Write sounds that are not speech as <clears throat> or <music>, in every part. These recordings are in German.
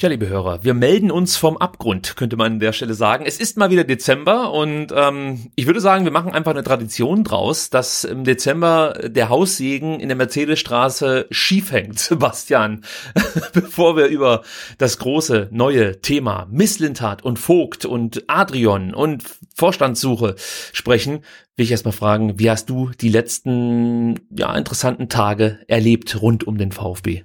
Ja, liebe Hörer, wir melden uns vom Abgrund, könnte man an der Stelle sagen. Es ist mal wieder Dezember und ähm, ich würde sagen, wir machen einfach eine Tradition draus, dass im Dezember der Haussegen in der Mercedesstraße schief hängt, <laughs> Sebastian. <laughs> Bevor wir über das große neue Thema Misslintat und Vogt und Adrian und Vorstandssuche sprechen, will ich erstmal fragen, wie hast du die letzten ja, interessanten Tage erlebt rund um den VfB?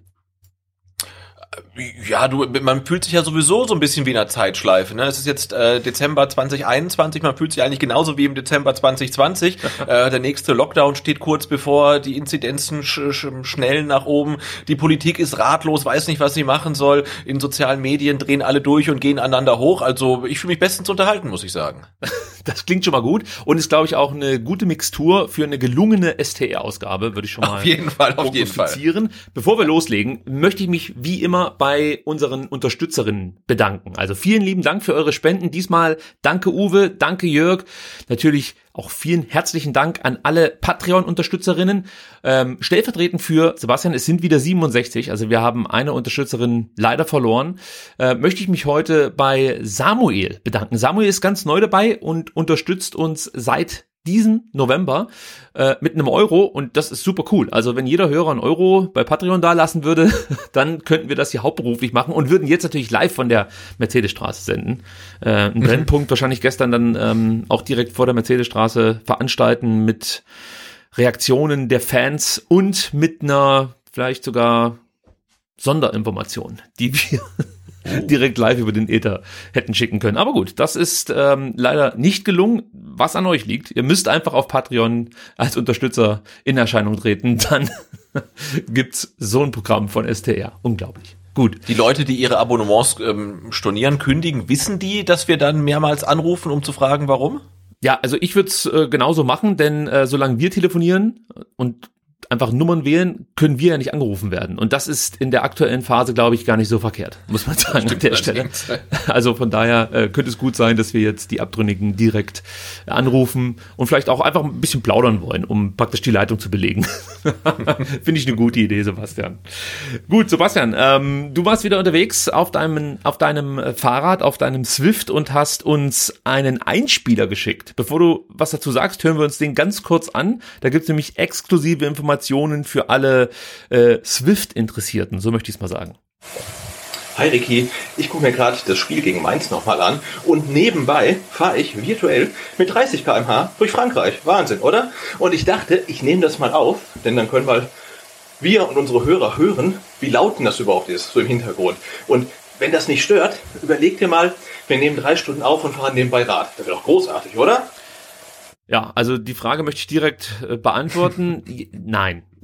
Ja, du, man fühlt sich ja sowieso so ein bisschen wie in einer Zeitschleife. Ne? Es ist jetzt äh, Dezember 2021, man fühlt sich eigentlich genauso wie im Dezember 2020. <laughs> äh, der nächste Lockdown steht kurz bevor, die Inzidenzen sch sch schnell nach oben, die Politik ist ratlos, weiß nicht, was sie machen soll. In sozialen Medien drehen alle durch und gehen aneinander hoch. Also ich fühle mich bestens unterhalten, muss ich sagen. <laughs> Das klingt schon mal gut und ist, glaube ich, auch eine gute Mixtur für eine gelungene STR-Ausgabe, würde ich schon mal auf jeden Fall, auf jeden Fall. Bevor wir loslegen, möchte ich mich wie immer bei unseren Unterstützerinnen bedanken. Also vielen lieben Dank für eure Spenden. Diesmal danke Uwe, danke Jörg. Natürlich auch vielen herzlichen Dank an alle Patreon-Unterstützerinnen. Ähm, stellvertretend für Sebastian, es sind wieder 67, also wir haben eine Unterstützerin leider verloren. Äh, möchte ich mich heute bei Samuel bedanken. Samuel ist ganz neu dabei und unterstützt uns seit diesen November äh, mit einem Euro und das ist super cool. Also wenn jeder Hörer einen Euro bei Patreon da lassen würde, <laughs> dann könnten wir das hier hauptberuflich machen und würden jetzt natürlich live von der Mercedesstraße senden. Äh, einen mhm. Brennpunkt wahrscheinlich gestern dann ähm, auch direkt vor der Mercedesstraße veranstalten mit Reaktionen der Fans und mit einer vielleicht sogar Sonderinformation, die wir <laughs> direkt live über den Ether hätten schicken können. Aber gut, das ist ähm, leider nicht gelungen, was an euch liegt. Ihr müsst einfach auf Patreon als Unterstützer in Erscheinung treten, <laughs> dann <laughs> gibt's so ein Programm von STR. Unglaublich. Gut. Die Leute, die ihre Abonnements ähm, stornieren, kündigen, wissen die, dass wir dann mehrmals anrufen, um zu fragen, warum? Ja, also ich würde es äh, genauso machen, denn äh, solange wir telefonieren und einfach Nummern wählen, können wir ja nicht angerufen werden. Und das ist in der aktuellen Phase, glaube ich, gar nicht so verkehrt, muss man <laughs> sagen an der Stelle. Also von daher äh, könnte es gut sein, dass wir jetzt die Abtrünnigen direkt anrufen und vielleicht auch einfach ein bisschen plaudern wollen, um praktisch die Leitung zu belegen. <laughs> Finde ich eine gute Idee, Sebastian. Gut, Sebastian, ähm, du warst wieder unterwegs auf deinem, auf deinem Fahrrad, auf deinem Swift und hast uns einen Einspieler geschickt. Bevor du was dazu sagst, hören wir uns den ganz kurz an. Da gibt es nämlich exklusive Informationen Informationen für alle äh, Swift-Interessierten, so möchte ich es mal sagen. Hi Ricky, ich gucke mir gerade das Spiel gegen Mainz nochmal an und nebenbei fahre ich virtuell mit 30 km/h durch Frankreich. Wahnsinn, oder? Und ich dachte, ich nehme das mal auf, denn dann können wir, wir und unsere Hörer hören, wie laut das überhaupt ist, so im Hintergrund. Und wenn das nicht stört, überleg dir mal, wir nehmen drei Stunden auf und fahren nebenbei Rad. Das wäre doch großartig, oder? Ja, also die Frage möchte ich direkt äh, beantworten. <laughs> Nein. <laughs>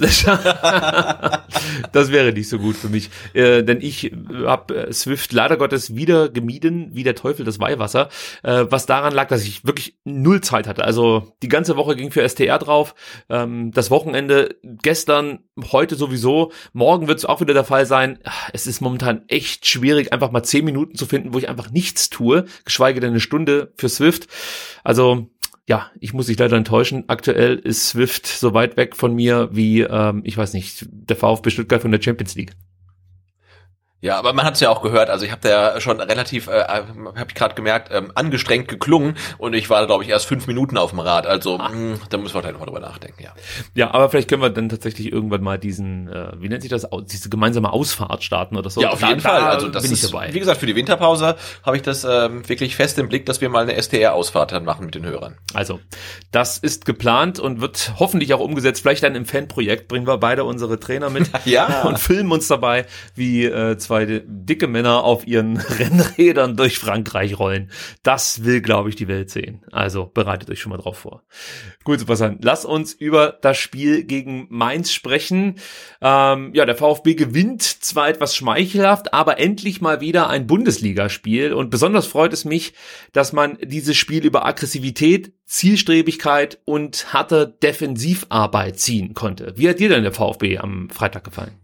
das wäre nicht so gut für mich. Äh, denn ich habe äh, Swift leider Gottes wieder gemieden, wie der Teufel das Weihwasser. Äh, was daran lag, dass ich wirklich null Zeit hatte. Also die ganze Woche ging für STR drauf. Ähm, das Wochenende gestern, heute sowieso. Morgen wird es auch wieder der Fall sein. Es ist momentan echt schwierig, einfach mal zehn Minuten zu finden, wo ich einfach nichts tue, geschweige denn eine Stunde für Swift. Also ja, ich muss dich leider enttäuschen. Aktuell ist Swift so weit weg von mir wie, ähm, ich weiß nicht, der VfB Stuttgart von der Champions League. Ja, aber man hat es ja auch gehört. Also ich habe da ja schon relativ, äh, habe ich gerade gemerkt, ähm, angestrengt geklungen und ich war, glaube ich, erst fünf Minuten auf dem Rad. Also mh, hm, da müssen wir gleich nochmal drüber nachdenken. Ja. Ja, aber vielleicht können wir dann tatsächlich irgendwann mal diesen, äh, wie nennt sich das, diese gemeinsame Ausfahrt starten oder so. Ja, auf Da- jeden Fall. Also das bin ist, ich dabei. wie gesagt, für die Winterpause habe ich das ähm, wirklich fest im Blick, dass wir mal eine STR-Ausfahrt dann machen mit den Hörern. Also, das ist geplant und wird hoffentlich auch umgesetzt. Vielleicht dann im Fanprojekt bringen wir beide unsere Trainer mit <laughs> Ja. und filmen uns dabei, wie äh, zwei dicke Männer auf ihren <laughs> Rennrädern durch Frankreich rollen. Das will, glaube ich, die Welt sehen. Also bereitet euch schon mal drauf vor. Gut, Sebastian, lass uns über das Spiel gegen Mainz sprechen. Ähm, ja, der VfB gewinnt zwar etwas schmeichelhaft, aber endlich mal wieder ein Bundesligaspiel. Und besonders freut es mich, dass man dieses Spiel über Aggressivität, Zielstrebigkeit und harte Defensivarbeit ziehen konnte. Wie hat dir denn der VfB am Freitag gefallen?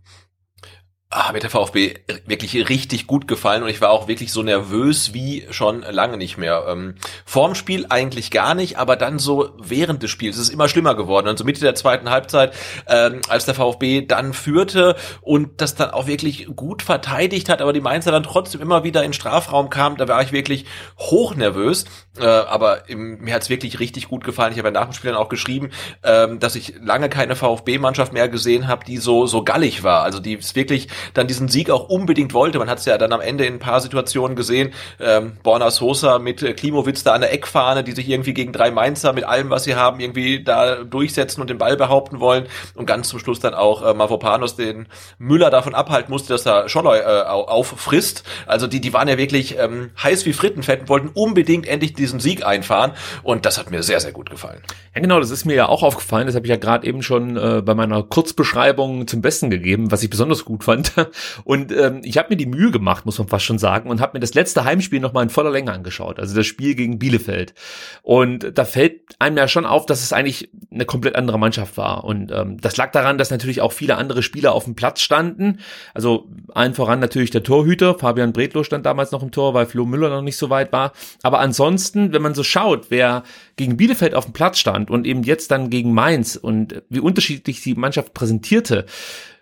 Ah, mir der VfB wirklich richtig gut gefallen und ich war auch wirklich so nervös wie schon lange nicht mehr. Ähm, vorm Spiel eigentlich gar nicht, aber dann so während des Spiels. Es ist immer schlimmer geworden. Und so Mitte der zweiten Halbzeit, ähm, als der VfB dann führte und das dann auch wirklich gut verteidigt hat, aber die Mainzer dann trotzdem immer wieder in den Strafraum kamen, da war ich wirklich hochnervös. Äh, aber im, mir hat es wirklich richtig gut gefallen. Ich habe ja nach dem Spiel dann auch geschrieben, ähm, dass ich lange keine VfB-Mannschaft mehr gesehen habe, die so, so gallig war. Also die es wirklich dann diesen Sieg auch unbedingt wollte. Man hat es ja dann am Ende in ein paar Situationen gesehen. Ähm, Borna Sosa mit äh, Klimowitz da an der Eckfahne, die sich irgendwie gegen drei Mainzer mit allem, was sie haben, irgendwie da durchsetzen und den Ball behaupten wollen. Und ganz zum Schluss dann auch äh, Mavropanos den Müller davon abhalten musste, dass er Scholloy äh, au- auffrisst. Also die, die waren ja wirklich ähm, heiß wie Frittenfett und wollten unbedingt endlich diesen Sieg einfahren. Und das hat mir sehr, sehr gut gefallen. Ja, genau, das ist mir ja auch aufgefallen. Das habe ich ja gerade eben schon äh, bei meiner Kurzbeschreibung zum Besten gegeben, was ich besonders gut fand. <laughs> Und ähm, ich habe mir die Mühe gemacht, muss man fast schon sagen, und habe mir das letzte Heimspiel nochmal in voller Länge angeschaut. Also das Spiel gegen Bielefeld. Und da fällt einem ja schon auf, dass es eigentlich eine komplett andere Mannschaft war. Und ähm, das lag daran, dass natürlich auch viele andere Spieler auf dem Platz standen. Also allen voran natürlich der Torhüter. Fabian Bredlow stand damals noch im Tor, weil Flo Müller noch nicht so weit war. Aber ansonsten, wenn man so schaut, wer gegen Bielefeld auf dem Platz stand und eben jetzt dann gegen Mainz und wie unterschiedlich die Mannschaft präsentierte,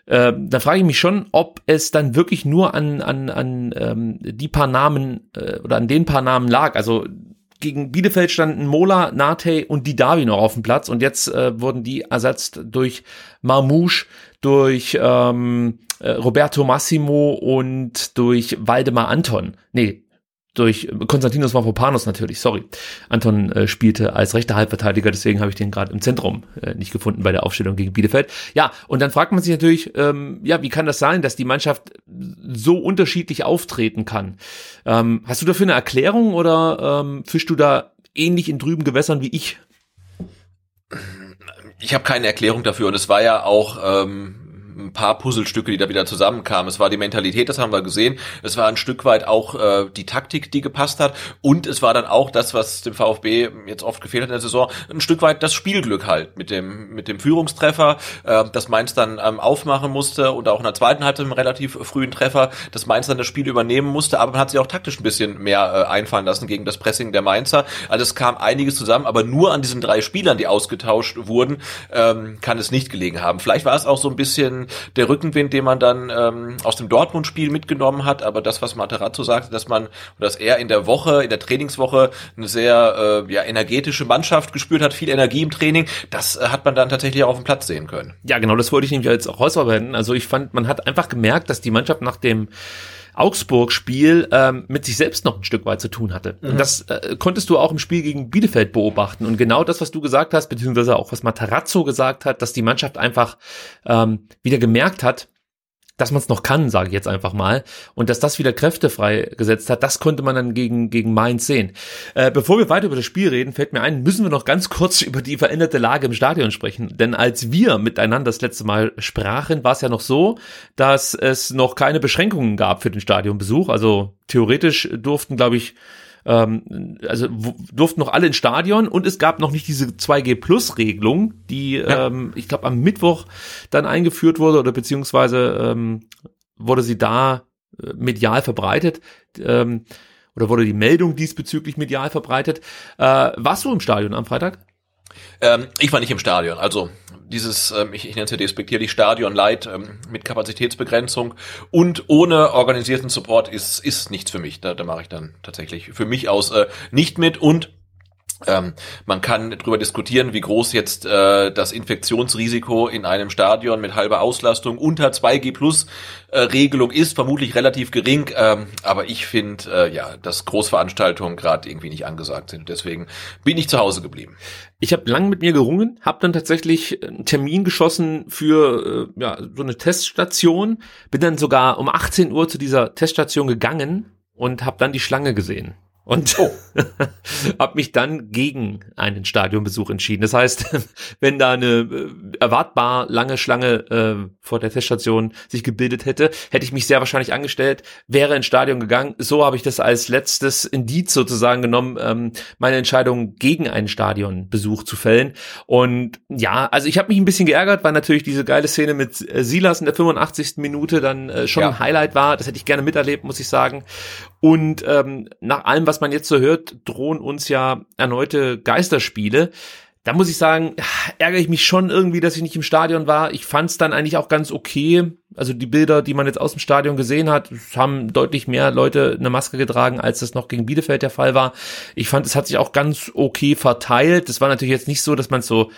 äh, da frage ich mich schon, ob es dann wirklich nur an, an, an ähm, die paar Namen äh, oder an den paar Namen lag. Also gegen Bielefeld standen Mola, Nate und Didavi noch auf dem Platz und jetzt äh, wurden die ersetzt durch Marmouche, durch ähm, äh, Roberto Massimo und durch Waldemar Anton. Nee, durch Konstantinos Mavropanos natürlich, sorry. Anton äh, spielte als rechter Halbverteidiger, deswegen habe ich den gerade im Zentrum äh, nicht gefunden bei der Aufstellung gegen Bielefeld. Ja, und dann fragt man sich natürlich, ähm, ja, wie kann das sein, dass die Mannschaft so unterschiedlich auftreten kann? Ähm, hast du dafür eine Erklärung oder ähm, fischst du da ähnlich in trüben Gewässern wie ich? Ich habe keine Erklärung dafür und es war ja auch ähm, ein paar Puzzlestücke, die da wieder zusammenkamen. Es war die Mentalität, das haben wir gesehen. Es war ein Stück weit auch äh, die Taktik, die gepasst hat. Und es war dann auch das, was dem VfB jetzt oft gefehlt hat in der Saison, ein Stück weit das Spielglück halt mit dem mit dem Führungstreffer, äh, das Mainz dann ähm, aufmachen musste und auch in der zweiten Halbzeit einen relativ frühen Treffer, dass Mainz dann das Spiel übernehmen musste. Aber man hat sich auch taktisch ein bisschen mehr äh, einfallen lassen gegen das Pressing der Mainzer. Also es kam einiges zusammen, aber nur an diesen drei Spielern, die ausgetauscht wurden, ähm, kann es nicht gelegen haben. Vielleicht war es auch so ein bisschen der Rückenwind, den man dann ähm, aus dem Dortmund-Spiel mitgenommen hat, aber das, was Materazzo sagte, dass man, dass er in der Woche, in der Trainingswoche eine sehr äh, ja, energetische Mannschaft gespürt hat, viel Energie im Training, das äh, hat man dann tatsächlich auch auf dem Platz sehen können. Ja, genau, das wollte ich nämlich jetzt auch rausarbeiten. Also ich fand, man hat einfach gemerkt, dass die Mannschaft nach dem Augsburg-Spiel ähm, mit sich selbst noch ein Stück weit zu tun hatte. Und das äh, konntest du auch im Spiel gegen Bielefeld beobachten. Und genau das, was du gesagt hast, beziehungsweise auch was Matarazzo gesagt hat, dass die Mannschaft einfach ähm, wieder gemerkt hat, dass man es noch kann, sage ich jetzt einfach mal, und dass das wieder Kräfte freigesetzt hat, das konnte man dann gegen, gegen Mainz sehen. Äh, bevor wir weiter über das Spiel reden, fällt mir ein, müssen wir noch ganz kurz <laughs> über die veränderte Lage im Stadion sprechen. Denn als wir miteinander das letzte Mal sprachen, war es ja noch so, dass es noch keine Beschränkungen gab für den Stadionbesuch. Also theoretisch durften, glaube ich, ähm, also durften noch alle ins Stadion und es gab noch nicht diese 2G Plus Regelung, die ähm, ich glaube am Mittwoch dann eingeführt wurde oder beziehungsweise ähm, wurde sie da äh, medial verbreitet. Ähm, oder wurde die Meldung diesbezüglich medial verbreitet. Äh, warst du im Stadion am Freitag? Ähm, ich war nicht im Stadion. Also dieses, ähm, ich, ich nenne es ja despektierlich, Stadion Light ähm, mit Kapazitätsbegrenzung und ohne organisierten Support ist, ist nichts für mich. Da, da mache ich dann tatsächlich für mich aus äh, nicht mit und ähm, man kann darüber diskutieren, wie groß jetzt äh, das Infektionsrisiko in einem Stadion mit halber Auslastung unter 2G Plus äh, Regelung ist. Vermutlich relativ gering, ähm, aber ich finde, äh, ja, dass Großveranstaltungen gerade irgendwie nicht angesagt sind. Deswegen bin ich zu Hause geblieben. Ich habe lang mit mir gerungen, habe dann tatsächlich einen Termin geschossen für äh, ja, so eine Teststation, bin dann sogar um 18 Uhr zu dieser Teststation gegangen und habe dann die Schlange gesehen und oh. <laughs> habe mich dann gegen einen Stadionbesuch entschieden. Das heißt, <laughs> wenn da eine äh, erwartbar lange Schlange äh, vor der Teststation sich gebildet hätte, hätte ich mich sehr wahrscheinlich angestellt, wäre ins Stadion gegangen. So habe ich das als letztes Indiz sozusagen genommen, ähm, meine Entscheidung gegen einen Stadionbesuch zu fällen. Und ja, also ich habe mich ein bisschen geärgert, weil natürlich diese geile Szene mit äh, Silas in der 85. Minute dann äh, schon ja. ein Highlight war. Das hätte ich gerne miterlebt, muss ich sagen. Und ähm, nach allem, was man jetzt so hört, drohen uns ja erneute Geisterspiele. Da muss ich sagen, ärgere ich mich schon irgendwie, dass ich nicht im Stadion war. Ich fand es dann eigentlich auch ganz okay. Also die Bilder, die man jetzt aus dem Stadion gesehen hat, haben deutlich mehr Leute eine Maske getragen, als das noch gegen Bielefeld der Fall war. Ich fand, es hat sich auch ganz okay verteilt. Das war natürlich jetzt nicht so, dass man es so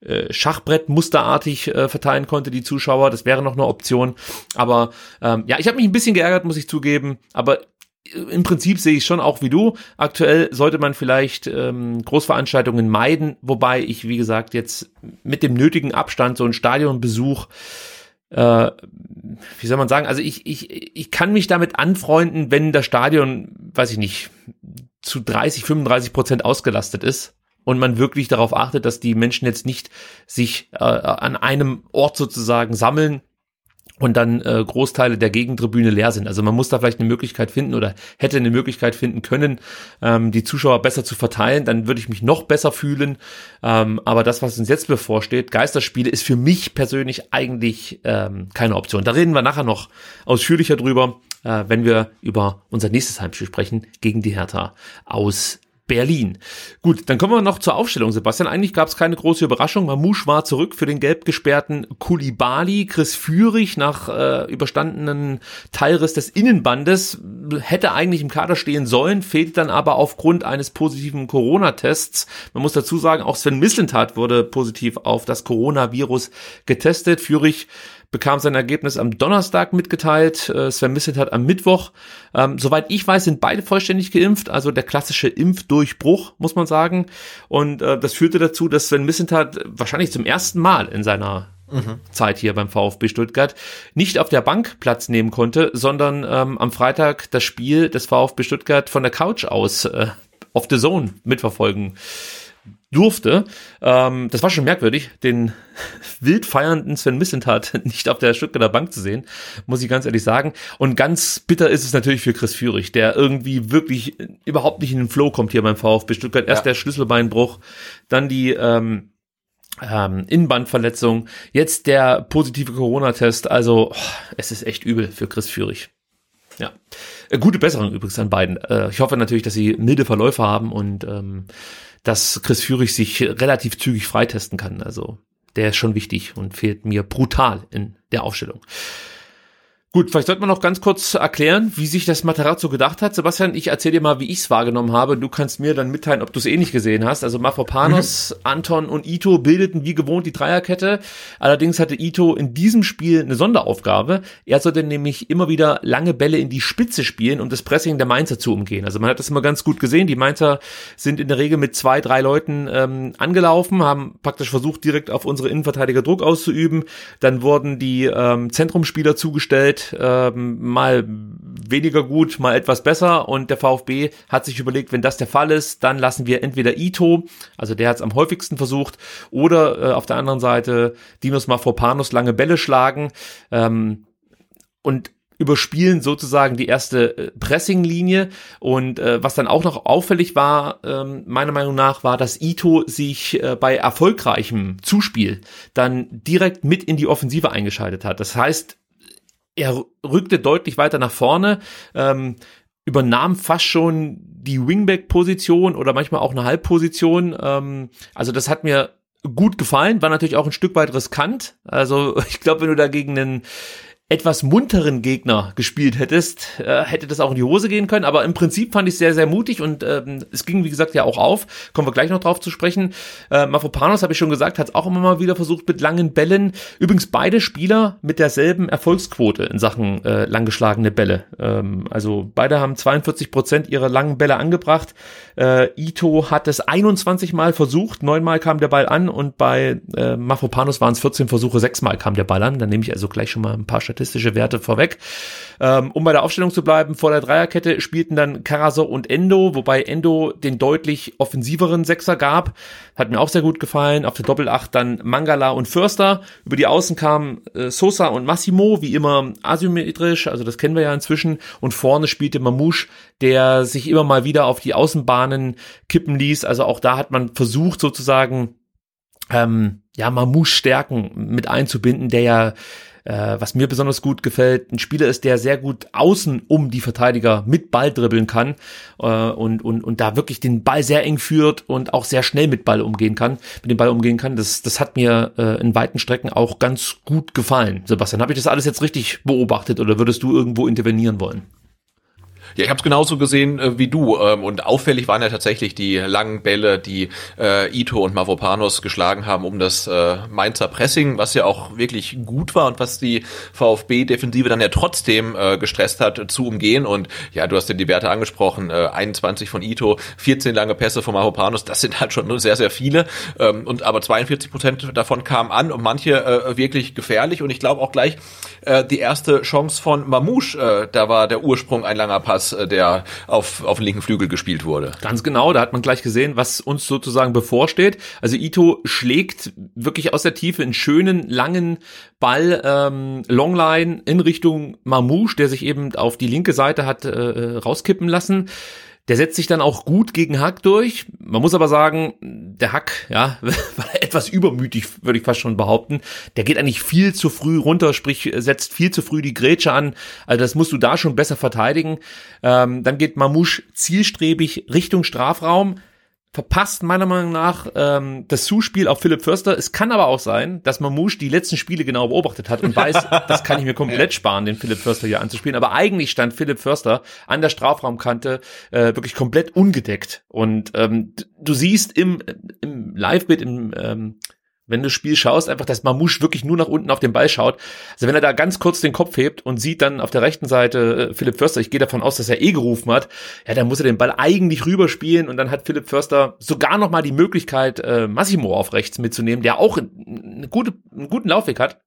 äh, Schachbrett musterartig äh, verteilen konnte, die Zuschauer. Das wäre noch eine Option. Aber ähm, ja, ich habe mich ein bisschen geärgert, muss ich zugeben. Aber im Prinzip sehe ich schon auch wie du. Aktuell sollte man vielleicht ähm, Großveranstaltungen meiden, wobei ich, wie gesagt, jetzt mit dem nötigen Abstand so ein Stadionbesuch, äh, wie soll man sagen, also ich, ich, ich kann mich damit anfreunden, wenn das Stadion, weiß ich nicht, zu 30, 35 Prozent ausgelastet ist und man wirklich darauf achtet, dass die Menschen jetzt nicht sich äh, an einem Ort sozusagen sammeln, und dann äh, Großteile der Gegentribüne leer sind. Also man muss da vielleicht eine Möglichkeit finden oder hätte eine Möglichkeit finden können, ähm, die Zuschauer besser zu verteilen. Dann würde ich mich noch besser fühlen. Ähm, aber das, was uns jetzt bevorsteht, Geisterspiele, ist für mich persönlich eigentlich ähm, keine Option. Da reden wir nachher noch ausführlicher drüber, äh, wenn wir über unser nächstes Heimspiel sprechen gegen die Hertha aus Berlin. Gut, dann kommen wir noch zur Aufstellung, Sebastian. Eigentlich gab es keine große Überraschung. Mamouche war zurück für den gelb gesperrten Kulibali. Chris Führig nach äh, überstandenen Teilriss des Innenbandes hätte eigentlich im Kader stehen sollen, fehlt dann aber aufgrund eines positiven Corona-Tests. Man muss dazu sagen, auch Sven Mislintat wurde positiv auf das Coronavirus getestet. Führig bekam sein Ergebnis am Donnerstag mitgeteilt. Äh, Sven Misset hat am Mittwoch. Ähm, soweit ich weiß, sind beide vollständig geimpft, also der klassische Impfdurchbruch, muss man sagen. Und äh, das führte dazu, dass Sven Missentat wahrscheinlich zum ersten Mal in seiner Mhm. Zeit hier beim VfB Stuttgart nicht auf der Bank Platz nehmen konnte, sondern ähm, am Freitag das Spiel des VfB Stuttgart von der Couch aus äh, auf The Zone mitverfolgen durfte. Ähm, das war schon merkwürdig, den <laughs> wild feiernden Sven Missentat <laughs> nicht auf der Stuttgarter Bank zu sehen, muss ich ganz ehrlich sagen. Und ganz bitter ist es natürlich für Chris Führig, der irgendwie wirklich überhaupt nicht in den Flow kommt hier beim VfB Stuttgart. Erst ja. der Schlüsselbeinbruch, dann die ähm, ähm, Innenbandverletzung, jetzt der positive Corona-Test. Also oh, es ist echt übel für Chris Führig. Ja. Äh, gute Besserung übrigens an beiden. Äh, ich hoffe natürlich, dass sie milde Verläufe haben und ähm, dass Chris Führig sich relativ zügig freitesten kann. Also der ist schon wichtig und fehlt mir brutal in der Aufstellung. Gut, vielleicht sollte man noch ganz kurz erklären, wie sich das Materazzo gedacht hat. Sebastian, ich erzähle dir mal, wie ich es wahrgenommen habe. Du kannst mir dann mitteilen, ob du es eh gesehen hast. Also Mafropanos, mhm. Anton und Ito bildeten wie gewohnt die Dreierkette. Allerdings hatte Ito in diesem Spiel eine Sonderaufgabe. Er sollte nämlich immer wieder lange Bälle in die Spitze spielen, um das Pressing der Mainzer zu umgehen. Also man hat das immer ganz gut gesehen. Die Mainzer sind in der Regel mit zwei, drei Leuten ähm, angelaufen, haben praktisch versucht, direkt auf unsere Innenverteidiger Druck auszuüben. Dann wurden die ähm, Zentrumspieler zugestellt ähm, mal weniger gut, mal etwas besser und der VfB hat sich überlegt, wenn das der Fall ist, dann lassen wir entweder Ito, also der hat es am häufigsten versucht, oder äh, auf der anderen Seite Dinos Mafropanos lange Bälle schlagen ähm, und überspielen sozusagen die erste äh, Pressinglinie und äh, was dann auch noch auffällig war, ähm, meiner Meinung nach, war, dass Ito sich äh, bei erfolgreichem Zuspiel dann direkt mit in die Offensive eingeschaltet hat. Das heißt, er rückte deutlich weiter nach vorne. Ähm, übernahm fast schon die Wingback-Position oder manchmal auch eine Halbposition. Ähm, also das hat mir gut gefallen, war natürlich auch ein Stück weit riskant. Also <laughs> ich glaube, wenn du dagegen einen etwas munteren Gegner gespielt hättest, äh, hätte das auch in die Hose gehen können. Aber im Prinzip fand ich sehr, sehr mutig und ähm, es ging, wie gesagt, ja auch auf. Kommen wir gleich noch drauf zu sprechen. Äh, Mafropanos, habe ich schon gesagt, hat es auch immer mal wieder versucht mit langen Bällen. Übrigens beide Spieler mit derselben Erfolgsquote in Sachen äh, langgeschlagene Bälle. Ähm, also beide haben 42 Prozent ihrer langen Bälle angebracht. Äh, Ito hat es 21 Mal versucht, neunmal kam der Ball an und bei äh, Mafropanos waren es 14 Versuche, sechsmal kam der Ball an. Dann nehme ich also gleich schon mal ein paar statistische Werte vorweg. Ähm, um bei der Aufstellung zu bleiben, vor der Dreierkette spielten dann Karasor und Endo, wobei Endo den deutlich offensiveren Sechser gab. Hat mir auch sehr gut gefallen. Auf der Doppelacht dann Mangala und Förster. Über die Außen kamen äh, Sosa und Massimo, wie immer asymmetrisch, also das kennen wir ja inzwischen. Und vorne spielte Mamouche, der sich immer mal wieder auf die Außenbahnen kippen ließ. Also auch da hat man versucht sozusagen ähm, ja, Mamouche Stärken mit einzubinden, der ja äh, was mir besonders gut gefällt, ein Spieler ist, der sehr gut außen um die Verteidiger mit Ball dribbeln kann äh, und, und, und da wirklich den Ball sehr eng führt und auch sehr schnell mit Ball umgehen kann, mit dem Ball umgehen kann. Das, das hat mir äh, in weiten Strecken auch ganz gut gefallen. Sebastian, habe ich das alles jetzt richtig beobachtet oder würdest du irgendwo intervenieren wollen? Ja, ich habe es genauso gesehen äh, wie du. Ähm, und auffällig waren ja tatsächlich die langen Bälle, die äh, Ito und Mavropanos geschlagen haben um das äh, Mainzer Pressing, was ja auch wirklich gut war und was die VfB-Defensive dann ja trotzdem äh, gestresst hat, zu umgehen. Und ja, du hast ja die Werte angesprochen, äh, 21 von Ito, 14 lange Pässe von Mavropanos, das sind halt schon sehr, sehr viele. Ähm, und aber 42 Prozent davon kamen an und manche äh, wirklich gefährlich. Und ich glaube auch gleich äh, die erste Chance von Mamouche, äh, da war der Ursprung ein langer Pass Pass, äh, der auf, auf den linken Flügel gespielt wurde. Ganz genau, da hat man gleich gesehen, was uns sozusagen bevorsteht. Also Ito schlägt wirklich aus der Tiefe einen schönen, langen Ball, ähm, Longline in Richtung Mamouche, der sich eben auf die linke Seite hat äh, äh rauskippen lassen. Der setzt sich dann auch gut gegen Hack durch. Man muss aber sagen, der Hack, ja, <laughs> war etwas übermütig, würde ich fast schon behaupten. Der geht eigentlich viel zu früh runter, sprich, setzt viel zu früh die Grätsche an. Also das musst du da schon besser verteidigen. Ähm, dann geht Mamouche zielstrebig Richtung Strafraum verpasst meiner Meinung nach ähm, das Zuspiel auf Philipp Förster. Es kann aber auch sein, dass Mamouche die letzten Spiele genau beobachtet hat und weiß, <laughs> das kann ich mir komplett sparen, den Philipp Förster hier anzuspielen. Aber eigentlich stand Philipp Förster an der Strafraumkante äh, wirklich komplett ungedeckt. Und ähm, du siehst im, im Live-Bild, im ähm, wenn du das Spiel schaust, einfach, dass Mamouche wirklich nur nach unten auf den Ball schaut. Also wenn er da ganz kurz den Kopf hebt und sieht dann auf der rechten Seite äh, Philipp Förster, ich gehe davon aus, dass er eh gerufen hat, ja, dann muss er den Ball eigentlich rüberspielen und dann hat Philipp Förster sogar noch mal die Möglichkeit, äh, Massimo auf rechts mitzunehmen, der auch eine gute, einen guten Laufweg hat.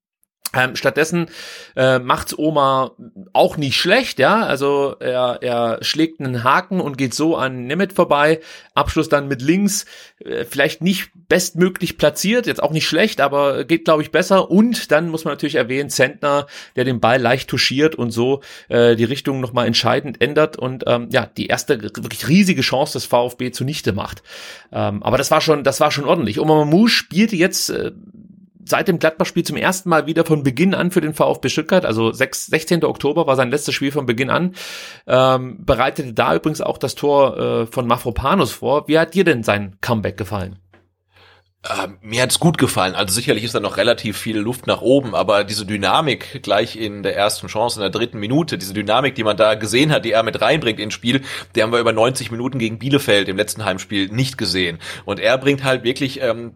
Ähm, stattdessen äh, macht's Oma auch nicht schlecht, ja. Also er, er schlägt einen Haken und geht so an Nemeth vorbei. Abschluss dann mit links, äh, vielleicht nicht bestmöglich platziert, jetzt auch nicht schlecht, aber geht, glaube ich, besser. Und dann muss man natürlich erwähnen, Zentner, der den Ball leicht touchiert und so äh, die Richtung nochmal entscheidend ändert und ähm, ja, die erste wirklich riesige Chance des VfB zunichte macht. Ähm, aber das war schon, das war schon ordentlich. Oma Mamou spielte jetzt äh, seit dem Gladbach-Spiel zum ersten Mal wieder von Beginn an für den VfB Stuttgart. Also 6, 16. Oktober war sein letztes Spiel von Beginn an. Ähm, bereitete da übrigens auch das Tor äh, von Mafropanos vor. Wie hat dir denn sein Comeback gefallen? Ähm, mir hat's gut gefallen. Also sicherlich ist da noch relativ viel Luft nach oben, aber diese Dynamik gleich in der ersten Chance, in der dritten Minute, diese Dynamik, die man da gesehen hat, die er mit reinbringt ins Spiel, die haben wir über 90 Minuten gegen Bielefeld im letzten Heimspiel nicht gesehen. Und er bringt halt wirklich ähm,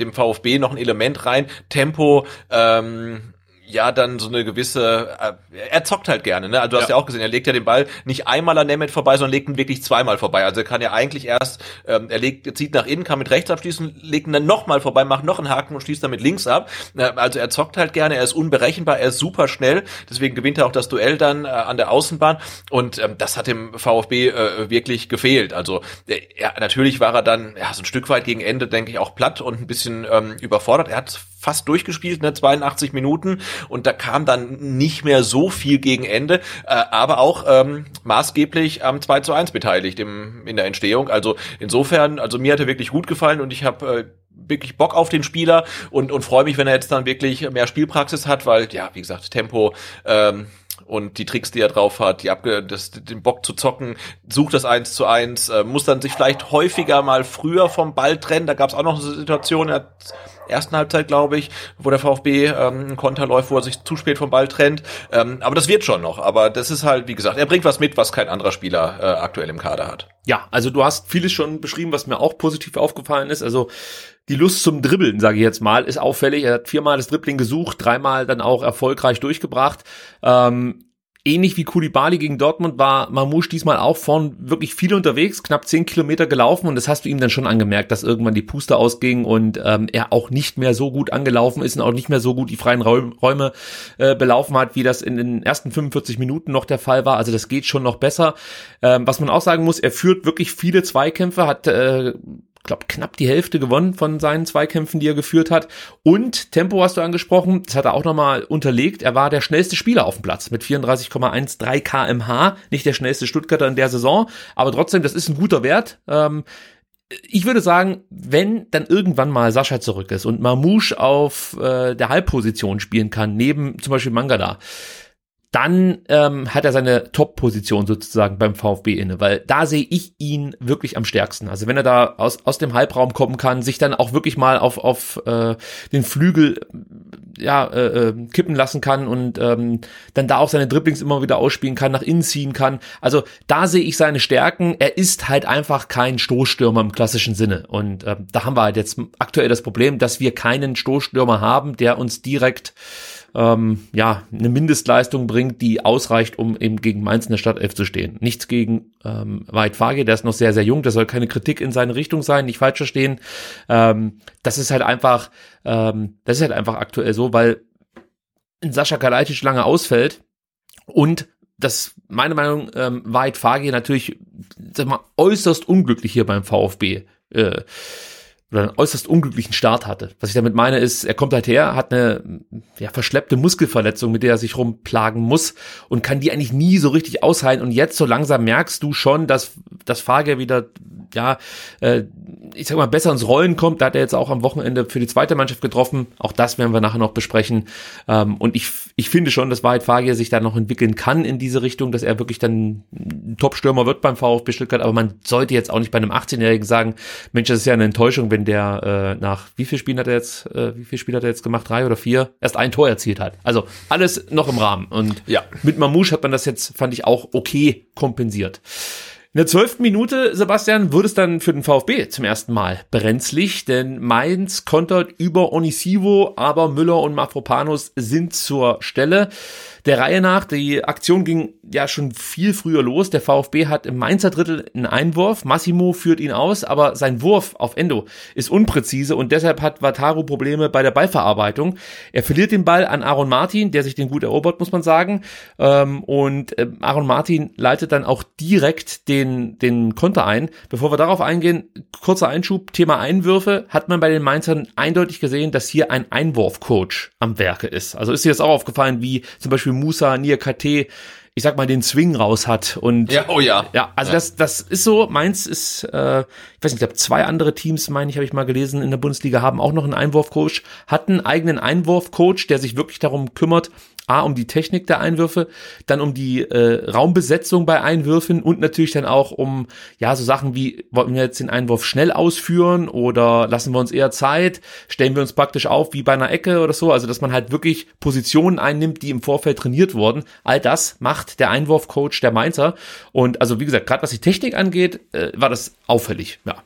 dem VfB noch ein Element rein. Tempo, ähm, ja dann so eine gewisse, äh, er zockt halt gerne, ne? Also du hast ja. auch gesehen, er legt ja den Ball nicht einmal an Nemeth vorbei, sondern legt ihn wirklich zweimal vorbei. Also er kann ja eigentlich erst, ähm, er legt, zieht nach innen, kann mit rechts abschließen, legt ihn dann nochmal vorbei, macht noch einen Haken und schließt dann mit links ab. Äh, also er zockt halt gerne, er ist unberechenbar, er ist super schnell, deswegen gewinnt er auch das Duell dann äh, an der Außenbahn und ähm, das hat dem VfB äh, wirklich gefehlt. Also äh, ja, natürlich war er dann ja, so ein Stück weit gegen Ende, denke ich, auch platt und ein bisschen ähm, überfordert. Er hat fast durchgespielt, ne, 82 Minuten und da kam dann nicht mehr so viel gegen Ende, äh, aber auch ähm, maßgeblich am 2 zu 1 beteiligt im, in der Entstehung. Also insofern, also mir hat er wirklich gut gefallen und ich habe äh, wirklich Bock auf den Spieler und, und freue mich, wenn er jetzt dann wirklich mehr Spielpraxis hat, weil, ja, wie gesagt, Tempo, ähm, und die Tricks, die er drauf hat, die abge das, den Bock zu zocken, sucht das eins zu eins, äh, muss dann sich vielleicht häufiger mal früher vom Ball trennen. Da gab es auch noch eine Situation, er hat ersten Halbzeit, glaube ich, wo der VfB ähm, Konter läuft, wo er sich zu spät vom Ball trennt. Ähm, aber das wird schon noch. Aber das ist halt, wie gesagt, er bringt was mit, was kein anderer Spieler äh, aktuell im Kader hat. Ja, also du hast vieles schon beschrieben, was mir auch positiv aufgefallen ist. Also die Lust zum Dribbeln, sage ich jetzt mal, ist auffällig. Er hat viermal das Dribbling gesucht, dreimal dann auch erfolgreich durchgebracht. Ähm, ähnlich wie Kulibali gegen Dortmund war Mamouche diesmal auch vorn wirklich viel unterwegs, knapp zehn Kilometer gelaufen und das hast du ihm dann schon angemerkt, dass irgendwann die Puste ausging und ähm, er auch nicht mehr so gut angelaufen ist und auch nicht mehr so gut die freien Räume äh, belaufen hat, wie das in den ersten 45 Minuten noch der Fall war. Also das geht schon noch besser. Ähm, was man auch sagen muss, er führt wirklich viele Zweikämpfe, hat äh, glaube, knapp die Hälfte gewonnen von seinen Zweikämpfen, die er geführt hat. Und Tempo hast du angesprochen, das hat er auch nochmal unterlegt. Er war der schnellste Spieler auf dem Platz mit 34,13 kmh. Nicht der schnellste Stuttgarter in der Saison, aber trotzdem, das ist ein guter Wert. Ähm, ich würde sagen, wenn dann irgendwann mal Sascha zurück ist und Mamouche auf äh, der Halbposition spielen kann, neben zum Beispiel Mangala, dann ähm, hat er seine Top-Position sozusagen beim VfB inne, weil da sehe ich ihn wirklich am stärksten. Also wenn er da aus, aus dem Halbraum kommen kann, sich dann auch wirklich mal auf, auf äh, den Flügel ja, äh, äh, kippen lassen kann und ähm, dann da auch seine Dribblings immer wieder ausspielen kann, nach innen ziehen kann. Also da sehe ich seine Stärken. Er ist halt einfach kein Stoßstürmer im klassischen Sinne. Und ähm, da haben wir halt jetzt aktuell das Problem, dass wir keinen Stoßstürmer haben, der uns direkt ähm, ja, eine Mindestleistung bringt, die ausreicht, um eben gegen Mainz in der Stadtelf zu stehen. Nichts gegen ähm, Weit Fage, der ist noch sehr, sehr jung, das soll keine Kritik in seine Richtung sein, nicht falsch verstehen. Ähm, das ist halt einfach, ähm, das ist halt einfach aktuell so, weil Sascha Kalajdzic lange ausfällt und das meine Meinung ähm, Weit Fage natürlich sag mal äußerst unglücklich hier beim VfB äh, oder einen äußerst unglücklichen Start hatte. Was ich damit meine ist, er kommt halt her, hat eine ja, verschleppte Muskelverletzung, mit der er sich rumplagen muss und kann die eigentlich nie so richtig ausheilen. Und jetzt so langsam merkst du schon, dass das Fahrgehr wieder, ja, äh, ich sag mal, besser ins Rollen kommt. Da hat er jetzt auch am Wochenende für die zweite Mannschaft getroffen. Auch das werden wir nachher noch besprechen. Ähm, und ich, ich finde schon, dass Wahrheit Fahrgehr sich da noch entwickeln kann in diese Richtung, dass er wirklich dann Top-Stürmer wird beim VfB Stuttgart. Aber man sollte jetzt auch nicht bei einem 18-Jährigen sagen, Mensch, das ist ja eine Enttäuschung, wenn wenn der äh, nach wie viel Spielen hat er jetzt, äh, wie viel Spiele hat er jetzt gemacht? Drei oder vier? Erst ein Tor erzielt hat. Also alles noch im Rahmen. Und ja. mit Mamouche hat man das jetzt, fand ich, auch okay kompensiert. In der zwölften Minute, Sebastian, wurde es dann für den VfB zum ersten Mal brenzlig, denn Mainz kontert über Onisivo, aber Müller und Mafropanos sind zur Stelle der Reihe nach. Die Aktion ging ja schon viel früher los. Der VfB hat im Mainzer Drittel einen Einwurf. Massimo führt ihn aus, aber sein Wurf auf Endo ist unpräzise und deshalb hat Wataru Probleme bei der Ballverarbeitung. Er verliert den Ball an Aaron Martin, der sich den gut erobert, muss man sagen. Ähm, und äh, Aaron Martin leitet dann auch direkt den, den Konter ein. Bevor wir darauf eingehen, kurzer Einschub, Thema Einwürfe, hat man bei den Mainzern eindeutig gesehen, dass hier ein Einwurfcoach am Werke ist. Also ist dir das auch aufgefallen, wie zum Beispiel Musa Niakate ich sag mal, den Swing raus hat. Und ja, oh ja. Ja, also ja. das, das ist so. Meins ist, äh, ich weiß nicht, ich glaube, zwei andere Teams, meine ich, habe ich mal gelesen, in der Bundesliga haben auch noch einen Einwurfcoach, hat einen eigenen Einwurfcoach, der sich wirklich darum kümmert, A, um die Technik der Einwürfe, dann um die äh, Raumbesetzung bei Einwürfen und natürlich dann auch um, ja, so Sachen wie, wollen wir jetzt den Einwurf schnell ausführen oder lassen wir uns eher Zeit, stellen wir uns praktisch auf wie bei einer Ecke oder so, also dass man halt wirklich Positionen einnimmt, die im Vorfeld trainiert wurden. All das macht der Einwurfcoach der Mainzer und also wie gesagt, gerade was die Technik angeht, äh, war das auffällig, ja.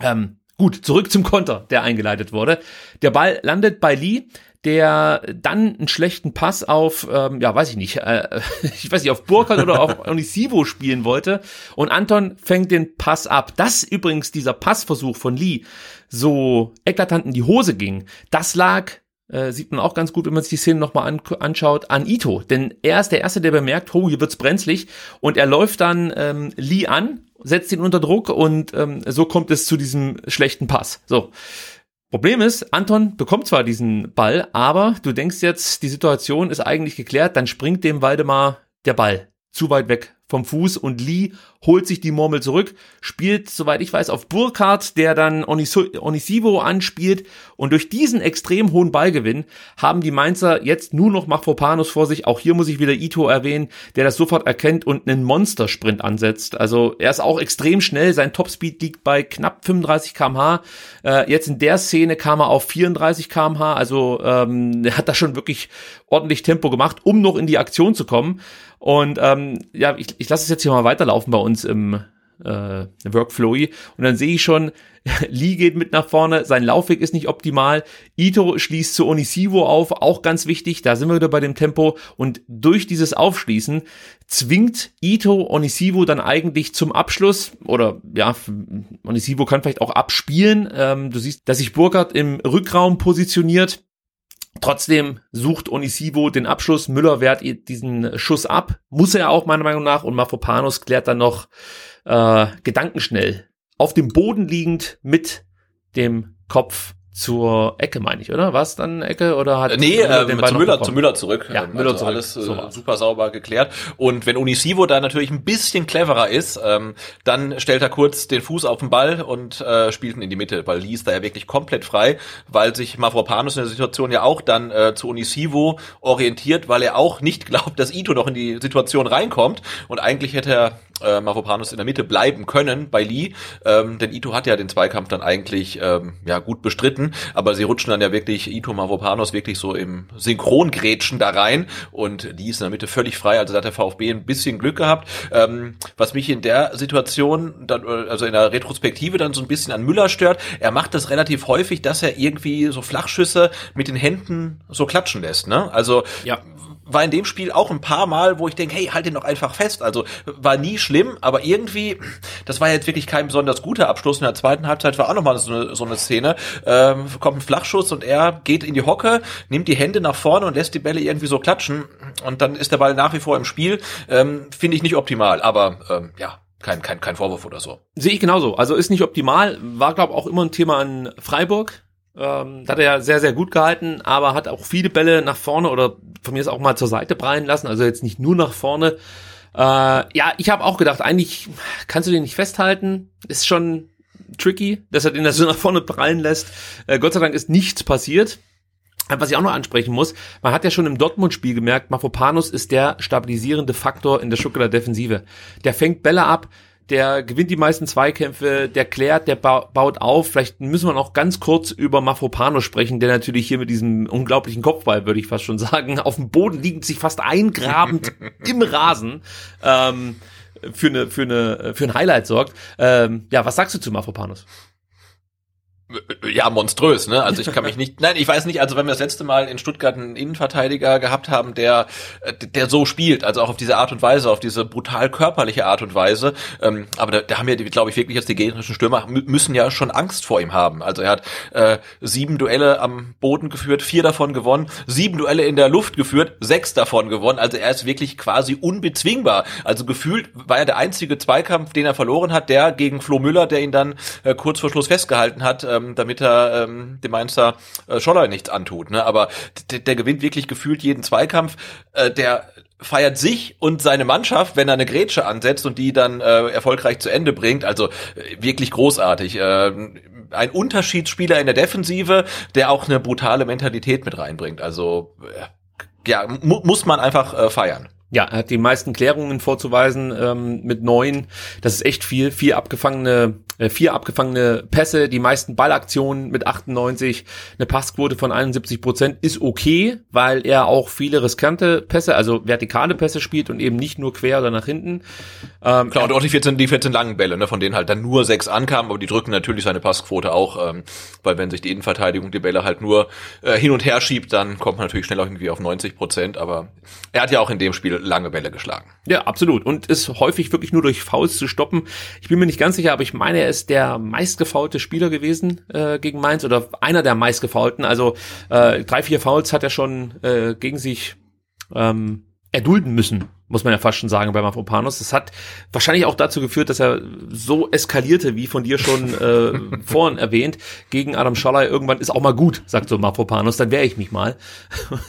Ähm, Gut, zurück zum Konter, der eingeleitet wurde. Der Ball landet bei Lee, der dann einen schlechten Pass auf, ähm, ja, weiß ich nicht, äh, <laughs> ich weiß nicht, auf Burkhardt oder auf <laughs> Onisivo spielen wollte. Und Anton fängt den Pass ab. Dass übrigens dieser Passversuch von Lee so eklatant in die Hose ging, das lag äh, sieht man auch ganz gut, wenn man sich die Szene nochmal an, anschaut, an Ito. Denn er ist der Erste, der bemerkt, oh, hier wird's brenzlig. Und er läuft dann ähm, Lee an, setzt ihn unter Druck und ähm, so kommt es zu diesem schlechten Pass. So. Problem ist, Anton bekommt zwar diesen Ball, aber du denkst jetzt, die Situation ist eigentlich geklärt, dann springt dem Waldemar der Ball zu weit weg vom Fuß und Lee holt sich die Murmel zurück, spielt, soweit ich weiß, auf Burkhardt, der dann Onisivo anspielt und durch diesen extrem hohen Ballgewinn haben die Mainzer jetzt nur noch Mafropanus vor sich. Auch hier muss ich wieder Ito erwähnen, der das sofort erkennt und einen Monstersprint ansetzt. Also er ist auch extrem schnell, sein Topspeed liegt bei knapp 35 kmh. Äh, jetzt in der Szene kam er auf 34 kmh, also ähm, er hat da schon wirklich ordentlich Tempo gemacht, um noch in die Aktion zu kommen. Und ähm, ja, ich, ich lasse es jetzt hier mal weiterlaufen bei uns im äh, Workflow. Und dann sehe ich schon, <laughs> Lee geht mit nach vorne, sein Laufweg ist nicht optimal, Ito schließt zu Onisivo auf, auch ganz wichtig, da sind wir wieder bei dem Tempo. Und durch dieses Aufschließen zwingt Ito Onisivo dann eigentlich zum Abschluss oder ja, Onisivo kann vielleicht auch abspielen, ähm, du siehst, dass sich Burkhardt im Rückraum positioniert, Trotzdem sucht Onisivo den Abschluss. Müller wehrt diesen Schuss ab. Muss er auch meiner Meinung nach. Und Mafropanos klärt dann noch äh, gedankenschnell auf dem Boden liegend mit dem Kopf zur Ecke, meine ich, oder? War es dann Ecke oder hat Nee, Müller ähm, zu Müller, zu Müller zurück. Ja, Ähm, Müller also zurück. Alles äh, So. super sauber geklärt. Und wenn Unisivo da natürlich ein bisschen cleverer ist, ähm, dann stellt er kurz den Fuß auf den Ball und äh, spielt ihn in die Mitte, weil Lee ist da ja wirklich komplett frei, weil sich Mavropanos in der Situation ja auch dann äh, zu Unisivo orientiert, weil er auch nicht glaubt, dass Ito noch in die Situation reinkommt. Und eigentlich hätte er äh, Mavropanos in der Mitte bleiben können bei Lee, ähm, denn Ito hat ja den Zweikampf dann eigentlich ähm, ja gut bestritten, aber sie rutschen dann ja wirklich Ito Mavropanos wirklich so im Synchrongrätschen da rein und Lee ist in der Mitte völlig frei, also da hat der VfB ein bisschen Glück gehabt. Ähm, was mich in der Situation, dann, äh, also in der Retrospektive dann so ein bisschen an Müller stört, er macht das relativ häufig, dass er irgendwie so Flachschüsse mit den Händen so klatschen lässt, ne? Also Ja. War in dem Spiel auch ein paar Mal, wo ich denke, hey, halt den doch einfach fest. Also war nie schlimm, aber irgendwie, das war jetzt wirklich kein besonders guter Abschluss. In der zweiten Halbzeit war auch nochmal so eine, so eine Szene. Ähm, kommt ein Flachschuss und er geht in die Hocke, nimmt die Hände nach vorne und lässt die Bälle irgendwie so klatschen. Und dann ist der Ball nach wie vor im Spiel. Ähm, Finde ich nicht optimal, aber ähm, ja, kein, kein, kein Vorwurf oder so. Sehe ich genauso. Also ist nicht optimal. War, glaube auch immer ein Thema an Freiburg. Ähm, hat er ja sehr, sehr gut gehalten, aber hat auch viele Bälle nach vorne oder von mir ist auch mal zur Seite prallen lassen. Also jetzt nicht nur nach vorne. Äh, ja, ich habe auch gedacht, eigentlich kannst du den nicht festhalten. Ist schon tricky, dass er den da so nach vorne prallen lässt. Äh, Gott sei Dank ist nichts passiert. Was ich auch noch ansprechen muss, man hat ja schon im Dortmund-Spiel gemerkt, Mafropanus ist der stabilisierende Faktor in der Stuttgarter Defensive. Der fängt Bälle ab, der gewinnt die meisten Zweikämpfe, der klärt, der ba baut auf. Vielleicht müssen wir noch ganz kurz über Mafropanus sprechen, der natürlich hier mit diesem unglaublichen Kopfball, würde ich fast schon sagen, auf dem Boden liegend sich fast eingrabend <laughs> im Rasen ähm, für eine für eine für ein Highlight sorgt. Ähm, ja, was sagst du zu Mafropanus? Ja, monströs, ne? Also ich kann mich nicht, nein, ich weiß nicht, also wenn wir das letzte Mal in Stuttgart einen Innenverteidiger gehabt haben, der, der so spielt, also auch auf diese Art und Weise, auf diese brutal körperliche Art und Weise, ähm, aber da, da haben ja, glaube ich, wirklich jetzt die gegnerischen Stürmer mü- müssen ja schon Angst vor ihm haben. Also er hat äh, sieben Duelle am Boden geführt, vier davon gewonnen, sieben Duelle in der Luft geführt, sechs davon gewonnen. Also er ist wirklich quasi unbezwingbar. Also gefühlt war er der einzige Zweikampf, den er verloren hat, der gegen Flo Müller, der ihn dann äh, kurz vor Schluss festgehalten hat, ähm, damit er ähm, dem Mainzer äh, Scholler nichts antut. Ne? Aber der, gewinnt wirklich gefühlt jeden Zweikampf. Äh, der feiert sich und seine Mannschaft, wenn er eine Grätsche ansetzt und die dann äh, erfolgreich zu Ende bringt. Also äh, wirklich großartig. Äh, ein Unterschiedsspieler in der Defensive, der auch eine brutale Mentalität mit reinbringt. Also äh, ja, mu muss man einfach äh, feiern. Ja, er hat die meisten Klärungen vorzuweisen ähm, mit neun. Das ist echt viel. Vier abgefangene, vier abgefangene Pässe, die meisten Ballaktionen mit 98, eine Passquote von 71 Prozent ist okay, weil er auch viele riskante Pässe, also vertikale Pässe spielt und eben nicht nur quer oder nach hinten. Ähm, Klar, und auch die 14, die 14 langen Bälle, ne, von denen halt dann nur sechs ankamen, aber die drücken natürlich seine Passquote auch, ähm, weil wenn sich die Innenverteidigung die Bälle halt nur äh, hin und her schiebt, dann kommt man natürlich schnell auch irgendwie auf 90 Prozent, aber er hat ja auch in dem Spiel lange Bälle geschlagen. Ja, absolut. Und ist häufig wirklich nur durch Fouls zu stoppen. Ich bin mir nicht ganz sicher, aber ich meine, er ist der meistgefaulte Spieler gewesen äh, gegen Mainz oder einer der meistgefaulten. Also äh, drei, vier Fouls hat er schon äh, gegen sich ähm, erdulden müssen, muss man ja fast schon sagen, bei Mafropanos. Das hat wahrscheinlich auch dazu geführt, dass er so eskalierte, wie von dir schon äh, <laughs> vorhin erwähnt, gegen Adam Schalay. Irgendwann ist auch mal gut, sagt so Mafropanos, dann wehre ich mich mal.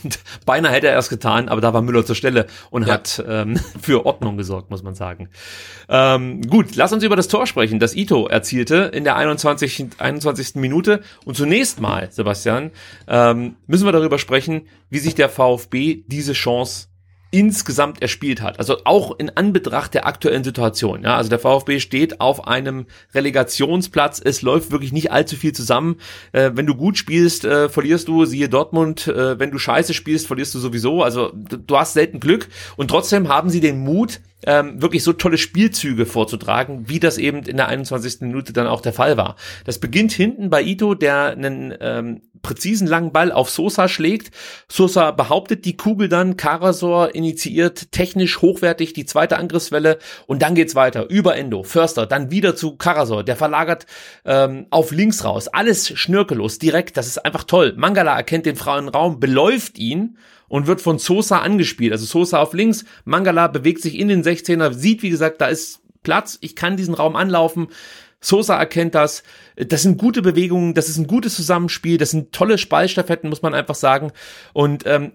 Und beinahe hätte er es getan, aber da war Müller zur Stelle und ja. hat ähm, für Ordnung gesorgt, muss man sagen. Ähm, gut, lass uns über das Tor sprechen, das Ito erzielte in der 21. 21. Minute. Und zunächst mal, Sebastian, ähm, müssen wir darüber sprechen, wie sich der VfB diese Chance insgesamt erspielt hat. Also auch in Anbetracht der aktuellen Situation. Ja, also der VfB steht auf einem Relegationsplatz. Es läuft wirklich nicht allzu viel zusammen. Äh, wenn du gut spielst, äh, verlierst du, siehe Dortmund. Äh, wenn du scheiße spielst, verlierst du sowieso. Also du, hast selten Glück. Und trotzdem haben sie den Mut, ähm, wirklich so tolle Spielzüge vorzutragen, wie das eben in der 21. Minute dann auch der Fall war. Das beginnt hinten bei Ito, der einen ähm, präzisen langen Ball auf Sosa schlägt. Sosa behauptet die Kugel dann, Karasor initiiert technisch hochwertig die zweite Angriffswelle und dann geht's weiter über Endo, Förster, dann wieder zu Karasor, der verlagert ähm, auf links raus. Alles schnörkellos, direkt, das ist einfach toll. Mangala erkennt den freien Raum, beläuft ihn und wird von Sosa angespielt. Also Sosa auf links, Mangala bewegt sich in den 16er, sieht wie gesagt, da ist Platz, ich kann diesen Raum anlaufen. Sosa erkennt das. Das sind gute Bewegungen, das ist ein gutes Zusammenspiel, das sind tolle Spallstaffetten, muss man einfach sagen. Und ähm,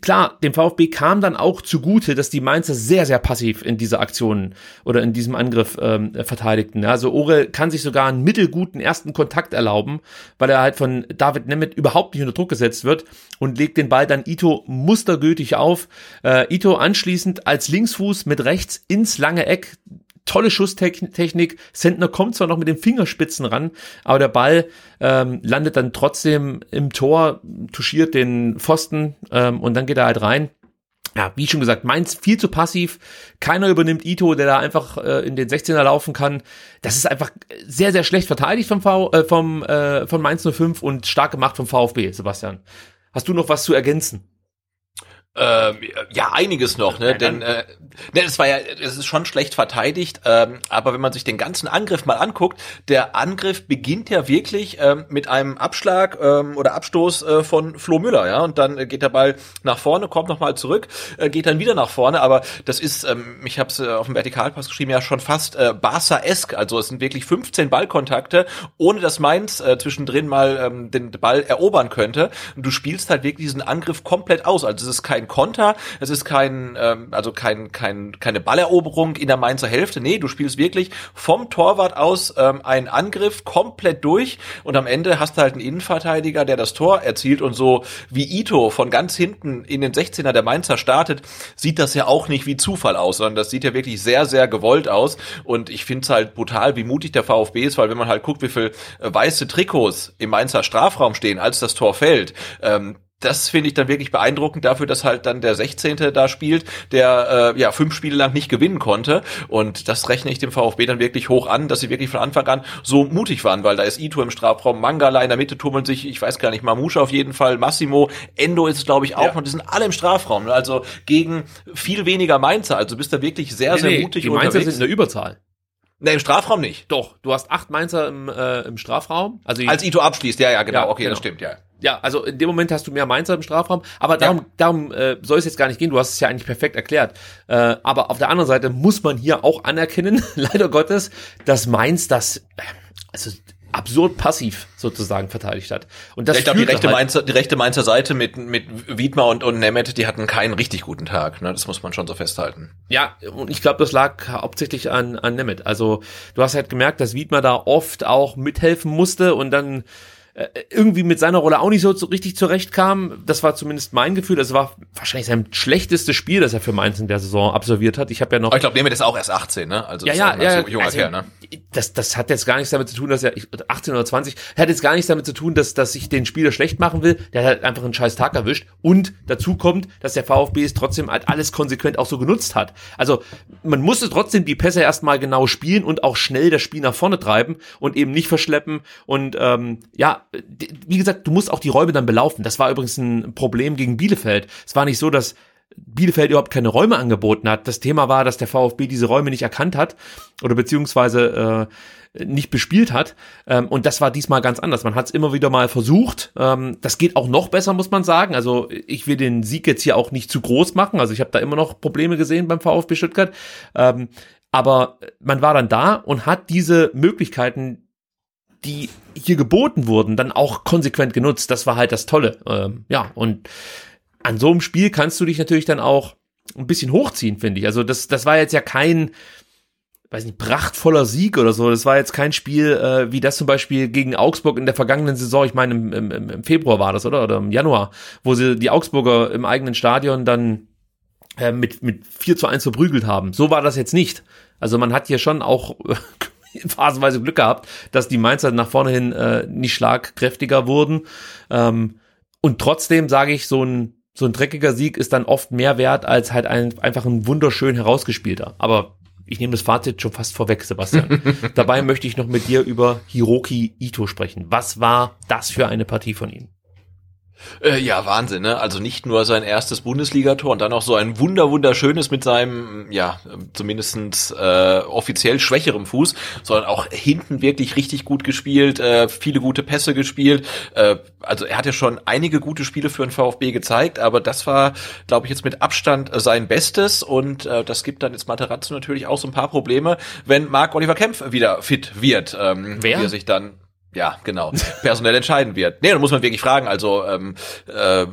klar, dem VfB kam dann auch zugute, dass die Mainzer sehr, sehr passiv in dieser Aktion oder in diesem Angriff ähm, verteidigten. Also Ore kann sich sogar einen mittelguten ersten Kontakt erlauben, weil er halt von David Nemeth überhaupt nicht unter Druck gesetzt wird und legt den Ball dann Ito mustergültig auf. Äh, Ito anschließend als Linksfuß mit rechts ins lange Eck tolle Schusstechnik. Sentner kommt zwar noch mit den Fingerspitzen ran, aber der Ball ähm, landet dann trotzdem im Tor, touchiert den Pfosten ähm, und dann geht er halt rein. Ja, wie schon gesagt, Mainz viel zu passiv. Keiner übernimmt Ito, der da einfach äh, in den 16er laufen kann. Das ist einfach sehr, sehr schlecht verteidigt vom, v, äh, vom, äh, von Mainz 05 und stark gemacht vom VfB, Sebastian. Hast du noch was zu ergänzen? Ähm, ja, einiges noch, ne? Denn äh, ne, es war ja, es ist schon schlecht verteidigt, ähm, aber wenn man sich den ganzen Angriff mal anguckt, der Angriff beginnt ja wirklich ähm, mit einem Abschlag ähm, oder Abstoß äh, von Flo Müller, ja, und dann äh, geht der Ball nach vorne, kommt nochmal zurück, äh, geht dann wieder nach vorne, aber das ist, ähm, ich habe es äh, auf dem Vertikalpass geschrieben, ja schon fast äh, Barca-esk, also es sind wirklich 15 Ballkontakte, ohne dass Mainz äh, zwischendrin mal ähm, den Ball erobern könnte. Und du spielst halt wirklich diesen Angriff komplett aus, also es ist kein kein Konter, es ist kein, ähm, also kein, kein, keine Balleroberung in der Mainzer Hälfte. Nee, du spielst wirklich vom Torwart aus ähm, einen Angriff komplett durch und am Ende hast du halt einen Innenverteidiger, der das Tor erzielt und so wie Ito von ganz hinten in den 16er der Mainzer startet, sieht das ja auch nicht wie Zufall aus, sondern das sieht ja wirklich sehr, sehr gewollt aus und ich finde es halt brutal, wie mutig der VfB ist, weil wenn man halt guckt, wie viel äh, weiße Trikots im Mainzer Strafraum stehen, als das Tor fällt, ähm, das finde ich dann wirklich beeindruckend dafür, dass halt dann der 16. da spielt, der äh, ja fünf Spiele lang nicht gewinnen konnte. Und das rechne ich dem VfB dann wirklich hoch an, dass sie wirklich von Anfang an so mutig waren, weil da ist Ito im Strafraum, Mangala in der Mitte tummeln sich, ich weiß gar nicht, Mamusha auf jeden Fall, Massimo, Endo ist glaube ich auch ja. und die sind alle im Strafraum. Also gegen viel weniger Mainzer. Also bist du wirklich sehr, nee, sehr mutig die Mainzer unterwegs. sind in der Überzahl. Ne, im Strafraum nicht. Doch, du hast acht Mainzer im, äh, im Strafraum. Also Als Ito abschließt, ja, ja, genau, ja, okay, genau. das stimmt, ja. Ja, also in dem Moment hast du mehr Mainzer im Strafraum, aber darum, ja. darum äh, soll es jetzt gar nicht gehen, du hast es ja eigentlich perfekt erklärt. Äh, aber auf der anderen Seite muss man hier auch anerkennen, <laughs> leider Gottes, dass Mainz das, äh, also absurd passiv sozusagen verteidigt hat. Und das ich glaube, die rechte halt Mainzer, die rechte Mainzer Seite mit mit Wiedmer und und Nemeth, die hatten keinen richtig guten Tag. Ne? Das muss man schon so festhalten. Ja, und ich glaube, das lag hauptsächlich an an Nemeth. Also du hast halt gemerkt, dass Wiedmer da oft auch mithelfen musste und dann äh, irgendwie mit seiner Rolle auch nicht so, so richtig zurechtkam. Das war zumindest mein Gefühl. Das war wahrscheinlich sein schlechtestes Spiel, das er für Mainz in der Saison absolviert hat. Ich habe ja noch. Aber ich glaube, Nehmet ist auch erst 18, ne? Also ja, ja, ja, so junger also, Kerl, ne? Das, das hat jetzt gar nichts damit zu tun, dass er 18 oder 20 hat jetzt gar nichts damit zu tun, dass dass ich den Spieler schlecht machen will. Der hat halt einfach einen scheiß Tag erwischt. Und dazu kommt, dass der VfB es trotzdem halt alles konsequent auch so genutzt hat. Also man musste trotzdem die Pässe erstmal genau spielen und auch schnell das Spiel nach vorne treiben und eben nicht verschleppen. Und ähm, ja, wie gesagt, du musst auch die Räume dann belaufen. Das war übrigens ein Problem gegen Bielefeld. Es war nicht so, dass Bielefeld überhaupt keine Räume angeboten hat. Das Thema war, dass der VfB diese Räume nicht erkannt hat oder beziehungsweise nicht bespielt hat. Ähm, und das war diesmal ganz anders. Man hat es immer wieder mal versucht. Ähm, das geht auch noch besser, muss man sagen. Also ich will den Sieg jetzt hier auch nicht zu groß machen. Also ich habe da immer noch Probleme gesehen beim VfB Stuttgart. Ähm, aber man war dann da und hat diese Möglichkeiten, die hier geboten wurden, dann auch konsequent genutzt. Das war halt das Tolle. Ähm, ja, und an so einem Spiel kannst du dich natürlich dann auch ein bisschen hochziehen, finde ich. Also das, das war jetzt ja kein, weiß nicht, prachtvoller Sieg oder so. Das war jetzt kein Spiel äh, wie das zum Beispiel gegen Augsburg in der vergangenen Saison. Ich meine, im, im, im Februar war das, oder? Oder im Januar, wo sie die Augsburger im eigenen Stadion dann äh, mit, mit 4 zu 1 verprügelt haben. So war das jetzt nicht. Also man hat hier schon auch <laughs> <laughs> phasenweise Glück gehabt, dass die Mainzer nach vorne hin äh, nicht schlagkräftiger wurden. Ähm, und trotzdem sage ich, so ein so ein dreckiger Sieg ist dann oft mehr wert als halt ein, einfach ein wunderschön herausgespielter. Aber ich nehme das Fazit schon fast vorweg, Sebastian. <laughs> Dabei möchte ich noch mit dir über Hiroki Ito sprechen. Was war das für eine Partie von ihm? Äh, ja, Wahnsinn, ne? Also nicht nur sein erstes Bundesligator und dann auch so ein wunder wunderschönes mit seinem, ja, zumindestens äh, offiziell schwächerem Fuß, sondern auch hinten wirklich richtig gut gespielt, äh, viele gute Pässe gespielt. Äh, also er hat ja schon einige gute Spiele für den VfB gezeigt, aber das war, glaube ich, jetzt mit Abstand sein Bestes und äh, das gibt dann jetzt Materazzo natürlich auch so ein paar Probleme, wenn Marc Oliver Kempf wieder fit wird. Ähm, Wer? Wie er sich dann ja, genau, personell entscheiden wird. Nee, da muss man wirklich fragen, also ähm, äh,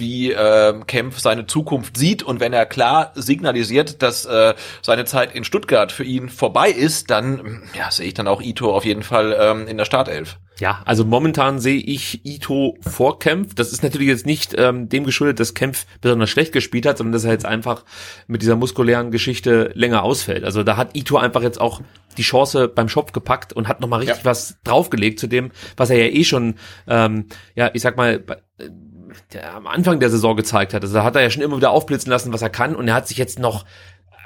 wie äh, Kempf seine Zukunft sieht und wenn er klar signalisiert, dass äh, seine Zeit in Stuttgart für ihn vorbei ist, dann ja, sehe ich dann auch Ito auf jeden Fall ähm, in der Startelf. Ja, also momentan sehe ich Ito vor Kempf. Das ist natürlich jetzt nicht ähm, dem geschuldet, dass Kempf besonders schlecht gespielt hat, sondern dass er jetzt einfach mit dieser muskulären Geschichte länger ausfällt. Also da hat Ito einfach jetzt auch die Chance beim Schopf gepackt und hat nochmal richtig ja. was draufgelegt zu dem, was er ja eh schon, ähm, ja, ich sag mal, der am Anfang der Saison gezeigt hat. Also da hat er ja schon immer wieder aufblitzen lassen, was er kann und er hat sich jetzt noch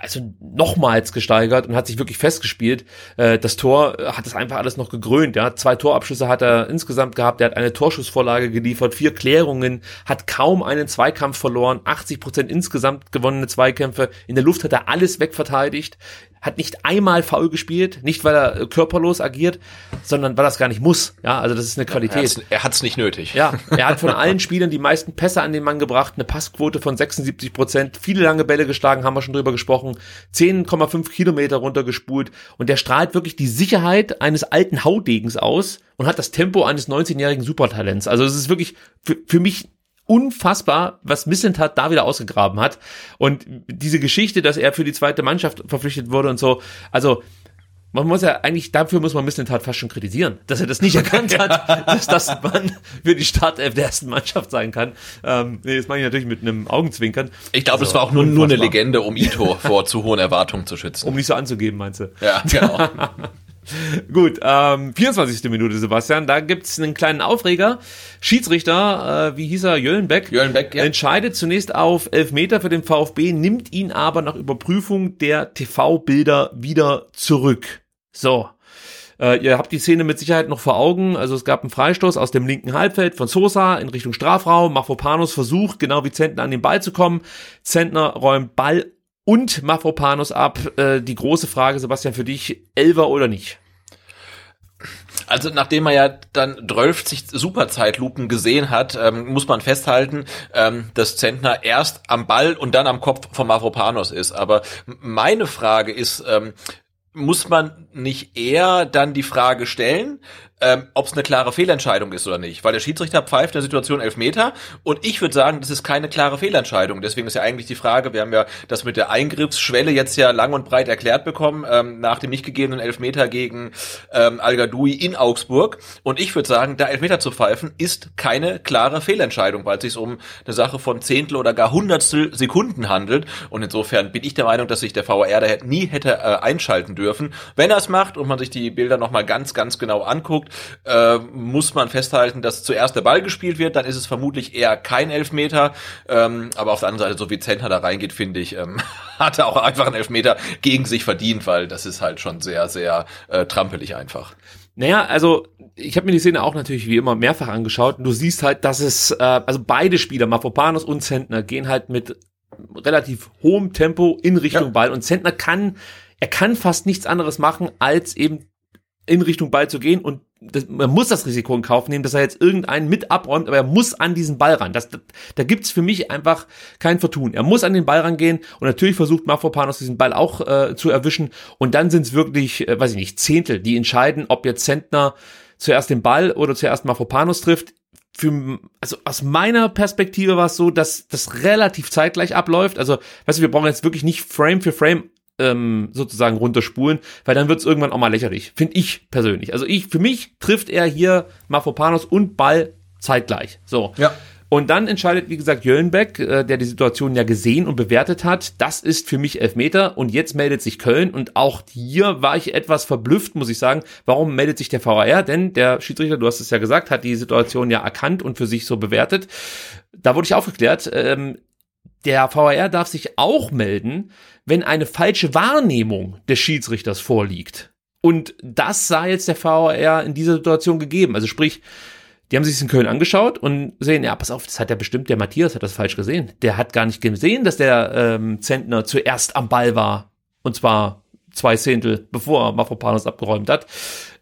also nochmals gesteigert und hat sich wirklich festgespielt. Äh, das Tor hat es einfach alles noch gegrönt. Ja, zwei Torabschlüsse hat er insgesamt gehabt. Er hat eine Torschussvorlage geliefert, vier Klärungen, hat kaum einen Zweikampf verloren, 80 Prozent insgesamt gewonnene Zweikämpfe. In der Luft hat er alles wegverteidigt hat nicht einmal faul gespielt, nicht weil er äh, körperlos agiert, sondern weil er es gar nicht muss. Ja, also das ist eine Qualität. Er hat es nicht nötig. Ja, er hat von allen Spielern die meisten Pässe an den Mann gebracht, eine Passquote von 76 Prozent, viele lange Bälle geschlagen, haben wir schon drüber gesprochen, 10,5 Kilometer runtergespult und der strahlt wirklich die Sicherheit eines alten Hautdegens aus und hat das Tempo eines 19-jährigen Supertalents. Also es ist wirklich für, für mich unfassbar, was Missentat da wieder ausgegraben hat. Und diese Geschichte, dass er für die zweite Mannschaft verpflichtet wurde und so, also man muss ja eigentlich, dafür muss man Missentat fast schon kritisieren, dass er das nicht erkannt hat, <laughs> dass das Mann für die Startelf der ersten Mannschaft sein kann. Ähm, nee, das meine ich natürlich mit einem Augenzwinkern. Ich glaube, also, das war auch nur, nur eine Legende, um Ito vor zu hohen Erwartungen zu schützen. Um nicht so anzugeben, meinst du? Ja, genau. <laughs> <laughs> Gut, ähm, 24. Minute, Sebastian. Da gibt's einen kleinen Aufreger. Schiedsrichter, äh, wie hieß er, Jöllenbeck, Jöllenbeck ja. entscheidet zunächst auf Elfmeter für den VfB, nimmt ihn aber nach Überprüfung der TV-Bilder wieder zurück. So. Äh, ihr habt die Szene mit Sicherheit noch vor Augen. Also es gab einen Freistoß aus dem linken Halbfeld von Sosa in Richtung Strafraum. Mafropanos versucht, genau wie Zentner an den Ball zu kommen. Zentner räumt Ball und Mafropanos ab. Äh, die große Frage, Sebastian, für dich, Elver oder nicht? Also nachdem man ja dann 12 Superzeitlupen gesehen hat, ähm, muss man festhalten, ähm, dass Zentner erst am Ball und dann am Kopf von Mavropanos ist. Aber meine Frage ist, ähm, muss man nicht eher dann die Frage stellen, ähm, ob es eine klare Fehlentscheidung ist oder nicht. Weil der Schiedsrichter pfeift in der Situation elf Meter und ich würde sagen, das ist keine klare Fehlentscheidung. Deswegen ist ja eigentlich die Frage, wir haben ja das mit der Eingriffsschwelle jetzt ja lang und breit erklärt bekommen, ähm, nach dem nicht gegebenen Elfmeter gegen ähm, al in Augsburg. Und ich würde sagen, da Elfmeter zu pfeifen, ist keine klare Fehlentscheidung, weil es sich um eine Sache von Zehntel oder gar Hundertstel Sekunden handelt. Und insofern bin ich der Meinung, dass sich der VR da nie hätte äh, einschalten dürfen. Wenn er es macht und man sich die Bilder nochmal ganz, ganz genau anguckt, äh, muss man festhalten, dass zuerst der Ball gespielt wird, dann ist es vermutlich eher kein Elfmeter. Ähm, aber auf der anderen Seite, so wie Zentner da reingeht, finde ich, ähm, <laughs> hat er auch einfach einen Elfmeter gegen sich verdient, weil das ist halt schon sehr, sehr äh, trampelig einfach. Naja, also ich habe mir die Szene auch natürlich wie immer mehrfach angeschaut und du siehst halt, dass es, äh, also beide Spieler, Mafopanos und Zentner, gehen halt mit relativ hohem Tempo in Richtung ja. Ball und Zentner kann, er kann fast nichts anderes machen, als eben in Richtung Ball zu gehen und das, man muss das Risiko in Kauf nehmen, dass er jetzt irgendeinen mit abräumt, aber er muss an diesen Ball ran. Das, da, da gibt's für mich einfach kein Vertun. Er muss an den Ball rangehen und natürlich versucht Mafropanos diesen Ball auch äh, zu erwischen und dann sind's wirklich, äh, weiß ich nicht, Zehntel, die entscheiden, ob jetzt Zentner zuerst den Ball oder zuerst Mafropanos trifft. Für, also aus meiner Perspektive war es so, dass das relativ zeitgleich abläuft. Also, weißt du, wir brauchen jetzt wirklich nicht Frame für Frame ähm, sozusagen runterspulen, weil dann wird es irgendwann auch mal lächerlich, finde ich persönlich. Also ich, für mich trifft er hier Mafropanos und Ball zeitgleich. So. Ja. Und dann entscheidet, wie gesagt, Jöllenbeck, äh, der die Situation ja gesehen und bewertet hat, das ist für mich Elfmeter und jetzt meldet sich Köln und auch hier war ich etwas verblüfft, muss ich sagen. Warum meldet sich der VAR? Denn der Schiedsrichter, du hast es ja gesagt, hat die Situation ja erkannt und für sich so bewertet. Da wurde ich aufgeklärt, ähm, der VAR darf sich auch melden, wenn eine falsche Wahrnehmung des Schiedsrichters vorliegt. Und das sah jetzt der VAR in dieser Situation gegeben. Also sprich, die haben sich in Köln angeschaut und sehen, ja, pass auf, das hat ja bestimmt, der Matthias hat das falsch gesehen. Der hat gar nicht gesehen, dass der ähm, Zentner zuerst am Ball war. Und zwar zwei Zehntel, bevor Mafropanos abgeräumt hat.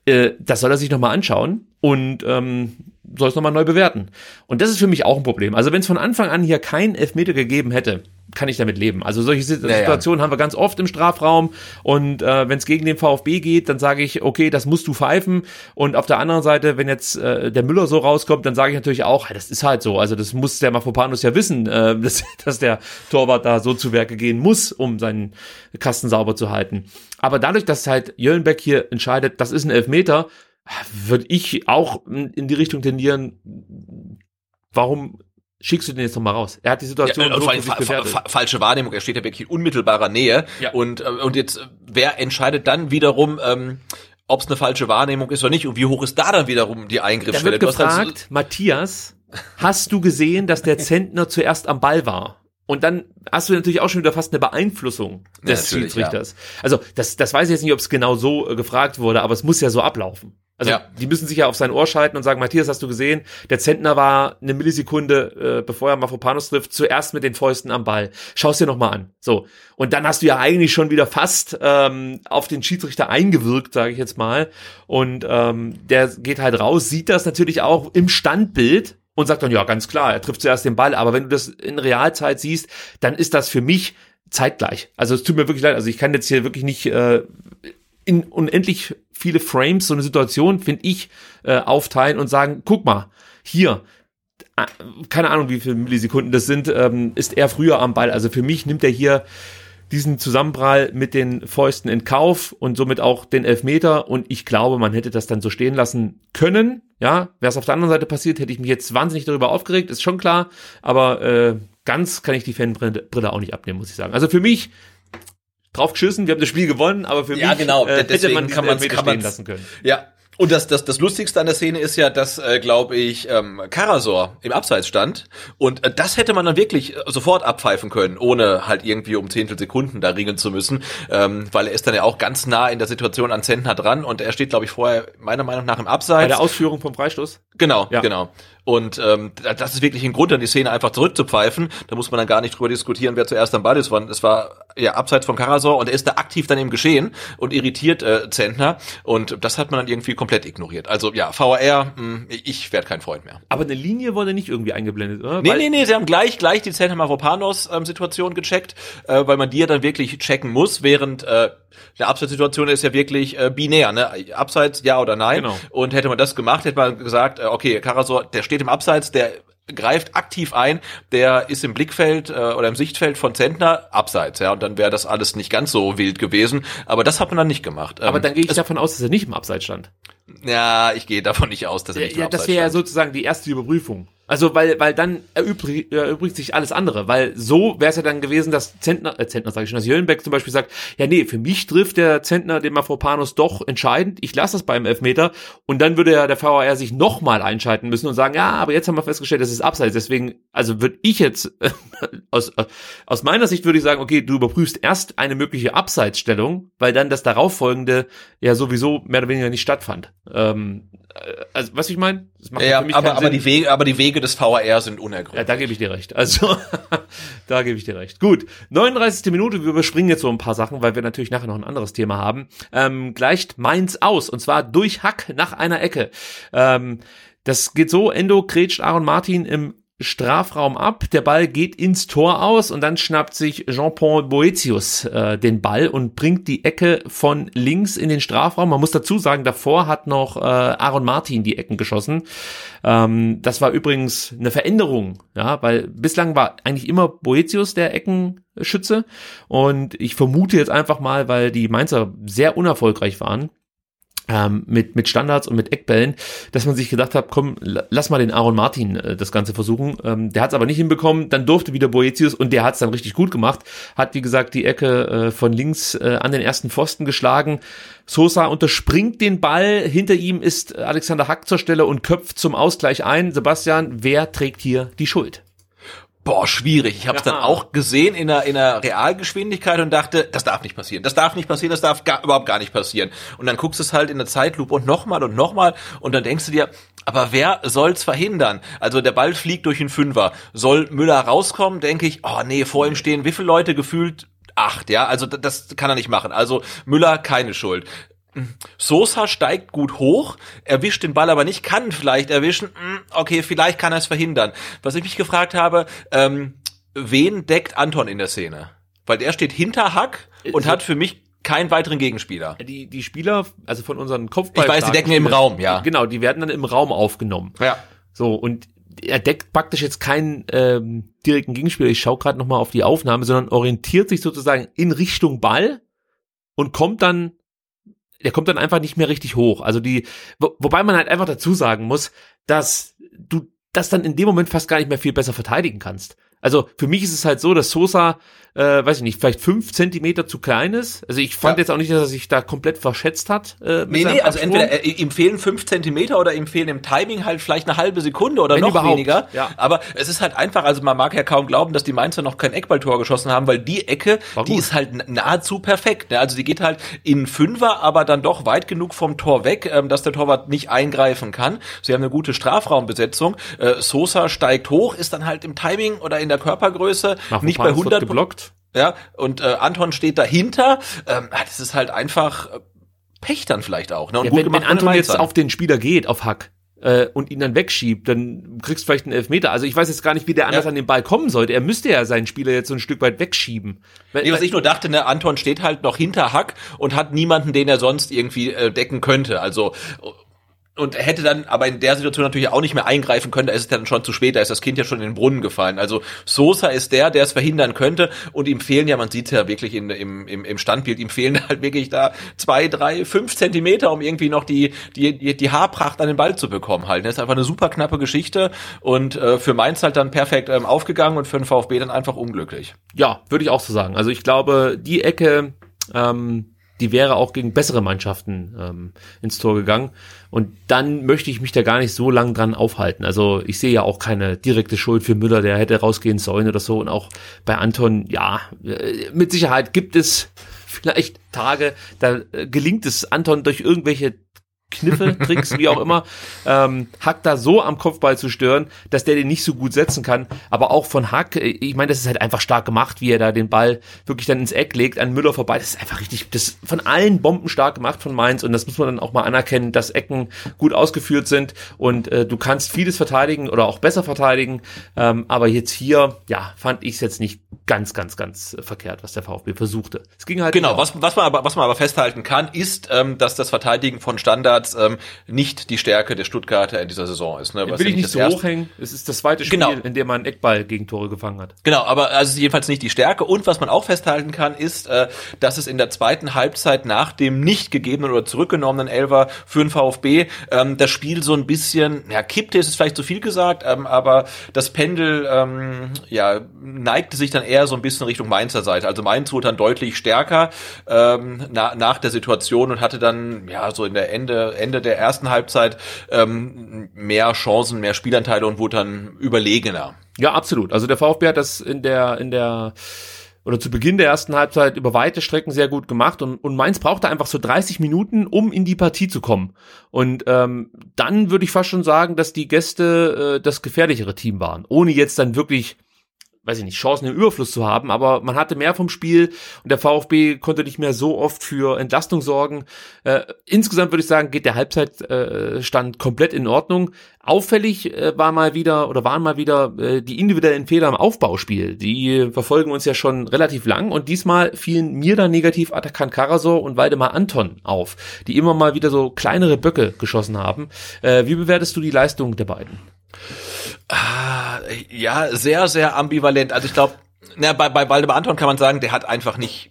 Äh, das soll er sich nochmal anschauen und ähm, soll es nochmal neu bewerten. Und das ist für mich auch ein Problem. Also wenn es von Anfang an hier kein Elfmeter gegeben hätte, kann ich damit leben. Also solche Situationen ja, ja. haben wir ganz oft im Strafraum und äh, wenn es gegen den VfB geht, dann sage ich, okay, das musst du pfeifen und auf der anderen Seite, wenn jetzt äh, der Müller so rauskommt, dann sage ich natürlich auch, das ist halt so, also das muss der Mafopanus ja wissen, äh, <laughs> dass, dass der Torwart da so zu Werke gehen muss, um seinen Kasten sauber zu halten. Aber dadurch, dass halt Jöllenbeck hier entscheidet, das ist ein Elfmeter, würde ich auch in die Richtung tendieren, warum schickst du den jetzt nochmal raus? Er hat die Situation ja, so fa fa fa falsche Wahrnehmung, er steht ja wirklich in unmittelbarer Nähe ja. und, äh, und jetzt, äh, wer entscheidet dann wiederum, ähm, ob es eine falsche Wahrnehmung ist oder nicht und wie hoch ist da dann wiederum die Eingriffsschwelle? Da wird gefragt, so Matthias, hast du gesehen, dass der Zentner zuerst am Ball war? Und dann hast du natürlich auch schon wieder fast eine Beeinflussung des ja, Schiedsrichters. Ja. Also das, das weiß ich jetzt nicht, ob es genau so äh, gefragt wurde, aber es muss ja so ablaufen. Also ja. die müssen sich ja auf sein Ohr schalten und sagen, Matthias, hast du gesehen, der Zentner war eine Millisekunde, äh, bevor er Mafropanos trifft, zuerst mit den Fäusten am Ball. Schau's dir nochmal an. So. Und dann hast du ja eigentlich schon wieder fast ähm, auf den Schiedsrichter eingewirkt, sage ich jetzt mal. Und ähm, der geht halt raus, sieht das natürlich auch im Standbild und sagt dann, ja, ganz klar, er trifft zuerst den Ball. Aber wenn du das in Realzeit siehst, dann ist das für mich zeitgleich. Also es tut mir wirklich leid. Also ich kann jetzt hier wirklich nicht äh, in unendlich viele Frames so eine Situation, finde ich, äh, aufteilen und sagen, guck mal, hier, äh, keine Ahnung, wie viele Millisekunden das sind, ähm, ist er früher am Ball. Also für mich nimmt er hier diesen Zusammenprall mit den Fäusten in Kauf und somit auch den Elfmeter und ich glaube, man hätte das dann so stehen lassen können. Ja, wäre es auf der anderen Seite passiert, hätte ich mich jetzt wahnsinnig darüber aufgeregt, ist schon klar, aber äh, ganz kann ich die Fanbrille auch nicht abnehmen, muss ich sagen. Also für mich drauf geschissen, wir haben das Spiel gewonnen, aber für ja, mich genau. äh, hätte man kann man stehen lassen können. Ja, und das, das, das Lustigste an der Szene ist ja, dass, äh, glaube ich, ähm, Karasor im Abseits stand. Und äh, das hätte man dann wirklich äh, sofort abpfeifen können, ohne halt irgendwie um Zehntel Sekunden da ringen zu müssen. Ähm, weil er ist dann ja auch ganz nah in der Situation an Zentner dran und er steht, glaube ich, vorher meiner Meinung nach im Abseits. Bei der Ausführung vom Freistoß? Genau, ja. genau. Und ähm, das ist wirklich ein Grund, dann die Szene einfach zurückzupfeifen. Da muss man dann gar nicht drüber diskutieren, wer zuerst am Ball ist. Es war ja abseits von Karasor und er ist da aktiv dann im Geschehen und irritiert äh, Zentner. Und das hat man dann irgendwie komplett ignoriert. Also ja, VAR, mh, hm, ich werde kein Freund mehr. Aber eine Linie wurde nicht irgendwie eingeblendet, oder? Nee, weil nee, nee, sie haben gleich, gleich die Zentner Mavropanos ähm, Situation gecheckt, äh, weil man die ja dann wirklich checken muss, während äh, der Abseitssituation ist ja wirklich äh, binär, ne? Abseits ja oder nein. Genau. Und hätte man das gemacht, hätte man gesagt, äh, okay, Karasor, der steht im Abseits, der greift aktiv ein, der ist im Blickfeld äh, oder im Sichtfeld von Zentner abseits, ja, und dann wäre das alles nicht ganz so wild gewesen, aber das hat man dann nicht gemacht. Aber ähm, dann gehe ich davon aus, dass er nicht im Abseits stand. Ja, ich gehe davon nicht aus, dass er ja, nicht im ja, Abseits Das wäre ja sozusagen die erste Überprüfung. Also weil weil dann erübrigt, erübrigt sich alles andere, weil so wäre es ja dann gewesen, dass Zentner, äh, Zentner sage ich schon, dass Jöllenbeck zum Beispiel sagt, ja nee, für mich trifft der Zentner den Mafropanos doch entscheidend, ich lasse das beim Elfmeter und dann würde ja der VAR sich nochmal einschalten müssen und sagen, ja, aber jetzt haben wir festgestellt, das ist abseits, deswegen, also würde ich jetzt, <laughs> aus, aus meiner Sicht würde ich sagen, okay, du überprüfst erst eine mögliche Abseitsstellung, weil dann das darauffolgende ja sowieso mehr oder weniger nicht stattfand. Ähm, äh, also was ich meine? Ja, aber, aber, die Wege, aber die Wege des VAR sind unergründlich. Ja, da gebe ich dir recht. Also, <laughs> da gebe ich dir recht. Gut, 39. Minute, wir überspringen jetzt so ein paar Sachen, weil wir natürlich nachher noch ein anderes Thema haben. Ähm, gleicht Mainz aus, und zwar durch Hack nach einer Ecke. Ähm, das geht so, Endo grätscht Aaron Martin im Strafraum ab, der Ball geht ins Tor aus und dann schnappt sich Jean-Paul Boetius äh, den Ball und bringt die Ecke von links in den Strafraum. Man muss dazu sagen, davor hat noch äh, Aaron Martin die Ecken geschossen. Ähm, das war übrigens eine Veränderung, ja, weil bislang war eigentlich immer Boetius der Eckenschütze und ich vermute jetzt einfach mal, weil die Mainzer sehr unerfolgreich waren, ähm, mit, mit Standards und mit Eckbällen, dass man sich gedacht hat, komm, la- lass mal den Aaron Martin äh, das Ganze versuchen. Ähm, der hat es aber nicht hinbekommen, dann durfte wieder Boetius und der hat es dann richtig gut gemacht, hat wie gesagt die Ecke äh, von links äh, an den ersten Pfosten geschlagen. Sosa unterspringt den Ball, hinter ihm ist Alexander Hack zur Stelle und köpft zum Ausgleich ein. Sebastian, wer trägt hier die Schuld? Boah, schwierig. Ich habe es Ja. dann auch gesehen in der, in der Realgeschwindigkeit und dachte, das darf nicht passieren. Das darf nicht passieren, das darf gar, überhaupt gar nicht passieren. Und dann guckst du es halt in der Zeitlupe und nochmal und nochmal und dann denkst du dir, aber wer soll's verhindern? Also der Ball fliegt durch den Fünfer. Soll Müller rauskommen? Denke ich, oh nee, vor ihm stehen wie viele Leute gefühlt? Acht, ja, also das kann er nicht machen. Also Müller keine Schuld. Sosa steigt gut hoch, erwischt den Ball aber nicht, kann vielleicht erwischen, hm, okay, vielleicht kann er es verhindern. Was ich mich gefragt habe, ähm, wen deckt Anton in der Szene? Weil der steht hinter Hack und so- hat für mich keinen weiteren Gegenspieler. Die, die Spieler, also von unseren Kopfball. Ich weiß, die decken im Raum, ja. Genau, die werden dann im Raum aufgenommen. Ja. So, und er deckt praktisch jetzt keinen ähm, direkten Gegenspieler. Ich schaue gerade nochmal auf die Aufnahme, sondern orientiert sich sozusagen in Richtung Ball und kommt dann, der kommt dann einfach nicht mehr richtig hoch. Also die, wo, wobei man halt einfach dazu sagen muss, dass du das dann in dem Moment fast gar nicht mehr viel besser verteidigen kannst. Also für mich ist es halt so, dass Sosa, äh, weiß ich nicht, vielleicht fünf Zentimeter zu klein ist. Also ich fand Ja. jetzt auch nicht, dass er sich da komplett verschätzt hat. Äh, Nee, nee, also Absprung. entweder äh, ihm fehlen fünf Zentimeter oder ihm fehlen im Timing halt vielleicht eine halbe Sekunde oder Wenn noch überhaupt, weniger. ja. Aber es ist halt einfach, also man mag ja kaum glauben, dass die Mainzer noch kein Eckballtor geschossen haben, weil die Ecke, die ist halt nahezu perfekt. Ne? Also die geht halt in Fünfer, aber dann doch weit genug vom Tor weg, ähm, dass der Torwart nicht eingreifen kann. Sie haben eine gute Strafraumbesetzung. Äh, Sosa steigt hoch, ist dann halt im Timing oder in der Körpergröße Nach nicht bei Pass wird 100 geblockt. Ja, und äh, Anton steht dahinter. Ähm, ah, das ist halt einfach äh, Pech dann vielleicht auch. Ne? Und Ja, gut wenn, wenn gemacht den Anton jetzt Mainzern. auf den Spieler geht, auf Hack, äh, und ihn dann wegschiebt, dann kriegst du vielleicht einen Elfmeter. Also ich weiß jetzt gar nicht, wie der anders Ja. an den Ball kommen sollte. Er müsste ja seinen Spieler jetzt so ein Stück weit wegschieben. Wenn, Nee, was ich nur dachte, ne, Anton steht halt noch hinter Hack und hat niemanden, den er sonst irgendwie äh, decken könnte. Also und hätte dann aber in der Situation natürlich auch nicht mehr eingreifen können, da ist es dann schon zu spät, da ist das Kind ja schon in den Brunnen gefallen. Also Sosa ist der, der es verhindern könnte und ihm fehlen ja, man sieht ja wirklich in, im, im, im Standbild, ihm fehlen <laughs> halt wirklich da zwei, drei, fünf Zentimeter, um irgendwie noch die, die, die, die Haarpracht an den Ball zu bekommen halt. Das ist einfach eine super knappe Geschichte und äh, für Mainz halt dann perfekt ähm, aufgegangen und für den VfB dann einfach unglücklich. ja, würde ich auch so sagen. Also ich glaube, die Ecke, ähm, die wäre auch gegen bessere Mannschaften ähm, ins Tor gegangen. Und dann möchte ich mich da gar nicht so lang dran aufhalten. Also ich sehe ja auch keine direkte Schuld für Müller, der hätte rausgehen sollen oder so. Und auch bei Anton, ja, äh, mit Sicherheit gibt es <laughs> vielleicht Tage, da äh, gelingt es Anton durch irgendwelche Kniffe, Tricks, wie auch immer, ähm, Hack da so am Kopfball zu stören, dass der den nicht so gut setzen kann. Aber auch von Hack, äh, ich meine, das ist halt einfach stark gemacht, wie er da den Ball wirklich dann ins Eck legt, an Müller vorbei. Das ist einfach richtig, das ist von allen Bomben stark gemacht von Mainz und das muss man dann auch mal anerkennen, dass Ecken gut ausgeführt sind und äh, du kannst vieles verteidigen oder auch besser verteidigen. Ähm, aber jetzt hier, ja, fand ich es jetzt nicht ganz, ganz, ganz verkehrt, was der VfB versuchte. Es ging halt Genau, was, was, man aber, was man aber festhalten kann, ist, ähm, dass das Verteidigen von Standards ähm, nicht die Stärke der Stuttgarter in dieser Saison ist. Ne? Was will ich nicht so erste- hochhängen. Es ist das zweite Spiel, Genau. in dem man Eckball gegen Tore gefangen hat. Genau, aber also es ist jedenfalls nicht die Stärke. Und was man auch festhalten kann, ist, äh, dass es in der zweiten Halbzeit nach dem nicht gegebenen oder zurückgenommenen Elfer für den VfB ähm, das Spiel so ein bisschen, ja, kippte ist es vielleicht zu viel gesagt, ähm, aber das Pendel ähm, ja, neigte sich dann eher so ein bisschen Richtung Mainzer Seite. Also Mainz wurde dann deutlich stärker ähm, na, nach der Situation und hatte dann ja so in der Ende, Ende der ersten Halbzeit ähm, mehr Chancen, mehr Spielanteile und wurde dann überlegener. Ja, absolut. Also der VfB hat das in der in der oder zu Beginn der ersten Halbzeit über weite Strecken sehr gut gemacht und, und Mainz brauchte einfach so 30 Minuten, um in die Partie zu kommen. Und ähm, dann würde ich fast schon sagen, dass die Gäste äh, das gefährlichere Team waren, ohne jetzt dann wirklich weiß ich nicht, Chancen im Überfluss zu haben, aber man hatte mehr vom Spiel und der VfB konnte nicht mehr so oft für Entlastung sorgen. Äh, insgesamt würde ich sagen, geht der Halbzeitstand äh, komplett in Ordnung. Auffällig äh, war mal wieder oder waren mal wieder äh, die individuellen Fehler im Aufbauspiel. Die verfolgen uns ja schon relativ lang und diesmal fielen mir dann negativ Atakan Karasor und Waldemar Anton auf, die immer mal wieder so kleinere Böcke geschossen haben. Äh, wie bewertest du die Leistung der beiden? Ah, ja, sehr, sehr ambivalent. Also ich glaube, na, bei, bei Waldemar Anton kann man sagen, der hat einfach nicht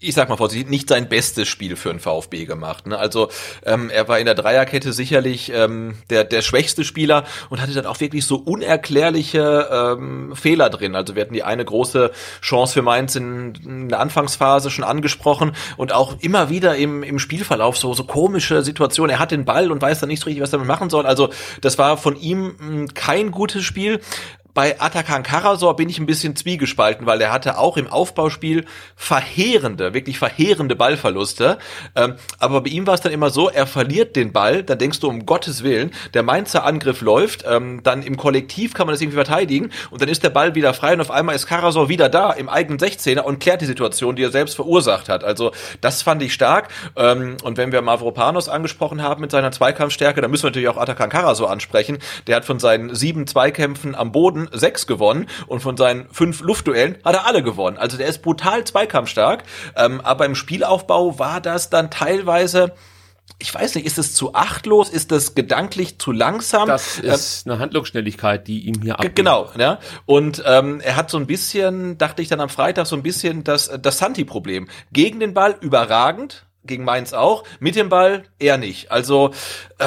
ich sag mal vorsichtig, nicht sein bestes Spiel für einen VfB gemacht. Ne? Also ähm, er war in der Dreierkette sicherlich ähm, der, der schwächste Spieler und hatte dann auch wirklich so unerklärliche ähm, Fehler drin. Also wir hatten die eine große Chance für Mainz in, in der Anfangsphase schon angesprochen und auch immer wieder im, im Spielverlauf so, so komische Situationen. Er hat den Ball und weiß dann nicht so richtig, was er damit machen soll. Also das war von ihm mh, hm, kein gutes Spiel. Bei Atakan Karasor bin ich ein bisschen zwiegespalten, weil er hatte auch im Aufbauspiel verheerende, wirklich verheerende Ballverluste. Ähm, aber bei ihm war es dann immer so, er verliert den Ball, dann denkst du um Gottes Willen, der Mainzer Angriff läuft, ähm, dann im Kollektiv kann man das irgendwie verteidigen und dann ist der Ball wieder frei und auf einmal ist Karasor wieder da im eigenen 16er und klärt die Situation, die er selbst verursacht hat. Also das fand ich stark. Ähm, und wenn wir Mavropanos angesprochen haben mit seiner Zweikampfstärke, dann müssen wir natürlich auch Atakan Karasor ansprechen. Der hat von seinen sieben Zweikämpfen am Boden sechs gewonnen und von seinen fünf Luftduellen hat er alle gewonnen. Also der ist brutal zweikampfstark. Ähm, aber im Spielaufbau war das dann teilweise ich weiß nicht, ist es zu achtlos? Ist das gedanklich zu langsam? Das ist ähm, eine Handlungsschnelligkeit, die ihm hier abgeht. Genau, ja. Und ähm, er hat so ein bisschen, dachte ich dann am Freitag, so ein bisschen das, das Santi-Problem. Gegen den Ball überragend, gegen Mainz auch, mit dem Ball eher nicht. Also äh,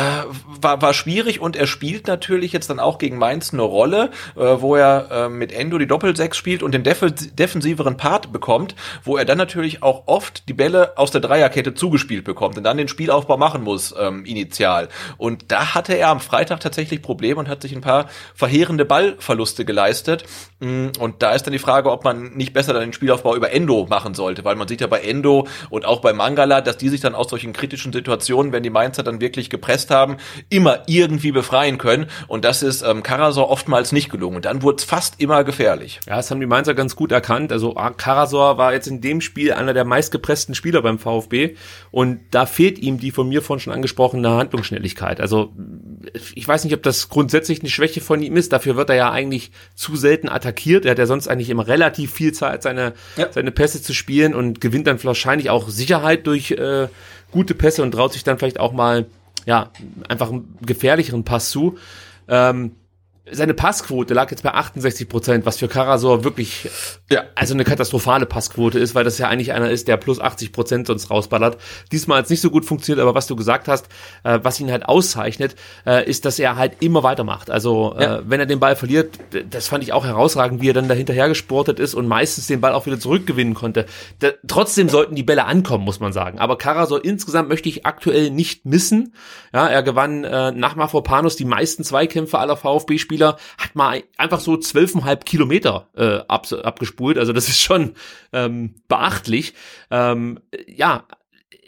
war, war schwierig und er spielt natürlich jetzt dann auch gegen Mainz eine Rolle, äh, wo er äh, mit Endo die Doppelsechs spielt und den def defensiveren Part bekommt, wo er dann natürlich auch oft die Bälle aus der Dreierkette zugespielt bekommt und dann den Spielaufbau machen muss ähm, initial. Und da hatte er am Freitag tatsächlich Probleme und hat sich ein paar verheerende Ballverluste geleistet. Mm, und da ist dann die Frage, ob man nicht besser dann den Spielaufbau über Endo machen sollte, weil man sieht ja bei Endo und auch bei Mangala, dass die sich dann aus solchen kritischen Situationen, wenn die Mainzer dann wirklich gepresst haben, immer irgendwie befreien können. Und das ist ähm, Karasor oftmals nicht gelungen. dann wurde es fast immer gefährlich. Ja, das haben die Mainzer ganz gut erkannt. Also ah, Karasor war jetzt in dem Spiel einer der meistgepressten Spieler beim VfB. Und da fehlt ihm die von mir vorhin schon angesprochene Handlungsschnelligkeit. Also ich weiß nicht, ob das grundsätzlich eine Schwäche von ihm ist. Dafür wird er ja eigentlich zu selten attackiert. Er hat ja sonst eigentlich immer relativ viel Zeit, seine, ja. seine Pässe zu spielen und gewinnt dann wahrscheinlich auch Sicherheit durch äh, gute Pässe und traut sich dann vielleicht auch mal ja einfach einen gefährlicheren Pass zu. Ähm, seine Passquote lag jetzt bei 68 Prozent, was für Karasor wirklich ja. also eine katastrophale Passquote ist, weil das ja eigentlich einer ist, der plus 80 Prozent sonst rausballert. Diesmal hat es nicht so gut funktioniert, aber was du gesagt hast, äh, was ihn halt auszeichnet, äh, ist, dass er halt immer weitermacht. Also äh, ja. wenn er den Ball verliert, das fand ich auch herausragend, wie er dann dahinterher gesportet ist und meistens den Ball auch wieder zurückgewinnen konnte. Da, trotzdem sollten die Bälle ankommen, muss man sagen. Aber Karasor insgesamt möchte ich aktuell nicht missen. Ja, er gewann äh, nach Mafropanos die meisten Zweikämpfe aller VfB-Spieler Spieler hat mal einfach so zwölfeinhalb Kilometer äh, ab, abgespult. Also das ist schon ähm, beachtlich. Ähm, ja,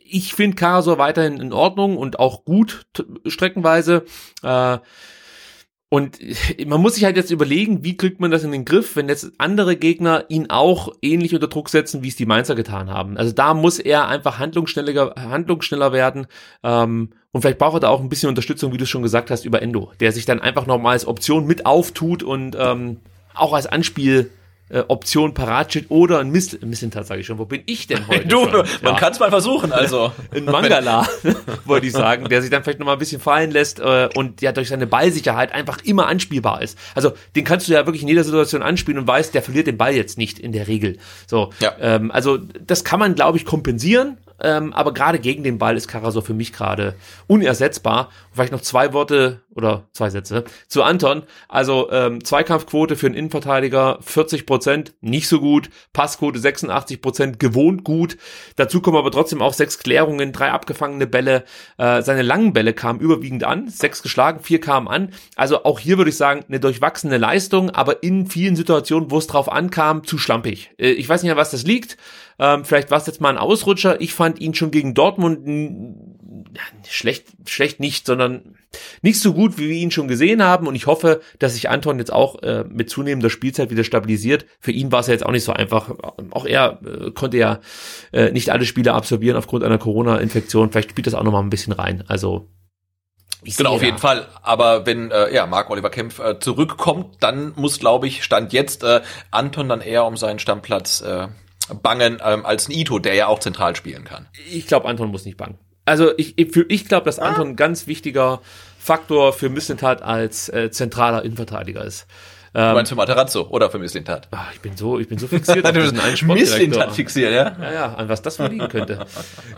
ich finde Karasor weiterhin in Ordnung und auch gut streckenweise. Äh, und man muss sich halt jetzt überlegen, wie kriegt man das in den Griff, wenn jetzt andere Gegner ihn auch ähnlich unter Druck setzen, wie es die Mainzer getan haben. Also da muss er einfach handlungsschneller, handlungsschneller werden. Ähm, und vielleicht braucht er da auch ein bisschen Unterstützung, wie du schon gesagt hast, über Endo, der sich dann einfach nochmal als Option mit auftut und ähm, auch als Anspiel äh, Option parat steht oder ein Mist, Missentat sage ich schon. Wo bin ich denn heute? du, schon? man ja. kann es mal versuchen, also. <laughs> In Mangala, <laughs> wollte ich sagen, der sich dann vielleicht nochmal ein bisschen fallen lässt äh, und ja durch seine Ballsicherheit einfach immer anspielbar ist. Also den kannst du ja wirklich in jeder Situation anspielen und weißt, der verliert den Ball jetzt nicht in der Regel. So, ja. ähm, also das kann man, glaube ich, kompensieren. Ähm, aber gerade gegen den Ball ist Karasor für mich gerade unersetzbar. Und vielleicht noch zwei Worte oder zwei Sätze zu Anton. Also ähm, Zweikampfquote für einen Innenverteidiger 40 Prozent, nicht so gut. Passquote 86 Prozent, gewohnt gut. Dazu kommen aber trotzdem auch sechs Klärungen, drei abgefangene Bälle. Äh, seine langen Bälle kamen überwiegend an, sechs geschlagen, vier kamen an. Also auch hier würde ich sagen, eine durchwachsene Leistung, aber in vielen Situationen, wo es drauf ankam, zu schlampig. Äh, ich weiß nicht, an was das liegt. Ähm, vielleicht war es jetzt mal ein Ausrutscher. Ich fand ihn schon gegen Dortmund schlecht, schlecht nicht, sondern nicht so gut, wie wir ihn schon gesehen haben. Und ich hoffe, dass sich Anton jetzt auch äh, mit zunehmender Spielzeit wieder stabilisiert. Für ihn war es ja jetzt auch nicht so einfach. Auch er äh, konnte ja äh, nicht alle Spiele absorbieren aufgrund einer Corona-Infektion. Vielleicht spielt das auch noch mal ein bisschen rein. Also ich genau, auf jeden Fall. Aber wenn äh, ja Marc Oliver Kempf äh, zurückkommt, dann muss, glaube ich, stand jetzt äh, Anton dann eher um seinen Stammplatz äh, bangen ähm, als ein Ito, der ja auch zentral spielen kann. Ich glaube, Anton muss nicht bangen. Also ich, ich, ich glaube, dass Anton ein ganz wichtiger Faktor für Missentat als äh, zentraler Innenverteidiger ist. Ähm, du meinst für Materazzo oder für Misslintat? Ach, ich bin so, ich bin so fixiert <laughs> auf diesen einen Misslintat fixiert, ja? Ja, ja, an was das wohl liegen könnte.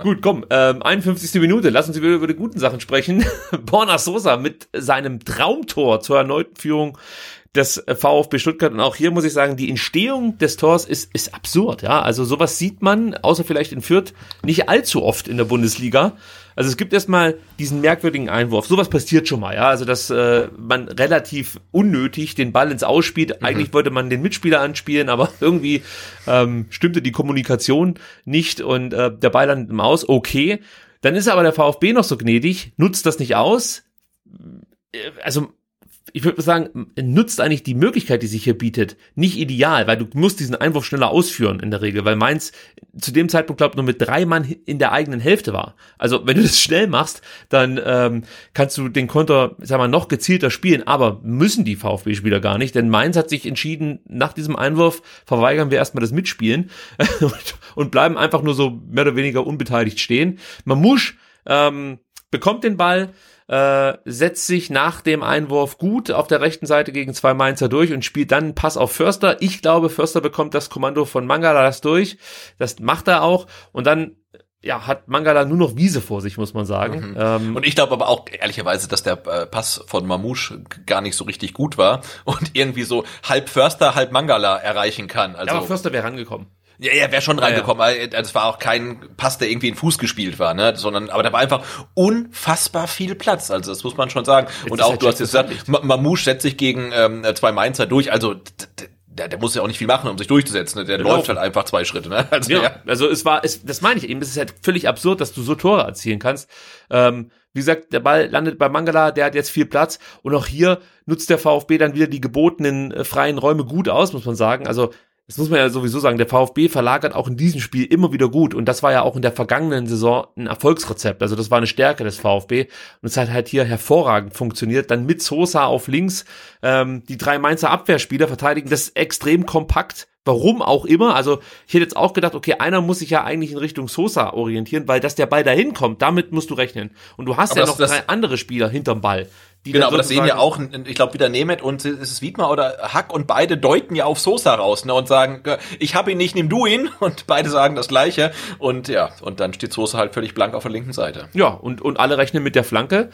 Gut, komm, ähm, 51. Minute, lass uns wieder über die guten Sachen sprechen. <laughs> Borna Sosa mit seinem Traumtor zur erneuten Führung des VfB Stuttgart. Und auch hier muss ich sagen, die Entstehung des Tors ist, ist absurd. Ja, also sowas sieht man, außer vielleicht in Fürth, nicht allzu oft in der Bundesliga. Also es gibt erstmal diesen merkwürdigen Einwurf. Sowas passiert schon mal, ja. Also dass äh, man relativ unnötig den Ball ins Ausspielt. Mhm. Eigentlich wollte man den Mitspieler anspielen, aber <laughs> irgendwie ähm, stimmte die Kommunikation nicht und äh, der Ball landet im Aus. Okay. Dann ist aber der VfB noch so gnädig, nutzt das nicht aus. Äh, also ich würde sagen, nutzt eigentlich die Möglichkeit, die sich hier bietet, nicht ideal, weil du musst diesen Einwurf schneller ausführen in der Regel, weil Mainz zu dem Zeitpunkt, glaube ich, nur mit drei Mann in der eigenen Hälfte war. Also wenn du das schnell machst, dann ähm, kannst du den Konter, sag mal, noch gezielter spielen, aber müssen die VfB-Spieler gar nicht, denn Mainz hat sich entschieden, nach diesem Einwurf verweigern wir erstmal das Mitspielen <laughs> und bleiben einfach nur so mehr oder weniger unbeteiligt stehen. Mamouche ähm, bekommt den Ball, äh, setzt sich nach dem Einwurf gut auf der rechten Seite gegen zwei Mainzer durch und spielt dann einen Pass auf Förster. Ich glaube, Förster bekommt das Kommando von Mangala das durch. Das macht er auch. Und dann ja, hat Mangala nur noch Wiese vor sich, muss man sagen. Mhm. Ähm, und ich glaube aber auch ehrlicherweise, dass der äh, Pass von Mamouche gar nicht so richtig gut war <laughs> und irgendwie so halb Förster, halb Mangala erreichen kann. Also, ja, aber Förster wäre rangekommen. Ja, ja, wäre schon reingekommen. Ja, ja. Es also war auch kein Pass, der irgendwie in Fuß gespielt war, ne? Sondern, aber da war einfach unfassbar viel Platz. Also das muss man schon sagen. Jetzt und auch, halt du hast jetzt gesagt, Mamouche setzt sich gegen ähm, zwei Mainzer durch. Also der, der muss ja auch nicht viel machen, um sich durchzusetzen. Ne? Der genau. läuft halt einfach zwei Schritte. Ne? <laughs> Also, ja, ja. also es war, es, das meine ich eben. Es ist halt völlig absurd, dass du so Tore erzielen kannst. Ähm, wie gesagt, der Ball landet bei Mangala, der hat jetzt viel Platz und auch hier nutzt der VfB dann wieder die gebotenen äh, freien Räume gut aus, muss man sagen. Also das muss man ja sowieso sagen, der VfB verlagert auch in diesem Spiel immer wieder gut und das war ja auch in der vergangenen Saison ein Erfolgsrezept. Also das war eine Stärke des VfB und es hat halt hier hervorragend funktioniert. Dann mit Sosa auf links, ähm, die drei Mainzer Abwehrspieler verteidigen das extrem kompakt. Warum auch immer. Also ich hätte jetzt auch gedacht, okay, einer muss sich ja eigentlich in Richtung Sosa orientieren, weil dass der Ball dahin kommt, damit musst du rechnen. Und du hast Aber ja noch drei andere Spieler hinterm Ball. Genau, aber das sehen ja auch, ich glaube, wieder Nemeth und ist es Wiedmer oder Hack und beide deuten ja auf Sosa raus ne, und sagen, ich habe ihn nicht, nimm du ihn. <laughs> Und beide sagen das Gleiche. Und ja, und dann steht Sosa halt völlig blank auf der linken Seite. Ja, und, und alle rechnen mit der Flanke.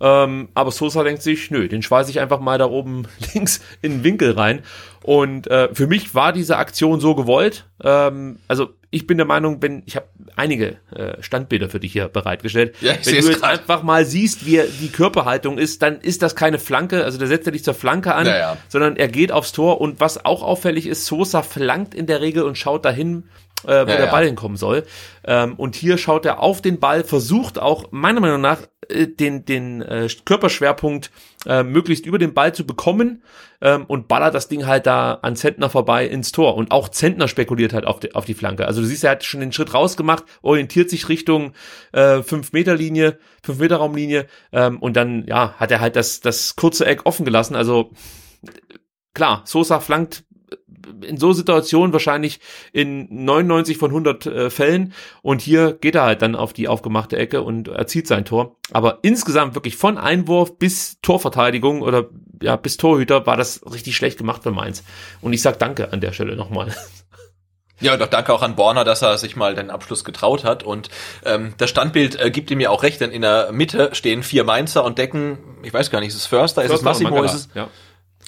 Ähm, aber Sosa denkt sich, nö, den schweiße ich einfach mal da oben <laughs> links in den Winkel rein. Und äh, für mich war diese Aktion so gewollt. Ähm, also ich bin der Meinung, wenn ich habe einige äh, Standbilder für dich hier bereitgestellt. Ja, wenn du jetzt grad. einfach mal siehst, wie die Körperhaltung ist, dann ist das keine Flanke. Also der setzt er nicht zur Flanke an, naja. sondern er geht aufs Tor. Und was auch auffällig ist, Sosa flankt in der Regel und schaut dahin, äh, wo ja, der Ball hinkommen soll. Ähm, und hier schaut er auf den Ball, versucht auch meiner Meinung nach den, den äh, Körperschwerpunkt äh, möglichst über den Ball zu bekommen ähm, und ballert das Ding halt da an Zentner vorbei ins Tor. Und auch Zentner spekuliert halt auf die, auf die Flanke. Also du siehst, er hat schon den Schritt rausgemacht, orientiert sich Richtung äh, 5-Meter-Linie, 5-Meter-Raumlinie ähm, und dann ja hat er halt das, das kurze Eck offen gelassen. Also klar, Sosa flankt in so Situationen wahrscheinlich in 99 von 100 äh, Fällen und hier geht er halt dann auf die aufgemachte Ecke und erzielt sein Tor. Aber insgesamt wirklich von Einwurf bis Torverteidigung oder ja bis Torhüter war das richtig schlecht gemacht für Mainz. Und ich sag Danke an der Stelle nochmal. Ja, doch danke auch an Borner, dass er sich mal den Abschluss getraut hat. Und ähm, das Standbild äh, gibt ihm ja auch recht, denn in der Mitte stehen vier Mainzer und decken, ich weiß gar nicht, ist es Förster, ist es Massimo, ist es? Ja.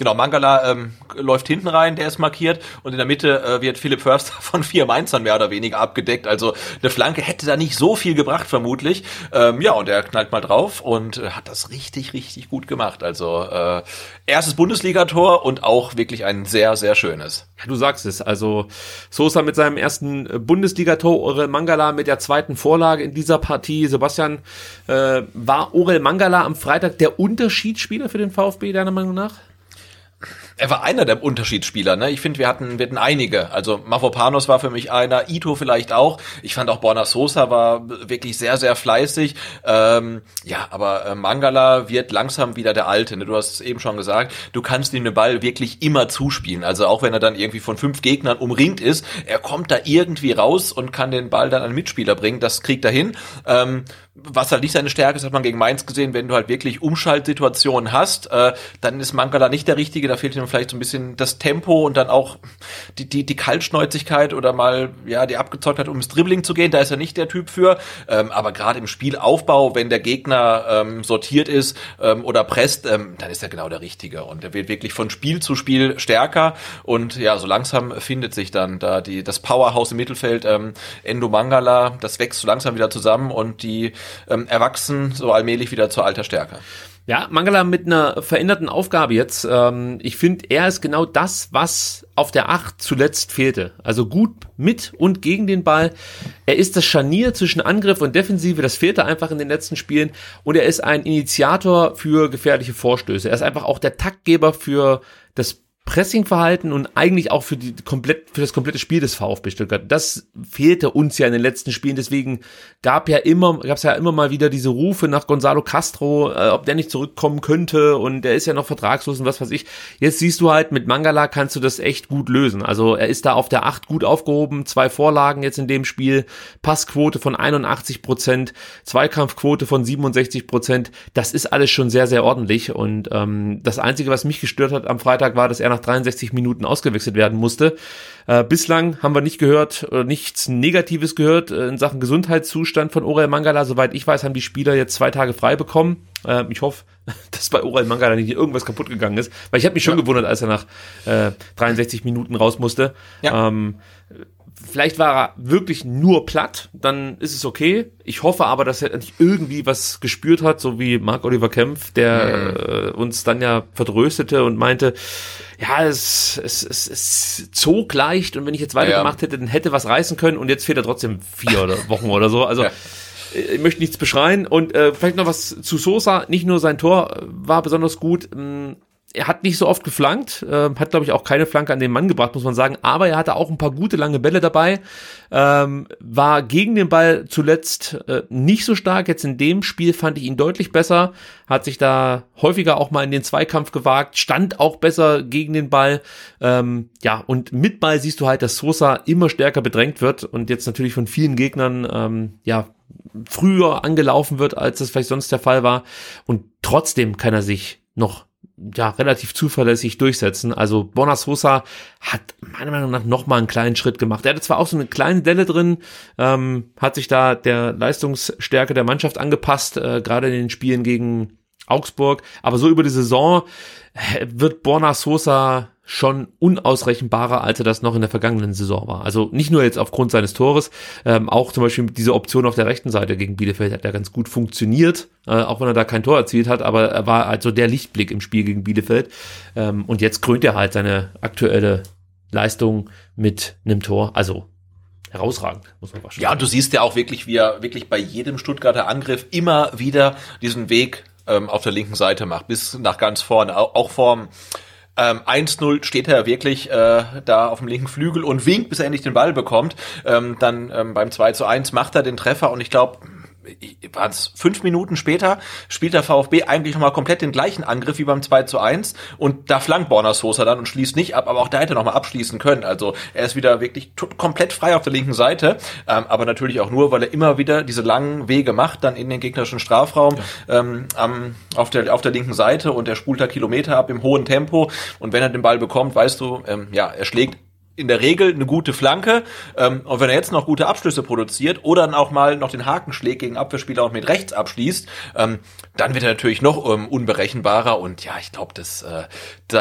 Genau, Mangala ähm, läuft hinten rein, der ist markiert und in der Mitte äh, wird Philipp Förster <laughs> von vier Mainzern mehr oder weniger abgedeckt. Also eine Flanke hätte da nicht so viel gebracht, vermutlich. Ähm, ja, und er knallt mal drauf und äh, hat das richtig, richtig gut gemacht. Also äh, erstes Bundesligator und auch wirklich ein sehr, sehr schönes. Ja, du sagst es. Also Sosa mit seinem ersten Bundesligator, Orel Mangala mit der zweiten Vorlage in dieser Partie. Sebastian, äh, war Orel Mangala am Freitag der Unterschiedsspieler für den VfB, deiner Meinung nach? Er war einer der Unterschiedsspieler. Ne? Ich finde, wir hatten, wir hatten einige. Also Mavropanos war für mich einer, Ito vielleicht auch. Ich fand auch Borna Sosa war wirklich sehr, sehr fleißig. Ähm, ja, aber äh, Mangala wird langsam wieder der Alte. Ne? Du hast es eben schon gesagt, du kannst ihm den Ball wirklich immer zuspielen. Also auch wenn er dann irgendwie von fünf Gegnern umringt ist, er kommt da irgendwie raus und kann den Ball dann an Mitspieler bringen. Das kriegt er hin. Ähm, was halt nicht seine Stärke ist, hat man gegen Mainz gesehen, wenn du halt wirklich Umschaltsituationen hast, äh, dann ist Mangala nicht der Richtige, da fehlt ihm vielleicht so ein bisschen das Tempo und dann auch die, die, die Kaltschnäuzigkeit oder mal, ja, die Abgezocktheit, um ins Dribbling zu gehen, da ist er nicht der Typ für, ähm, aber gerade im Spielaufbau, wenn der Gegner ähm, sortiert ist ähm, oder presst, ähm, dann ist er genau der Richtige. Und er wird wirklich von Spiel zu Spiel stärker. Und ja, so langsam findet sich dann da die, das Powerhouse im Mittelfeld, ähm, Endo Mangala, das wächst so langsam wieder zusammen und die ähm, erwachsen so allmählich wieder zur alter Stärke. Ja, Mangala mit einer veränderten Aufgabe jetzt. Ähm, ich finde, er ist genau das, was auf der Acht zuletzt fehlte. Also gut mit und gegen den Ball. Er ist das Scharnier zwischen Angriff und Defensive. Das fehlte einfach in den letzten Spielen. Und er ist ein Initiator für gefährliche Vorstöße. Er ist einfach auch der Taktgeber für das Pressingverhalten und eigentlich auch für die komplett für das komplette Spiel des VfB Stuttgart. Das fehlte uns ja in den letzten Spielen. Deswegen gab ja immer gab es ja immer mal wieder diese Rufe nach Gonzalo Castro, äh, ob der nicht zurückkommen könnte und der ist ja noch vertragslos und was weiß ich. Jetzt siehst du halt mit Mangala kannst du das echt gut lösen. Also er ist da auf der Acht gut aufgehoben, zwei Vorlagen jetzt in dem Spiel, Passquote von 81 Prozent, Zweikampfquote von 67 Prozent. Das ist alles schon sehr sehr ordentlich und ähm, das einzige, was mich gestört hat am Freitag war, dass er nach nach 63 Minuten ausgewechselt werden musste. Äh, bislang haben wir nicht gehört, oder nichts Negatives gehört äh, in Sachen Gesundheitszustand von Orel Mangala. Soweit ich weiß, haben die Spieler jetzt zwei Tage frei bekommen. Äh, ich hoffe, <laughs> dass bei Orel Mangala nicht irgendwas kaputt gegangen ist, weil ich habe mich schon ja. gewundert, als er nach äh, 63 Minuten raus musste. Ja. Ähm, Vielleicht war er wirklich nur platt, dann ist es okay. Ich hoffe aber, dass er nicht irgendwie was gespürt hat, so wie Marc Oliver Kempf, der äh, uns dann ja vertröstete und meinte, ja, es, es, es, es zog leicht und wenn ich jetzt weitergemacht ja. hätte, dann hätte was reißen können und jetzt fehlt er trotzdem vier oder <laughs> Wochen oder so. Also ja. Äh, ich möchte nichts beschreien und äh, vielleicht noch was zu Sosa. Nicht nur sein Tor war besonders gut. Mh, mm, er hat nicht so oft geflankt, äh, hat glaube ich auch keine Flanke an den Mann gebracht, muss man sagen, aber er hatte auch ein paar gute lange Bälle dabei, ähm, war gegen den Ball zuletzt äh, nicht so stark, jetzt in dem Spiel fand ich ihn deutlich besser, hat sich da häufiger auch mal in den Zweikampf gewagt, stand auch besser gegen den Ball, ähm, ja und mit Ball siehst du halt, dass Sosa immer stärker bedrängt wird und jetzt natürlich von vielen Gegnern, ähm, ja, früher angelaufen wird, als das vielleicht sonst der Fall war. Und trotzdem kann er sich noch ja, relativ zuverlässig durchsetzen. Also Bonasosa hat meiner Meinung nach nochmal einen kleinen Schritt gemacht. Er hatte zwar auch so eine kleine Delle drin, ähm, hat sich da der Leistungsstärke der Mannschaft angepasst, äh, gerade in den Spielen gegen Augsburg, aber so über die Saison äh, wird Borna Sosa schon unausrechenbarer, als er das noch in der vergangenen Saison war. Also nicht nur jetzt aufgrund seines Tores, ähm, auch zum Beispiel diese Option auf der rechten Seite gegen Bielefeld hat ja ganz gut funktioniert, äh, auch wenn er da kein Tor erzielt hat, aber er war also der Lichtblick im Spiel gegen Bielefeld. Ähm, und jetzt krönt er halt seine aktuelle Leistung mit einem Tor. Also herausragend, muss man wahrscheinlich Ja, und du siehst ja auch wirklich, wie er wirklich bei jedem Stuttgarter Angriff immer wieder diesen Weg ähm, auf der linken Seite macht, bis nach ganz vorne. Auch, auch vorm ähm, 1-0 steht er wirklich äh, da auf dem linken Flügel und winkt, bis er endlich den Ball bekommt. Ähm, dann ähm, beim 2 zu 1 macht er den Treffer und ich glaube, waren es fünf Minuten später, spielt der VfB eigentlich nochmal komplett den gleichen Angriff wie beim 2 zu 1 und da flankt Borna Sosa dann und schließt nicht ab, aber auch da hätte er nochmal abschließen können. Also er ist wieder wirklich komplett frei auf der linken Seite, ähm, aber natürlich auch nur, weil er immer wieder diese langen Wege macht, dann in den gegnerischen Strafraum ja. ähm, am, auf, der, auf der linken Seite und er spult da Kilometer ab im hohen Tempo und wenn er den Ball bekommt, weißt du, ähm, ja, er schlägt in der Regel eine gute Flanke. Ähm, und wenn er jetzt noch gute Abschlüsse produziert oder dann auch mal noch den Haken schlägt gegen Abwehrspieler und mit rechts abschließt, ähm, dann wird er natürlich noch ähm, unberechenbarer. Und ja, ich glaube, dass äh,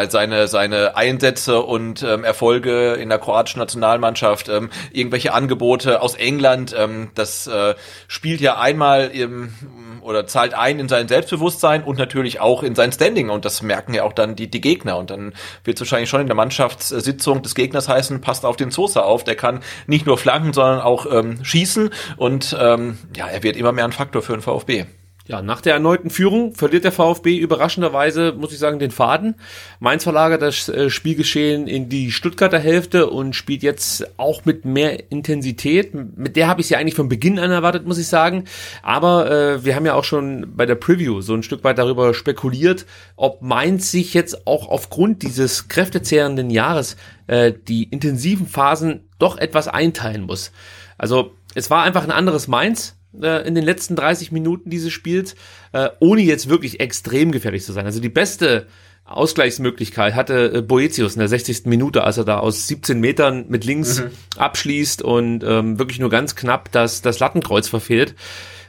seine, seine Einsätze und Erfolge in der kroatischen Nationalmannschaft, irgendwelche Angebote aus England, das äh, spielt ja einmal im oder zahlt ein in sein Selbstbewusstsein und natürlich auch in sein Standing und das merken ja auch dann die, die Gegner und dann wird es wahrscheinlich schon in der Mannschaftssitzung des Gegners heißen, passt auf den Sosa auf, der kann nicht nur flanken, sondern auch ähm, schießen und ähm, ja, er wird immer mehr ein Faktor für den VfB. Ja, nach der erneuten Führung verliert der VfB überraschenderweise, muss ich sagen, den Faden. Mainz verlagert das äh, Spielgeschehen in die Stuttgarter Hälfte und spielt jetzt auch mit mehr Intensität. Mit der habe ich sie eigentlich von Beginn an erwartet, muss ich sagen. Aber äh, wir haben ja auch schon bei der Preview so ein Stück weit darüber spekuliert, ob Mainz sich jetzt auch aufgrund dieses kräftezehrenden Jahres äh, die intensiven Phasen doch etwas einteilen muss. Also es war einfach ein anderes Mainz äh, in den letzten 30 Minuten dieses Spiels, äh, ohne jetzt wirklich extrem gefährlich zu sein. Also die beste Ausgleichsmöglichkeit hatte äh, Boetius in der 60. Minute, als er da aus 17 Metern mit links mhm. abschließt und ähm, wirklich nur ganz knapp das, das Lattenkreuz verfehlt.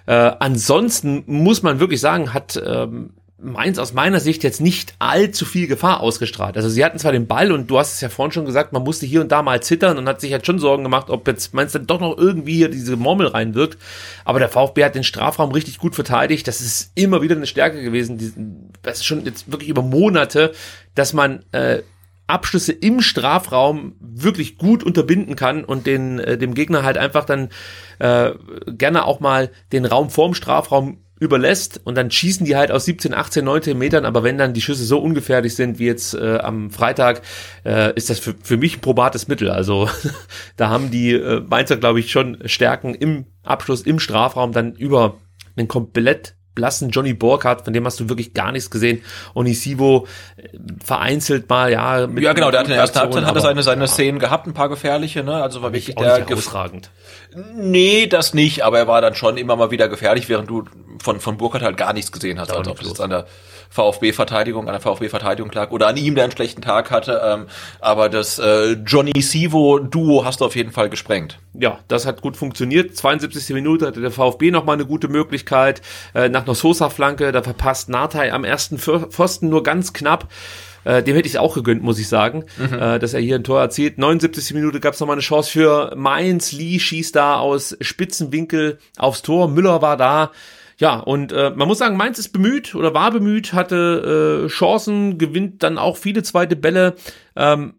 Äh, ansonsten muss man wirklich sagen, hat ähm, Mainz aus meiner Sicht jetzt nicht allzu viel Gefahr ausgestrahlt. Also sie hatten zwar den Ball und du hast es ja vorhin schon gesagt, man musste hier und da mal zittern und hat sich halt schon Sorgen gemacht, ob jetzt Mainz dann doch noch irgendwie hier diese Murmel reinwirkt. Aber der VfB hat den Strafraum richtig gut verteidigt. Das ist immer wieder eine Stärke gewesen. Das ist schon jetzt wirklich über Monate, dass man äh, Abschlüsse im Strafraum wirklich gut unterbinden kann und den äh, dem Gegner halt einfach dann äh, gerne auch mal den Raum vorm Strafraum überlässt und dann schießen die halt aus 17, 18, 19 Metern, aber wenn dann die Schüsse so ungefährlich sind wie jetzt äh, am Freitag, äh, ist das für, für mich ein probates Mittel. Also <laughs> da haben die äh, Mainzer, glaube ich, schon Stärken im Abschluss, im Strafraum dann über einen komplett blassen Johnny Burkhardt, von dem hast du wirklich gar nichts gesehen. Onisivo äh, vereinzelt mal, ja. Mit ja, genau, der hat in der ersten Halbzeit hat er seine, seine ja. Szenen gehabt, ein paar gefährliche, ne? Also war wirklich der herausragend. Nee, das nicht, aber er war dann schon immer mal wieder gefährlich, während du von, von Burkhardt halt gar nichts gesehen hast, also ob es jetzt an der VfB-Verteidigung, an der VfB-Verteidigung lag oder an ihm, der einen schlechten Tag hatte. Ähm, aber das äh, Johnny Sivo-Duo hast du auf jeden Fall gesprengt. Ja, das hat gut funktioniert. 72. Minute hatte der VfB nochmal eine gute Möglichkeit. Äh, nach einer Sosa-Flanke, da verpasst Nartei am ersten Pfosten nur ganz knapp. Äh, dem hätte ich es auch gegönnt, muss ich sagen, mhm. äh, dass er hier ein Tor erzielt. 79. Minute gab es nochmal eine Chance für Mainz. Lee schießt da aus Spitzenwinkel aufs Tor. Müller war da. Ja, und äh, man muss sagen, Mainz ist bemüht oder war bemüht, hatte äh, Chancen, gewinnt dann auch viele zweite Bälle. Ähm,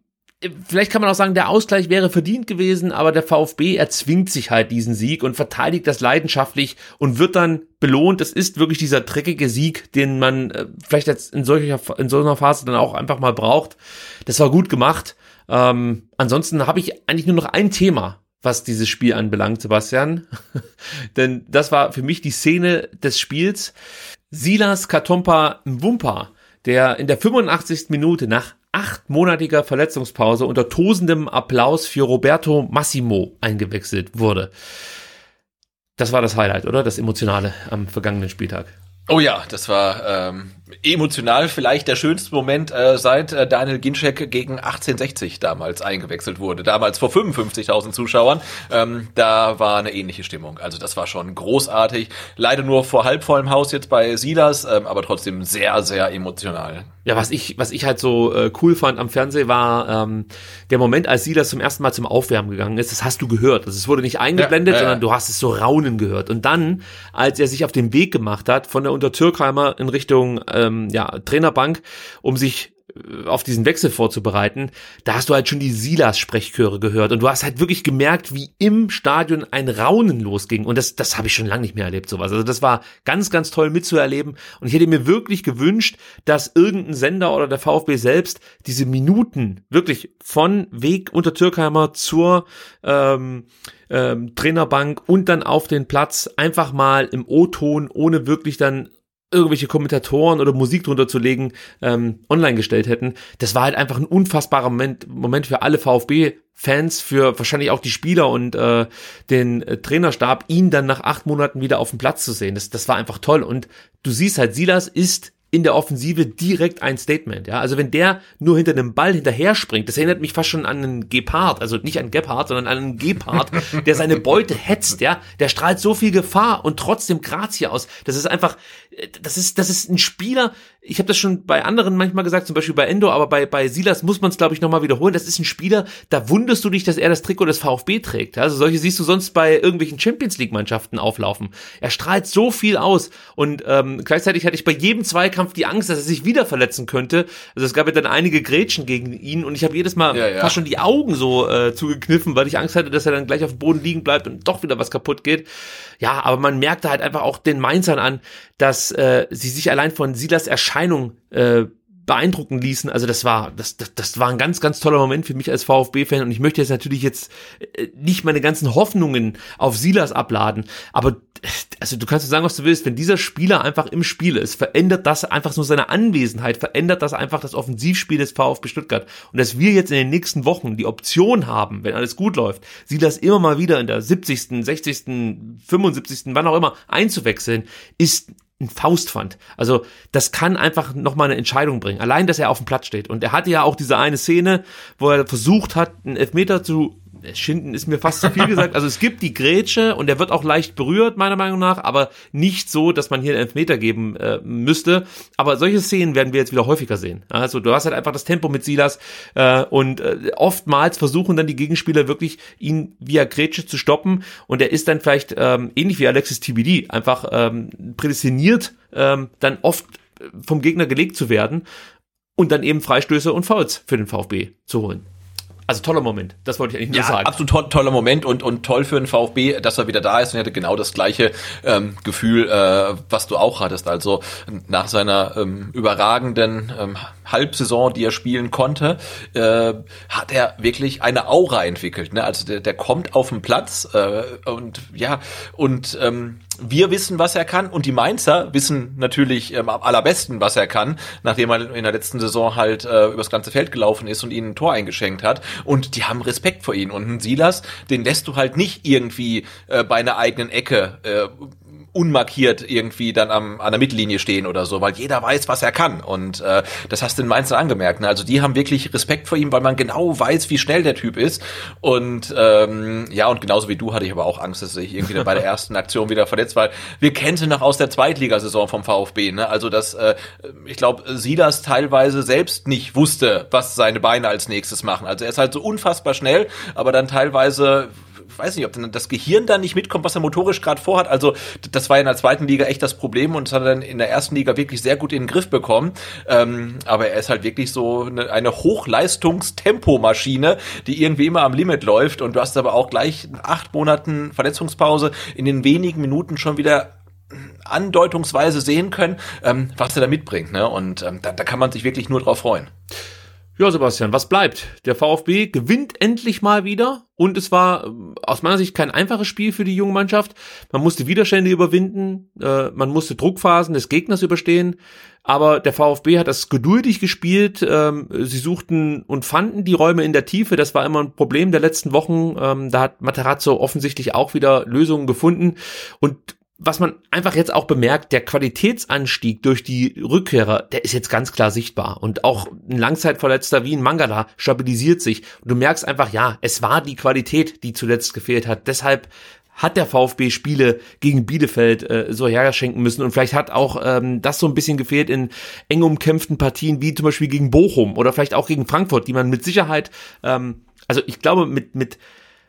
vielleicht kann man auch sagen, der Ausgleich wäre verdient gewesen, aber der VfB erzwingt sich halt diesen Sieg und verteidigt das leidenschaftlich und wird dann belohnt. Es ist wirklich dieser dreckige Sieg, den man äh, vielleicht jetzt in solcher in so einer Phase dann auch einfach mal braucht. Das war gut gemacht. Ähm, ansonsten habe ich eigentlich nur noch ein Thema was dieses Spiel anbelangt, Sebastian. <laughs> Denn das war für mich die Szene des Spiels. Silas Katompa Mwumpa, der in der 85. Minute nach achtmonatiger Verletzungspause unter tosendem Applaus für Roberto Massimo eingewechselt wurde. Das war das Highlight, oder? Das Emotionale am vergangenen Spieltag. Oh ja, das war ähm, emotional vielleicht der schönste Moment, äh, seit äh, Daniel Ginczek gegen 1860 damals eingewechselt wurde. Damals vor 55.000 Zuschauern. Ähm, da war eine ähnliche Stimmung. Also das war schon großartig. Leider nur vor halb vollem Haus jetzt bei Silas, ähm, aber trotzdem sehr, sehr emotional. Ja, was ich, was ich halt so äh, cool fand am Fernsehen war ähm, der Moment, als Silas zum ersten Mal zum Aufwärmen gegangen ist. Das hast du gehört. Also es wurde nicht eingeblendet, ja, ja. sondern du hast es so raunen gehört. Und dann, als er sich auf den Weg gemacht hat von der Untertürkheimer in Richtung äh, ähm, ja, Trainerbank, um sich äh, auf diesen Wechsel vorzubereiten, da hast du halt schon die Silas-Sprechchöre gehört und du hast halt wirklich gemerkt, wie im Stadion ein Raunen losging und das, das habe ich schon lange nicht mehr erlebt, sowas. Also das war ganz, ganz toll mitzuerleben und ich hätte mir wirklich gewünscht, dass irgendein Sender oder der VfB selbst diese Minuten wirklich von Weg unter Türkheimer zur ähm, ähm, Trainerbank und dann auf den Platz einfach mal im O-Ton, ohne wirklich dann irgendwelche Kommentatoren oder Musik drunter zu legen, ähm, online gestellt hätten. Das war halt einfach ein unfassbarer Moment, Moment für alle VfB-Fans, für wahrscheinlich auch die Spieler und äh, den äh, Trainerstab, ihn dann nach acht Monaten wieder auf dem Platz zu sehen. Das, das war einfach toll. Und du siehst halt, Silas ist in der Offensive direkt ein Statement. Ja, also wenn der nur hinter einem Ball hinterher springt, das erinnert mich fast schon an einen Gepard, also nicht an Gepard, sondern an einen Gepard, <laughs> der seine Beute hetzt. Ja, der strahlt so viel Gefahr und trotzdem Grazie aus. Das ist einfach, das ist, das ist ein Spieler. Ich habe das schon bei anderen manchmal gesagt, zum Beispiel bei Endo, aber bei bei Silas muss man es glaube ich nochmal wiederholen. Das ist ein Spieler, da wunderst du dich, dass er das Trikot des VfB trägt. Also solche siehst du sonst bei irgendwelchen Champions League Mannschaften auflaufen. Er strahlt so viel aus und ähm, gleichzeitig hatte ich bei jedem Zweikampf Zweikampf die Angst, dass er sich wieder verletzen könnte. Also es gab ja dann einige Grätschen gegen ihn und ich habe jedes Mal ja, ja. fast schon die Augen so äh, zugekniffen, weil ich Angst hatte, dass er dann gleich auf dem Boden liegen bleibt und doch wieder was kaputt geht. Ja, aber man merkte halt einfach auch den Mainzern an, dass äh, sie sich allein von Silas Erscheinung äh, beeindrucken ließen. Also das war, das, das, das war ein ganz, ganz toller Moment für mich als VfB-Fan und ich möchte jetzt natürlich jetzt äh, nicht meine ganzen Hoffnungen auf Silas abladen, aber also du kannst sagen, was du willst, wenn dieser Spieler einfach im Spiel ist, verändert das einfach nur seine Anwesenheit, verändert das einfach das Offensivspiel des VfB Stuttgart. Und dass wir jetzt in den nächsten Wochen die Option haben, wenn alles gut läuft, Silas immer mal wieder in der 70., 60., 75., wann auch immer einzuwechseln, ist ein Faustpfand. Also das kann einfach nochmal eine Entscheidung bringen. Allein, dass er auf dem Platz steht. Und er hatte ja auch diese eine Szene, wo er versucht hat, einen Elfmeter zu Schinden ist mir fast zu viel gesagt. Also es gibt die Grätsche und er wird auch leicht berührt, meiner Meinung nach, aber nicht so, dass man hier einen Elfmeter geben äh, müsste. Aber solche Szenen werden wir jetzt wieder häufiger sehen. Also du hast halt einfach das Tempo mit Silas äh, und äh, oftmals versuchen dann die Gegenspieler wirklich, ihn via Grätsche zu stoppen und er ist dann vielleicht ähm, ähnlich wie Alexis TBD einfach ähm, prädestiniert, ähm, dann oft vom Gegner gelegt zu werden und dann eben Freistöße und Fouls für den VfB zu holen. Also toller Moment, das wollte ich eigentlich nur ja, sagen. Absolut to toller Moment und, und toll für den VfB, dass er wieder da ist und er hatte genau das gleiche ähm, Gefühl, äh, was du auch hattest. Also nach seiner ähm, überragenden ähm, Halbsaison, die er spielen konnte, äh, hat er wirklich eine Aura entwickelt. Ne? Also der, der kommt auf den Platz äh, und ja, und ähm, wir wissen, was er kann. Und die Mainzer wissen natürlich ähm, am allerbesten, was er kann, nachdem er in der letzten Saison halt äh, übers ganze Feld gelaufen ist und ihnen ein Tor eingeschenkt hat. Und die haben Respekt vor ihm und einen Silas, den lässt du halt nicht irgendwie äh, bei einer eigenen Ecke äh, unmarkiert irgendwie dann am, an der Mittellinie stehen oder so, weil jeder weiß, was er kann. Und äh, das hast du in Mainz angemerkt. Ne? Also die haben wirklich Respekt vor ihm, weil man genau weiß, wie schnell der Typ ist. Und ähm, ja, und genauso wie du hatte ich aber auch Angst, dass ich irgendwie bei der <laughs> ersten Aktion wieder verletzt, weil wir kennen sie noch aus der Zweitligasaison vom VfB. Ne? Also dass äh, ich glaube, Silas teilweise selbst nicht wusste, was seine Beine als nächstes machen. Also er ist halt so unfassbar schnell, aber dann teilweise weiß nicht, ob dann das Gehirn da nicht mitkommt, was er motorisch gerade vorhat. Also das war in der zweiten Liga echt das Problem und das hat er dann in der ersten Liga wirklich sehr gut in den Griff bekommen. Ähm, aber er ist halt wirklich so eine, eine Hochleistungstempomaschine, die irgendwie immer am Limit läuft und du hast aber auch gleich acht Monaten Verletzungspause in den wenigen Minuten schon wieder andeutungsweise sehen können, ähm, was er da mitbringt. Ne? Und ähm, da, da kann man sich wirklich nur drauf freuen. Ja, Sebastian, was bleibt? Der VfB gewinnt endlich mal wieder und es war äh, aus meiner Sicht kein einfaches Spiel für die junge Mannschaft. Man musste Widerstände überwinden, äh, man musste Druckphasen des Gegners überstehen, aber der VfB hat das geduldig gespielt. Ähm, sie suchten und fanden die Räume in der Tiefe. Das war immer ein Problem der letzten Wochen. Ähm, da hat Materazzo offensichtlich auch wieder Lösungen gefunden und was man einfach jetzt auch bemerkt, der Qualitätsanstieg durch die Rückkehrer, der ist jetzt ganz klar sichtbar. Und auch ein Langzeitverletzter wie ein Mangala stabilisiert sich. Und du merkst einfach, ja, es war die Qualität, die zuletzt gefehlt hat. Deshalb hat der VfB Spiele gegen Bielefeld äh, so herschenken müssen und vielleicht hat auch ähm, das so ein bisschen gefehlt in eng umkämpften Partien wie zum Beispiel gegen Bochum oder vielleicht auch gegen Frankfurt, die man mit Sicherheit, ähm, also ich glaube mit mit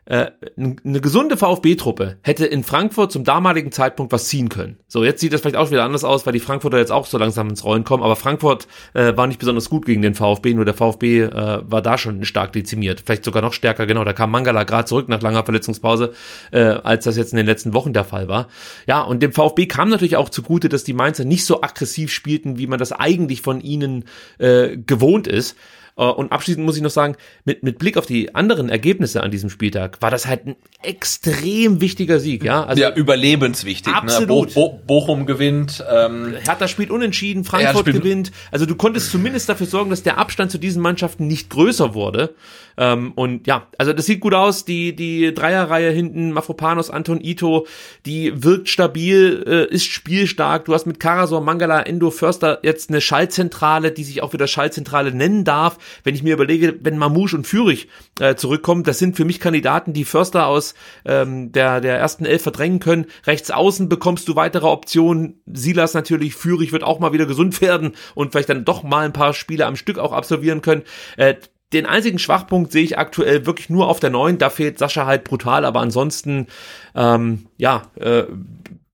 eine gesunde VfB-Truppe hätte in Frankfurt zum damaligen Zeitpunkt was ziehen können. So, jetzt sieht das vielleicht auch wieder anders aus, weil die Frankfurter jetzt auch so langsam ins Rollen kommen, aber Frankfurt äh, war nicht besonders gut gegen den VfB, nur der VfB äh, war da schon stark dezimiert, vielleicht sogar noch stärker, genau, da kam Mangala gerade zurück nach langer Verletzungspause, äh, als das jetzt in den letzten Wochen der Fall war. Ja, und dem VfB kam natürlich auch zugute, dass die Mainzer nicht so aggressiv spielten, wie man das eigentlich von ihnen äh, gewohnt ist. Äh, und abschließend muss ich noch sagen, mit, mit Blick auf die anderen Ergebnisse an diesem Spieltag war das halt ein extrem wichtiger Sieg, ja. Also ja, überlebenswichtig. Absolut. Ne? Bo Bo Bochum gewinnt. Ähm, Hertha spielt unentschieden, Frankfurt gewinnt. Also du konntest zumindest dafür sorgen, dass der Abstand zu diesen Mannschaften nicht größer wurde. Ähm, und ja, also das sieht gut aus. Die, die Dreierreihe hinten, Mafropanos, Anton Ito, die wirkt stabil, äh, ist spielstark. Du hast mit Karasor, Mangala, Endo, Förster jetzt eine Schallzentrale, die sich auch wieder Schallzentrale nennen darf. Wenn ich mir überlege, wenn Mamouche und Fürich äh, zurückkommen, das sind für mich Kandidaten, die Förster aus ähm, der, der ersten Elf verdrängen können. Rechts außen bekommst du weitere Optionen. Silas natürlich, Fürich wird auch mal wieder gesund <laughs> werden und vielleicht dann doch mal ein paar Spiele am Stück auch absolvieren können. Äh, den einzigen Schwachpunkt sehe ich aktuell wirklich nur auf der neuen. Da fehlt Sascha halt brutal, aber ansonsten, ähm, ja, äh,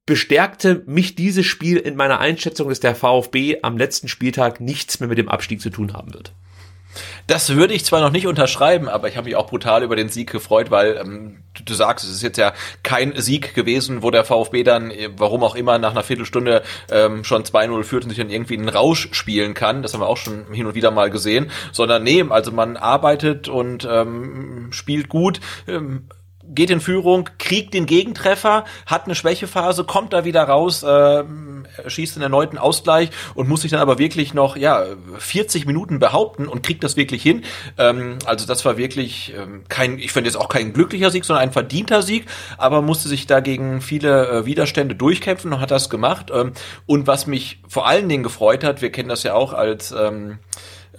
bestärkte mich dieses Spiel in meiner Einschätzung, dass der VfB am letzten Spieltag nichts mehr mit dem Abstieg zu tun haben wird. Das würde ich zwar noch nicht unterschreiben, aber ich habe mich auch brutal über den Sieg gefreut, weil ähm, du, du, sagst, es ist jetzt ja kein Sieg gewesen, wo der VfB dann, äh, warum auch immer, nach einer Viertelstunde ähm, schon 2-0 führt und sich dann irgendwie einen Rausch spielen kann. Das haben wir auch schon hin und wieder mal gesehen. Sondern nee, also man arbeitet und ähm, spielt gut. Ähm, geht in Führung, kriegt den Gegentreffer, hat eine Schwächephase, kommt da wieder raus, äh, schießt den erneuten Ausgleich und muss sich dann aber wirklich noch ja 40 Minuten behaupten und kriegt das wirklich hin. Ähm, also das war wirklich ähm, kein, ich finde jetzt auch kein glücklicher Sieg, sondern ein verdienter Sieg, aber musste sich dagegen viele äh, Widerstände durchkämpfen und hat das gemacht. Ähm, und was mich vor allen Dingen gefreut hat, wir kennen das ja auch als ähm,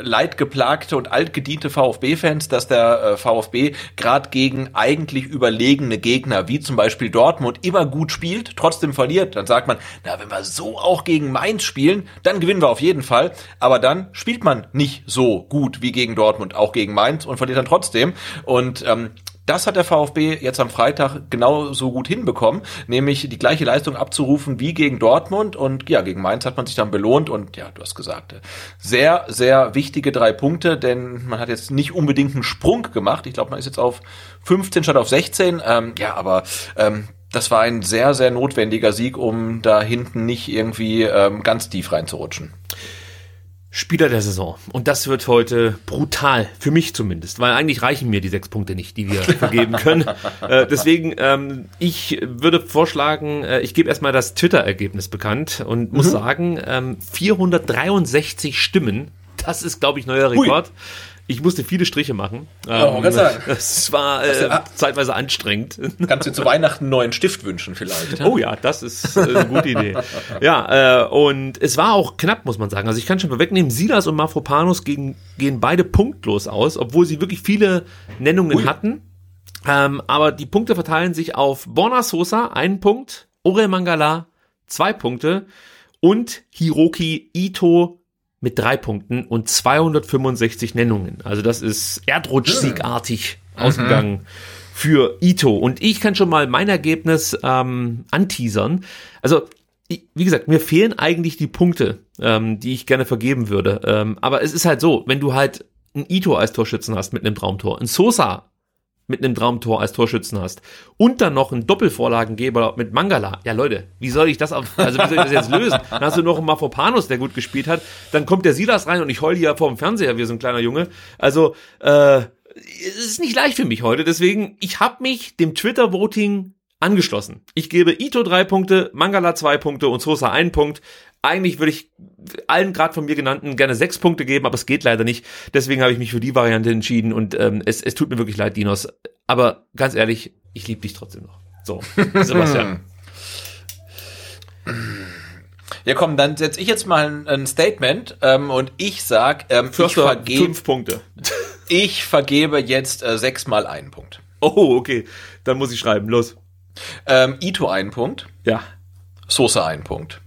leidgeplagte und altgediente VfB-Fans, dass der äh, VfB gerade gegen eigentlich überlegene Gegner, wie zum Beispiel Dortmund, immer gut spielt, trotzdem verliert. Dann sagt man, na, wenn wir so auch gegen Mainz spielen, dann gewinnen wir auf jeden Fall. Aber dann spielt man nicht so gut wie gegen Dortmund, auch gegen Mainz und verliert dann trotzdem. Und ähm, das hat der VfB jetzt am Freitag genauso gut hinbekommen, nämlich die gleiche Leistung abzurufen wie gegen Dortmund und ja, gegen Mainz hat man sich dann belohnt und ja, du hast gesagt, sehr, sehr wichtige drei Punkte, denn man hat jetzt nicht unbedingt einen Sprung gemacht. Ich glaube, man ist jetzt auf 15 statt auf 16. Ähm, ja, aber ähm, das war ein sehr, sehr notwendiger Sieg, um da hinten nicht irgendwie ähm, ganz tief reinzurutschen. Spieler der Saison. Und das wird heute brutal, für mich zumindest, weil eigentlich reichen mir die sechs Punkte nicht, die wir <laughs> vergeben können. äh, deswegen, ähm, ich würde vorschlagen, äh, ich gebe erstmal das Twitter-Ergebnis bekannt und muss mhm. sagen, ähm, 463 Stimmen, das ist, glaube ich, neuer Rekord. Hui. Ich musste viele Striche machen. Oh, ähm, <laughs> es war äh, zeitweise anstrengend. Kannst du zu Weihnachten einen neuen Stift wünschen vielleicht? Oh ja, das ist äh, eine gute Idee. <laughs> Ja, äh, und es war auch knapp, muss man sagen. Also ich kann schon vorwegnehmen, Silas und Mafropanos gegen, gehen beide punktlos aus, obwohl sie wirklich viele Nennungen Ui. hatten. Ähm, aber die Punkte verteilen sich auf Borna Sosa, einen Punkt, Orel Mangala, zwei Punkte und Hiroki Ito, mit drei Punkten und 265 Nennungen. Also das ist Erdrutschsiegartig mhm. ausgegangen für Ito. Und ich kann schon mal mein Ergebnis ähm, anteasern. Also wie gesagt, mir fehlen eigentlich die Punkte, ähm, die ich gerne vergeben würde. Ähm, aber es ist halt so, wenn du halt ein Ito als Torschützen hast mit einem Traumtor, ein Sosa mit einem Traumtor als Torschützen hast und dann noch einen Doppelvorlagengeber mit Mangala. Ja, Leute, wie soll ich das auf, also wie soll ich das jetzt lösen? Dann hast du noch einen Mafopanos, der gut gespielt hat. Dann kommt der Silas rein und ich heul hier vor dem Fernseher wie so ein kleiner Junge. Also, äh, es ist nicht leicht für mich heute. Deswegen, ich habe mich dem Twitter-Voting angeschlossen. Ich gebe Ito drei Punkte, Mangala zwei Punkte und Sosa einen Punkt. Eigentlich würde ich allen gerade von mir genannten gerne sechs Punkte geben, aber es geht leider nicht. Deswegen habe ich mich für die Variante entschieden und ähm, es, es tut mir wirklich leid, Dinos. Aber ganz ehrlich, ich liebe dich trotzdem noch. So, <laughs> Sebastian. Ja, komm, dann setze ich jetzt mal ein, Statement ähm, und ich sag, ähm, ich vergebe fünf Punkte. <laughs> ich vergebe jetzt äh, sechs mal einen Punkt. Oh, okay. Dann muss ich schreiben. Los. Ähm, Ito einen Punkt. Ja. Sosa einen Punkt.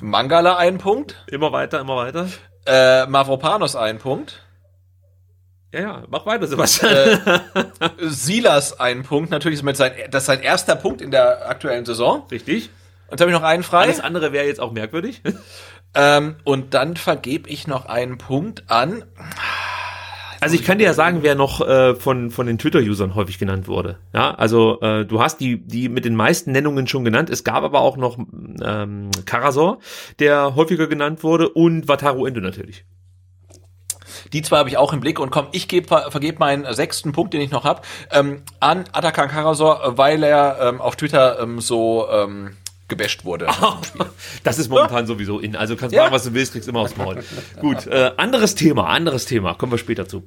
Mangala einen Punkt. Immer weiter, immer weiter. Äh, Mavropanos einen Punkt. Ja, ja, mach weiter, Sebastian. Äh, <laughs> Silas einen Punkt, natürlich ist sein, das sein erster Punkt in der aktuellen Saison. Richtig. Und habe ich noch einen frei. Alles andere wäre jetzt auch merkwürdig. Ähm, und dann vergebe ich noch einen Punkt an. Also ich kann dir ja sagen, wer noch äh, von von den Twitter-Usern häufig genannt wurde. Ja, also äh, du hast die die mit den meisten Nennungen schon genannt. Es gab aber auch noch ähm, Karasor, der häufiger genannt wurde und Wataru Endo natürlich. Die zwei habe ich auch im Blick und komm, ich gebe vergebe meinen sechsten Punkt, den ich noch habe, ähm, an Atakan Karasor, weil er ähm, auf Twitter ähm, so ähm, gebasht wurde. <laughs> das ist momentan sowieso in. Also kannst ja. machen, was du willst, kriegst immer aufs Maul. Gut, äh, anderes Thema, anderes Thema. Kommen wir später zu.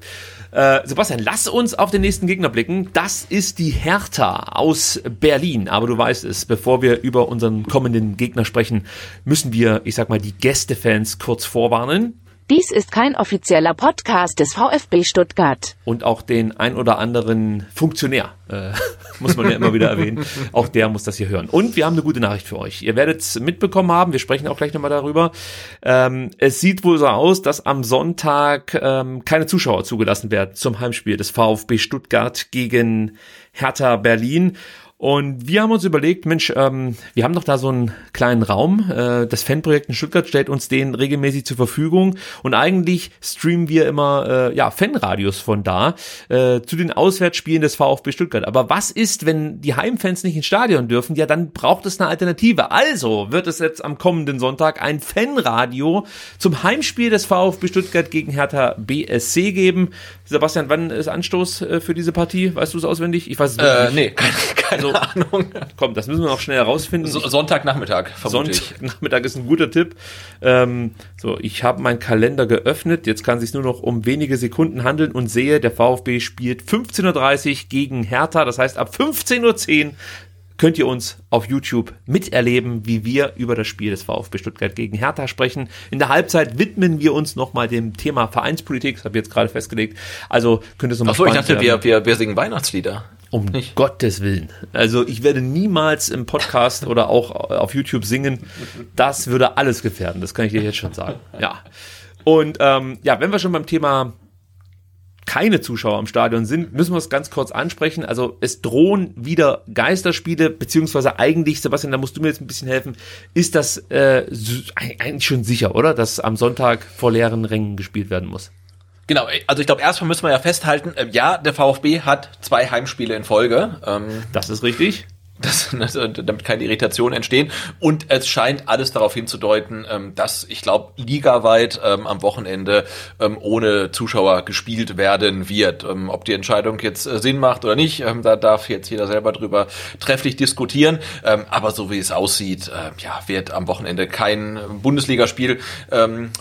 Äh, Sebastian, lass uns auf den nächsten Gegner blicken. Das ist die Hertha aus Berlin. Aber du weißt es, bevor wir über unseren kommenden Gegner sprechen, müssen wir, ich sag mal, die Gästefans kurz vorwarnen. Dies ist kein offizieller Podcast des VfB Stuttgart. Und auch den ein oder anderen Funktionär, äh, <laughs> muss man ja immer wieder erwähnen. Auch der muss das hier hören. Und wir haben eine gute Nachricht für euch. Ihr werdet es mitbekommen haben, wir sprechen auch gleich nochmal darüber. Ähm, es sieht wohl so aus, dass am Sonntag ähm, keine Zuschauer zugelassen werden zum Heimspiel des VfB Stuttgart gegen Hertha Berlin. Und wir haben uns überlegt, Mensch, ähm, wir haben doch da so einen kleinen Raum. Äh, das Fanprojekt in Stuttgart stellt uns den regelmäßig zur Verfügung. Und eigentlich streamen wir immer äh, ja, Fanradios von da äh, zu den Auswärtsspielen des VfB Stuttgart. Aber was ist, wenn die Heimfans nicht ins Stadion dürfen? Ja, dann braucht es eine Alternative. Also wird es jetzt am kommenden Sonntag ein Fanradio zum Heimspiel des VfB Stuttgart gegen Hertha BSC geben. Sebastian, wann ist Anstoß äh, für diese Partie? Weißt du es auswendig? Ich weiß es äh, nicht. Nee, <laughs> keine, keine also, Ahnung. Komm, das müssen wir noch schnell herausfinden. So, Sonntagnachmittag, vermutlich. Sonntagnachmittag ist ein guter Tipp. Ähm, so, ich habe meinen Kalender geöffnet. Jetzt kann es sich nur noch um wenige Sekunden handeln und sehe, der VfB spielt 15.30 Uhr gegen Hertha. Das heißt, ab 15.10 Uhr könnt ihr uns auf YouTube miterleben, wie wir über das Spiel des VfB Stuttgart gegen Hertha sprechen. In der Halbzeit widmen wir uns nochmal dem Thema Vereinspolitik, das habe ich jetzt gerade festgelegt. Also könnt ihr es nochmal Achso, ich dachte, wir, wir, wir singen Weihnachtslieder. Um Nicht. Gottes Willen. Also ich werde niemals im Podcast oder auch auf YouTube singen. Das würde alles gefährden, das kann ich dir jetzt schon sagen. Ja. Und ähm, ja, wenn wir schon beim Thema keine Zuschauer im Stadion sind, müssen wir es ganz kurz ansprechen. Also es drohen wieder Geisterspiele, beziehungsweise eigentlich, Sebastian, da musst du mir jetzt ein bisschen helfen, ist das äh, eigentlich schon sicher, oder? Dass am Sonntag vor leeren Rängen gespielt werden muss. Genau, also ich glaube, erstmal müssen wir ja festhalten, äh, ja, der VfB hat zwei Heimspiele in Folge. Ähm, das ist richtig das, <laughs> damit keine Irritationen entstehen. Und es scheint alles darauf hinzudeuten, ähm, dass ich glaube, ligaweit ähm, am Wochenende ähm, ohne Zuschauer gespielt werden wird. Ähm, ob die Entscheidung jetzt äh, Sinn macht oder nicht, ähm, da darf jetzt jeder selber drüber trefflich diskutieren. Ähm, aber so wie es aussieht, äh, ja, wird am Wochenende kein Bundesligaspiel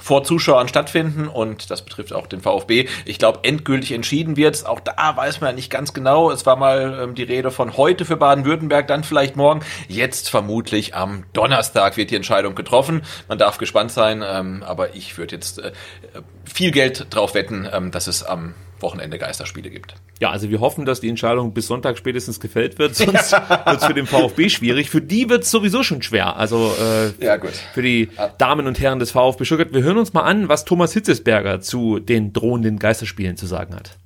vor Zuschauern stattfinden. Und das betrifft auch den VfB. Ich glaube, endgültig entschieden wird Auch da weiß man ja nicht ganz genau. Es war mal die Rede von heute für Baden-Württemberg dann vielleicht morgen. Jetzt vermutlich am Donnerstag wird die Entscheidung getroffen. Man darf gespannt sein, ähm, aber ich würde jetzt äh, viel Geld drauf wetten, ähm, dass es am Wochenende Geisterspiele gibt. Ja, also wir hoffen, dass die Entscheidung bis Sonntag spätestens gefällt wird, sonst wird es für den VfB schwierig. Für die wird es sowieso schon schwer. Also äh, ja, gut. für die Damen und Herren des VfB Stuttgart. Wir hören uns mal an, was Thomas Hitzesberger zu den drohenden Geisterspielen zu sagen hat.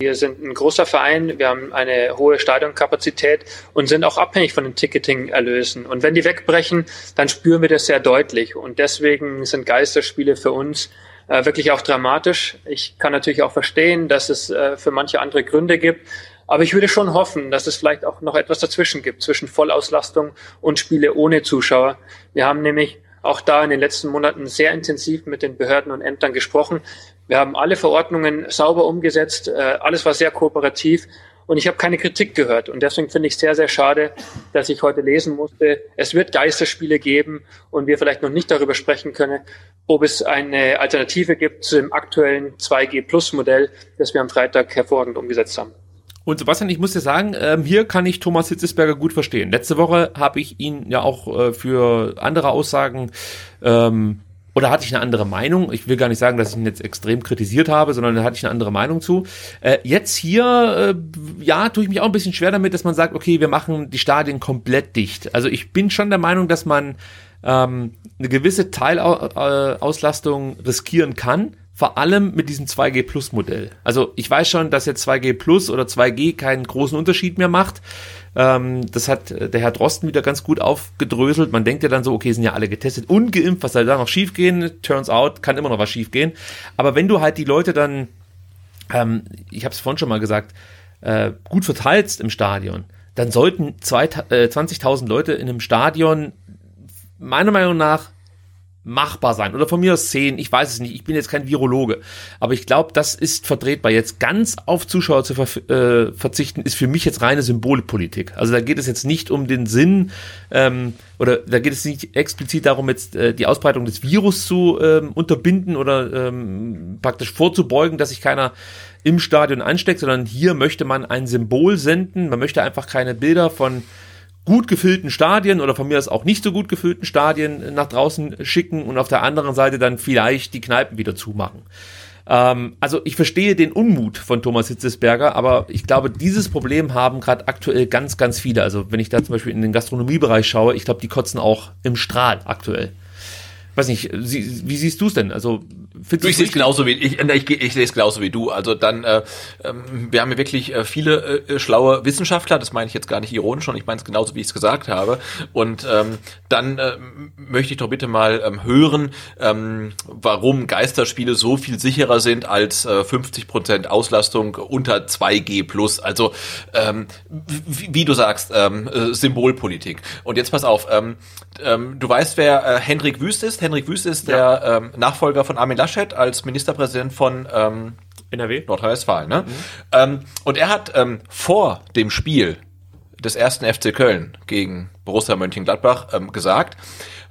Wir sind ein großer Verein, wir haben eine hohe Stadionkapazität und sind auch abhängig von den Ticketing-Erlösen. Und wenn die wegbrechen, dann spüren wir das sehr deutlich. Und deswegen sind Geisterspiele für uns äh, wirklich auch dramatisch. Ich kann natürlich auch verstehen, dass es äh, für manche andere Gründe gibt. Aber ich würde schon hoffen, dass es vielleicht auch noch etwas dazwischen gibt, zwischen Vollauslastung und Spiele ohne Zuschauer. Wir haben nämlich auch da in den letzten Monaten sehr intensiv mit den Behörden und Ämtern gesprochen. Wir haben alle Verordnungen sauber umgesetzt, äh, alles war sehr kooperativ und ich habe keine Kritik gehört. Und deswegen finde ich es sehr, sehr schade, dass ich heute lesen musste, es wird Geisterspiele geben und wir vielleicht noch nicht darüber sprechen können, ob es eine Alternative gibt zu dem aktuellen 2G-Plus-Modell, das wir am Freitag hervorragend umgesetzt haben. Und Sebastian, ich muss dir sagen, ähm, hier kann ich Thomas Hitzesberger gut verstehen. Letzte Woche habe ich ihn ja auch äh, für andere Aussagen ähm, oder hatte ich eine andere Meinung? Ich will gar nicht sagen, dass ich ihn jetzt extrem kritisiert habe, sondern da hatte ich eine andere Meinung zu. Äh, jetzt hier, äh, ja, tue ich mich auch ein bisschen schwer damit, dass man sagt, okay, wir machen die Stadien komplett dicht. Also ich bin schon der Meinung, dass man ähm, eine gewisse Teilauslastung riskieren kann, vor allem mit diesem 2G Plus Modell. Also ich weiß schon, dass jetzt 2G Plus oder 2G keinen großen Unterschied mehr macht. Ähm, das hat der Herr Drosten wieder ganz gut aufgedröselt. Man denkt ja dann so, okay, sind ja alle getestet und geimpft, was soll da noch schiefgehen? Turns out, kann immer noch was schiefgehen. Aber wenn du halt die Leute dann, ähm, ich habe es vorhin schon mal gesagt, äh, gut verteilst im Stadion, dann sollten äh, 20.000 Leute in einem Stadion meiner Meinung nach machbar sein. Oder von mir aus zehn, ich weiß es nicht, ich bin jetzt kein Virologe. Aber ich glaube, das ist vertretbar. Jetzt ganz auf Zuschauer zu ver äh, verzichten, ist für mich jetzt reine Symbolpolitik. Also da geht es jetzt nicht um den Sinn, ähm, oder da geht es nicht explizit darum, jetzt äh, die Ausbreitung des Virus zu ähm, unterbinden oder ähm, praktisch vorzubeugen, dass sich keiner im Stadion ansteckt, sondern hier möchte man ein Symbol senden. Man möchte einfach keine Bilder von gut gefüllten Stadien oder von mir aus auch nicht so gut gefüllten Stadien nach draußen schicken und auf der anderen Seite dann vielleicht die Kneipen wieder zumachen. Ähm, also ich verstehe den Unmut von Thomas Hitzesberger, aber ich glaube, dieses Problem haben gerade aktuell ganz, ganz viele. Also wenn ich da zum Beispiel in den Gastronomiebereich schaue, ich glaube, die kotzen auch im Strahl aktuell weiß nicht, wie siehst du es denn? Also du, ich sehe es genauso wie ich, ich, ich sehe es genauso wie du. Also dann, äh, ähm, wir haben ja wirklich äh, viele äh, schlaue Wissenschaftler. Das meine ich jetzt gar nicht ironisch, und ich meine es genauso wie ich es gesagt habe. Und ähm, dann äh, möchte ich doch bitte mal ähm, hören, ähm, warum Geisterspiele so viel sicherer sind als äh, 50 Prozent Auslastung unter 2G plus. Also ähm, wie, wie du sagst, ähm, äh, Symbolpolitik. Und jetzt pass auf. Ähm, ähm, du weißt, wer äh, Hendrik Wüst ist. Hendrik Wüst ist ja. der ähm, Nachfolger von Armin Laschet als Ministerpräsident von ähm, NRW, Nordrhein-Westfalen. Ne? Mhm. Ähm, und er hat ähm, vor dem Spiel des ersten FC Köln gegen Borussia Mönchengladbach ähm, gesagt,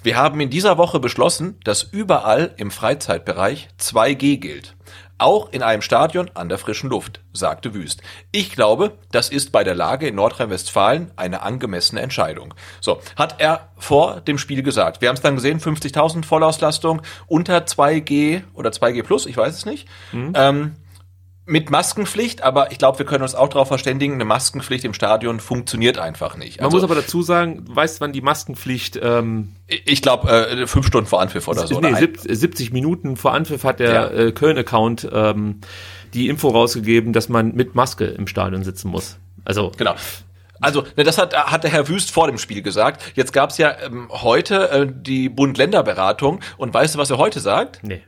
wir haben in dieser Woche beschlossen, dass überall im Freizeitbereich 2G gilt. Auch in einem Stadion an der frischen Luft, sagte Wüst. Ich glaube, das ist bei der Lage in Nordrhein-Westfalen eine angemessene Entscheidung. So, hat er vor dem Spiel gesagt. Wir haben es dann gesehen, 50.000 Vollauslastung unter 2G oder 2G plus, ich weiß es nicht. Mhm. Ähm, mit Maskenpflicht, aber ich glaube, wir können uns auch darauf verständigen, eine Maskenpflicht im Stadion funktioniert einfach nicht. Man also, muss aber dazu sagen, weißt du, wann die Maskenpflicht ähm, ich glaube, äh, fünf Stunden vor Anpfiff oder so. Nee, oder 70 Minuten vor Anpfiff hat der ja. äh, Köln-Account ähm, die Info rausgegeben, dass man mit Maske im Stadion sitzen muss. Also genau. Also, ne, das hat, hat der Herr Wüst vor dem Spiel gesagt. Jetzt gab's ja ähm, heute äh, die Bund-Länder-Beratung und weißt du, was er heute sagt? Nee.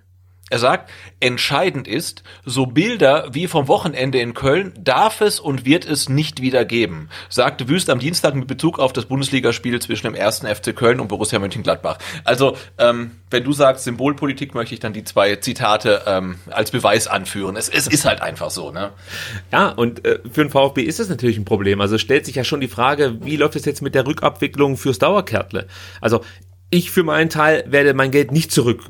Er sagt, entscheidend ist, so Bilder wie vom Wochenende in Köln darf es und wird es nicht wieder geben, sagte Wüst am Dienstag mit Bezug auf das Bundesligaspiel zwischen dem ersten FC Köln und Borussia Mönchengladbach. Also, ähm, wenn du sagst Symbolpolitik, möchte ich dann die zwei Zitate ähm, als Beweis anführen. Es, es ist halt einfach so, ne? Ja, und äh, für den VfB ist es natürlich ein Problem. Also stellt sich ja schon die Frage, wie läuft es jetzt mit der Rückabwicklung fürs Dauerkärtle? Also ich für meinen Teil werde mein Geld nicht zurück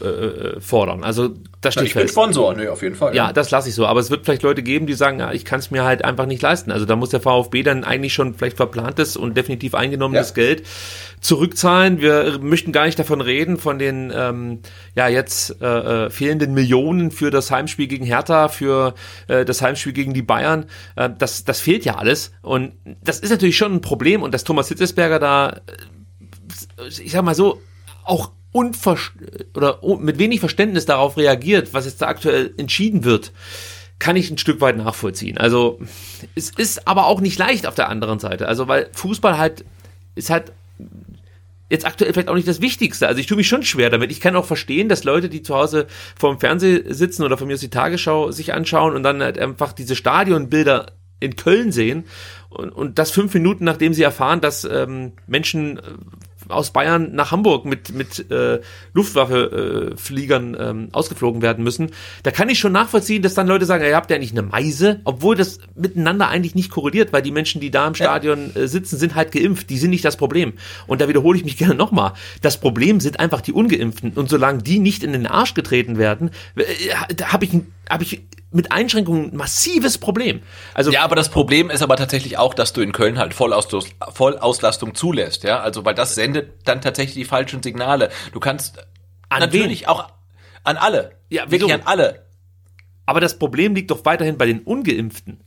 äh, fordern. Also das steht Na, ich fest. bin Sponsor, nee, auf jeden Fall. Ja, ja. das lasse ich so. Aber es wird vielleicht Leute geben, die sagen, ja, ich kann es mir halt einfach nicht leisten. Also da muss der VfB dann eigentlich schon vielleicht verplantes und definitiv eingenommenes ja. Geld zurückzahlen. Wir möchten gar nicht davon reden, von den ähm, ja jetzt äh, äh, fehlenden Millionen für das Heimspiel gegen Hertha, für äh, das Heimspiel gegen die Bayern. Äh, das, das fehlt ja alles. Und das ist natürlich schon ein Problem. Und dass Thomas Hitzesberger da, äh, ich sag mal so, auch unver oder mit wenig Verständnis darauf reagiert, was jetzt da aktuell entschieden wird, kann ich ein Stück weit nachvollziehen. Also es ist aber auch nicht leicht auf der anderen Seite. Also weil Fußball halt ist halt jetzt aktuell vielleicht auch nicht das Wichtigste. Also ich tue mich schon schwer damit. Ich kann auch verstehen, dass Leute, die zu Hause vorm Fernseher sitzen oder von mir aus die Tagesschau sich anschauen und dann halt einfach diese Stadionbilder in Köln sehen und, und das fünf Minuten, nachdem sie erfahren, dass ähm, Menschen aus Bayern nach Hamburg mit, mit äh, Luftwaffe-Fliegern äh, ähm, ausgeflogen werden müssen, da kann ich schon nachvollziehen, dass dann Leute sagen, ihr habt ja nicht eine Meise, obwohl das miteinander eigentlich nicht korreliert, weil die Menschen, die da im Stadion äh, sitzen, sind halt geimpft, die sind nicht das Problem. Und da wiederhole ich mich <laughs> gerne nochmal. Das Problem sind einfach die Ungeimpften. Und solange die nicht in den Arsch getreten werden, äh, habe ich, hab ich mit Einschränkungen ein massives Problem. Also ja, aber das Problem ist aber tatsächlich auch, dass du in Köln halt Vollauslastung, Vollauslastung zulässt, ja, also weil das sendet dann tatsächlich die falschen Signale. Du kannst an natürlich wen? auch an alle, ja, wirklich wieso? an alle. Aber das Problem liegt doch weiterhin bei den Ungeimpften.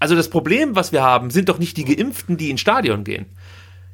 Also das Problem, was wir haben, sind doch nicht die Geimpften, die ins Stadion gehen.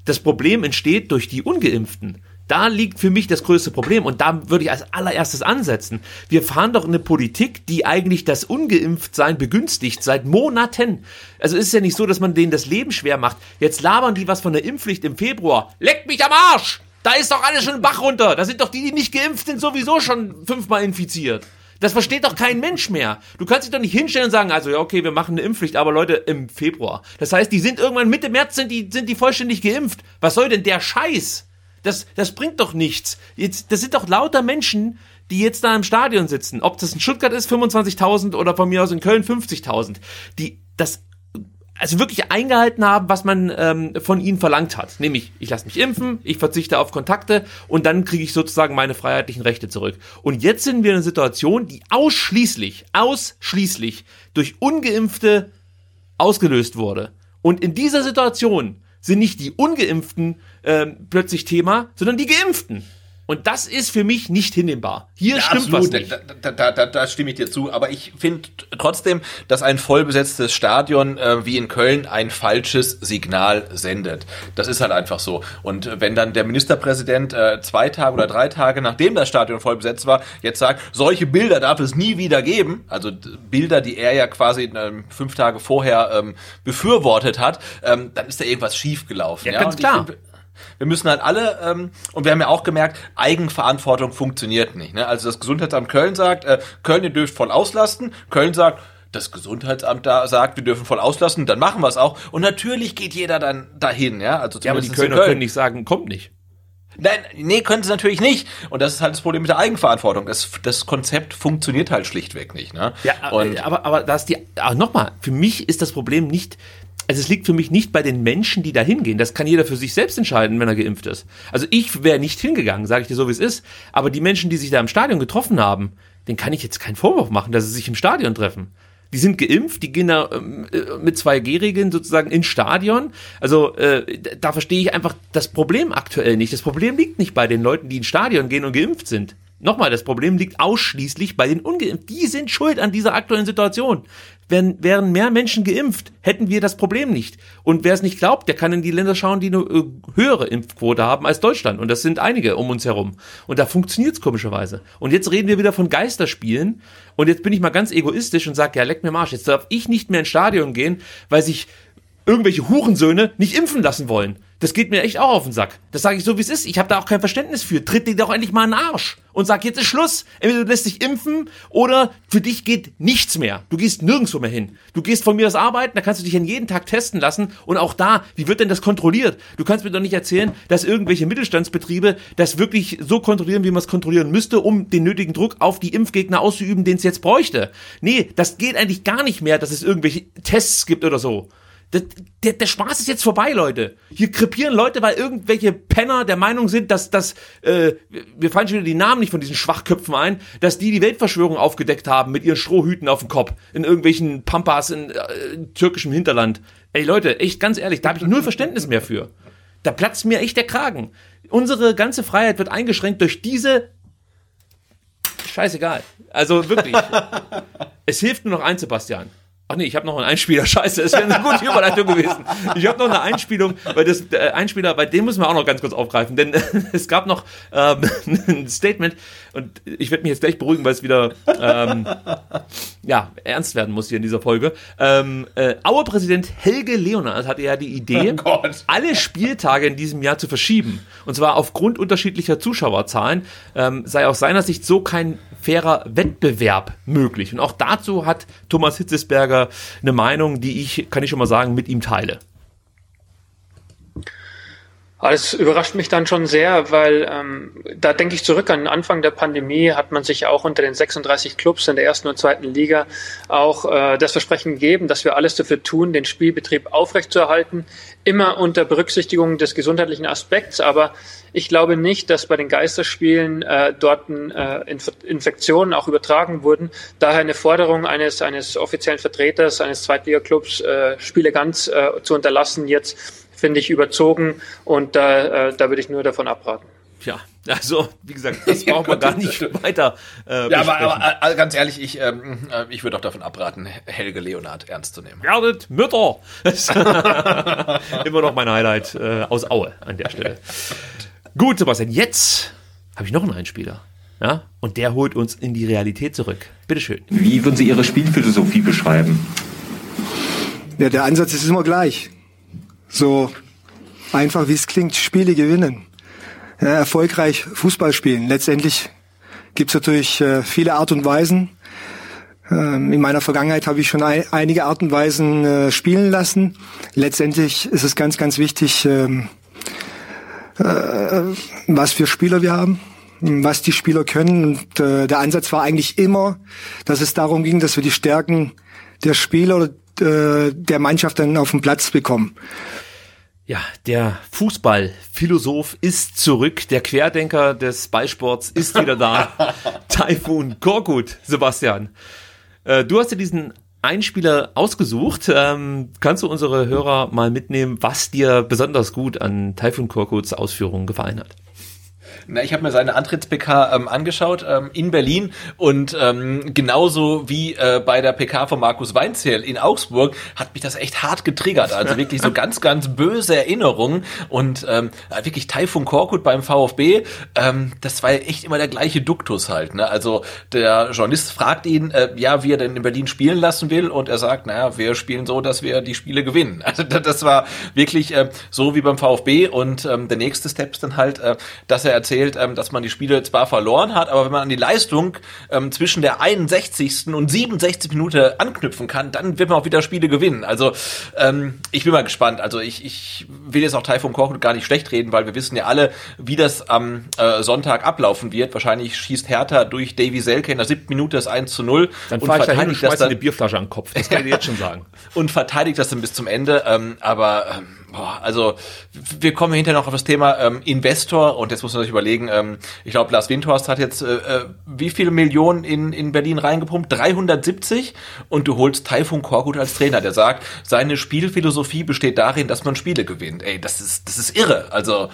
Das Problem entsteht durch die Ungeimpften. Da liegt für mich das größte Problem und da würde ich als allererstes ansetzen. Wir fahren doch eine Politik, die eigentlich das Ungeimpftsein begünstigt seit Monaten. Also ist es ja nicht so, dass man denen das Leben schwer macht. Jetzt labern die was von der Impfpflicht im Februar. Leckt mich am Arsch! Da ist doch alles schon Bach runter. Da sind doch die, die nicht geimpft sind, sowieso schon fünfmal infiziert. Das versteht doch kein Mensch mehr. Du kannst dich doch nicht hinstellen und sagen, also ja, okay, wir machen eine Impfpflicht, aber Leute, im Februar. Das heißt, die sind irgendwann Mitte März sind die, sind die vollständig geimpft. Was soll denn der Scheiß? Das, das bringt doch nichts. Jetzt, das sind doch lauter Menschen, die jetzt da im Stadion sitzen. Ob das in Stuttgart ist, 25.000 oder von mir aus in Köln 50.000. Die, das also wirklich eingehalten haben, was man ähm, von ihnen verlangt hat. Nämlich, ich lasse mich impfen, ich verzichte auf Kontakte und dann kriege ich sozusagen meine freiheitlichen Rechte zurück. Und jetzt sind wir in einer Situation, die ausschließlich, ausschließlich durch ungeimpfte ausgelöst wurde. Und in dieser Situation sind nicht die ungeimpften ähm, plötzlich Thema, sondern die geimpften. Und das ist für mich nicht hinnehmbar. Hier ja, stimmt absolut. was nicht. Da, da, da, da stimme ich dir zu. Aber ich finde trotzdem, dass ein vollbesetztes Stadion äh, wie in Köln ein falsches Signal sendet. Das ist halt einfach so. Und wenn dann der Ministerpräsident äh, zwei Tage oder drei Tage nachdem das Stadion voll besetzt war, jetzt sagt, solche Bilder darf es nie wieder geben, also Bilder, die er ja quasi äh, fünf Tage vorher ähm, befürwortet hat, ähm, dann ist da irgendwas schiefgelaufen. Ja, ja? ganz klar. Find, wir müssen halt alle, ähm, und wir haben ja auch gemerkt, Eigenverantwortung funktioniert nicht. Ne? Also das Gesundheitsamt Köln sagt, äh, Köln, ihr dürft voll auslasten. Köln sagt, das Gesundheitsamt da sagt, wir dürfen voll auslassen, dann machen wir es auch. Und natürlich geht jeder dann dahin, ja. Also ja, aber die Kölner Köln. können nicht sagen, kommt nicht. Nein, nee, können sie natürlich nicht. Und das ist halt das Problem mit der Eigenverantwortung. Das, das Konzept funktioniert halt schlichtweg nicht. Ne? Ja, und aber, aber da ist die, nochmal, für mich ist das Problem nicht also es liegt für mich nicht bei den Menschen, die da hingehen. Das kann jeder für sich selbst entscheiden, wenn er geimpft ist. Also ich wäre nicht hingegangen, sage ich dir so, wie es ist. Aber die Menschen, die sich da im Stadion getroffen haben, den kann ich jetzt keinen Vorwurf machen, dass sie sich im Stadion treffen. Die sind geimpft, die gehen da ähm, äh, mit 2G-Regeln sozusagen ins Stadion. Also äh, da verstehe ich einfach das Problem aktuell nicht. Das Problem liegt nicht bei den Leuten, die ins Stadion gehen und geimpft sind. Nochmal, das Problem liegt ausschließlich bei den Ungeimpften. Die sind schuld an dieser aktuellen Situation. Wären, wären mehr Menschen geimpft, hätten wir das Problem nicht. Und wer es nicht glaubt, der kann in die Länder schauen, die eine äh, höhere Impfquote haben als Deutschland. Und das sind einige um uns herum. Und da funktioniert es komischerweise. Und jetzt reden wir wieder von Geisterspielen. Und jetzt bin ich mal ganz egoistisch und sage, ja, leck mir Marsch. Jetzt darf ich nicht mehr ins Stadion gehen, weil sich irgendwelche Hurensöhne nicht impfen lassen wollen. Das geht mir echt auch auf den Sack. Das sage ich so, wie es ist. Ich habe da auch kein Verständnis für. Tritt dir doch endlich mal in den Arsch und sag, jetzt ist Schluss. Entweder du lässt dich impfen oder für dich geht nichts mehr. Du gehst nirgendwo mehr hin. Du gehst von mir aus arbeiten, da kannst du dich an jeden Tag testen lassen. Und auch da, wie wird denn das kontrolliert? Du kannst mir doch nicht erzählen, dass irgendwelche Mittelstandsbetriebe das wirklich so kontrollieren, wie man es kontrollieren müsste, um den nötigen Druck auf die Impfgegner auszuüben, den es jetzt bräuchte. Nee, das geht eigentlich gar nicht mehr, dass es irgendwelche Tests gibt oder so. Der, der, der Spaß ist jetzt vorbei, Leute. Hier krepieren Leute, weil irgendwelche Penner der Meinung sind, dass das, äh, wir fallen schon wieder die Namen nicht von diesen Schwachköpfen ein, dass die die Weltverschwörung aufgedeckt haben mit ihren Strohhüten auf dem Kopf in irgendwelchen Pampas in, äh, in türkischem Hinterland. Ey Leute, echt ganz ehrlich, da habe ich null Verständnis mehr für. Da platzt mir echt der Kragen. Unsere ganze Freiheit wird eingeschränkt durch diese Scheißegal. Also wirklich. <laughs> es hilft nur noch eins, Sebastian. Ach nee, ich habe noch einen Einspieler. <laughs> Scheiße, das wäre eine gute Überleitung gewesen. Ich habe noch eine Einspielung, weil das äh, Einspieler, bei dem müssen wir auch noch ganz kurz aufgreifen, denn äh, <laughs> es gab noch ähm, <laughs> ein Statement und ich werde mich jetzt gleich beruhigen, weil es wieder ähm, <laughs> ja ernst werden muss hier in dieser Folge. Ähm, äh, Aue-Präsident Helge Leonard hatte ja die Idee, oh alle Spieltage in diesem Jahr zu verschieben und zwar aufgrund unterschiedlicher Zuschauerzahlen ähm, sei aus seiner Sicht so kein fairer Wettbewerb möglich. Und auch dazu hat Thomas Hitzesberger eine Meinung, die ich, kann ich schon mal sagen, mit ihm teile. Das überrascht mich dann schon sehr, weil ähm, da denke ich zurück an den Anfang der Pandemie, hat man sich auch unter den 36 Clubs in der ersten und zweiten Liga auch äh, das Versprechen gegeben, dass wir alles dafür tun, den Spielbetrieb aufrechtzuerhalten, immer unter Berücksichtigung des gesundheitlichen Aspekts. Aber ich glaube nicht, dass bei den Geisterspielen äh, dort äh, Inf Infektionen auch übertragen wurden. Daher eine Forderung eines, eines offiziellen Vertreters eines Zweitliga-Clubs, äh, Spiele ganz äh, zu unterlassen, jetzt finde ich überzogen und da, äh, da würde ich nur davon abraten. Ja, also wie gesagt, das braucht man gar nicht <laughs> weiter. Äh, ja, aber, aber also ganz ehrlich, ich, ähm, äh, ich würde auch davon abraten, Helge Leonard ernst zu nehmen. Werdet Mütter! <laughs> Immer noch mein Highlight äh, aus Aue an der Stelle. Gut, Sebastian, jetzt habe ich noch einen Einspieler. Ja? Und der holt uns in die Realität zurück. Bitteschön. Wie würden Sie Ihre Spielphilosophie beschreiben? Ja, der Ansatz ist immer gleich. So einfach wie es klingt, Spiele gewinnen. Ja, erfolgreich Fußball spielen. Letztendlich gibt es natürlich äh, viele Art und Weisen. Ähm, in meiner Vergangenheit habe ich schon ein, einige Art und Weisen äh, spielen lassen. Letztendlich ist es ganz, ganz wichtig, ähm, äh, was für Spieler wir haben, was die Spieler können. Und äh, der Ansatz war eigentlich immer, dass es darum ging, dass wir die Stärken der Spieler äh, der Mannschaft dann auf den Platz bekommen. Ja, der Fußballphilosoph ist zurück. Der Querdenker des Ballsports ist wieder da. <laughs> Taifun Korkut, Sebastian. Äh, du hast dir diesen Einspieler ausgesucht. Ähm, kannst du unsere Hörer mal mitnehmen, was dir besonders gut an Taifun Korkuts Ausführungen gefallen hat? Na, ich habe mir seine Antritts-PK ähm, angeschaut ähm, in Berlin und ähm, genauso wie äh, bei der PK von Markus Weinzierl in Augsburg hat mich das echt hart getriggert. Also wirklich so <laughs> ganz, ganz böse Erinnerungen und ähm, wirklich Taifun Korkut beim VfB, ähm, das war echt immer der gleiche Duktus halt. Ne? Also der Journalist fragt ihn, äh, ja, wie er denn in Berlin spielen lassen will und er sagt, naja, wir spielen so, dass wir die Spiele gewinnen. <laughs> Also das war wirklich äh, so wie beim VfB und ähm, der nächste Step ist dann halt, äh, dass er erzählt, ähm, dass man die Spiele zwar verloren hat, aber wenn man an die Leistung ähm, zwischen der 61. und 67. Minute anknüpfen kann, dann wird man auch wieder Spiele gewinnen. Also ähm, ich bin mal gespannt. Also ich, ich will jetzt auch Taifun Korkut gar nicht schlecht reden, weil wir wissen ja alle, wie das am äh, Sonntag ablaufen wird. Wahrscheinlich schießt Hertha durch Davy Selke in der siebten Minute das 1 zu 0 dann und verteidigt da das dann eine Bierflasche an den Kopf. Das kann ich jetzt schon sagen. <laughs> und verteidigt das dann bis zum Ende. Ähm, aber ähm, boah, also wir kommen hinterher noch auf das Thema ähm, Investor und jetzt muss man sich überlegen, ähm, ich glaube, Lars Windhorst hat jetzt äh, äh, wie viele Millionen in, in Berlin reingepumpt? 370 und du holst Taifun Korkut als Trainer, der sagt, seine Spielphilosophie besteht darin, dass man Spiele gewinnt. Ey, das ist, das ist irre. Also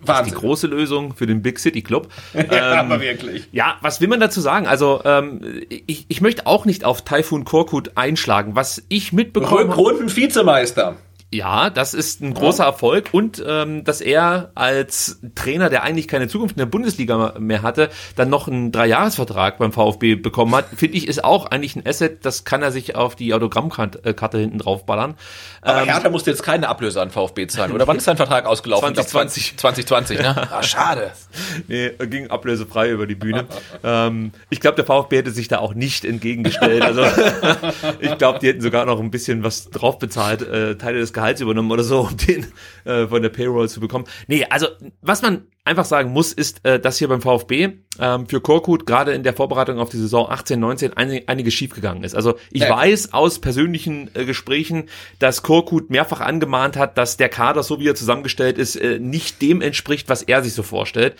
Wahnsinn. Das ist die große Lösung für den Big City Club. <laughs> ja, ähm, aber wirklich. Ja, was will man dazu sagen? Also ähm, ich, ich möchte auch nicht auf Taifun Korkut einschlagen. Was ich mitbekomme... Runden Vizemeister. Ja, das ist ein großer. Erfolg und ähm, dass er als Trainer, der eigentlich keine Zukunft in der Bundesliga mehr hatte, dann noch einen Dreijahresvertrag beim VfB bekommen hat, finde ich, ist auch eigentlich ein Asset, das kann er sich auf die Autogrammkarte hinten draufballern. Aber ähm, Hertha musste jetzt keine Ablöse an VfB zahlen, oder wann ist sein Vertrag ausgelaufen? 2020. 2020, <laughs> ne? <laughs> Ah, schade. nee, er ging ablösefrei über die Bühne. ähm, ich glaube, der VfB hätte sich da auch nicht entgegengestellt. Also <laughs> ich glaube, die hätten sogar noch ein bisschen was drauf bezahlt, äh, Teile des Gehalts übernommen oder so, um den äh, von der Payroll zu bekommen. Nee, also was man einfach sagen muss, ist, äh, dass hier beim VfB ähm, für Korkut gerade in der Vorbereitung auf die Saison 18, 19 ein, einiges schiefgegangen ist. Also ich ja. weiß aus persönlichen äh, Gesprächen, dass Korkut mehrfach angemahnt hat, dass der Kader, so wie er zusammengestellt ist, äh, nicht dem entspricht, was er sich so vorstellt.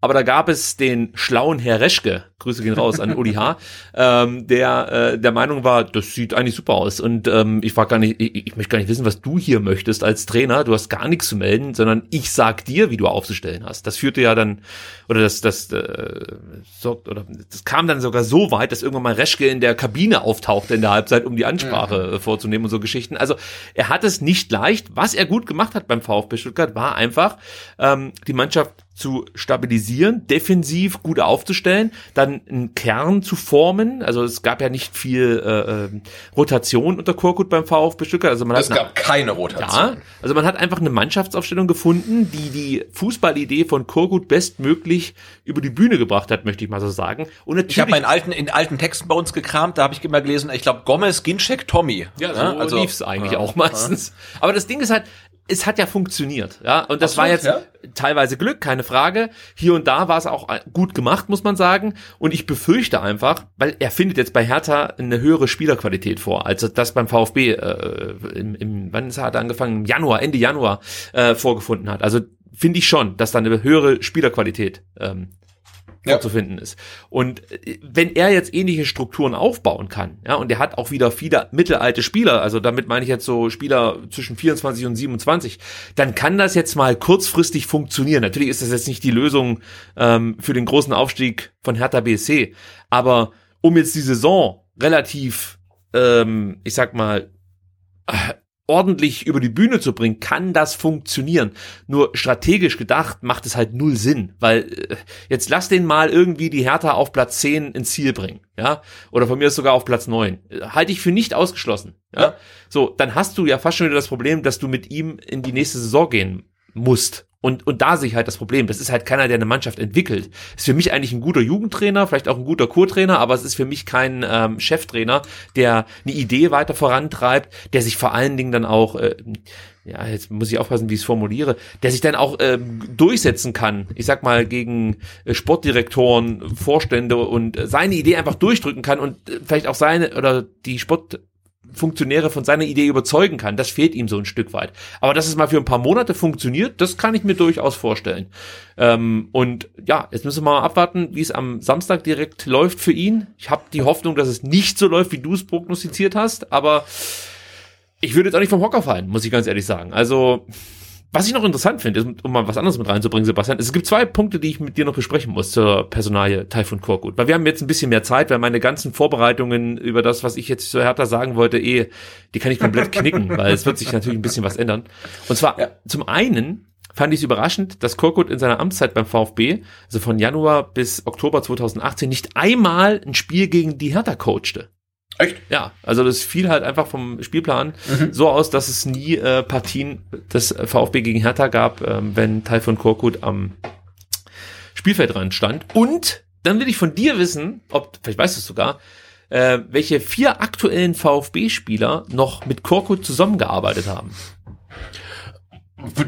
Aber da gab es den schlauen Herr Reschke, Grüße gehen raus an Uli H., ähm, der äh, der Meinung war, das sieht eigentlich super aus. Und ähm, ich war gar nicht, ich, ich möchte gar nicht wissen, was du hier möchtest als Trainer. Du hast gar nichts zu melden, sondern ich sag dir, wie du aufzustellen hast. Das führte ja dann, oder das, das, äh, so, oder das kam dann sogar so weit, dass irgendwann mal Reschke in der Kabine auftauchte in der Halbzeit, um die Ansprache mhm. vorzunehmen und so Geschichten. Also er hat es nicht leicht. Was er gut gemacht hat beim VfB Stuttgart, war einfach ähm, die Mannschaft zu stabilisieren, defensiv gut aufzustellen, dann einen Kern zu formen. Also es gab ja nicht viel äh, äh Rotation unter Korkut beim VfB Stuttgart. Also man es hat gab eine, keine Rotation. Ja, also man hat einfach eine Mannschaftsaufstellung gefunden, die die Fußballidee von Korkut bestmöglich über die Bühne gebracht hat, möchte ich mal so sagen. Und natürlich, ich habe in alten in alten Texten bei uns gekramt, da habe ich immer gelesen, ich glaube Gomez, Ginczek, Tommy. Ja, so also lief's eigentlich ja, auch meistens. Ja. Aber das Ding ist halt, es hat ja funktioniert, ja. Und das Absolut, war jetzt ja? teilweise Glück, keine Frage. Hier und da war es auch gut gemacht, muss man sagen. Und ich befürchte einfach, weil er findet jetzt bei Hertha eine höhere Spielerqualität vor, als das beim VfB äh, im, im, wann ist er angefangen? Im Januar, Ende Januar äh, vorgefunden hat. Also finde ich schon, dass da eine höhere Spielerqualität ähm, vorzufinden ja. ist. Und äh, wenn er jetzt ähnliche Strukturen aufbauen kann, ja, und er hat auch wieder viele mittelalte Spieler, also damit meine ich jetzt so Spieler zwischen 24 und 27, dann kann das jetzt mal kurzfristig funktionieren. Natürlich ist das jetzt nicht die Lösung ähm, für den großen Aufstieg von Hertha BSC, aber um jetzt die Saison relativ, ähm, ich sag mal, ordentlich über die Bühne zu bringen, kann das funktionieren. Nur strategisch gedacht macht es halt null Sinn, weil äh, jetzt lass den mal irgendwie die Hertha auf Platz 10 ins Ziel bringen, ja? Oder von mir sogar auf Platz 9. Halte ich für nicht ausgeschlossen, ja? ja? So, dann hast du ja fast schon wieder das Problem, dass du mit ihm in die nächste Saison gehen musst. Und, und da sehe ich halt das Problem. Das ist halt keiner, der eine Mannschaft entwickelt. Ist für mich eigentlich ein guter Jugendtrainer, vielleicht auch ein guter Co-Trainer, aber es ist für mich kein ähm, Cheftrainer, der eine Idee weiter vorantreibt, der sich vor allen Dingen dann auch, äh, ja, jetzt muss ich aufpassen, wie ich es formuliere, der sich dann auch ähm, durchsetzen kann. Ich sag mal, gegen äh, Sportdirektoren, Vorstände und äh, seine Idee einfach durchdrücken kann und äh, vielleicht auch seine oder die Sport Funktionäre von seiner Idee überzeugen kann. Das fehlt ihm so ein Stück weit. Aber dass es mal für ein paar Monate funktioniert, das kann ich mir durchaus vorstellen. Ähm, und ja, jetzt müssen wir mal abwarten, wie es am Samstag direkt läuft für ihn. Ich habe die Hoffnung, dass es nicht so läuft, wie du es prognostiziert hast, aber ich würde jetzt auch nicht vom Hocker fallen, muss ich ganz ehrlich sagen. Also was ich noch interessant finde, ist, um mal was anderes mit reinzubringen, Sebastian, es gibt zwei Punkte, die ich mit dir noch besprechen muss zur Personalie Taifun Korkut. Weil wir haben jetzt ein bisschen mehr Zeit, weil meine ganzen Vorbereitungen über das, was ich jetzt zu Hertha sagen wollte, eh, die kann ich komplett <laughs> knicken, weil es wird sich natürlich ein bisschen was ändern. Und zwar, ja. zum einen fand ich es überraschend, dass Korkut in seiner Amtszeit beim VfB, also von Januar bis Oktober 2018, nicht einmal ein Spiel gegen die Hertha coachte. Echt? Ja, also das fiel halt einfach vom Spielplan mhm. so aus, dass es nie äh, Partien des VfB gegen Hertha gab, ähm, wenn Taifun Korkut am Spielfeldrand stand. Und dann will ich von dir wissen, ob, vielleicht weißt du es sogar, äh, welche vier aktuellen VfB-Spieler noch mit Korkut zusammengearbeitet haben.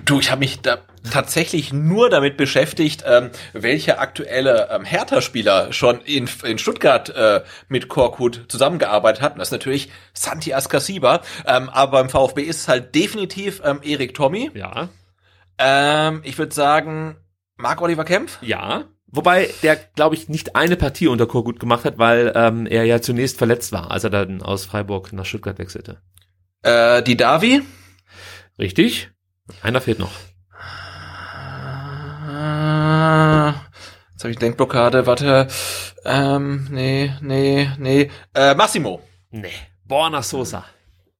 Du, ich habe mich da tatsächlich nur damit beschäftigt, ähm, welche aktuelle ähm, Hertha-Spieler schon in, in Stuttgart äh, mit Korkut zusammengearbeitet hatten. Das ist natürlich Santi Askasiba, ähm, aber beim VfB ist es halt definitiv ähm, Erik Tommy. Ja. Ähm, ich würde sagen, Marc-Oliver Kempf. Ja. Wobei der, glaube ich, nicht eine Partie unter Korkut gemacht hat, weil ähm, er ja zunächst verletzt war, als er dann aus Freiburg nach Stuttgart wechselte. Äh, die Davi. Richtig. Einer fehlt noch. Jetzt habe ich Denkblockade, warte. Ähm, nee, nee, nee. Äh, Massimo. Nee. Borna Sosa.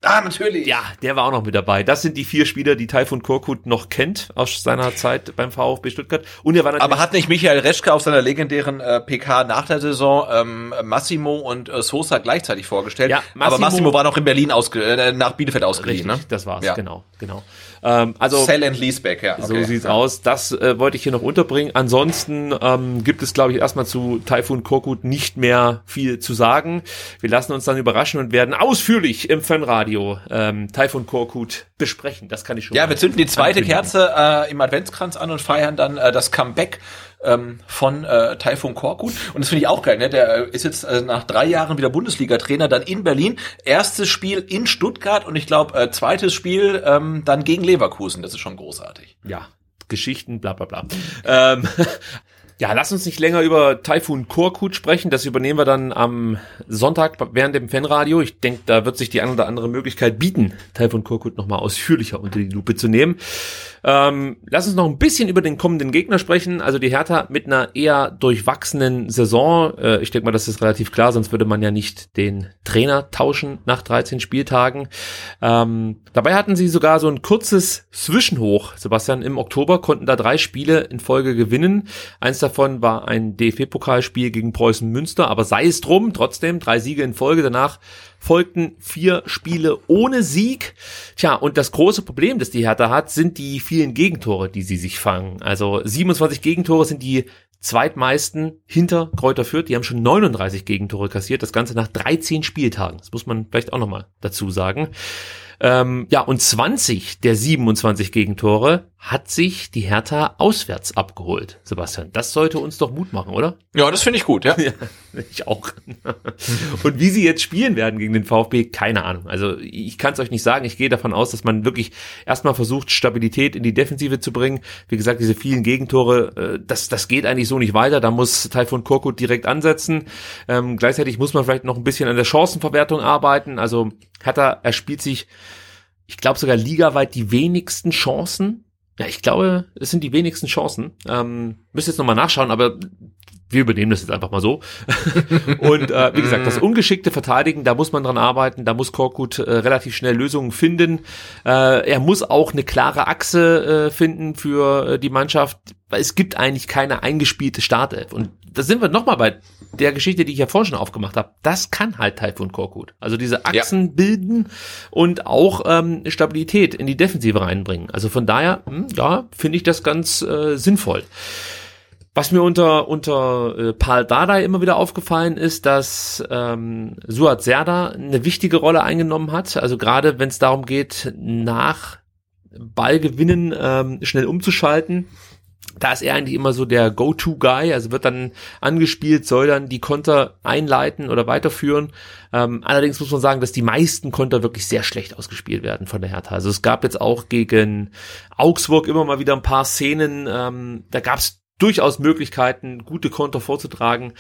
Ah, natürlich. Ja, der war auch noch mit dabei. Das sind die vier Spieler, die Taifun Korkut noch kennt aus seiner <laughs> Zeit beim VfB Stuttgart. Und er war natürlich Aber hat nicht Michael Reschke auf seiner legendären äh, PK nach der Saison ähm, Massimo und äh, Sosa gleichzeitig vorgestellt? Ja, Massimo, Aber Massimo war noch in Berlin ausge äh, nach Bielefeld ausgeliehen, richtig, ne? Das war's, ja. genau, genau. Ähm, also Sell and Leaseback, ja. Okay. So sieht's ja. aus. Das äh, wollte ich hier noch unterbringen. Ansonsten ähm, gibt es, glaube ich, erstmal zu Typhoon Korkut nicht mehr viel zu sagen. Wir lassen uns dann überraschen und werden ausführlich im Fanradio ähm, Typhoon Korkut besprechen. Das kann ich schon. Ja, wir zünden die zweite Kerze äh, im Adventskranz an und feiern dann äh, das Comeback ähm, von äh, Taifun Korkut. Und das finde ich auch geil. Ne? Der äh, ist jetzt äh, nach drei Jahren wieder Bundesliga-Trainer, dann in Berlin. Erstes Spiel in Stuttgart und ich glaube, äh, zweites Spiel ähm, dann gegen Leverkusen. Das ist schon großartig. Ja, Geschichten, bla bla bla. ähm, <laughs> ja, lass uns nicht länger über Taifun Korkut sprechen. Das übernehmen wir dann am Sonntag während dem Fanradio. Ich denke, da wird sich die ein oder andere Möglichkeit bieten, Taifun Korkut nochmal ausführlicher unter die Lupe zu nehmen. Ähm, lass uns noch ein bisschen über den kommenden Gegner sprechen. Also die Hertha mit einer eher durchwachsenen Saison. Äh, ich denke mal, das ist relativ klar, sonst würde man ja nicht den Trainer tauschen nach 13 Spieltagen. Ähm, dabei hatten sie sogar so ein kurzes Zwischenhoch. Sebastian, im Oktober konnten da drei Spiele in Folge gewinnen. Eins davon war ein DFB-Pokalspiel gegen Preußen Münster, aber sei es drum, trotzdem drei Siege in Folge. Danach folgten vier Spiele ohne Sieg. Tja, und das große Problem, das die Hertha hat, sind die vielen Gegentore, die sie sich fangen. Also 27 Gegentore sind die zweitmeisten hinter Kräuter Fürth. Die haben schon 39 Gegentore kassiert. Das Ganze nach 13 Spieltagen. Das muss man vielleicht auch nochmal dazu sagen. Ähm, ja, und 20 der 27 Gegentore hat sich die Hertha auswärts abgeholt. Sebastian, das sollte uns doch Mut machen, oder? Ja, das finde ich gut, ja. <laughs> ja. Ich auch. und wie sie jetzt spielen werden gegen den VfB, keine Ahnung. Also ich kann es euch nicht sagen. Ich gehe davon aus, dass man wirklich erstmal versucht, Stabilität in die Defensive zu bringen. Wie gesagt, diese vielen Gegentore, äh, das, das geht eigentlich so nicht weiter. Da muss Taifun Korkut direkt ansetzen. Ähm, gleichzeitig muss man vielleicht noch ein bisschen an der Chancenverwertung arbeiten. Also Hertha erspielt sich ich glaube sogar ligaweit die wenigsten Chancen. Ja, ich glaube, es sind die wenigsten Chancen. Ähm, müsst jetzt nochmal nachschauen, aber wir übernehmen das jetzt einfach mal so. <laughs> und äh, wie gesagt, das ungeschickte Verteidigen, da muss man dran arbeiten, da muss Korkut äh, relativ schnell Lösungen finden. Äh, er muss auch eine klare Achse äh, finden für äh, die Mannschaft, weil es gibt eigentlich keine eingespielte Startelf. Und da sind wir nochmal bei der Geschichte, die ich ja vorhin schon aufgemacht habe. Das kann halt Taifun Korkut. Also diese Achsen ja. bilden und auch ähm, Stabilität in die Defensive reinbringen. Also von daher, hm, ja, finde ich das ganz äh, sinnvoll. Was mir unter unter äh, Paul Dardai immer wieder aufgefallen ist, dass ähm, Suat Serda eine wichtige Rolle eingenommen hat. Also gerade wenn es darum geht, nach Ballgewinnen ähm, schnell umzuschalten. Da ist er eigentlich immer so der Go-To-Guy, also wird dann angespielt, soll dann die Konter einleiten oder weiterführen. Ähm, allerdings muss man sagen, dass die meisten Konter wirklich sehr schlecht ausgespielt werden von der Hertha. Also es gab jetzt auch gegen Augsburg immer mal wieder ein paar Szenen, ähm, da gab es durchaus Möglichkeiten, gute Konter vorzutragen,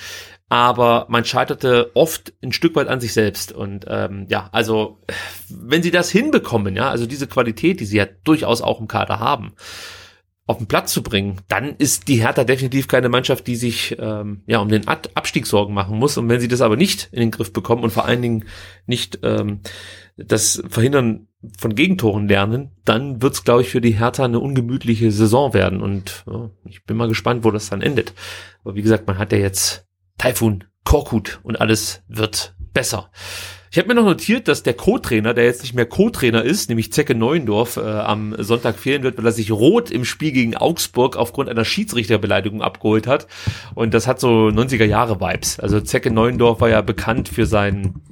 aber man scheiterte oft ein Stück weit an sich selbst. Und ähm, ja, also wenn sie das hinbekommen, ja, also diese Qualität, die sie ja durchaus auch im Kader haben, auf den Platz zu bringen, dann ist die Hertha definitiv keine Mannschaft, die sich ähm, ja um den Ad Abstieg Sorgen machen muss. Und wenn sie das aber nicht in den Griff bekommen und vor allen Dingen nicht ähm, das Verhindern von Gegentoren lernen, dann wird's, glaube ich, für die Hertha eine ungemütliche Saison werden. Und ja, ich bin mal gespannt, wo das dann endet. Aber wie gesagt, man hat ja jetzt Taifun, Korkut und alles wird besser. Ich habe mir noch notiert, dass der Co-Trainer, der jetzt nicht mehr Co-Trainer ist, nämlich Zecke Neuendorf, äh, am Sonntag fehlen wird, weil er sich rot im Spiel gegen Augsburg aufgrund einer Schiedsrichterbeleidigung abgeholt hat. Und das hat so 90er Jahre Vibes. Also Zecke Neuendorf war ja bekannt für seinen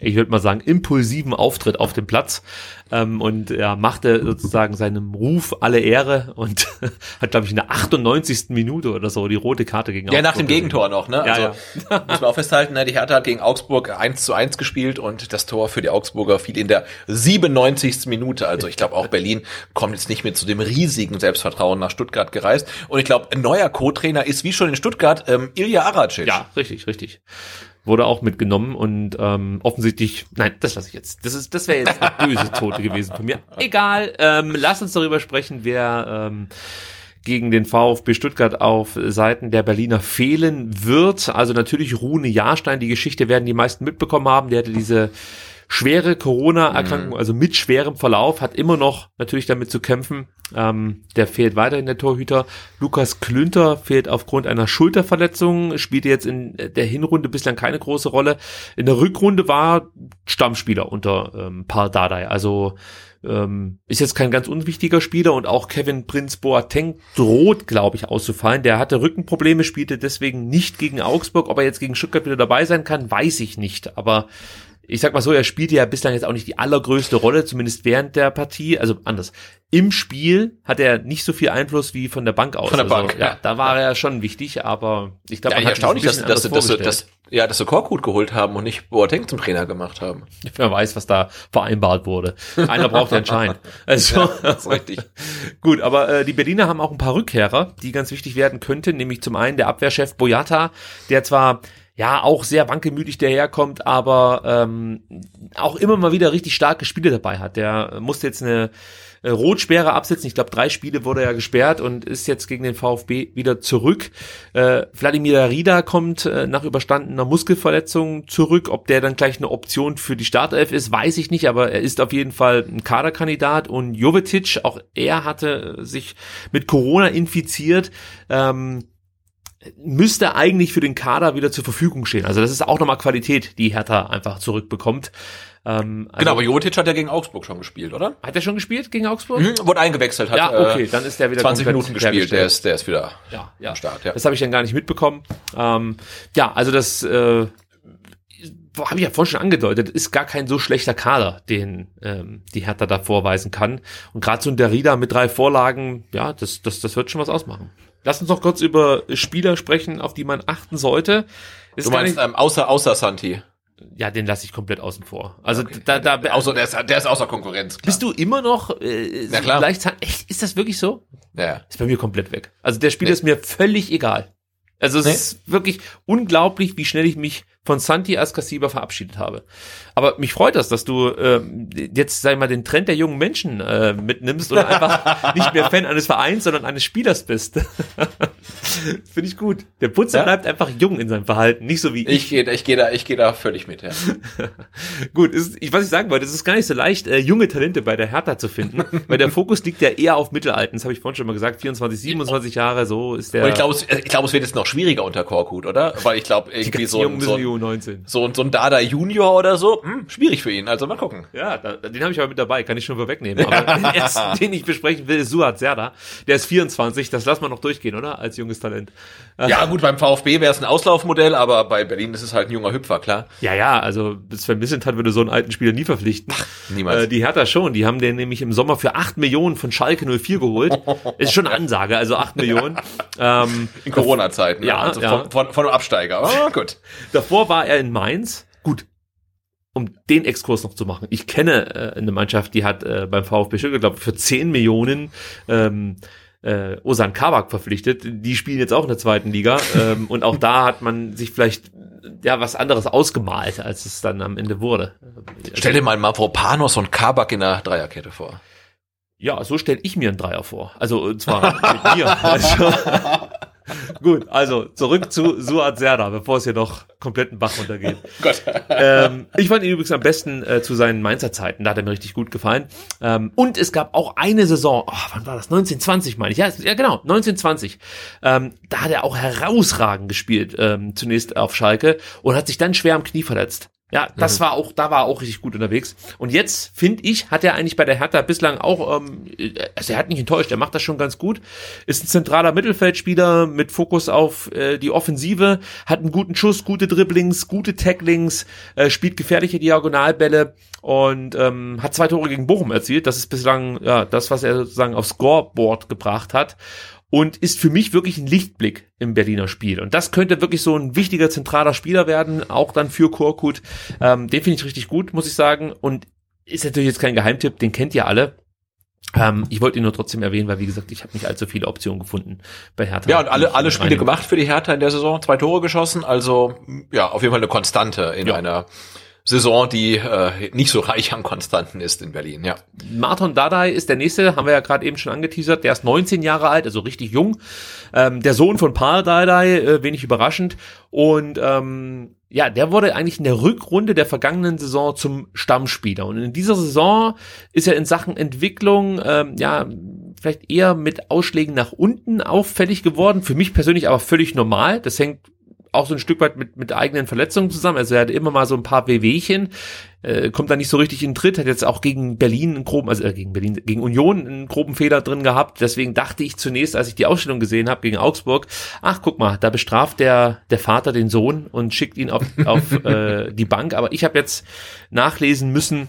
ich würde mal sagen, impulsiven Auftritt auf dem Platz ähm, und er machte sozusagen seinem Ruf alle Ehre und <laughs> hat, glaube ich, in der 98. Minute oder so die rote Karte gegen ja, Augsburg. Ja, nach dem Gegentor noch, ne? Ja, also, ja. <laughs> muss man auch festhalten, ne? die Hertha hat gegen Augsburg 1 zu 1 gespielt und das Tor für die Augsburger fiel in der 97. Minute. Also ich glaube auch Berlin kommt jetzt nicht mehr zu dem riesigen Selbstvertrauen nach Stuttgart gereist. Und ich glaube, ein neuer Co-Trainer ist wie schon in Stuttgart ähm, Ilja Aracic. Ja, richtig, richtig wurde auch mitgenommen und ähm, offensichtlich, nein, das lasse ich jetzt. Das ist, das wäre jetzt eine <laughs> böse Tote gewesen von mir. Egal, ähm, lass uns darüber sprechen, wer ähm, gegen den VfB Stuttgart auf Seiten der Berliner fehlen wird. Also natürlich Rune Jahrstein, die Geschichte werden die meisten mitbekommen haben. Der hatte diese schwere Corona-Erkrankung, mhm. also mit schwerem Verlauf, hat immer noch natürlich damit zu kämpfen. Ähm, der fehlt weiterhin der Torhüter. Lukas Klünter fehlt aufgrund einer Schulterverletzung, spielte jetzt in der Hinrunde bislang keine große Rolle. In der Rückrunde war Stammspieler unter ähm, Paul Dardai. Also ähm, ist jetzt kein ganz unwichtiger Spieler und auch Kevin Prinz Boateng droht, glaube ich, auszufallen. Der hatte Rückenprobleme, spielte deswegen nicht gegen Augsburg. Ob er jetzt gegen Stuttgart wieder dabei sein kann, weiß ich nicht. Aber ich sag mal so, er spielte ja bislang jetzt auch nicht die allergrößte Rolle, zumindest während der Partie. Also anders. Im Spiel hat er nicht so viel Einfluss wie von der Bank aus. Von der also, Bank, ja. Da war er ja schon wichtig, aber ich glaube, ja, erstaunlich, dass, dass, dass, dass, dass, ja, dass sie Korkut geholt haben und nicht Boateng zum Trainer gemacht haben. Wer weiß, was da vereinbart wurde. Einer braucht ja einen Schein. <laughs> Also, ja, das ist richtig. <laughs> Gut, aber äh, die Berliner haben auch ein paar Rückkehrer, die ganz wichtig werden könnten, nämlich zum einen der Abwehrchef Boyata, der zwar ja auch sehr wankelmütig daherkommt, aber ähm, auch immer mal wieder richtig starke Spiele dabei hat. Der musste jetzt eine Rotsperre absetzen. Ich glaube, drei Spiele wurde er gesperrt und ist jetzt gegen den VfB wieder zurück. Äh, Wladimir Darida kommt äh, nach überstandener Muskelverletzung zurück. Ob der dann gleich eine Option für die Startelf ist, weiß ich nicht, aber er ist auf jeden Fall ein Kaderkandidat und Jovetic, auch er hatte sich mit Corona infiziert. Ähm, müsste eigentlich für den Kader wieder zur Verfügung stehen. Also das ist auch nochmal Qualität, die Hertha einfach zurückbekommt. Ähm, also genau, aber Jovetic hat ja gegen Augsburg schon gespielt, oder? Hat er schon gespielt gegen Augsburg? Mhm, wurde eingewechselt, hat ja, okay, dann ist der wieder 20 Minuten gespielt, der ist, der ist wieder ja, ja. am Start. Ja. Das habe ich dann gar nicht mitbekommen. Ähm, ja, also das äh, habe ich ja vorhin schon angedeutet, ist gar kein so schlechter Kader, den ähm, die Hertha da vorweisen kann. Und gerade so ein Derrida mit drei Vorlagen, ja, das, das, das wird schon was ausmachen. Lass uns noch kurz über Spieler sprechen, auf die man achten sollte. Ist du meinst, nicht, ähm, außer, außer Santi? Ja, den lasse ich komplett außen vor. Also okay. da, da, außer, der, ist, der ist außer Konkurrenz. Klar. Bist du immer noch äh, Na klar. Echt, ist das wirklich so? Ja. Ist bei mir komplett weg. Also der Spieler nee. ist mir völlig egal. Also es nee. ist wirklich unglaublich, wie schnell ich mich von Santi Ascasiba verabschiedet habe. Aber mich freut das, dass du äh, jetzt, sag ich mal, den Trend der jungen Menschen äh, mitnimmst und einfach <laughs> nicht mehr Fan eines Vereins, sondern eines Spielers bist. <laughs> Finde ich gut. Der Putzer ja? bleibt einfach jung in seinem Verhalten, nicht so wie ich. Ich gehe ich geh da, ich geh da völlig mit, ja. <laughs> gut, ist, ich, was ich sagen wollte, es ist gar nicht so leicht, äh, junge Talente bei der Hertha zu finden, weil der Fokus liegt ja eher auf Mittelalten. Das habe ich vorhin schon mal gesagt, 24, 27 Jahre, so ist der. Und ich glaube, es, ich glaube, es wird jetzt noch schwieriger unter Korkut, oder? Weil ich glaube, irgendwie so, ein, so, so ein Dada Junior oder so, hm, schwierig für ihn. Also mal gucken. Ja, da, den habe ich aber mit dabei, kann ich schon vorwegnehmen. Aber <laughs> den ersten, den ich besprechen will, ist Suat Serda. Der ist 24, das lassen wir noch durchgehen, oder? Als junges Talent. Ja, gut, beim VfB wäre es ein Auslaufmodell, aber bei Berlin ist es halt ein junger Hüpfer, klar. Ja, ja, also Sven hat würde so einen alten Spieler nie verpflichten. Ach, niemals. Äh, die Hertha schon, die haben den nämlich im Sommer für 8 Millionen von Schalke 04 geholt. <laughs> ist schon eine Ansage, also 8 Millionen. Ähm, <laughs> in Corona-Zeiten, ja, also ja. Von, von, von einem Absteiger. Oh, gut. Davor war er in Mainz. Gut, um den Exkurs noch zu machen. Ich kenne äh, eine Mannschaft, die hat äh, beim VfB Stuttgart, glaube für 10 Millionen ähm, äh, Osan Kabak verpflichtet. Die spielen jetzt auch in der zweiten Liga. <laughs> ähm, und auch da hat man sich vielleicht ja was anderes ausgemalt, als es dann am Ende wurde. Stell dir mal Mavropanos und Kabak in der Dreierkette vor. Ja, so stelle ich mir einen Dreier vor. Also zwar <laughs> mit mir. Also, Gut, also zurück zu Suat Serda, bevor es hier noch komplett einen Bach runtergeht. <laughs> Gott. Ähm, ich fand ihn übrigens am besten äh, zu seinen Mainzer Zeiten, da hat er mir richtig gut gefallen. Ähm, und es gab auch eine Saison, oh, wann war das? 1920 meine ich. Ja, ja genau, 1920. Ähm, da hat er auch herausragend gespielt, ähm, zunächst auf Schalke und hat sich dann schwer am Knie verletzt. Ja, das mhm. war auch, da war er auch richtig gut unterwegs. Und jetzt, finde ich, hat er eigentlich bei der Hertha bislang auch, ähm, also er hat nicht enttäuscht, er macht das schon ganz gut. Ist ein zentraler Mittelfeldspieler mit Fokus auf äh, die Offensive, hat einen guten Schuss, gute Dribblings, gute Tacklings, äh, spielt gefährliche Diagonalbälle und ähm, hat zwei Tore gegen Bochum erzielt. Das ist bislang ja das, was er sozusagen aufs Scoreboard gebracht hat und ist für mich wirklich ein Lichtblick im Berliner Spiel. Und das könnte wirklich so ein wichtiger zentraler Spieler werden, auch dann für Korkut. Ähm, den finde ich richtig gut, muss ich sagen. Und ist natürlich jetzt kein Geheimtipp, den kennt ihr alle. Ähm, ich wollte ihn nur trotzdem erwähnen, weil wie gesagt, ich habe nicht allzu viele Optionen gefunden bei Hertha. Ja, und alle, alle Spiele gemacht für die Hertha in der Saison, zwei Tore geschossen, also ja, auf jeden Fall eine Konstante in ja. einer Saison, die äh, nicht so reich an Konstanten ist in Berlin, ja. Martin Dadai ist der nächste, haben wir ja gerade eben schon angeteasert, der ist 19 Jahre alt, also richtig jung. Ähm, der Sohn von Paul Dadai, äh, wenig überraschend. Und ähm, ja, der wurde eigentlich in der Rückrunde der vergangenen Saison zum Stammspieler. Und in dieser Saison ist er in Sachen Entwicklung, ähm, ja, vielleicht eher mit Ausschlägen nach unten auffällig geworden. Für mich persönlich aber völlig normal. Das hängt auch so ein Stück weit mit, mit eigenen Verletzungen zusammen. Also er hat immer mal so ein paar Wehwehchen, äh, kommt da nicht so richtig in Tritt, hat jetzt auch gegen Berlin einen groben, also äh, gegen Berlin, gegen Union einen groben Fehler drin gehabt. Deswegen dachte ich zunächst, als ich die Ausstellung gesehen habe gegen Augsburg, ach guck mal, da bestraft der, der Vater den Sohn und schickt ihn auf, <laughs> auf äh, die Bank. Aber ich habe jetzt nachlesen müssen,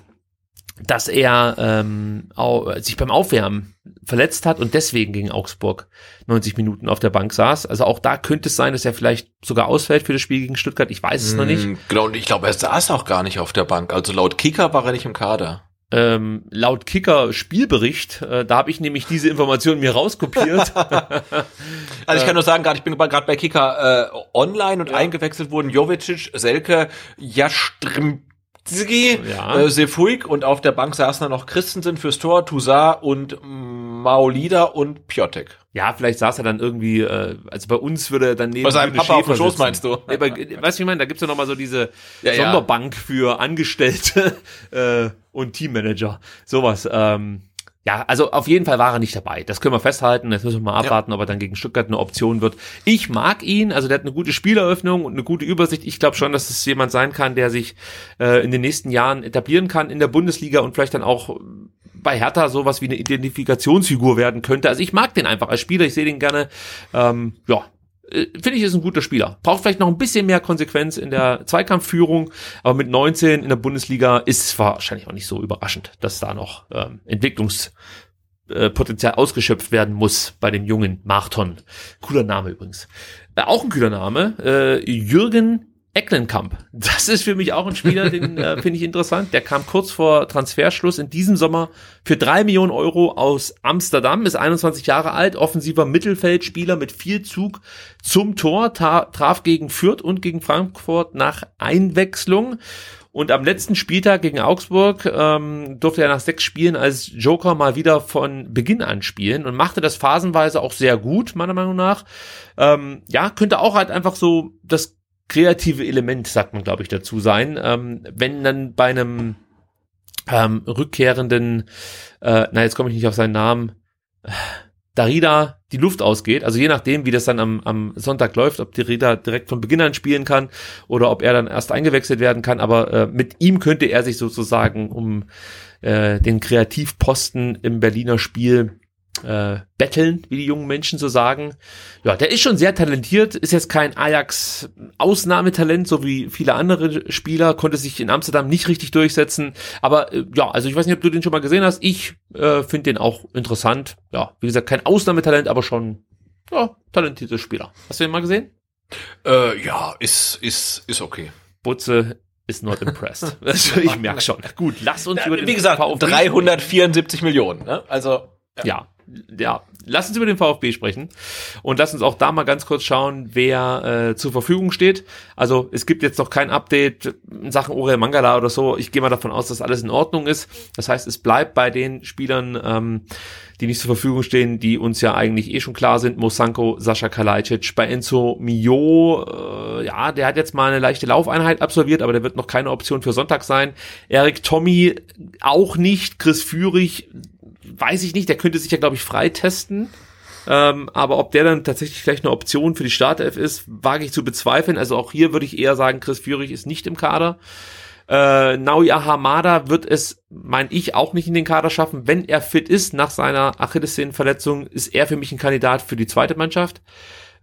dass er ähm, sich beim Aufwärmen verletzt hat und deswegen gegen Augsburg 90 Minuten auf der Bank saß. Also auch da könnte es sein, dass er vielleicht sogar ausfällt für das Spiel gegen Stuttgart. Ich weiß es mm, noch nicht. Hm, genau, und ich glaube, er saß auch gar nicht auf der Bank. Also laut Kicker war er nicht im Kader. Ähm, laut Kicker Spielbericht, äh, da habe ich nämlich diese Information mir rauskopiert. <laughs> also ich kann nur sagen, gerade ich bin gerade bei Kicker äh, online und ja. eingewechselt wurden Jovicic, Selke, Jastrim Ziggy, ja. äh, Sefuig und auf der Bank saßen dann noch Christensen fürs Tor, Toussaint und Maolida und Piotek. Ja, vielleicht saß er dann irgendwie, äh, also bei uns würde er dann neben Bei seinem Papa Schäfer auf dem Schoß meinst du? Ja, aber, weißt du, ich meine, da gibt's ja nochmal so diese ja, Sonderbank ja. für Angestellte <laughs> äh, und Teammanager. Sowas. Ähm, ja, also auf jeden Fall war er nicht dabei. Das können wir festhalten. Jetzt müssen wir mal abwarten, ja. ob er dann gegen Stuttgart eine Option wird. Ich mag ihn, also der hat eine gute Spieleröffnung und eine gute Übersicht. Ich glaube schon, dass es jemand sein kann, der sich äh, in den nächsten Jahren etablieren kann in der Bundesliga und vielleicht dann auch bei Hertha sowas wie eine Identifikationsfigur werden könnte. Also ich mag den einfach als Spieler, ich sehe den gerne. Ähm, ja, finde ich, ist ein guter Spieler. Braucht vielleicht noch ein bisschen mehr Konsequenz in der Zweikampfführung, aber mit 19 in der Bundesliga ist es wahrscheinlich auch nicht so überraschend, dass da noch ähm, Entwicklungspotenzial ausgeschöpft werden muss bei dem jungen Marton. Cooler Name übrigens. Äh, auch ein cooler Name, äh, Jürgen Ecklenkamp. Das ist für mich auch ein Spieler, den äh, <laughs> finde ich interessant. Der kam kurz vor Transferschluss in diesem Sommer für drei Millionen Euro aus Amsterdam, ist 21 Jahre alt, offensiver Mittelfeldspieler mit viel Zug zum Tor, traf gegen Fürth und gegen Frankfurt nach Einwechslung Und am letzten Spieltag gegen Augsburg ähm, durfte er nach sechs Spielen als Joker mal wieder von Beginn an spielen und machte das phasenweise auch sehr gut, meiner Meinung nach. Ähm, ja, könnte auch halt einfach so das kreative Element, sagt man, glaube ich, dazu sein. Ähm, wenn dann bei einem ähm, rückkehrenden, äh, na jetzt komme ich nicht auf seinen Namen, Darida die Luft ausgeht. Also je nachdem, wie das dann am, am Sonntag läuft, ob Darida direkt von Beginn an spielen kann oder ob er dann erst eingewechselt werden kann. Aber äh, mit ihm könnte er sich sozusagen um äh, den Kreativposten im Berliner Spiel äh, betteln, wie die jungen Menschen so sagen. Ja, der ist schon sehr talentiert, ist jetzt kein Ajax-Ausnahmetalent, so wie viele andere Spieler, konnte sich in Amsterdam nicht richtig durchsetzen. Aber äh, ja, also ich weiß nicht, ob du den schon mal gesehen hast. Ich äh, finde den auch interessant. Ja, wie gesagt, kein Ausnahmetalent, aber schon ja, talentierter Spieler. Hast du den mal gesehen? Äh, ja, ist, ist, ist okay. Butze ist not impressed. <laughs> also ich merke schon. Gut, lass uns ja, über den Wie gesagt, VfB 374 Millionen. Ne? Also ja. ja ja, lass uns über den VfB sprechen und lass uns auch da mal ganz kurz schauen, wer äh, zur Verfügung steht. Also es gibt jetzt noch kein Update in Sachen Orel Mangala oder so. Ich gehe mal davon aus, dass alles in Ordnung ist. Das heißt, es bleibt bei den Spielern, ähm, die nicht zur Verfügung stehen, die uns ja eigentlich eh schon klar sind. Mosanko, Sascha Kalajdzic, bei Enzo Mio, äh, ja, der hat jetzt mal eine leichte Laufeinheit absolviert, aber der wird noch keine Option für Sonntag sein. Erik Tommy auch nicht, Chris Führig weiß ich nicht, der könnte sich ja, glaube ich, freitesten. Ähm, aber ob der dann tatsächlich vielleicht eine Option für die Startelf ist, wage ich zu bezweifeln. Also auch hier würde ich eher sagen, Chris Führig ist nicht im Kader. Äh, Naoya Hamada wird es, mein ich, auch nicht in den Kader schaffen. Wenn er fit ist nach seiner Achillessehnenverletzung, ist er für mich ein Kandidat für die zweite Mannschaft.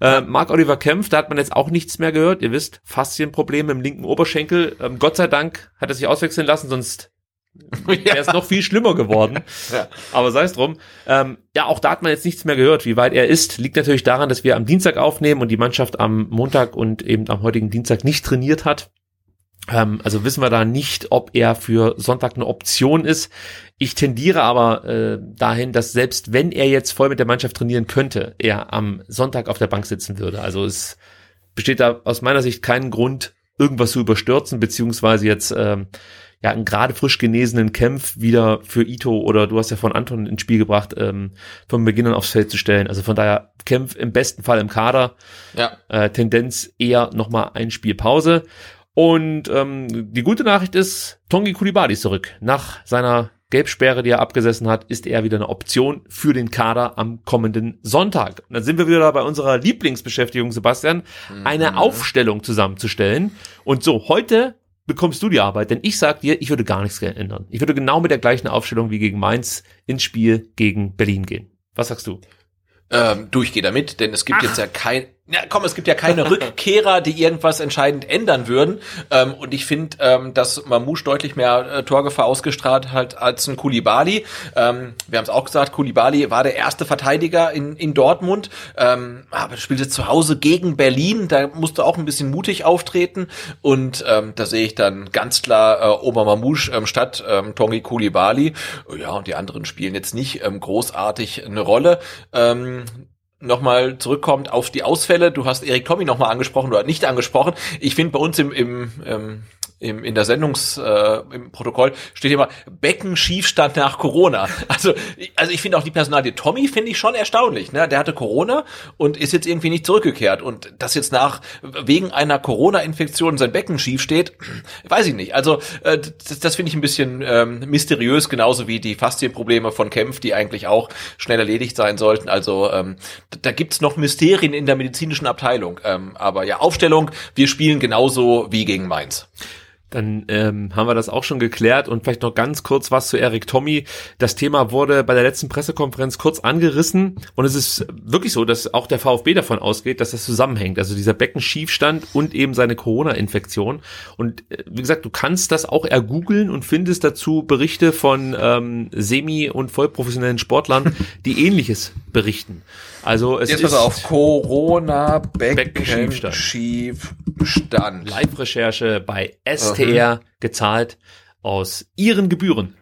Äh, Mark Oliver Kempf, da hat man jetzt auch nichts mehr gehört. Ihr wisst, Faszienprobleme im linken Oberschenkel. Ähm, Gott sei Dank hat er sich auswechseln lassen, sonst <laughs> ja. wäre es noch viel schlimmer geworden. <laughs> ja. Aber sei es drum. Ähm, ja, auch da hat man jetzt nichts mehr gehört, wie weit er ist. Liegt natürlich daran, dass wir am Dienstag aufnehmen und die Mannschaft am Montag und eben am heutigen Dienstag nicht trainiert hat. Ähm, also wissen wir da nicht, ob er für Sonntag eine Option ist. Ich tendiere aber äh, dahin, dass selbst wenn er jetzt voll mit der Mannschaft trainieren könnte, er am Sonntag auf der Bank sitzen würde. Also es besteht da aus meiner Sicht keinen Grund, irgendwas zu überstürzen, beziehungsweise jetzt ähm, ja einen gerade frisch genesenen Kämpf wieder für Ito oder du hast ja von Anton ins Spiel gebracht, ähm, vom Beginn an aufs Feld zu stellen. Also von daher Kämpf im besten Fall im Kader. Ja. Äh, Tendenz eher nochmal ein Spiel Pause. Und ähm, die gute Nachricht ist, Tongi Kulibali ist zurück. Nach seiner Gelbsperre, die er abgesessen hat, ist er wieder eine Option für den Kader am kommenden Sonntag. Und dann sind wir wieder bei unserer Lieblingsbeschäftigung, Sebastian, mhm. eine Aufstellung zusammenzustellen. Und so, heute bekommst du die Arbeit, denn ich sag dir, ich würde gar nichts ändern. Ich würde genau mit der gleichen Aufstellung wie gegen Mainz ins Spiel gegen Berlin gehen. Was sagst du? Ähm, du, ich gehe damit, denn es gibt Ach. jetzt ja kein, ja, komm, es gibt ja keine <laughs> Rückkehrer, die irgendwas entscheidend ändern würden. Ähm, und ich finde, ähm, dass Mamouche deutlich mehr äh, Torgefahr ausgestrahlt hat als ein Kulibali. Ähm, wir haben es auch gesagt, Kulibali war der erste Verteidiger in, in Dortmund, ähm, aber spielt jetzt zu Hause gegen Berlin. Da musste auch ein bisschen mutig auftreten. Und ähm, da sehe ich dann ganz klar äh, Oma Mamouche ähm, statt ähm, Tongi Kulibali. Ja, und die anderen spielen jetzt nicht ähm, großartig eine Rolle. Ähm, nochmal zurückkommt auf die Ausfälle. Du hast Erik Tommy nochmal angesprochen oder nicht angesprochen. Ich finde bei uns im, im ähm, im, in der Sendungs äh, im Protokoll steht immer Beckenschiefstand nach Corona. <laughs> Also also ich finde auch die Personalie Tommy finde ich schon erstaunlich. Ne? Der hatte Corona und ist jetzt irgendwie nicht zurückgekehrt und das jetzt nach wegen einer Corona-Infektion sein Becken schief steht, <clears throat> weiß ich nicht. Also äh, das, das finde ich ein bisschen ähm, mysteriös, genauso wie die Faszienprobleme von Kempf, die eigentlich auch schnell erledigt sein sollten. Also ähm, da gibt's noch Mysterien in der medizinischen Abteilung. Ähm, aber ja, Aufstellung, wir spielen genauso wie gegen Mainz. Dann ähm, haben wir das auch schon geklärt und vielleicht noch ganz kurz was zu Erik Tommy. Das Thema wurde bei der letzten Pressekonferenz kurz angerissen und es ist wirklich so, dass auch der VfB davon ausgeht, dass das zusammenhängt. Also dieser Beckenschiefstand und eben seine Corona-Infektion. Und äh, wie gesagt, du kannst das auch ergoogeln und findest dazu Berichte von ähm, semi- und vollprofessionellen Sportlern, die <laughs> ähnliches berichten. Also es Jetzt ist auf Corona Beckenschiefstand. Schiefstand. Live-Recherche bei STR mhm. gezahlt aus ihren Gebühren.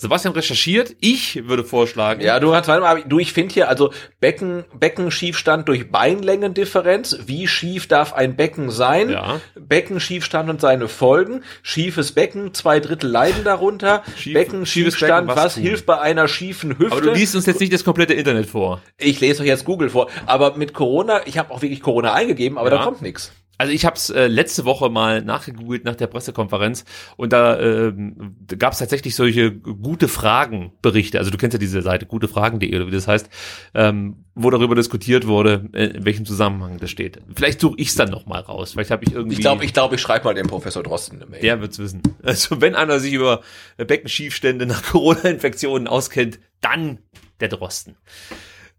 Sebastian recherchiert. Ich würde vorschlagen. Ja, du hast, warte mal, du, ich finde hier, also Becken, Beckenschiefstand durch Beinlängendifferenz. Wie schief darf ein Becken sein? Ja. Beckenschiefstand und seine Folgen. Schiefes Becken, zwei Drittel leiden darunter. <laughs> Schief- Beckenschiefstand, Becken, was was hilft bei einer schiefen Hüfte? Aber du liest uns jetzt nicht das komplette Internet vor. ich lese euch jetzt Google vor. Aber mit Corona, ich habe auch wirklich Corona eingegeben, aber Ja. da kommt nichts. Also ich habe es äh, letzte Woche mal nachgegoogelt nach der Pressekonferenz und da, ähm, da gab es tatsächlich solche gute Fragen Berichte. Also du kennst ja diese Seite gutefragen.de oder wie das heißt, ähm, wo darüber diskutiert wurde, äh, in welchem Zusammenhang das steht. Vielleicht suche ich es dann noch mal raus. Vielleicht habe ich irgendwie. Ich glaube, ich, glaub, ich schreibe mal dem Professor Drosten eine Mail. Der wird's wissen. Also wenn einer sich über Beckenschiefstände nach Corona-Infektionen auskennt, dann der Drosten.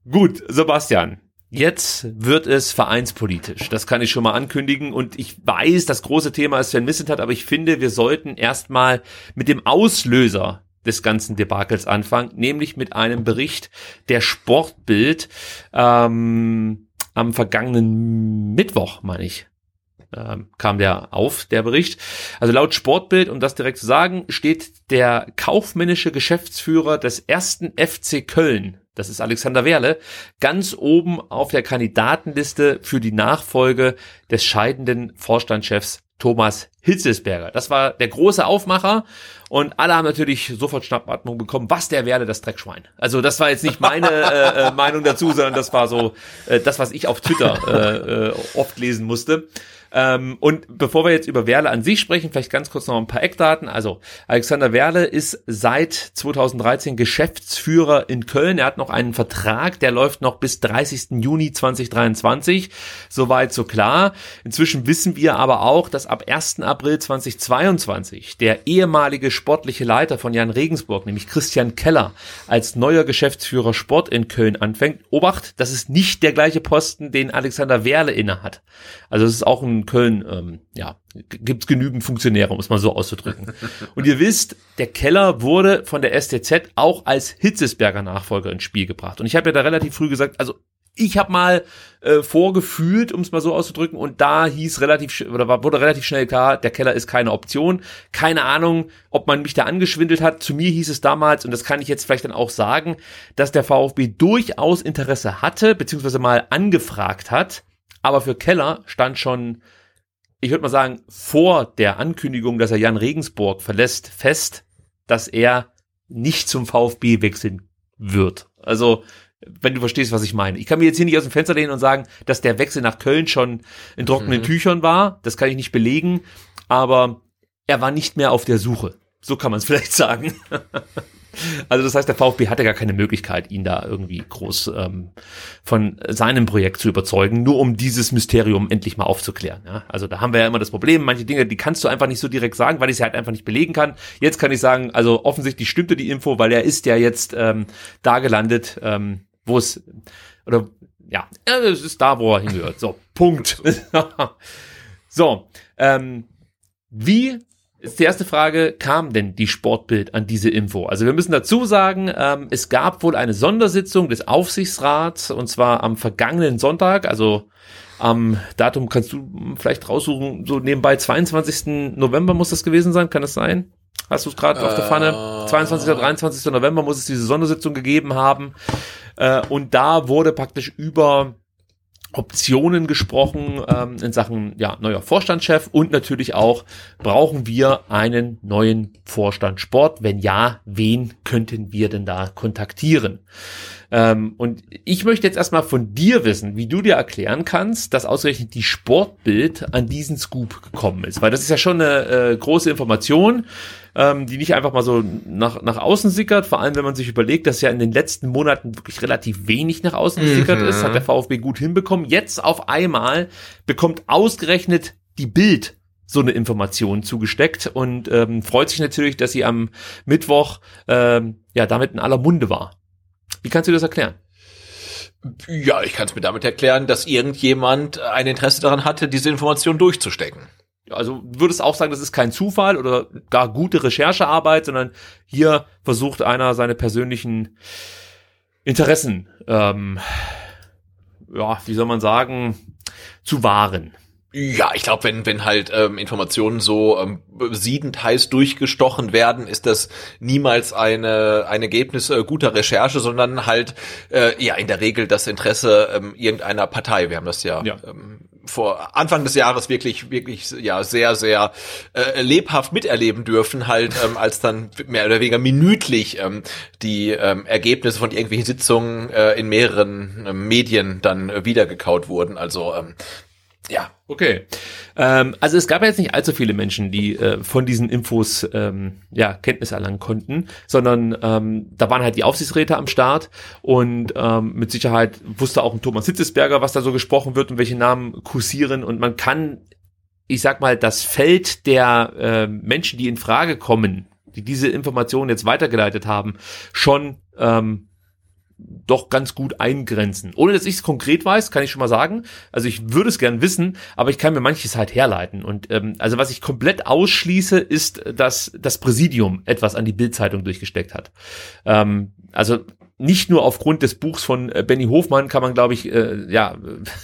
Gut, Sebastian. Jetzt wird es vereinspolitisch. Das kann ich schon mal ankündigen. Und ich weiß, das große Thema ist Sven Missentat, aber ich finde, wir sollten erstmal mit dem Auslöser des ganzen Debakels anfangen, nämlich mit einem Bericht der Sportbild ähm, am vergangenen Mittwoch, meine ich, ähm, kam der auf, der Bericht. Also laut Sportbild, um das direkt zu sagen, steht der kaufmännische Geschäftsführer des ersten FC Köln, das ist Alexander Werle, ganz oben auf der Kandidatenliste für die Nachfolge des scheidenden Vorstandschefs Thomas Hitzesberger. Das war der große Aufmacher und alle haben natürlich sofort Schnappatmung bekommen, was der Werle, das Dreckschwein. Also das war jetzt nicht meine <laughs> äh, äh, Meinung dazu, sondern das war so äh, das, was ich auf Twitter äh, äh, oft lesen musste. Ähm, und bevor wir jetzt über Werle an sich sprechen, vielleicht ganz kurz noch ein paar Eckdaten. Also Alexander Werle ist seit 2013 Geschäftsführer in Köln. Er hat noch einen Vertrag, der läuft noch bis 30. Juni 2023. Soweit so klar. Inzwischen wissen wir aber auch, dass ab 1. April 2022 der ehemalige sportliche Leiter von Jan Regensburg, nämlich Christian Keller, als neuer Geschäftsführer Sport in Köln anfängt. Obacht, das ist nicht der gleiche Posten, den Alexander Werle innehat. Also es ist auch ein Köln, ähm, ja, gibt's genügend Funktionäre, um es mal so auszudrücken. Und ihr wisst, der Keller wurde von der STZ auch als Hitzesberger Nachfolger ins Spiel gebracht. Und ich habe ja da relativ früh gesagt, also ich habe mal äh, vorgefühlt, um es mal so auszudrücken, und da hieß relativ oder wurde relativ schnell klar, der Keller ist keine Option. Keine Ahnung, ob man mich da angeschwindelt hat. Zu mir hieß es damals, und das kann ich jetzt vielleicht dann auch sagen, dass der VfB durchaus Interesse hatte, beziehungsweise mal angefragt hat. Aber für Keller stand schon, ich würde mal sagen, vor der Ankündigung, dass er Jan Regensburg verlässt, fest, dass er nicht zum VfB wechseln wird. Also, wenn du verstehst, was ich meine. Ich kann mir jetzt hier nicht aus dem Fenster lehnen und sagen, dass der Wechsel nach Köln schon in trockenen Mhm. Tüchern war. Das kann ich nicht belegen. Aber er war nicht mehr auf der Suche. So kann man es <laughs> vielleicht sagen. Also das heißt, der VfB hatte gar keine Möglichkeit, ihn da irgendwie groß ähm, von seinem Projekt zu überzeugen, nur um dieses Mysterium endlich mal aufzuklären. Ja? Also da haben wir ja immer das Problem, manche Dinge, die kannst du einfach nicht so direkt sagen, weil ich sie halt einfach nicht belegen kann. Jetzt kann ich sagen, also offensichtlich stimmte die Info, weil er ist ja jetzt ähm, da gelandet, ähm, wo es oder ja, es ist da, wo er hingehört. So, Punkt. <laughs> so, ähm, wie ist die erste Frage, kam denn die Sportbild an diese Info? Also wir müssen dazu sagen, ähm, es gab wohl eine Sondersitzung des Aufsichtsrats und zwar am vergangenen Sonntag, also am Datum kannst du vielleicht raussuchen, so nebenbei 22. November muss das gewesen sein, kann das sein? Hast du es gerade auf der Pfanne? 22. oder 23. November muss es diese Sondersitzung gegeben haben. Äh, und da wurde praktisch über Optionen gesprochen ähm, in Sachen ja, neuer Vorstandschef und natürlich auch, brauchen wir einen neuen Vorstand Sport? Wenn ja, wen könnten wir denn da kontaktieren? Ähm, und ich möchte jetzt erstmal von dir wissen, wie du dir erklären kannst, dass ausgerechnet die Sportbild an diesen Scoop gekommen ist. Weil das ist ja schon eine äh, große Information, ähm, die nicht einfach mal so nach, nach außen sickert. Vor allem, wenn man sich überlegt, dass ja in den letzten Monaten wirklich relativ wenig nach außen gesickert Mhm. ist, hat der VfB gut hinbekommen. Jetzt auf einmal bekommt ausgerechnet die Bild so eine Information zugesteckt und ähm, freut sich natürlich, dass sie am Mittwoch ähm, ja damit in aller Munde war. Wie kannst du das erklären? Ja, ich kann es mir damit erklären, dass irgendjemand ein Interesse daran hatte, diese Information durchzustecken. Also würdest auch sagen, das ist kein Zufall oder gar gute Recherchearbeit, sondern hier versucht einer seine persönlichen Interessen, ähm, ja, wie soll man sagen, zu wahren. Ja, ich glaube, wenn wenn halt ähm, Informationen so ähm, siedend heiß durchgestochen werden, ist das niemals eine ein Ergebnis äh, guter Recherche, sondern halt äh, ja in der Regel das Interesse ähm, irgendeiner Partei. Wir haben das ja, ja. Ähm, vor Anfang des Jahres wirklich wirklich ja sehr sehr äh, lebhaft miterleben dürfen, halt ähm, als dann mehr oder weniger minütlich ähm, die ähm, Ergebnisse von irgendwelchen Sitzungen äh, in mehreren äh, Medien dann äh, wiedergekaut wurden. Also ähm, ja. Okay. Ähm, also es gab ja jetzt nicht allzu viele Menschen, die äh, von diesen Infos ähm, ja, Kenntnis erlangen konnten, sondern ähm, da waren halt die Aufsichtsräte am Start und ähm, mit Sicherheit wusste auch ein Thomas Hitzesberger, was da so gesprochen wird und welche Namen kursieren und man kann, ich sag mal, das Feld der äh, Menschen, die in Frage kommen, die diese Informationen jetzt weitergeleitet haben, schon ähm, doch ganz gut eingrenzen. Ohne dass ich es konkret weiß, kann ich schon mal sagen. Also ich würde es gern wissen, aber ich kann mir manches halt herleiten. Und ähm, also was ich komplett ausschließe, ist, dass das Präsidium etwas an die Bildzeitung durchgesteckt hat. Ähm, also nicht nur aufgrund des Buchs von äh, Benny Hofmann kann man, glaube ich, äh, ja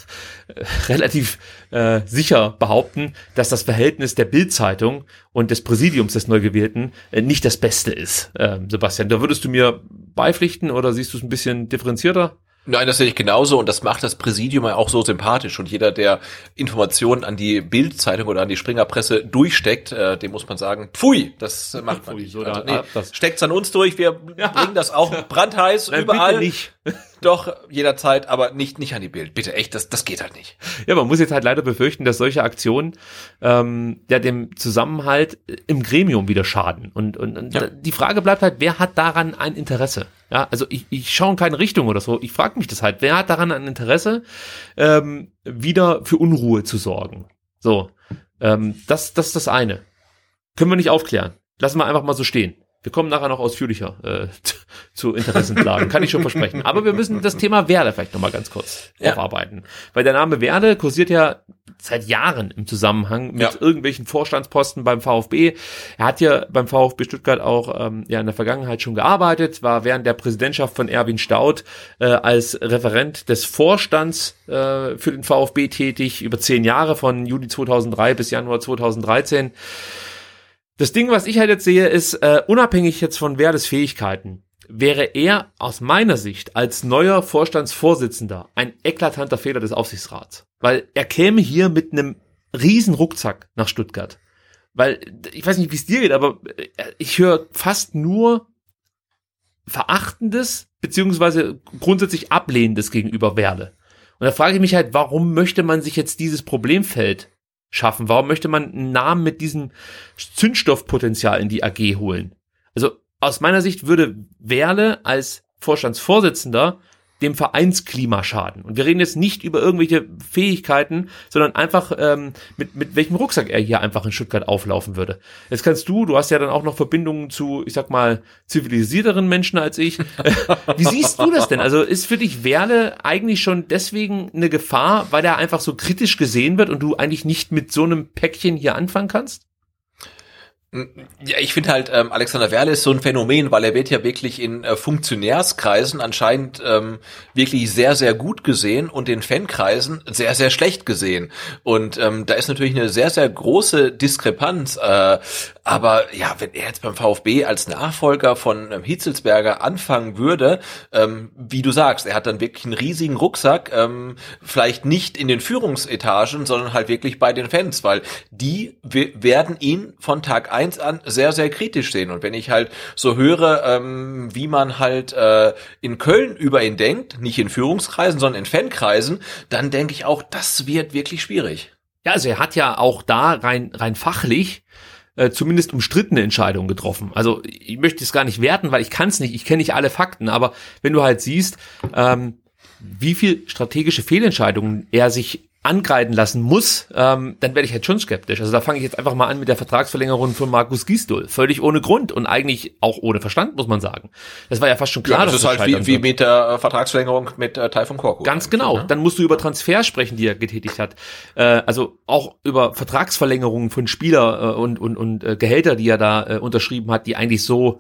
<laughs> äh, relativ äh, sicher behaupten, dass das Verhältnis der Bildzeitung und des Präsidiums des Neugewählten äh, nicht das Beste ist. Äh, Sebastian, da würdest du mir beipflichten oder siehst du es ein bisschen differenzierter? Nein, das sehe ich genauso und das macht das Präsidium ja auch so sympathisch und jeder, der Informationen an die Bildzeitung oder an die Springerpresse durchsteckt, äh, dem muss man sagen, pfui, das macht man nicht. Also, nee, steckt's an uns durch, wir <laughs> ja. bringen das auch brandheiß Nein, überall. nicht. <laughs> Doch, jederzeit, aber nicht, nicht an die Bild. Bitte, echt, das, das geht halt nicht. Ja, man muss jetzt halt leider befürchten, dass solche Aktionen ähm, ja dem Zusammenhalt im Gremium wieder schaden. Und, und, und ja. die Frage bleibt halt, wer hat daran ein Interesse? Ja, also ich, ich schaue in keine Richtung oder so. Ich frage mich das halt, wer hat daran ein Interesse, ähm, wieder für Unruhe zu sorgen? So, ähm, das, das ist das eine. Können wir nicht aufklären. Lassen wir einfach mal so stehen. Wir kommen nachher noch ausführlicher äh, zu Interessenklagen, kann ich schon versprechen. Aber wir müssen das Thema Werle vielleicht nochmal ganz kurz ja. aufarbeiten. Weil der Name Werle kursiert ja seit Jahren im Zusammenhang mit ja. irgendwelchen Vorstandsposten beim VfB. Er hat ja beim VfB Stuttgart auch ähm, ja in der Vergangenheit schon gearbeitet, war während der Präsidentschaft von Erwin Staud äh, als Referent des Vorstands äh, für den VfB tätig, über zehn Jahre von Juli 2003 bis Januar 2013. Das Ding, was ich halt jetzt sehe, ist, äh, unabhängig jetzt von Werdes Fähigkeiten, wäre er aus meiner Sicht als neuer Vorstandsvorsitzender ein eklatanter Fehler des Aufsichtsrats. Weil er käme hier mit einem riesen Rucksack nach Stuttgart. Weil, ich weiß nicht, wie es dir geht, aber äh, ich höre fast nur Verachtendes, beziehungsweise grundsätzlich Ablehnendes gegenüber Werle. Und da frage ich mich halt, warum möchte man sich jetzt dieses Problemfeld schaffen? Warum möchte man einen Namen mit diesem Zündstoffpotenzial in die AG holen? Also aus meiner Sicht würde Werle als Vorstandsvorsitzender dem Vereinsklima schaden. Und wir reden jetzt nicht über irgendwelche Fähigkeiten, sondern einfach ähm, mit, mit welchem Rucksack er hier einfach in Stuttgart auflaufen würde. Jetzt kannst du, du hast ja dann auch noch Verbindungen zu, ich sag mal, zivilisierteren Menschen als ich. <laughs> Wie siehst du das denn? Also ist für dich Werle eigentlich schon deswegen eine Gefahr, weil er einfach so kritisch gesehen wird und du eigentlich nicht mit so einem Päckchen hier anfangen kannst? Ja, ich finde halt, ähm, Alexander Werle ist so ein Phänomen, weil er wird ja wirklich in äh, Funktionärskreisen anscheinend ähm, wirklich sehr, sehr gut gesehen und in Fankreisen sehr, sehr schlecht gesehen. Und ähm, da ist natürlich eine sehr, sehr große Diskrepanz. Äh, aber ja, wenn er jetzt beim VfB als Nachfolger von ähm, Hitzelsberger anfangen würde, ähm, wie du sagst, er hat dann wirklich einen riesigen Rucksack, ähm, vielleicht nicht in den Führungsetagen, sondern halt wirklich bei den Fans, weil die werden ihn von Tag eins an sehr, sehr kritisch sehen. Und wenn ich halt so höre, ähm, wie man halt äh, in Köln über ihn denkt, nicht in Führungskreisen, sondern in Fankreisen, dann denke ich auch, das wird wirklich schwierig. Ja, also er hat ja auch da rein, rein fachlich äh, zumindest umstrittene Entscheidungen getroffen. Also ich möchte es gar nicht werten, weil ich kann es nicht, ich kenne nicht alle Fakten, aber wenn du halt siehst, ähm, wie viel strategische Fehlentscheidungen er sich angreifen lassen muss, ähm, dann werde ich halt schon skeptisch. Also da fange ich jetzt einfach mal an mit der Vertragsverlängerung von Markus Gisdol. Völlig ohne Grund und eigentlich auch ohne Verstand, muss man sagen. Das war ja fast schon klar. Ja, das ist halt wie, wie mit der äh, Vertragsverlängerung mit äh, Taifun Korku. Ganz genau. Ne? Dann musst du über Transfers sprechen, die er getätigt hat. Äh, also auch über Vertragsverlängerungen von Spieler äh, und, und, und äh, Gehälter, die er da äh, unterschrieben hat, die eigentlich so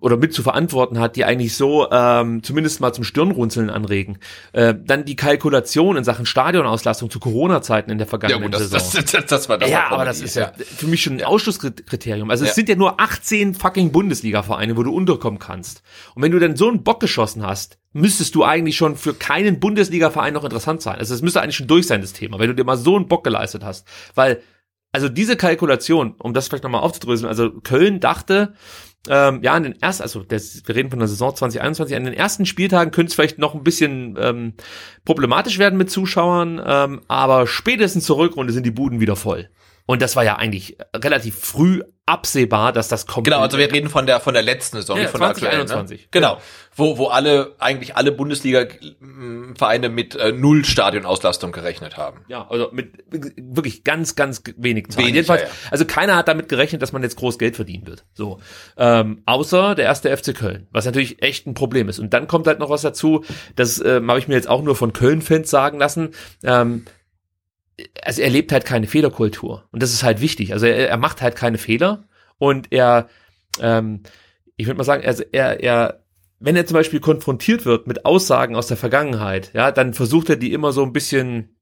oder mit zu verantworten hat, die eigentlich so ähm, zumindest mal zum Stirnrunzeln anregen. Äh, dann die Kalkulation in Sachen Stadionauslastung zu Corona-Zeiten in der vergangenen ja, gut, das, Saison. Das, das, das war das Ja, aber das ist ja, für mich schon ein Ausschlusskriterium. Also es sind ja nur 18 fucking Bundesliga-Vereine, wo du unterkommen kannst. Und wenn du dann so einen Bock geschossen hast, müsstest du eigentlich schon für keinen Bundesliga-Verein noch interessant sein. Also es müsste eigentlich schon durch sein, das Thema, wenn du dir mal so einen Bock geleistet hast. Weil, also diese Kalkulation, um das vielleicht nochmal aufzudröseln, also Köln dachte, ähm, ja, in den ersten, also das, wir reden von der Saison 2021, an den ersten Spieltagen könnte es vielleicht noch ein bisschen ähm, problematisch werden mit Zuschauern, ähm, aber spätestens zur Rückrunde sind die Buden wieder voll. Und das war ja eigentlich relativ früh absehbar, dass das kommt. Genau, also wir reden von der von der letzten Saison, ja, nicht von 2021. der aktuellen. Ne? Genau, wo wo alle eigentlich alle Bundesliga Vereine mit äh, null Stadionauslastung gerechnet haben. Ja, also mit wirklich ganz ganz wenig Zahlen. Wenig, Jedenfalls, ja, ja. also keiner hat damit gerechnet, dass man jetzt groß Geld verdienen wird. So, ähm, außer der erste FC Köln, was natürlich echt ein Problem ist. Und dann kommt halt noch was dazu, das ähm, habe ich mir jetzt auch nur von Köln-Fans sagen lassen. Ähm, also er lebt halt keine Fehlerkultur. Und das ist halt wichtig. Also er, er macht halt keine Fehler und er, ähm, ich würde mal sagen, also er, er, wenn er zum Beispiel konfrontiert wird mit Aussagen aus der Vergangenheit, ja, dann versucht er die immer so ein bisschen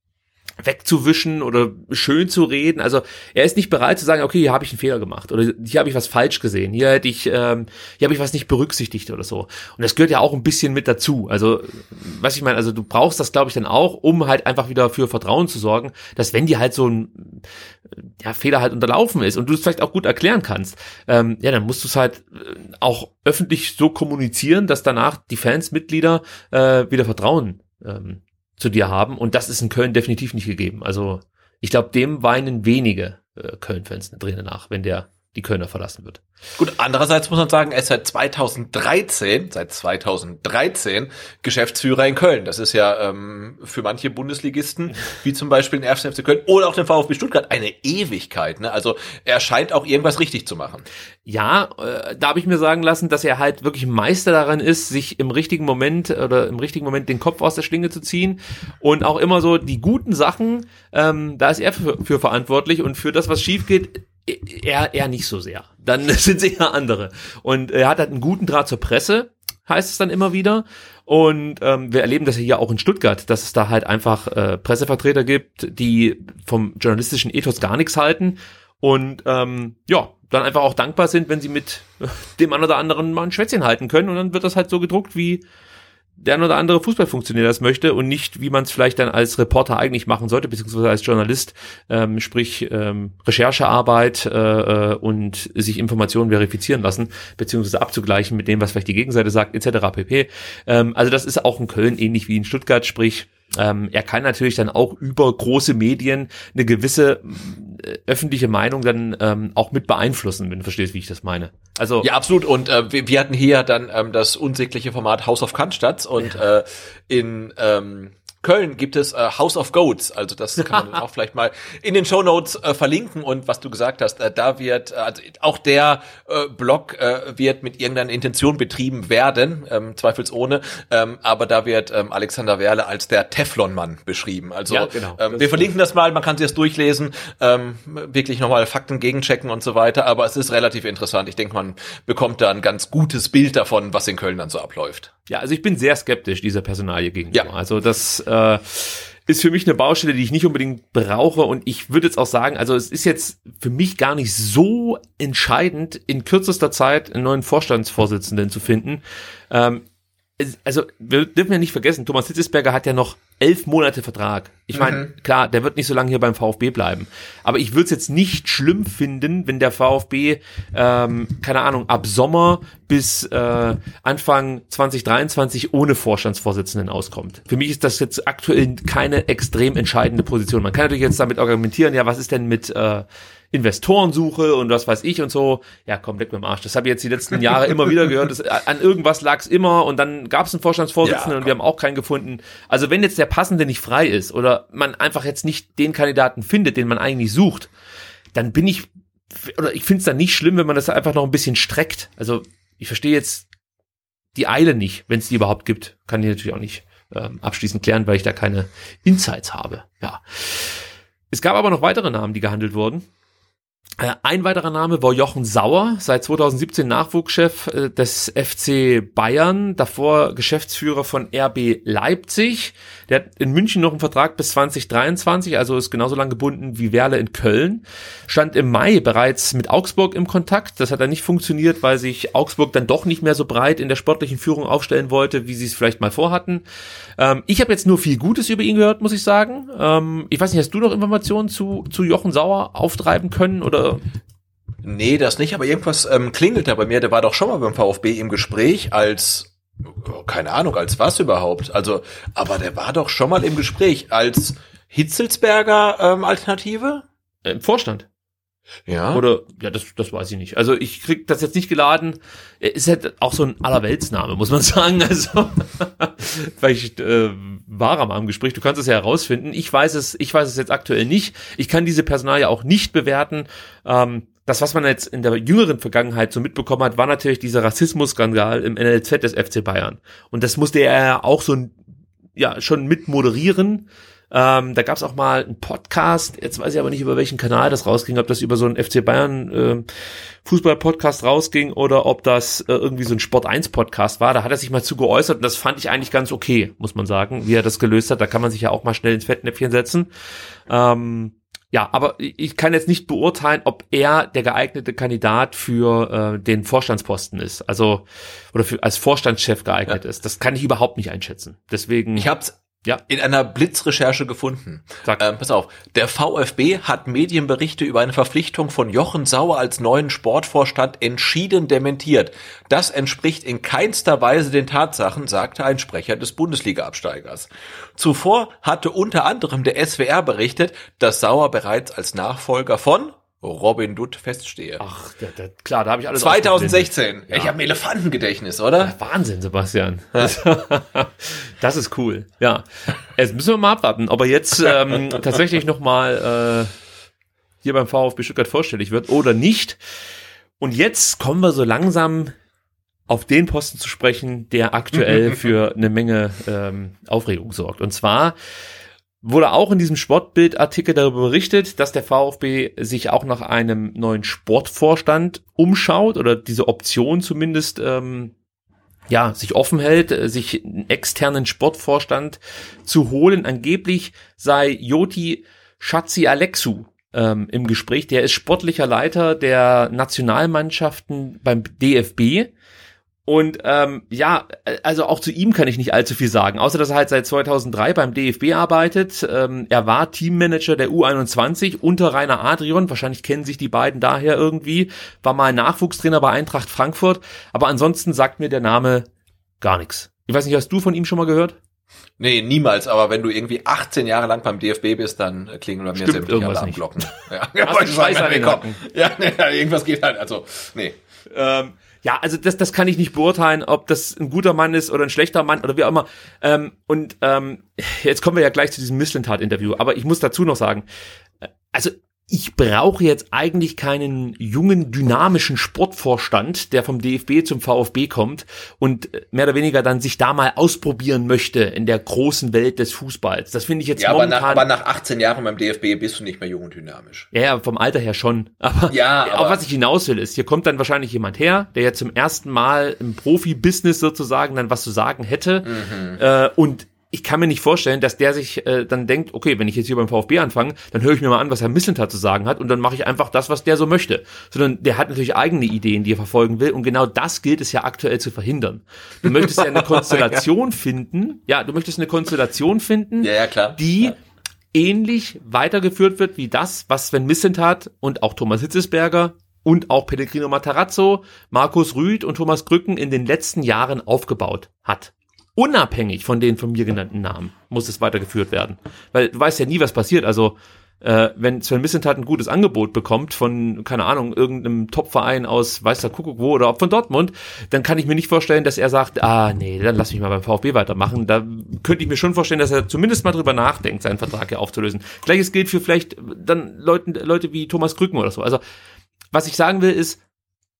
wegzuwischen oder schön zu reden. Also er ist nicht bereit zu sagen, okay, hier habe ich einen Fehler gemacht oder hier habe ich was falsch gesehen, hier hätte ich, ähm, hier habe ich was nicht berücksichtigt oder so. Und das gehört ja auch ein bisschen mit dazu. Also was ich meine, also du brauchst das, glaube ich, dann auch, um halt einfach wieder für Vertrauen zu sorgen, dass wenn dir halt so ein ja, Fehler halt unterlaufen ist und du es vielleicht auch gut erklären kannst, ähm, ja, dann musst du es halt äh, auch öffentlich so kommunizieren, dass danach die Fans, Mitglieder äh, wieder Vertrauen ähm, zu dir haben. Und das ist in Köln definitiv nicht gegeben. Also ich glaube, dem weinen wenige äh, Köln-Fans eine Träne nach, wenn der die Kölner verlassen wird. Gut, andererseits muss man sagen, er ist seit 2013, seit 2013 Geschäftsführer in Köln. Das ist ja ähm, für manche Bundesligisten, <laughs> wie zum Beispiel den 1. FC Köln oder auch den VfB Stuttgart, eine Ewigkeit. Ne? Also er scheint auch irgendwas richtig zu machen. Ja, äh, da habe ich mir sagen lassen, dass er halt wirklich Meister daran ist, sich im richtigen Moment oder im richtigen Moment den Kopf aus der Schlinge zu ziehen und auch immer so die guten Sachen, ähm, da ist er für, für verantwortlich und für das, was schief geht, er, er nicht so sehr. Dann <laughs> sind sie ja andere. Und er hat halt einen guten Draht zur Presse, heißt es dann immer wieder. Und ähm, wir erleben das ja hier auch in Stuttgart, dass es da halt einfach äh, Pressevertreter gibt, die vom journalistischen Ethos gar nichts halten und ähm, ja, dann einfach auch dankbar sind, wenn sie mit <laughs> dem einen oder anderen mal ein Schwätzchen halten können und dann wird das halt so gedruckt, wie der ein oder andere Fußballfunktionär das möchte und nicht, wie man es vielleicht dann als Reporter eigentlich machen sollte, beziehungsweise als Journalist, ähm, sprich ähm, Recherchearbeit äh, äh, und sich Informationen verifizieren lassen, beziehungsweise abzugleichen mit dem, was vielleicht die Gegenseite sagt, etc. pp. Ähm, also das ist auch in Köln ähnlich wie in Stuttgart, sprich ähm, er kann natürlich dann auch über große Medien eine gewisse öffentliche Meinung dann ähm, auch mit beeinflussen, wenn du verstehst, wie ich das meine. Also ja, absolut. Und äh, wir, wir hatten hier dann ähm, das unsägliche Format House of Cannstatt und ja. äh, in ähm, Köln gibt es äh, House of Goats, also das kann man <laughs> auch vielleicht mal in den Show Notes äh, verlinken und was du gesagt hast, äh, da wird äh, also auch der äh, Blog äh, wird mit irgendeiner Intention betrieben werden, ähm, zweifelsohne, ähm, aber da wird ähm, Alexander Werle als der Teflon-Mann beschrieben. Also ja, genau. ähm, wir verlinken das mal, man kann sich das durchlesen, ähm, wirklich nochmal Fakten gegenchecken und so weiter, aber es ist relativ interessant. Ich denke, man bekommt da ein ganz gutes Bild davon, was in Köln dann so abläuft. Ja, also ich bin sehr skeptisch dieser Personalie gegenüber. Ja. Also das äh, ist für mich eine Baustelle, die ich nicht unbedingt brauche. Und ich würde jetzt auch sagen, also es ist jetzt für mich gar nicht so entscheidend, in kürzester Zeit einen neuen Vorstandsvorsitzenden zu finden. Ähm, also wir dürfen ja nicht vergessen, Thomas Hitzesberger hat ja noch elf Monate Vertrag. Ich meine, mhm. klar, der wird nicht so lange hier beim VfB bleiben. Aber ich würde es jetzt nicht schlimm finden, wenn der VfB, ähm, keine Ahnung, ab Sommer bis äh, Anfang 2023 ohne Vorstandsvorsitzenden auskommt. Für mich ist das jetzt aktuell keine extrem entscheidende Position. Man kann natürlich jetzt damit argumentieren, ja, was ist denn mit äh, Investorensuche und was weiß ich und so. Ja, komm weg mit dem Arsch. Das habe ich jetzt die letzten Jahre immer wieder gehört. Das, an irgendwas lag es immer und dann gab es einen Vorstandsvorsitzenden ja, und wir haben auch keinen gefunden. Also wenn jetzt der passende nicht frei ist oder man einfach jetzt nicht den Kandidaten findet, den man eigentlich sucht, dann bin ich oder ich finde es dann nicht schlimm, wenn man das einfach noch ein bisschen streckt. Also ich verstehe jetzt die Eile nicht, wenn es die überhaupt gibt. Kann ich natürlich auch nicht ähm, abschließend klären, weil ich da keine Insights habe. Ja. Es gab aber noch weitere Namen, die gehandelt wurden. Äh, ein weiterer Name war Jochen Sauer, seit 2017 Nachwuchschef äh, des FC Bayern, davor Geschäftsführer von RB Leipzig. Der hat in München noch einen Vertrag bis 2023, also ist genauso lang gebunden wie Werle in Köln. Stand im Mai bereits mit Augsburg im Kontakt. Das hat dann nicht funktioniert, weil sich Augsburg dann doch nicht mehr so breit in der sportlichen Führung aufstellen wollte, wie sie es vielleicht mal vorhatten. Ähm, ich habe jetzt nur viel Gutes über ihn gehört, muss ich sagen. Ähm, ich weiß nicht, hast du noch Informationen zu, zu Jochen Sauer auftreiben können oder Nee, das nicht, aber irgendwas ähm, klingelt da bei mir. Der war doch schon mal beim VfB im Gespräch als, oh, keine Ahnung, als was überhaupt. Also, aber der war doch schon mal im Gespräch als Hitzelsberger ähm, Alternative? Im Vorstand. Ja. Oder, ja, das, das weiß ich nicht. Also ich krieg das jetzt nicht geladen. Ist halt auch so ein Allerweltsname, muss man <laughs> sagen. Also <laughs> vielleicht äh, war er mal im Gespräch. Du kannst es ja herausfinden. Ich weiß es, ich weiß es jetzt aktuell nicht. Ich kann diese Personalie auch nicht bewerten. Ähm, das, was man jetzt in der jüngeren Vergangenheit so mitbekommen hat, war natürlich dieser Rassismusskandal im NLZ des FC Bayern. Und das musste er ja auch so ja schon mit moderieren ähm, da gab es auch mal einen Podcast, jetzt weiß ich aber nicht, über welchen Kanal das rausging, ob das über so einen FC Bayern äh, Fußball-Podcast rausging oder ob das äh, irgendwie so ein Sport 1-Podcast war. Da hat er sich mal zu geäußert und das fand ich eigentlich ganz okay, muss man sagen, wie er das gelöst hat. Da kann man sich ja auch mal schnell ins Fettnäpfchen setzen. Ähm, ja, aber ich kann jetzt nicht beurteilen, ob er der geeignete Kandidat für äh, den Vorstandsposten ist, also oder für als Vorstandschef geeignet ja. ist. Das kann ich überhaupt nicht einschätzen. Deswegen. Ich hab's ja. in einer Blitzrecherche gefunden. Ähm, pass auf, der VfB hat Medienberichte über eine Verpflichtung von Jochen Sauer als neuen Sportvorstand entschieden dementiert. Das entspricht in keinster Weise den Tatsachen, sagte ein Sprecher des Bundesliga-Absteigers. Zuvor hatte unter anderem der SWR berichtet, dass Sauer bereits als Nachfolger von Robin Dutt feststehe. Ach, der, der, klar, da habe ich alles 2016. Ja. Ich habe ein Elefantengedächtnis, oder? Ja, Wahnsinn, Sebastian. <laughs> das ist cool. Ja, jetzt müssen wir mal abwarten, ob er jetzt ähm, <laughs> tatsächlich noch mal äh, hier beim VfB Stuttgart vorstellig wird oder nicht. Und jetzt kommen wir so langsam auf den Posten zu sprechen, der aktuell <laughs> für eine Menge ähm, Aufregung sorgt. Und zwar wurde auch in diesem Sportbildartikel darüber berichtet, dass der VfB sich auch nach einem neuen Sportvorstand umschaut oder diese Option zumindest ähm, ja sich offen hält, äh, sich einen externen Sportvorstand zu holen. Angeblich sei Joti Schatzi Alexu ähm, im Gespräch. Der ist sportlicher Leiter der Nationalmannschaften beim DFB und ähm, ja, also auch zu ihm kann ich nicht allzu viel sagen, außer dass er halt seit 2003 beim DFB arbeitet. Ähm, er war Teammanager der U21 unter Rainer Adrian. Wahrscheinlich kennen sich die beiden daher irgendwie. War mal Nachwuchstrainer bei Eintracht Frankfurt. Aber ansonsten sagt mir der Name gar nichts. Ich weiß nicht, hast du von ihm schon mal gehört? Nee, niemals, aber wenn du irgendwie 18 Jahre lang beim DFB bist, dann klingeln bei mir sämtliche Alarmglocken. <laughs> <laughs> Ja, ja, ja, <laughs> ja, irgendwas geht halt, also, nee. Ähm, ja, also das, das kann ich nicht beurteilen, ob das ein guter Mann ist oder ein schlechter Mann oder wie auch immer. Ähm, und ähm, jetzt kommen wir ja gleich zu diesem Misslintat-Interview. Aber ich muss dazu noch sagen, äh, also ich brauche jetzt eigentlich keinen jungen, dynamischen Sportvorstand, der vom DFB zum VfB kommt und äh, mehr oder weniger dann sich da mal ausprobieren möchte in der großen Welt des Fußballs. Das finde ich jetzt ja, momentan. Aber nach, aber nach 18 Jahren beim DFB bist du nicht mehr jung und dynamisch. Ja, ja vom Alter her schon. <laughs> Aber, ja, aber auf was ich hinaus will, ist, hier kommt dann wahrscheinlich jemand her, der jetzt zum ersten Mal im Profi-Business sozusagen dann was zu sagen hätte mhm. äh, und ich kann mir nicht vorstellen, dass der sich äh, dann denkt, okay, wenn ich jetzt hier beim VfB anfange, dann höre ich mir mal an, was Herr Missentat zu sagen hat und dann mache ich einfach das, was der so möchte. Sondern der hat natürlich eigene Ideen, die er verfolgen will und genau das gilt es ja aktuell zu verhindern. Du möchtest ja eine <laughs> Konstellation finden, ja, du möchtest eine Konstellation finden, ja, ja, klar. die ja. ähnlich weitergeführt wird wie das, was Sven Missentat und auch Thomas Hitzesberger und auch Pellegrino Matarazzo, Markus Rüth und Thomas Krücken in den letzten Jahren aufgebaut hat unabhängig von den von mir genannten Namen muss es weitergeführt werden. Weil du weißt ja nie, was passiert. Also äh, wenn Sven Missentat ein gutes Angebot bekommt von, keine Ahnung, irgendeinem Topverein aus weiß der Kuckuck wo oder von Dortmund, dann kann ich mir nicht vorstellen, dass er sagt, ah nee, dann lass mich mal beim VfB weitermachen. Da könnte ich mir schon vorstellen, dass er zumindest mal drüber nachdenkt, seinen Vertrag hier aufzulösen. Gleiches gilt für vielleicht dann Leuten, Leute wie Thomas Krücken oder so. Also was ich sagen will ist,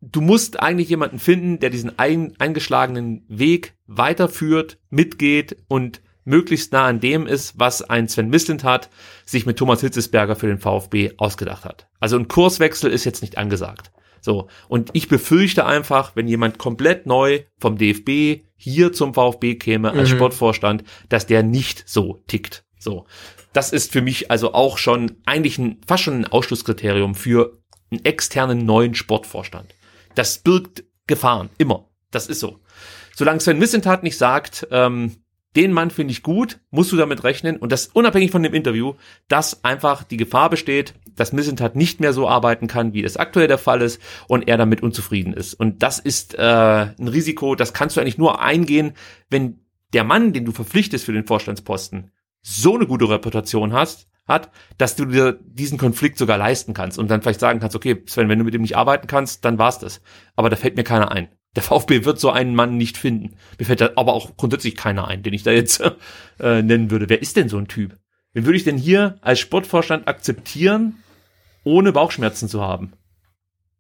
du musst eigentlich jemanden finden, der diesen ein, eingeschlagenen Weg weiterführt, mitgeht und möglichst nah an dem ist, was ein Sven Mislintat sich mit Thomas Hitzesberger für den VfB ausgedacht hat. Also ein Kurswechsel ist jetzt nicht angesagt. So. Und ich befürchte einfach, wenn jemand komplett neu vom DFB hier zum VfB käme als mhm. Sportvorstand, dass der nicht so tickt. So. Das ist für mich also auch schon eigentlich ein, fast schon ein Ausschlusskriterium für einen externen neuen Sportvorstand. Das birgt Gefahren. Immer. Das ist so. Solange Sven Missentat nicht sagt, ähm, den Mann finde ich gut, musst du damit rechnen und das unabhängig von dem Interview, dass einfach die Gefahr besteht, dass Missentat nicht mehr so arbeiten kann, wie es aktuell der Fall ist und er damit unzufrieden ist. Und das ist äh, ein Risiko, das kannst du eigentlich nur eingehen, wenn der Mann, den du verpflichtest für den Vorstandsposten, so eine gute Reputation hast, hat, dass du dir diesen Konflikt sogar leisten kannst und dann vielleicht sagen kannst, okay, Sven, wenn du mit ihm nicht arbeiten kannst, dann war's das. Aber da fällt mir keiner ein. Der VfB wird so einen Mann nicht finden. Mir fällt da aber auch grundsätzlich keiner ein, den ich da jetzt <laughs> äh, nennen würde. Wer ist denn so ein Typ? Wen würde ich denn hier als Sportvorstand akzeptieren, ohne Bauchschmerzen zu haben?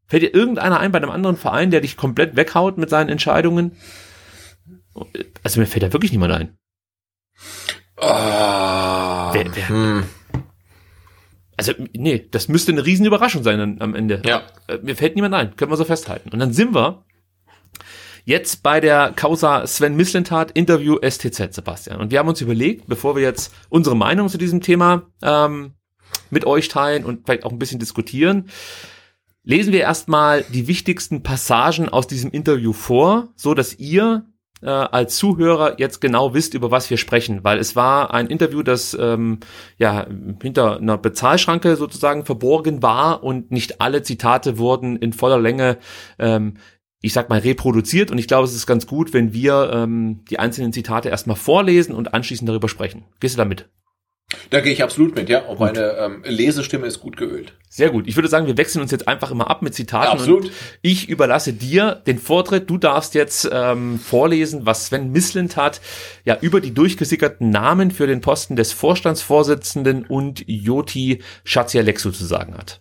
Fällt dir irgendeiner ein bei einem anderen Verein, der dich komplett weghaut mit seinen Entscheidungen? Also mir fällt da wirklich niemand ein. Oh, wer, wer, hm. Also, nee, das müsste eine riesen Überraschung sein am Ende. Ja. Äh, mir fällt niemand ein, können wir so festhalten. Und dann sind wir Jetzt bei der Causa Sven Mislintat Interview STZ, Sebastian. Und wir haben uns überlegt, bevor wir jetzt unsere Meinung zu diesem Thema ähm, mit euch teilen und vielleicht auch ein bisschen diskutieren, lesen wir erstmal die wichtigsten Passagen aus diesem Interview vor, so dass ihr äh, als Zuhörer jetzt genau wisst, über was wir sprechen, weil es war ein Interview, das ähm, ja hinter einer Bezahlschranke sozusagen verborgen war und nicht alle Zitate wurden in voller Länge ähm, ich sag mal, reproduziert. Und ich glaube, es ist ganz gut, wenn wir ähm, die einzelnen Zitate erstmal vorlesen und anschließend darüber sprechen. Gehst du damit? Da gehe ich absolut mit, ja. Auch meine ähm, Lesestimme ist gut geölt. Sehr gut. Ich würde sagen, wir wechseln uns jetzt einfach immer ab mit Zitaten. Ja, absolut. ich überlasse dir den Vortritt. Du darfst jetzt ähm, vorlesen, was Sven Mislint hat, ja, über die durchgesickerten Namen für den Posten des Vorstandsvorsitzenden und Joti Schatzialexu zu sagen hat.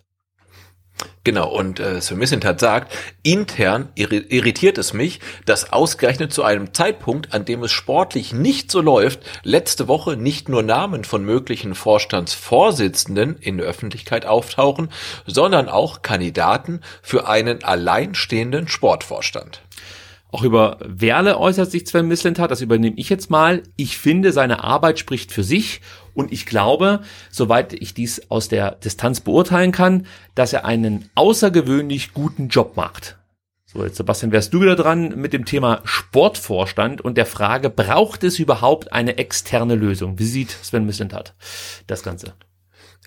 Genau, und äh, Sir Missentat sagt, intern irritiert es mich, dass ausgerechnet zu einem Zeitpunkt, an dem es sportlich nicht so läuft, letzte Woche nicht nur Namen von möglichen Vorstandsvorsitzenden in der Öffentlichkeit auftauchen, sondern auch Kandidaten für einen alleinstehenden Sportvorstand. Auch über Werle äußert sich Sven Mislintat, das übernehme ich jetzt mal. Ich finde, seine Arbeit spricht für sich und ich glaube, soweit ich dies aus der Distanz beurteilen kann, dass er einen außergewöhnlich guten Job macht. So, jetzt Sebastian, wärst du wieder dran mit dem Thema Sportvorstand und der Frage, braucht es überhaupt eine externe Lösung? Wie sieht Sven Mislintat das Ganze?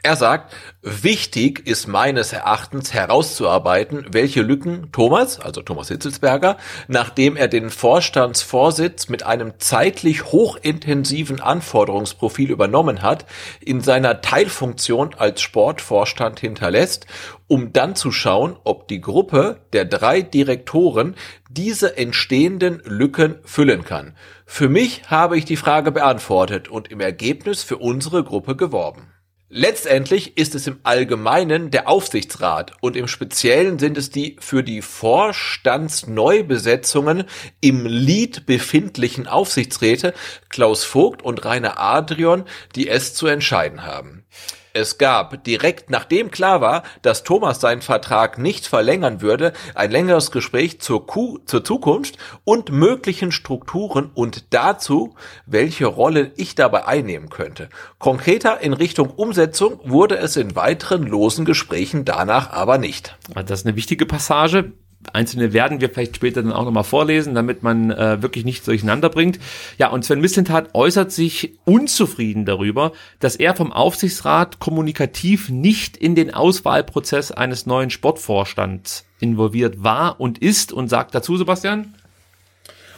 Er sagt, wichtig ist meines Erachtens herauszuarbeiten, welche Lücken Thomas, also Thomas Hitzelsberger, nachdem er den Vorstandsvorsitz mit einem zeitlich hochintensiven Anforderungsprofil übernommen hat, in seiner Teilfunktion als Sportvorstand hinterlässt, um dann zu schauen, ob die Gruppe der drei Direktoren diese entstehenden Lücken füllen kann. Für mich habe ich die Frage beantwortet und im Ergebnis für unsere Gruppe geworben. Letztendlich ist es im Allgemeinen der Aufsichtsrat und im Speziellen sind es die für die Vorstandsneubesetzungen im Lied befindlichen Aufsichtsräte Klaus Vogt und Rainer Adrian, die es zu entscheiden haben. Es gab, direkt nachdem klar war, dass Thomas seinen Vertrag nicht verlängern würde, ein längeres Gespräch zur, Kuh, zur Zukunft und möglichen Strukturen und dazu, welche Rolle ich dabei einnehmen könnte. Konkreter in Richtung Umsetzung wurde es in weiteren losen Gesprächen danach aber nicht. Das ist eine wichtige Passage einzelne werden wir vielleicht später dann auch nochmal vorlesen, damit man äh, wirklich nicht durcheinander bringt. Ja, und Sven Mislintat äußert sich unzufrieden darüber, dass er vom Aufsichtsrat kommunikativ nicht in den Auswahlprozess eines neuen Sportvorstands involviert war und ist und sagt dazu, Sebastian?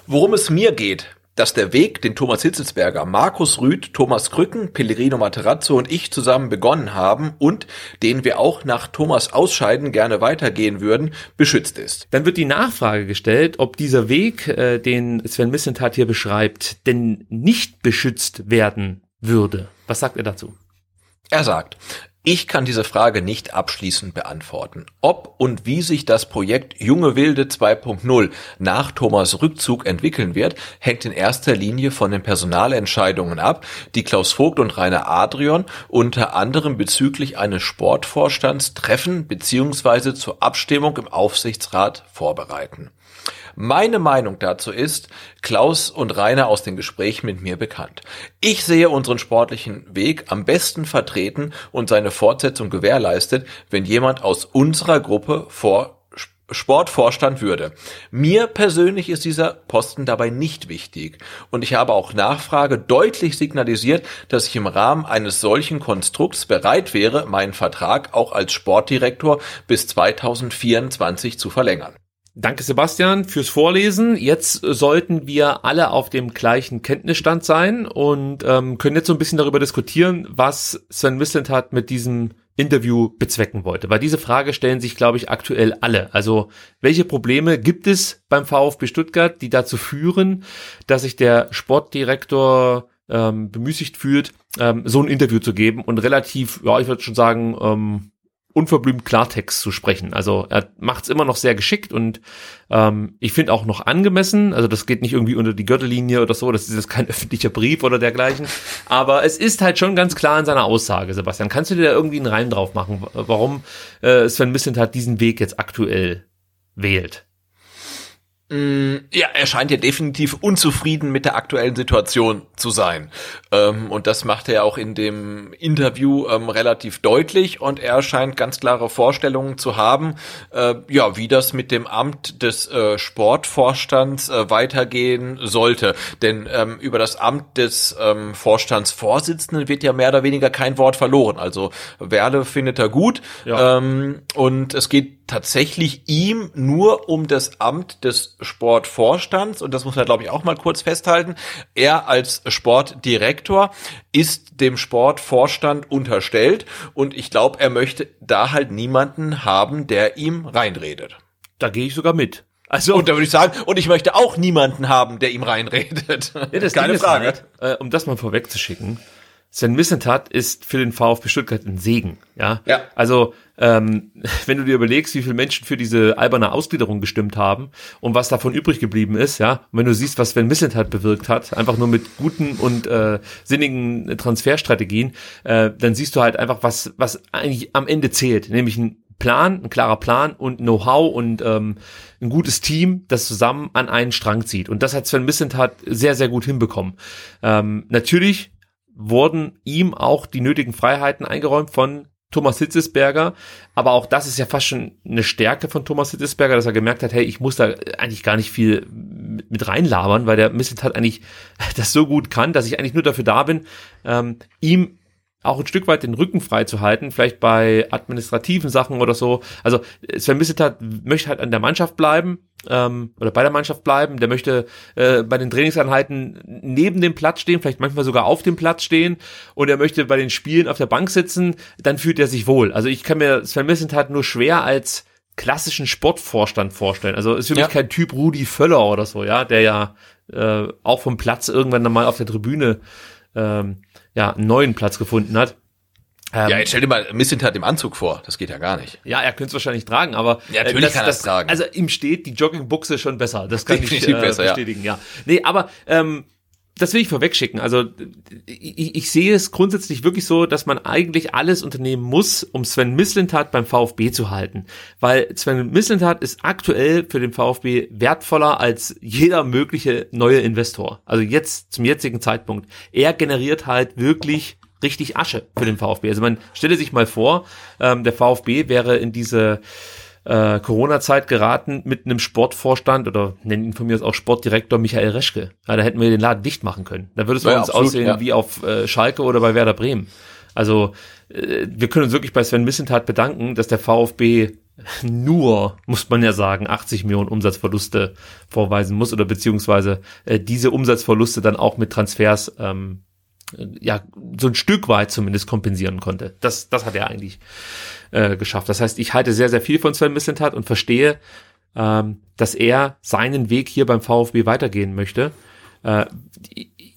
Worum es mir geht, dass der Weg, den Thomas Hitzelsberger, Markus Rüth, Thomas Krücken, Pellegrino Materazzo und ich zusammen begonnen haben und den wir auch nach Thomas Ausscheiden gerne weitergehen würden, beschützt ist. Dann wird die Nachfrage gestellt, ob dieser Weg, äh, den Sven Missentat hier beschreibt, denn nicht beschützt werden würde. Was sagt er dazu? Er sagt, Ich kann diese Frage nicht abschließend beantworten. Ob und wie sich das Projekt Junge Wilde 2.0 nach Thomas Rückzug entwickeln wird, hängt in erster Linie von den Personalentscheidungen ab, die Klaus Vogt und Rainer Adrian unter anderem bezüglich eines Sportvorstands treffen bzw. zur Abstimmung im Aufsichtsrat vorbereiten. Meine Meinung dazu ist, Klaus und Rainer aus den Gesprächen mit mir bekannt. Ich sehe unseren sportlichen Weg am besten vertreten und seine Fortsetzung gewährleistet, wenn jemand aus unserer Gruppe vor Sportvorstand würde. Mir persönlich ist dieser Posten dabei nicht wichtig und ich habe auch Nachfrage deutlich signalisiert, dass ich im Rahmen eines solchen Konstrukts bereit wäre, meinen Vertrag auch als Sportdirektor bis 2024 zu verlängern. Danke Sebastian fürs Vorlesen. Jetzt sollten wir alle auf dem gleichen Kenntnisstand sein und ähm, können jetzt so ein bisschen darüber diskutieren, was Sven Mislintat mit diesem Interview bezwecken wollte. Weil diese Frage stellen sich, glaube ich, aktuell alle. Also welche Probleme gibt es beim VfB Stuttgart, die dazu führen, dass sich der Sportdirektor ähm, bemüßigt fühlt, ähm, so ein Interview zu geben und relativ, ja, ich würde schon sagen, ähm, unverblümt Klartext zu sprechen. Also er macht es immer noch sehr geschickt und ähm, ich finde auch noch angemessen. Also das geht nicht irgendwie unter die Gürtellinie oder so. Das ist jetzt kein <laughs> öffentlicher Brief oder dergleichen. Aber es ist halt schon ganz klar in seiner Aussage, Sebastian. Kannst du dir da irgendwie einen Reim drauf machen, warum äh, Sven Mislintat diesen Weg jetzt aktuell wählt? Mm, ja, er scheint ja definitiv unzufrieden mit der aktuellen Situation zu sein. Ähm, und das macht er auch in dem Interview ähm, relativ deutlich. Und er scheint ganz klare Vorstellungen zu haben, äh, ja, wie das mit dem Amt des äh, Sportvorstands äh, weitergehen sollte. Denn ähm, über das Amt des Vorstandsvorsitzenden wird ja mehr oder weniger kein Wort verloren. Also Werle findet er gut. Ja. Und es geht tatsächlich ihm nur um das Amt des Sportvorstands und das muss man glaube ich auch mal kurz festhalten. Er als Sportdirektor ist dem Sportvorstand unterstellt und ich glaube, er möchte da halt niemanden haben, der ihm reinredet. Da gehe ich sogar mit. Also, und da würde ich sagen, und ich möchte auch niemanden haben, der ihm reinredet. Ja, Keine Frage. Halt, äh, um das mal vorwegzuschicken. Sven Missentat ist für den VfB Stuttgart ein Segen. Ja. ja. Also ähm, <laughs> wenn du dir überlegst, wie viele Menschen für diese alberne Ausgliederung gestimmt haben und was davon übrig geblieben ist, ja, und wenn du siehst, was Sven Missentat bewirkt hat, einfach nur mit guten und äh, sinnigen Transferstrategien, äh, dann siehst du halt einfach, was was eigentlich am Ende zählt, nämlich ein Plan, ein klarer Plan und Know-how und ähm, ein gutes Team, das zusammen an einen Strang zieht. Und das hat Sven Missentat sehr, sehr gut hinbekommen. Ähm, natürlich wurden ihm auch die nötigen Freiheiten eingeräumt von Thomas Hitzesberger, aber auch das ist ja fast schon eine Stärke von Thomas Hitzesberger, dass er gemerkt hat, hey, ich muss da eigentlich gar nicht viel mit reinlabern, weil der Misselt hat eigentlich <laughs> das so gut kann, dass ich eigentlich nur dafür da bin, ähm, ihm auch ein Stück weit den Rücken frei zu halten, vielleicht bei administrativen Sachen oder so. Also Sven Misseltat möchte halt an der Mannschaft bleiben ähm, oder bei der Mannschaft bleiben. Der möchte äh, bei den Trainingseinheiten neben dem Platz stehen, vielleicht manchmal sogar auf dem Platz stehen und er möchte bei den Spielen auf der Bank sitzen. Dann fühlt er sich wohl. Also ich kann mir Sven Misseltat nur schwer als klassischen Sportvorstand vorstellen. Also ist für ja. mich kein Typ Rudi Völler oder so, ja, der ja äh, auch vom Platz irgendwann mal auf der Tribüne ähm, ja, einen neuen Platz gefunden hat. Ähm, ja, jetzt stell dir mal Missintat im Anzug vor. Das geht ja gar nicht. Ja, er könnte es wahrscheinlich tragen, aber ja, natürlich äh, das, kann er es tragen. Also ihm steht die Joggingbuchse schon besser. Das kann ich äh, besser, bestätigen. Ja. ja. Nee, aber ähm, das will ich vorwegschicken. Also ich, ich sehe es grundsätzlich wirklich so, dass man eigentlich alles unternehmen muss, um Sven Mislintat beim VfB zu halten. Weil Sven Mislintat ist aktuell für den VfB wertvoller als jeder mögliche neue Investor. Also jetzt zum jetzigen Zeitpunkt. Er generiert halt wirklich richtig Asche für den VfB. Also man stelle sich mal vor, ähm, der VfB wäre in diese äh, Corona-Zeit geraten mit einem Sportvorstand oder nennen ihn von mir aus auch Sportdirektor Michael Reschke. Ja, da hätten wir den Laden dicht machen können. Da würde es bei ja, uns absolut, aussehen ja. wie auf äh, Schalke oder bei Werder Bremen. Also äh, wir können uns wirklich bei Sven Missentat bedanken, dass der VfB nur, muss man ja sagen, 80 Millionen Umsatzverluste vorweisen muss oder beziehungsweise äh, diese Umsatzverluste dann auch mit Transfers ähm, ja so ein Stück weit zumindest kompensieren konnte. Das, das hat er eigentlich äh, geschafft. Das heißt, ich halte sehr, sehr viel von Sven Mislintat und verstehe, ähm, dass er seinen Weg hier beim VfB weitergehen möchte. Äh,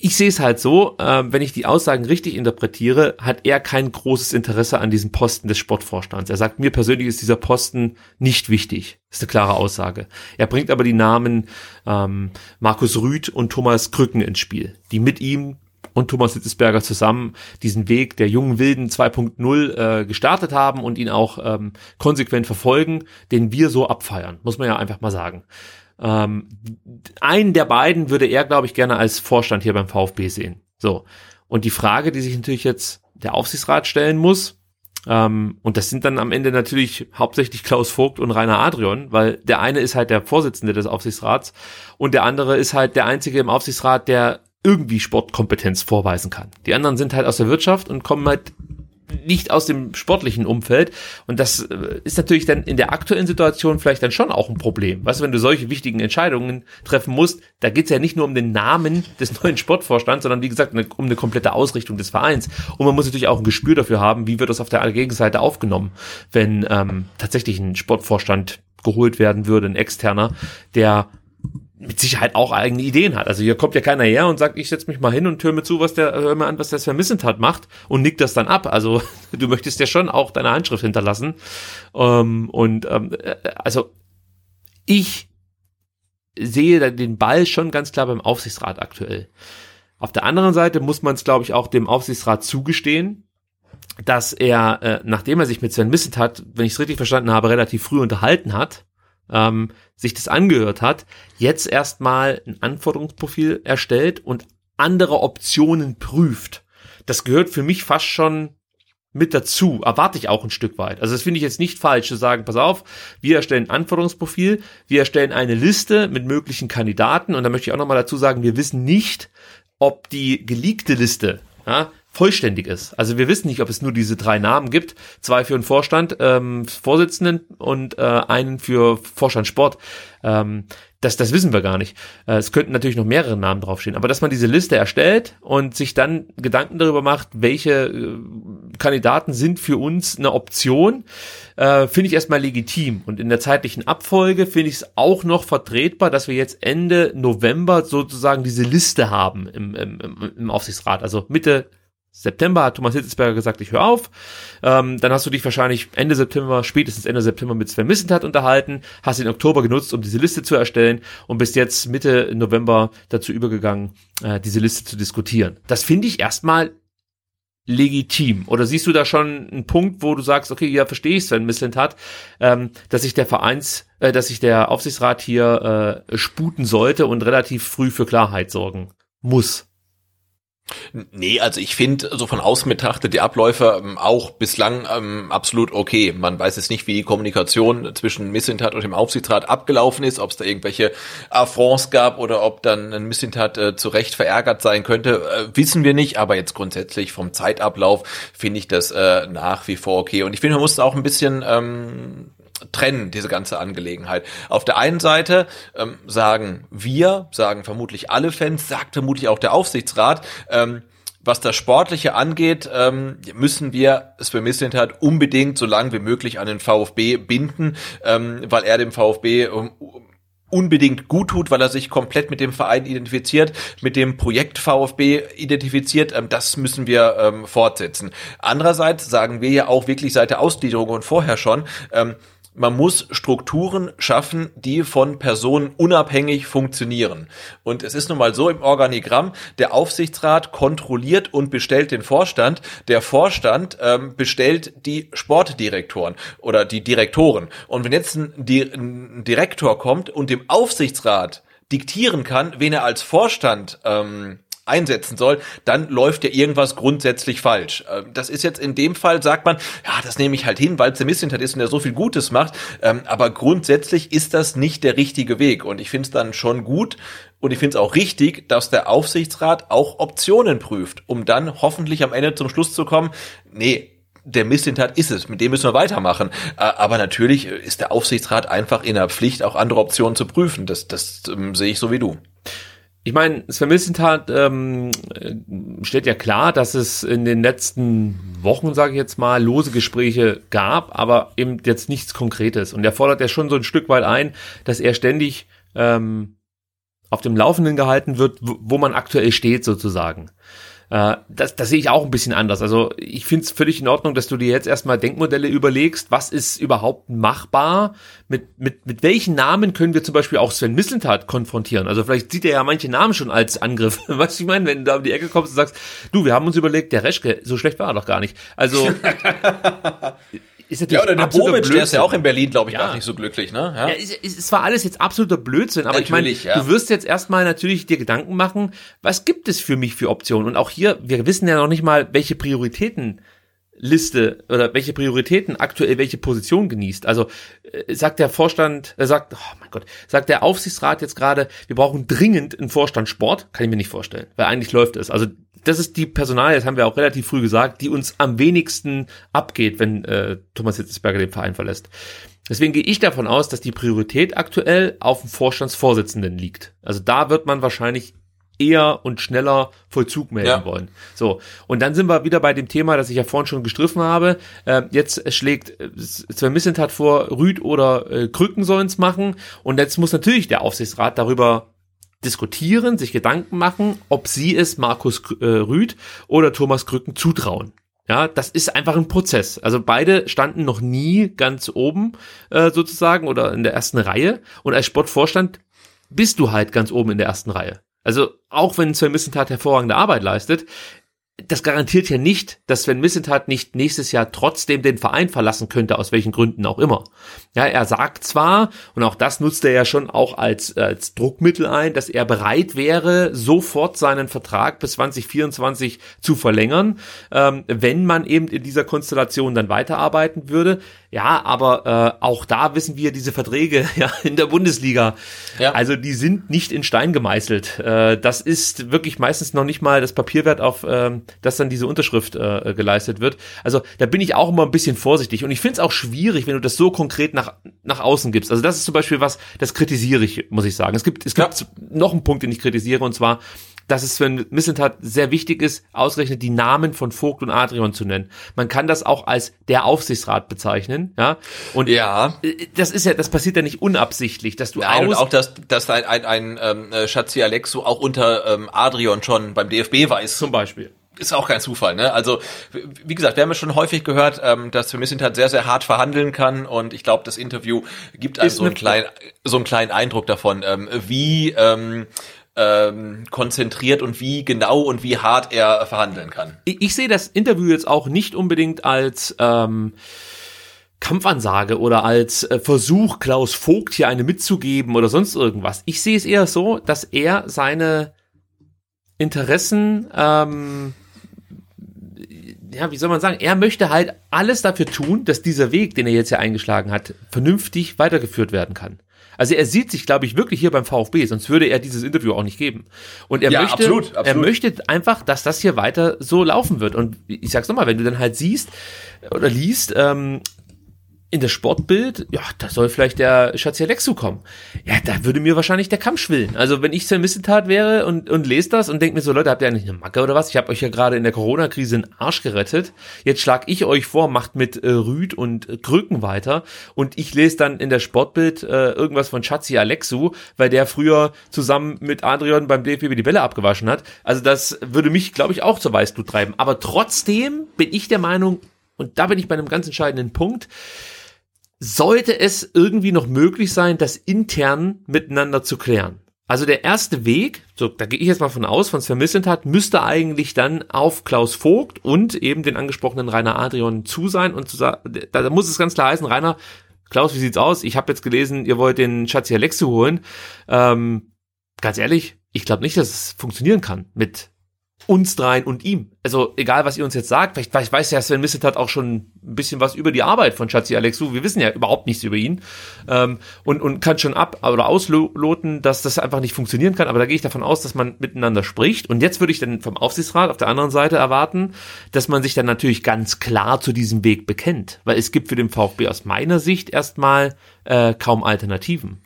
ich sehe es halt so, äh, wenn ich die Aussagen richtig interpretiere, hat er kein großes Interesse an diesem Posten des Sportvorstands. Er sagt, mir persönlich ist dieser Posten nicht wichtig. Ist eine klare Aussage. Er bringt aber die Namen ähm, Markus Rüth und Thomas Krücken ins Spiel, die mit ihm und Thomas Hitzesberger zusammen diesen Weg der jungen Wilden 2.0 äh, gestartet haben und ihn auch ähm, konsequent verfolgen, den wir so abfeiern, muss man ja einfach mal sagen. Ähm, einen der beiden würde er, glaube ich, gerne als Vorstand hier beim VfB sehen. So. Und die Frage, die sich natürlich jetzt der Aufsichtsrat stellen muss, ähm, und das sind dann am Ende natürlich hauptsächlich Klaus Vogt und Rainer Adrian, weil der eine ist halt der Vorsitzende des Aufsichtsrats und der andere ist halt der einzige im Aufsichtsrat, der irgendwie Sportkompetenz vorweisen kann. Die anderen sind halt aus der Wirtschaft und kommen halt nicht aus dem sportlichen Umfeld. Und das äh, ist natürlich dann in der aktuellen Situation vielleicht dann schon auch ein Problem. Weißt du, wenn du solche wichtigen Entscheidungen treffen musst, da geht's ja nicht nur um den Namen des <laughs> neuen Sportvorstands, sondern wie gesagt um eine komplette Ausrichtung des Vereins. Und man muss natürlich auch ein Gespür dafür haben, wie wird das auf der Gegenseite aufgenommen, wenn ähm, tatsächlich ein Sportvorstand geholt werden würde, ein externer, der mit Sicherheit auch eigene Ideen hat. Also hier kommt ja keiner her und sagt, ich setze mich mal hin und höre mir zu, was der, hör mir an, was der vermissend hat macht und nickt das dann ab. Also <laughs> du möchtest ja schon auch deine Handschrift hinterlassen. Ähm, und ähm, äh, also ich sehe den Ball schon ganz klar beim Aufsichtsrat aktuell. Auf der anderen Seite muss man es, glaube ich, auch dem Aufsichtsrat zugestehen, dass er, äh, nachdem er sich mit Sven Missentat, wenn ich es richtig verstanden habe, relativ früh unterhalten hat, ähm, sich das angehört hat, jetzt erstmal ein Anforderungsprofil erstellt und andere Optionen prüft. Das gehört für mich fast schon mit dazu, erwarte ich auch ein Stück weit. Also das finde ich jetzt nicht falsch zu sagen, pass auf, wir erstellen ein Anforderungsprofil, wir erstellen eine Liste mit möglichen Kandidaten und da möchte ich auch nochmal dazu sagen, wir wissen nicht, ob die geleakte Liste ja, vollständig ist. Also wir wissen nicht, ob es nur diese drei Namen gibt, zwei für den Vorstand, ähm, Vorsitzenden und äh, einen für Vorstand Sport. Ähm, das, das wissen wir gar nicht. Äh, es könnten natürlich noch mehrere Namen draufstehen, aber dass man diese Liste erstellt und sich dann Gedanken darüber macht, welche äh, Kandidaten sind für uns eine Option, äh, finde ich erstmal legitim. Und in der zeitlichen Abfolge finde ich es auch noch vertretbar, dass wir jetzt Ende November sozusagen diese Liste haben im, im, im Aufsichtsrat, also Mitte September hat Thomas Hitzelsberger gesagt, ich höre auf. Ähm, dann hast du dich wahrscheinlich Ende September, spätestens Ende September mit Sven Missentat unterhalten, hast den Oktober genutzt, um diese Liste zu erstellen und bist jetzt Mitte November dazu übergegangen, äh, diese Liste zu diskutieren. Das finde ich erstmal legitim. Oder siehst du da schon einen Punkt, wo du sagst, okay, ja, verstehe ich Sven Missentat, ähm, dass sich der Vereins, äh, dass sich der Aufsichtsrat hier äh, sputen sollte und relativ früh für Klarheit sorgen muss? Nee, also ich finde so von außen betrachtet die Abläufe ähm, auch bislang ähm, absolut okay. Man weiß jetzt nicht, wie die Kommunikation zwischen Missintat und dem Aufsichtsrat abgelaufen ist, ob es da irgendwelche Affronts gab oder ob dann ein Missintat äh, zu Recht verärgert sein könnte, äh, wissen wir nicht. Aber jetzt grundsätzlich vom Zeitablauf finde ich das äh, nach wie vor okay. Und ich finde, man muss auch ein bisschen ähm, trennen, diese ganze Angelegenheit. Auf der einen Seite ähm, sagen wir, sagen vermutlich alle Fans, sagt vermutlich auch der Aufsichtsrat, ähm, was das Sportliche angeht, ähm, müssen wir Sven Mislintat unbedingt so lange wie möglich an den VfB binden, ähm, weil er dem VfB ähm, unbedingt gut tut, weil er sich komplett mit dem Verein identifiziert, mit dem Projekt VfB identifiziert. Ähm, das müssen wir ähm, fortsetzen. Andererseits sagen wir ja auch wirklich seit der Ausgliederung und vorher schon, ähm, man muss Strukturen schaffen, die von Personen unabhängig funktionieren. Und es ist nun mal so im Organigramm, der Aufsichtsrat kontrolliert und bestellt den Vorstand, der Vorstand ähm, bestellt die Sportdirektoren oder die Direktoren. Und wenn jetzt ein, ein Direktor kommt und dem Aufsichtsrat diktieren kann, wen er als Vorstand ähm, einsetzen soll, dann läuft ja irgendwas grundsätzlich falsch. Ähm, das ist jetzt in dem Fall, sagt man, ja, das nehme ich halt hin, weil es der Misshinter ist und der so viel Gutes macht. Ähm, aber grundsätzlich ist das nicht der richtige Weg. Und ich finde es dann schon gut und ich finde es auch richtig, dass der Aufsichtsrat auch Optionen prüft, um dann hoffentlich am Ende zum Schluss zu kommen, nee, der Misslintat ist es, mit dem müssen wir weitermachen. Äh, aber natürlich ist der Aufsichtsrat einfach in der Pflicht, auch andere Optionen zu prüfen. Das, das ähm, sehe ich so wie du ich meine, Sven Missentat ähm, steht ja klar, dass es in den letzten Wochen, sage ich jetzt mal, lose Gespräche gab, aber eben jetzt nichts Konkretes. Und er fordert ja schon so ein Stück weit ein, dass er ständig ähm, auf dem Laufenden gehalten wird, wo man aktuell steht sozusagen. Äh, das, das sehe ich auch ein bisschen anders. Also ich finde es völlig in Ordnung, dass du dir jetzt erstmal Denkmodelle überlegst, was ist überhaupt machbar, mit, mit, mit welchen Namen können wir zum Beispiel auch Sven Mislintat konfrontieren. Also vielleicht sieht er ja manche Namen schon als Angriff. <laughs> Weißt du, ich meine, wenn du da um die Ecke kommst und sagst, du, wir haben uns überlegt, der Reschke, so schlecht war er doch gar nicht. Also <laughs> ist natürlich ja, oder der Bobic, der ist ja auch in Berlin, glaube ich, ja. auch nicht so glücklich, ne? Ja, ja es, es, war alles jetzt absoluter Blödsinn, aber natürlich, ich meine, ja. du wirst jetzt erstmal natürlich dir Gedanken machen, was gibt es für mich für Optionen? Und auch hier, wir wissen ja noch nicht mal, welche Prioritäten Liste oder welche Prioritäten aktuell welche Position genießt. Also äh, sagt der Vorstand, er sagt, oh mein Gott, sagt der Aufsichtsrat jetzt gerade, wir brauchen dringend einen Vorstand Sport, kann ich mir nicht vorstellen, weil eigentlich läuft es. Also das ist die Personal, das haben wir auch relativ früh gesagt, die uns am wenigsten abgeht, wenn äh, Thomas Hitzesberger den Verein verlässt. Deswegen gehe ich davon aus, dass die Priorität aktuell auf dem Vorstandsvorsitzenden liegt. Also da wird man wahrscheinlich eher und schneller Vollzug melden ja. wollen. So, und dann sind wir wieder bei dem Thema, das ich ja vorhin schon gestriffen habe. Äh, jetzt schlägt äh, Sven Missentat vor, Rüd oder äh, Krücken sollen es machen. Und jetzt muss natürlich der Aufsichtsrat darüber diskutieren, sich Gedanken machen, ob sie es Markus äh, Rüd oder Thomas Krücken zutrauen. Ja, das ist einfach ein Prozess. Also beide standen noch nie ganz oben äh, sozusagen oder in der ersten Reihe. Und als Sportvorstand bist du halt ganz oben in der ersten Reihe. Also auch wenn Sven Missentat hervorragende Arbeit leistet, das garantiert ja nicht, dass Sven Missentat nicht nächstes Jahr trotzdem den Verein verlassen könnte, aus welchen Gründen auch immer. Ja, er sagt zwar, und auch das nutzt er ja schon auch als, als Druckmittel ein, dass er bereit wäre, sofort seinen Vertrag bis 2024 zu verlängern, ähm, wenn man eben in dieser Konstellation dann weiterarbeiten würde. Ja, aber äh, auch da wissen wir, diese Verträge <laughs> ja in der Bundesliga, ja. also die sind nicht in Stein gemeißelt. Äh, das ist wirklich meistens noch nicht mal das Papierwert auf ähm, dass dann diese Unterschrift äh, geleistet wird. Also da bin ich auch immer ein bisschen vorsichtig und ich finde es auch schwierig, wenn du das so konkret nach, nach außen gibst. Also das ist zum Beispiel was, das kritisiere ich, muss ich sagen. Es gibt, es gibt ja. noch einen Punkt, den ich kritisiere und zwar, dass es für ein Missentat sehr wichtig ist, ausgerechnet die Namen von Vogt und Adrian zu nennen. Man kann das auch als der Aufsichtsrat bezeichnen, ja. Und ja, das ist ja, das passiert ja nicht unabsichtlich, dass du Nein, und auch, dass, dass ein, ein, ein ähm, Schatzi Alexo auch unter ähm, Adrian schon beim DFB weiß. Zum Beispiel ist auch kein Zufall, ne? Also wie gesagt, wir haben ja schon häufig gehört, ähm, dass Vermissintat sehr, sehr hart verhandeln kann und ich glaube, das Interview gibt also so einen kleinen, so einen kleinen Eindruck davon, ähm, wie ähm, ähm, konzentriert und wie genau und wie hart er verhandeln kann. Ich, ich sehe das Interview jetzt auch nicht unbedingt als ähm, Kampfansage oder als äh, Versuch, Klaus Vogt hier eine mitzugeben oder sonst irgendwas. Ich sehe es eher so, dass er seine Interessen ähm, ja, wie soll man sagen, er möchte halt alles dafür tun, dass dieser Weg, den er jetzt ja eingeschlagen hat, vernünftig weitergeführt werden kann. Also er sieht sich, glaube ich, wirklich hier beim VfB, sonst würde er dieses Interview auch nicht geben. Und er ja, möchte, absolut, absolut. er möchte einfach, dass das hier weiter so laufen wird. Und ich sag's nochmal, wenn du dann halt siehst oder liest, ähm, in das Sportbild, ja, da soll vielleicht der Schatzi Alexu kommen. Ja, da würde mir wahrscheinlich der Kamm schwillen. Also wenn ich Sven Missetat wäre und, und lese das und denke mir so, Leute, habt ihr eigentlich eine Macke oder was? Ich habe euch ja gerade in der Corona-Krise einen Arsch gerettet. Jetzt schlag ich euch vor, macht mit äh, Rüd und äh, Krücken weiter und ich lese dann in der Sportbild äh, irgendwas von Schatzi Alexu, weil der früher zusammen mit Adrian beim DFB die Bälle abgewaschen hat. Also das würde mich, glaube ich, auch zur Weißblut treiben. Aber trotzdem bin ich der Meinung, und da bin ich bei einem ganz entscheidenden Punkt, sollte es irgendwie noch möglich sein, das intern miteinander zu klären. Also der erste Weg, so, da gehe ich jetzt mal von aus, von Sven Missentat, müsste eigentlich dann auf Klaus Vogt und eben den angesprochenen Rainer Adrian zu sein und zu sagen, da, muss es ganz klar heißen, Rainer, Klaus, wie sieht's aus? Ich habe jetzt gelesen, ihr wollt den Schatzi Alexu holen. Ähm, ganz ehrlich, ich glaube nicht, dass es funktionieren kann mit uns dreien und ihm. Also egal, was ihr uns jetzt sagt, vielleicht, vielleicht weiß ja Sven Misset hat auch schon ein bisschen was über die Arbeit von Schatzi Alexu. Wir wissen ja überhaupt nichts über ihn ähm, und, und kann schon ab oder ausloten, dass das einfach nicht funktionieren kann. Aber da gehe ich davon aus, dass man miteinander spricht. Und jetzt würde ich dann vom Aufsichtsrat auf der anderen Seite erwarten, dass man sich dann natürlich ganz klar zu diesem Weg bekennt. Weil es gibt für den VfB aus meiner Sicht erstmal äh, kaum Alternativen.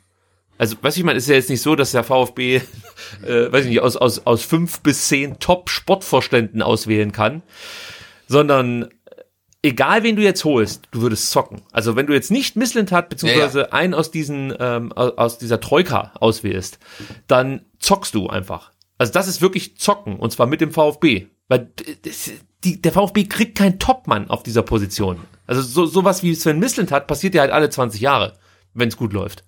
Also, was ich meine, ist ja jetzt nicht so, dass der VfB, <laughs> äh, weiß ich nicht, aus, aus, aus fünf bis zehn Top-Sportvorständen auswählen kann, sondern egal wen du jetzt holst, du würdest zocken. Also wenn du jetzt nicht Misslintat beziehungsweise ja, ja. einen aus diesen ähm, aus dieser Troika auswählst, dann zockst du einfach. Also das ist wirklich zocken und zwar mit dem VfB, weil die, der VfB kriegt keinen Topmann auf dieser Position. Also so sowas wie Sven Misslintat passiert ja halt alle 20 Jahre, wenn es gut läuft.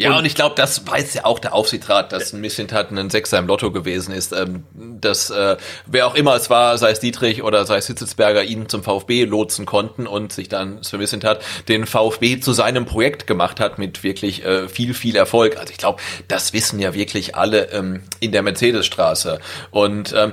Ja, und, und ich glaube, das weiß ja auch der Aufsichtsrat, dass ein Missintat ein Sechser im Lotto gewesen ist. Ähm, dass äh, wer auch immer es war, sei es Dietrich oder sei es Hitzelsberger, ihn zum VfB lotsen konnten und sich dann für Missintat den VfB zu seinem Projekt gemacht hat mit wirklich äh, viel, viel Erfolg. Also ich glaube, das wissen ja wirklich alle ähm, in der Mercedesstraße. Und ähm,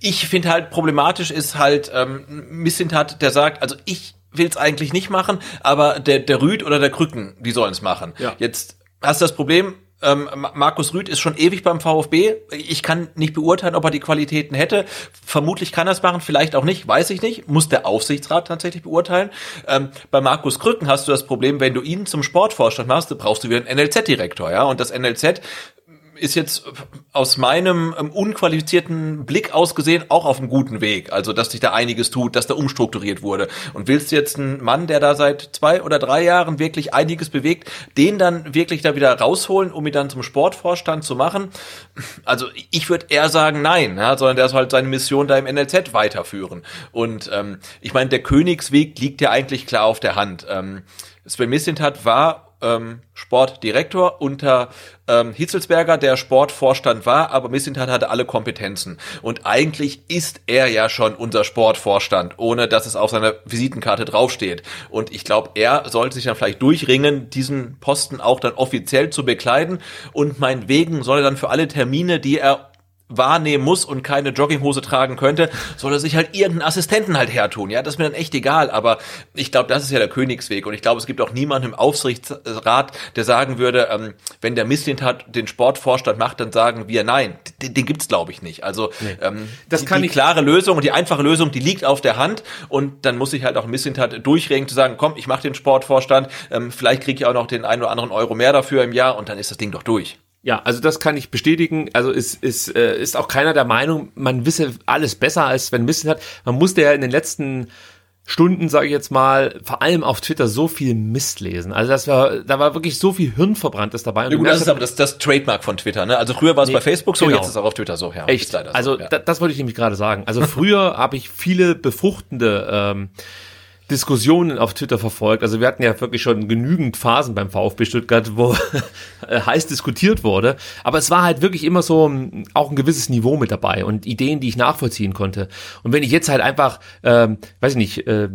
ich finde halt problematisch ist halt ähm, Missintat, der sagt, also ich will es eigentlich nicht machen, aber der, der Rüd oder der Krücken, die sollen es machen. Ja. Jetzt hast das Problem, ähm, Markus Rüth ist schon ewig beim VfB. Ich kann nicht beurteilen, ob er die Qualitäten hätte. Vermutlich kann er es machen, vielleicht auch nicht, weiß ich nicht. Muss der Aufsichtsrat tatsächlich beurteilen. Ähm, bei Markus Krücken hast du das Problem, wenn du ihn zum Sportvorstand machst, brauchst du wieder einen NLZ-Direktor, ja. Und das NLZ ist jetzt aus meinem ähm, unqualifizierten Blick ausgesehen auch auf einem guten Weg. Also, dass sich da einiges tut, dass da umstrukturiert wurde. Und willst du jetzt einen Mann, der da seit zwei oder drei Jahren wirklich einiges bewegt, den dann wirklich da wieder rausholen, um ihn dann zum Sportvorstand zu machen? Also, ich würde eher sagen, nein, ja, sondern der soll halt seine Mission da im NLZ weiterführen. Und ähm, ich meine, der Königsweg liegt ja eigentlich klar auf der Hand. Ähm, Sven Mislintat war ähm, Sportdirektor unter ähm, Hitzelsberger, der Sportvorstand war, aber Missintat hatte alle Kompetenzen. Und eigentlich ist er ja schon unser Sportvorstand, ohne dass es auf seiner Visitenkarte draufsteht. Und ich glaube, er sollte sich dann vielleicht durchringen, diesen Posten auch dann offiziell zu bekleiden. Und meinetwegen soll er dann für alle Termine, die er wahrnehmen muss und keine Jogginghose tragen könnte, soll er sich halt irgendeinen Assistenten halt hertun. Ja, das ist mir dann echt egal. Aber ich glaube, das ist ja der Königsweg. Und ich glaube, es gibt auch niemanden im Aufsichtsrat, der sagen würde, ähm, wenn der Misslintat den Sportvorstand macht, dann sagen wir nein. Den, den gibt's glaube ich nicht. Also nee. ähm, das die, kann die klare Lösung und die einfache Lösung, die liegt auf der Hand. Und dann muss ich halt auch Misslintat durchregen zu sagen, komm, ich mache den Sportvorstand. Ähm, vielleicht kriege ich auch noch den einen oder anderen Euro mehr dafür im Jahr und dann ist das Ding doch durch. Ja, also das kann ich bestätigen. Also ist, ist, äh, ist auch keiner der Meinung, man wisse alles besser, als wenn Mist hat. Man musste ja in den letzten Stunden, sage ich jetzt mal, vor allem auf Twitter so viel Mist lesen. Also das war, da war wirklich so viel Hirnverbranntes dabei. Ja, gut, das ist aber das, das Trademark von Twitter, ne? Also früher war es nee, bei Facebook so, genau. jetzt ist es auch auf Twitter so. Ja, Echt? also so, ja. da, das wollte ich nämlich gerade sagen. Also früher <laughs> habe ich viele befruchtende ähm, Diskussionen auf Twitter verfolgt. Also wir hatten ja wirklich schon genügend Phasen beim VfB Stuttgart, wo <laughs> heiß diskutiert wurde. Aber es war halt wirklich immer so ähm, auch ein gewisses Niveau mit dabei und Ideen, die ich nachvollziehen konnte. Und wenn ich jetzt halt einfach, ähm, weiß ich nicht, äh,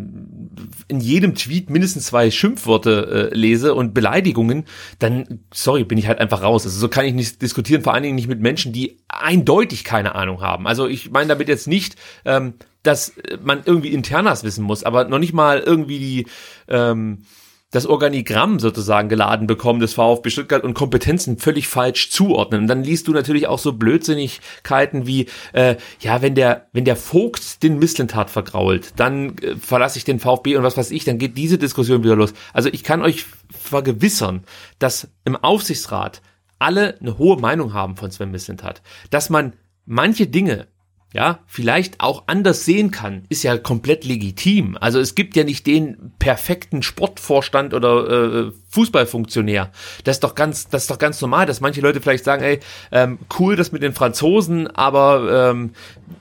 in jedem Tweet mindestens zwei Schimpfworte äh, lese und Beleidigungen, dann, sorry, bin ich halt einfach raus. Also so kann ich nicht diskutieren, vor allen Dingen nicht mit Menschen, die eindeutig keine Ahnung haben. Also ich meine damit jetzt nicht, ähm, dass man irgendwie Internas wissen muss, aber noch nicht mal irgendwie die, ähm, das Organigramm sozusagen geladen bekommen des VfB Stuttgart und Kompetenzen völlig falsch zuordnen. Und dann liest du natürlich auch so Blödsinnigkeiten wie, äh, ja, wenn der, wenn der Vogt den Misslintat vergrault, dann äh, verlasse ich den VfB und was weiß ich, dann geht diese Diskussion wieder los. Also ich kann euch vergewissern, dass im Aufsichtsrat alle eine hohe Meinung haben von Sven Misslintat. Dass man manche Dinge ja, vielleicht auch anders sehen kann, ist ja komplett legitim. Also es gibt ja nicht den perfekten Sportvorstand oder äh, Fußballfunktionär. Das ist doch ganz, das ist doch ganz normal, dass manche Leute vielleicht sagen, ey, ähm, cool, das mit den Franzosen, aber ähm,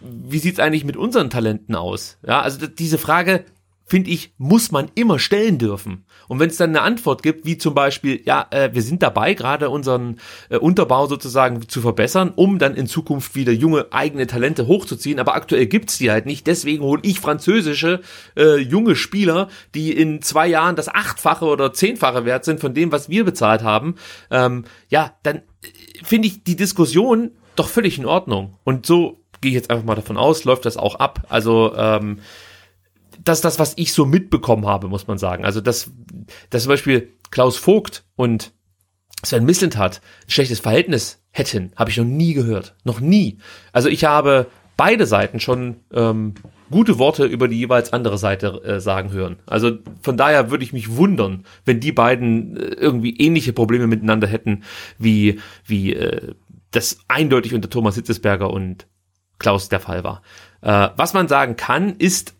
wie sieht's eigentlich mit unseren Talenten aus? Ja, also diese Frage finde ich, muss man immer stellen dürfen. Und wenn es dann eine Antwort gibt, wie zum Beispiel, ja, äh, wir sind dabei, gerade unseren äh, Unterbau sozusagen zu verbessern, um dann in Zukunft wieder junge eigene Talente hochzuziehen, aber aktuell gibt's die halt nicht. Deswegen hole ich französische äh, junge Spieler, die in zwei Jahren das achtfache oder zehnfache wert sind von dem, was wir bezahlt haben. Ähm, ja, dann äh, finde ich die Diskussion doch völlig in Ordnung. Und so gehe ich jetzt einfach mal davon aus, läuft das auch ab. Also ähm, das ist das, was ich so mitbekommen habe, muss man sagen. Also, dass, dass zum Beispiel Klaus Vogt und Sven Mislintat ein schlechtes Verhältnis hätten, habe ich noch nie gehört. Noch nie. Also ich habe beide Seiten schon ähm, gute Worte über die jeweils andere Seite äh, sagen hören. Also von daher würde ich mich wundern, wenn die beiden äh, irgendwie ähnliche Probleme miteinander hätten, wie, wie äh, das eindeutig unter Thomas Hitzesberger und Klaus der Fall war. Äh, was man sagen kann, ist,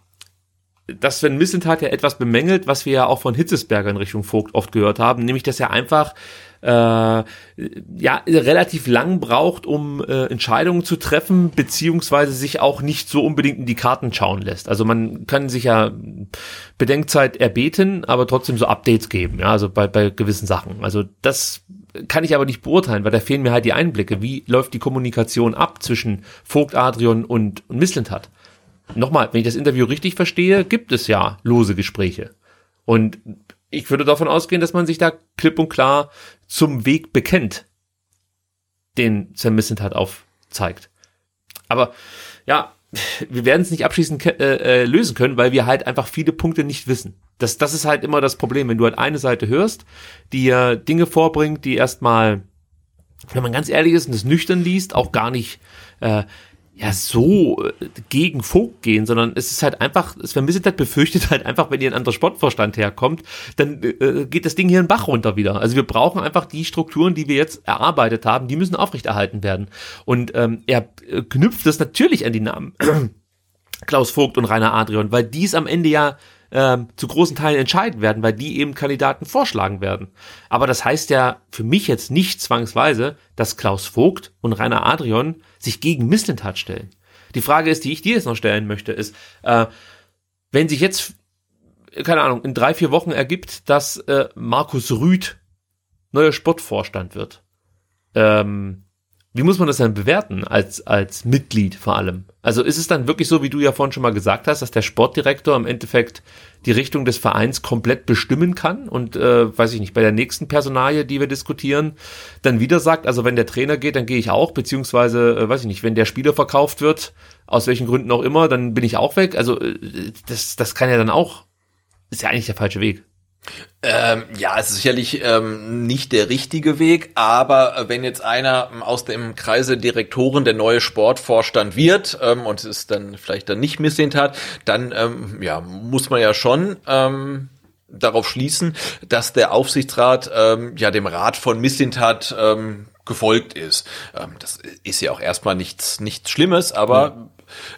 dass Sven Missentat ja etwas bemängelt, was wir ja auch von Hitzesberger in Richtung Vogt oft gehört haben, nämlich dass er einfach äh, ja relativ lang braucht, um äh, Entscheidungen zu treffen, beziehungsweise sich auch nicht so unbedingt in die Karten schauen lässt. Also man kann sich ja Bedenkzeit erbeten, aber trotzdem so Updates geben, ja, also bei, bei gewissen Sachen. Also das kann ich aber nicht beurteilen, weil da fehlen mir halt die Einblicke. Wie läuft die Kommunikation ab zwischen Vogt, Adrian und, und Misslintat? Nochmal, wenn ich das Interview richtig verstehe, gibt es ja lose Gespräche. Und ich würde davon ausgehen, dass man sich da klipp und klar zum Weg bekennt, den Sam Missentat aufzeigt. Aber ja, wir werden es nicht abschließend äh, äh, lösen können, weil wir halt einfach viele Punkte nicht wissen. Das, das ist halt immer das Problem, wenn du halt eine Seite hörst, die ja Dinge vorbringt, die erstmal, wenn man ganz ehrlich ist und das nüchtern liest, auch gar nicht äh, ja so äh, gegen Vogt gehen, sondern es ist halt einfach, Sven Missentat befürchtet halt einfach, wenn ihr ein anderer Sportvorstand herkommt, dann äh, geht das Ding hier in den Bach runter wieder. Also wir brauchen einfach die Strukturen, die wir jetzt erarbeitet haben, die müssen aufrechterhalten werden. Und ähm, er äh, knüpft das natürlich an die Namen <clears throat> Klaus Vogt und Rainer Adrian, weil dies am Ende ja ähm, zu großen Teilen entscheiden werden, weil die eben Kandidaten vorschlagen werden. Aber das heißt ja für mich jetzt nicht zwangsweise, dass Klaus Vogt und Rainer Adrian sich gegen Misslintat stellen. Die Frage ist, die ich dir jetzt noch stellen möchte, ist, äh, wenn sich jetzt, keine Ahnung, in drei, vier Wochen ergibt, dass äh, Markus Rüth neuer Sportvorstand wird, ähm, wie muss man das dann bewerten als, als Mitglied vor allem? Also ist es dann wirklich so, wie du ja vorhin schon mal gesagt hast, dass der Sportdirektor im Endeffekt die Richtung des Vereins komplett bestimmen kann und, äh, weiß ich nicht, bei der nächsten Personalie, die wir diskutieren, dann wieder sagt, also wenn der Trainer geht, dann gehe ich auch, beziehungsweise, äh, weiß ich nicht, wenn der Spieler verkauft wird, aus welchen Gründen auch immer, dann bin ich auch weg. Also äh, das, das kann ja dann auch, ist ja eigentlich der falsche Weg. Ähm, ja, es ist sicherlich ähm, nicht der richtige Weg, aber äh, wenn jetzt einer ähm, aus dem Kreise Direktoren der neue Sportvorstand wird ähm, und es dann vielleicht dann nicht missehnt hat, dann ähm, ja, muss man ja schon ähm, darauf schließen, dass der Aufsichtsrat ähm, ja dem Rat von Missintat ähm, gefolgt ist. Ähm, das ist ja auch erstmal nichts, nichts Schlimmes, aber mhm.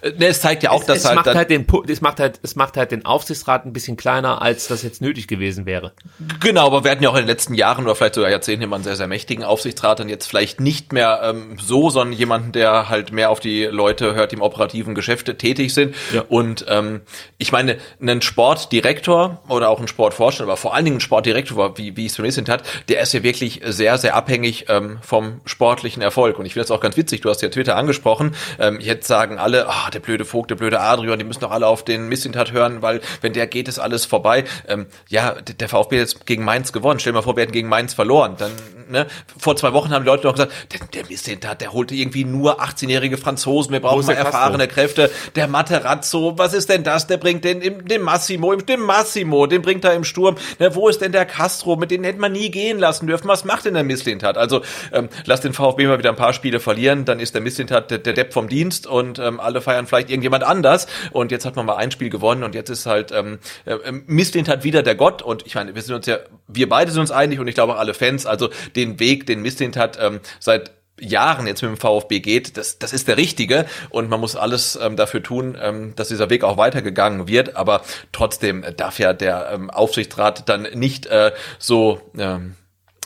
Ne, es zeigt ja auch, es, dass es halt, macht halt den, es macht halt, es macht halt den Aufsichtsrat ein bisschen kleiner, als das jetzt nötig gewesen wäre. Genau, aber wir hatten ja auch in den letzten Jahren oder vielleicht sogar Jahrzehnten immer einen sehr, sehr mächtigen Aufsichtsrat und jetzt vielleicht nicht mehr ähm, so, sondern jemanden, der halt mehr auf die Leute hört, die im operativen Geschäft tätig sind. Ja. Und ähm, ich meine, einen Sportdirektor oder auch ein Sportforscher, aber vor allen Dingen ein Sportdirektor, wie, wie es Smith hat, der ist ja wirklich sehr, sehr abhängig ähm, vom sportlichen Erfolg. Und ich finde das auch ganz witzig, du hast ja Twitter angesprochen. Ähm, jetzt sagen alle, ah, der blöde Vogt, der blöde Adrian, die müssen doch alle auf den Missintat hören, weil wenn der geht, ist alles vorbei. Ähm, ja, der VfB hat jetzt gegen Mainz gewonnen. Stell dir mal vor, wir hätten gegen Mainz verloren. Dann, ne, vor zwei Wochen haben die Leute noch gesagt, der, der Missintat, der holte irgendwie nur 18-jährige Franzosen, wir brauchen mal erfahrene Kräfte. Der Materazzo, was ist denn das? Der bringt den, den Massimo, den Massimo, den bringt er im Sturm. Ne, wo ist denn der Castro? Mit denen hätte man nie gehen lassen dürfen. Was macht denn der Missintat? Also, ähm, lass den VfB mal wieder ein paar Spiele verlieren, dann ist der Missintat der, der Depp vom Dienst und ähm, alle feiern vielleicht irgendjemand anders. Und jetzt hat man mal ein Spiel gewonnen und jetzt ist halt ähm, äh, hat wieder der Gott. Und ich meine, wir sind uns ja, wir beide sind uns einig und ich glaube auch alle Fans, also den Weg, den Misslint hat ähm, seit Jahren jetzt mit dem VfB geht, das, das ist der richtige. Und man muss alles ähm, dafür tun, ähm, dass dieser Weg auch weitergegangen wird, aber trotzdem darf ja der ähm, Aufsichtsrat dann nicht äh, so ähm,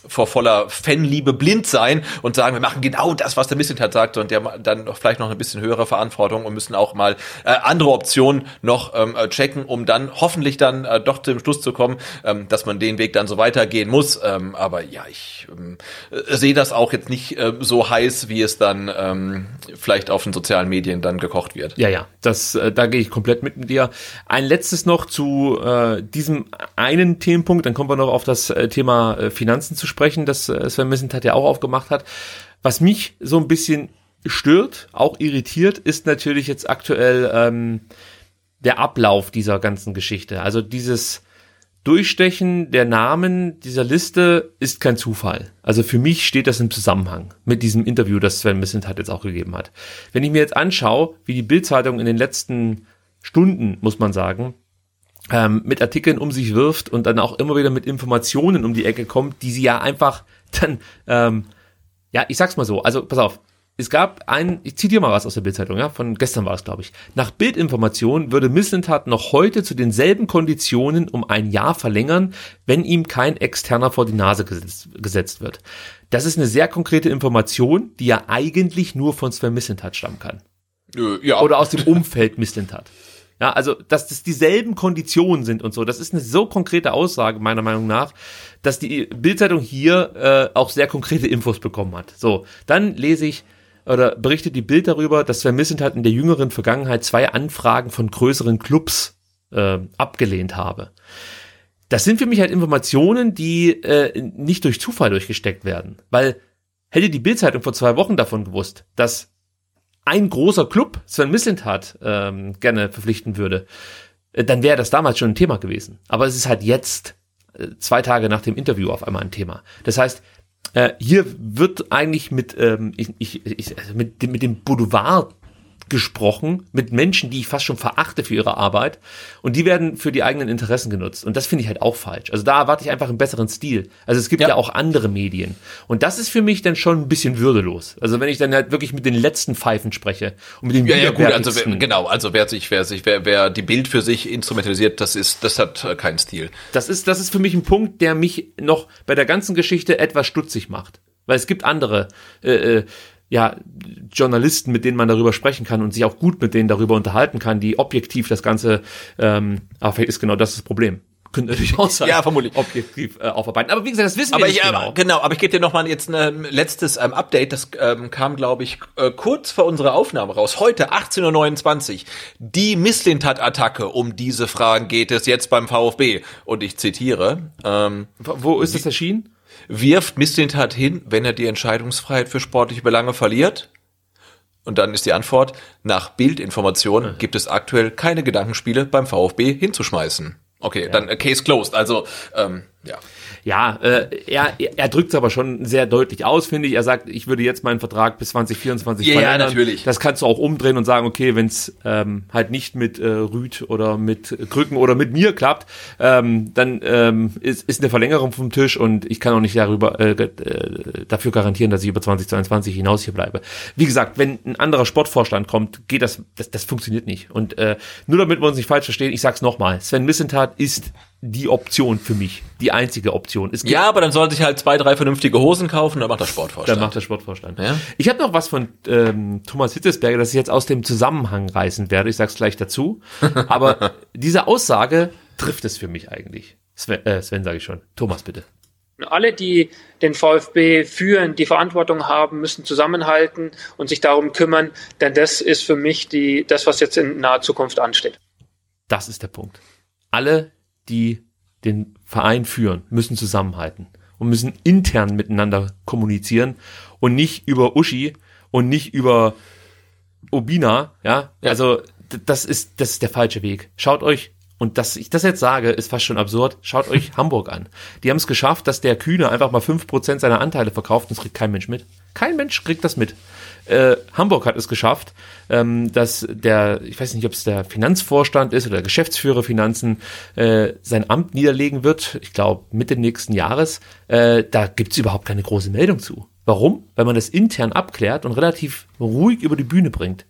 vor voller Fanliebe blind sein und sagen, wir machen genau das, was der Missentat sagt und der dann vielleicht noch ein bisschen höhere Verantwortung und müssen auch mal äh, andere Optionen noch ähm, äh, checken, um dann hoffentlich dann äh, doch zum Schluss zu kommen, ähm, dass man den Weg dann so weitergehen muss. Ähm, aber ja, ich ähm, äh, sehe das auch jetzt nicht äh, so heiß, wie es dann ähm, vielleicht auf den sozialen Medien dann gekocht wird. Ja, ja, das, äh, da gehe ich komplett mit dir. Ein letztes noch zu äh, diesem einen Themenpunkt, dann kommen wir noch auf das Thema Finanzen zu sprechen, das äh, Sven Missentat ja auch aufgemacht hat. Was mich so ein bisschen stört, auch irritiert, ist natürlich jetzt aktuell ähm, der Ablauf dieser ganzen Geschichte. Also dieses Durchstechen der Namen dieser Liste ist kein Zufall. Also für mich steht das im Zusammenhang mit diesem Interview, das Sven Missentat jetzt auch gegeben hat. Wenn ich mir jetzt anschaue, wie die Bildzeitung in den letzten Stunden, muss man sagen, ähm, mit Artikeln um sich wirft und dann auch immer wieder mit Informationen um die Ecke kommt, die sie ja einfach dann, ähm, ja, ich sag's mal so, also pass auf, es gab ein, ich zitiere mal was aus der Bildzeitung, ja, von gestern war es, glaube ich. Nach Bildinformation würde Mislintat noch heute zu denselben Konditionen um ein Jahr verlängern, wenn ihm kein externer vor die Nase gesetzt, gesetzt wird. Das ist eine sehr konkrete Information, die ja eigentlich nur von Sven Mislintat stammen kann. Äh, ja. Oder aus dem Umfeld Mislintat. Ja, also, dass das dieselben Konditionen sind und so. Das ist eine so konkrete Aussage, meiner Meinung nach, dass die Bildzeitung hier äh, auch sehr konkrete Infos bekommen hat. So, dann lese ich, oder berichtet die Bild darüber, dass Sven Mislintat in der jüngeren Vergangenheit zwei Anfragen von größeren Clubs äh, abgelehnt habe. Das sind für mich halt Informationen, die äh, nicht durch Zufall durchgesteckt werden. Weil hätte die Bildzeitung vor zwei Wochen davon gewusst, dass ein großer Club Sven Mislintat ähm, gerne verpflichten würde, äh, dann wäre das damals schon ein Thema gewesen. Aber es ist halt jetzt, äh, zwei Tage nach dem Interview, auf einmal ein Thema. Das heißt, äh, hier wird eigentlich mit, ähm, ich, ich, ich, also mit, mit dem Boulevard gesprochen mit Menschen, die ich fast schon verachte für ihre Arbeit und die werden für die eigenen Interessen genutzt und das finde ich halt auch falsch. Also da erwarte ich einfach einen besseren Stil. Also es gibt ja. ja. auch andere Medien und das ist für mich dann schon ein bisschen würdelos. Also wenn ich dann halt wirklich mit den letzten Pfeifen spreche und mit den ja, ja gut, also wer, genau, also wer sich wer sich wer, wer die Bild für sich instrumentalisiert, das ist das hat äh, keinen Stil. Das ist das ist für mich ein Punkt, der mich noch bei der ganzen Geschichte etwas stutzig macht, weil es gibt andere äh, äh ja, Journalisten, mit denen man darüber sprechen kann und sich auch gut mit denen darüber unterhalten kann, die objektiv das Ganze, ähm, aber vielleicht ist genau das das Problem. Könnte natürlich auch sein. Ja, vermutlich. Objektiv äh, aufarbeiten. Aber wie gesagt, das wissen aber wir nicht ich, genau. Aber, genau, aber ich gebe dir noch mal jetzt ein letztes ähm, Update. Das ähm, kam, glaube ich, äh, kurz vor unserer Aufnahme raus. Heute, 18.29 Uhr. Die Misslintat-Attacke. Um diese Fragen geht es jetzt beim VfB. Und ich zitiere. Ähm, Wo ist das erschienen? Wirft Mislintat hin, wenn er die Entscheidungsfreiheit für sportliche Belange verliert? Und dann ist die Antwort, nach Bildinformation hm. gibt es aktuell keine Gedankenspiele beim VfB hinzuschmeißen. Okay, ja. dann äh, Case closed. Also, ähm, ja. Ja, äh, er, er drückt es aber schon sehr deutlich aus, finde ich. Er sagt, ich würde jetzt meinen Vertrag bis 2024 ja, verlängern. Ja, natürlich. Das kannst du auch umdrehen und sagen, okay, wenn es ähm, halt nicht mit äh, Rüd oder mit Krücken oder mit mir klappt, ähm, dann ähm, ist, ist eine Verlängerung vom Tisch und ich kann auch nicht darüber äh, äh, dafür garantieren, dass ich über 2022 hinaus hier bleibe. Wie gesagt, wenn ein anderer Sportvorstand kommt, geht das, das, das funktioniert nicht. Und äh, nur damit wir uns nicht falsch verstehen, ich sag's nochmal, Sven Missentat ist die Option für mich, die einzige Option. ja, aber dann soll sich halt zwei, drei vernünftige Hosen kaufen, dann macht der Sportvorstand. Dann macht der Sportvorstand. Ja? Ich habe noch was von ähm, Thomas Hittesberger, das ich jetzt aus dem Zusammenhang reißen werde. Ich sag's gleich dazu. <laughs> Aber diese Aussage trifft es für mich eigentlich. Sven, äh, Sven sage ich schon. Thomas, bitte. Alle, die den VfB führen, die Verantwortung haben, müssen zusammenhalten und sich darum kümmern, denn das ist für mich die, das, was jetzt in naher Zukunft ansteht. Das ist der Punkt. Alle, die den Verein führen, müssen zusammenhalten und müssen intern miteinander kommunizieren und nicht über Uschi und nicht über Obina, ja? ja. Also das ist das ist der falsche Weg. Schaut euch und dass ich das jetzt sage, ist fast schon absurd. Schaut euch <laughs> Hamburg an. Die haben es geschafft, dass der Kühne einfach mal fünf Prozent seiner Anteile verkauft und das kriegt kein Mensch mit. Kein Mensch kriegt das mit. Äh, Hamburg hat es geschafft, ähm, dass der, ich weiß nicht, ob es der Finanzvorstand ist oder der Geschäftsführer Finanzen, äh, sein Amt niederlegen wird, ich glaube Mitte nächsten Jahres. Äh, da gibt's überhaupt keine große Meldung zu. Warum? Weil man das intern abklärt und relativ ruhig über die Bühne bringt.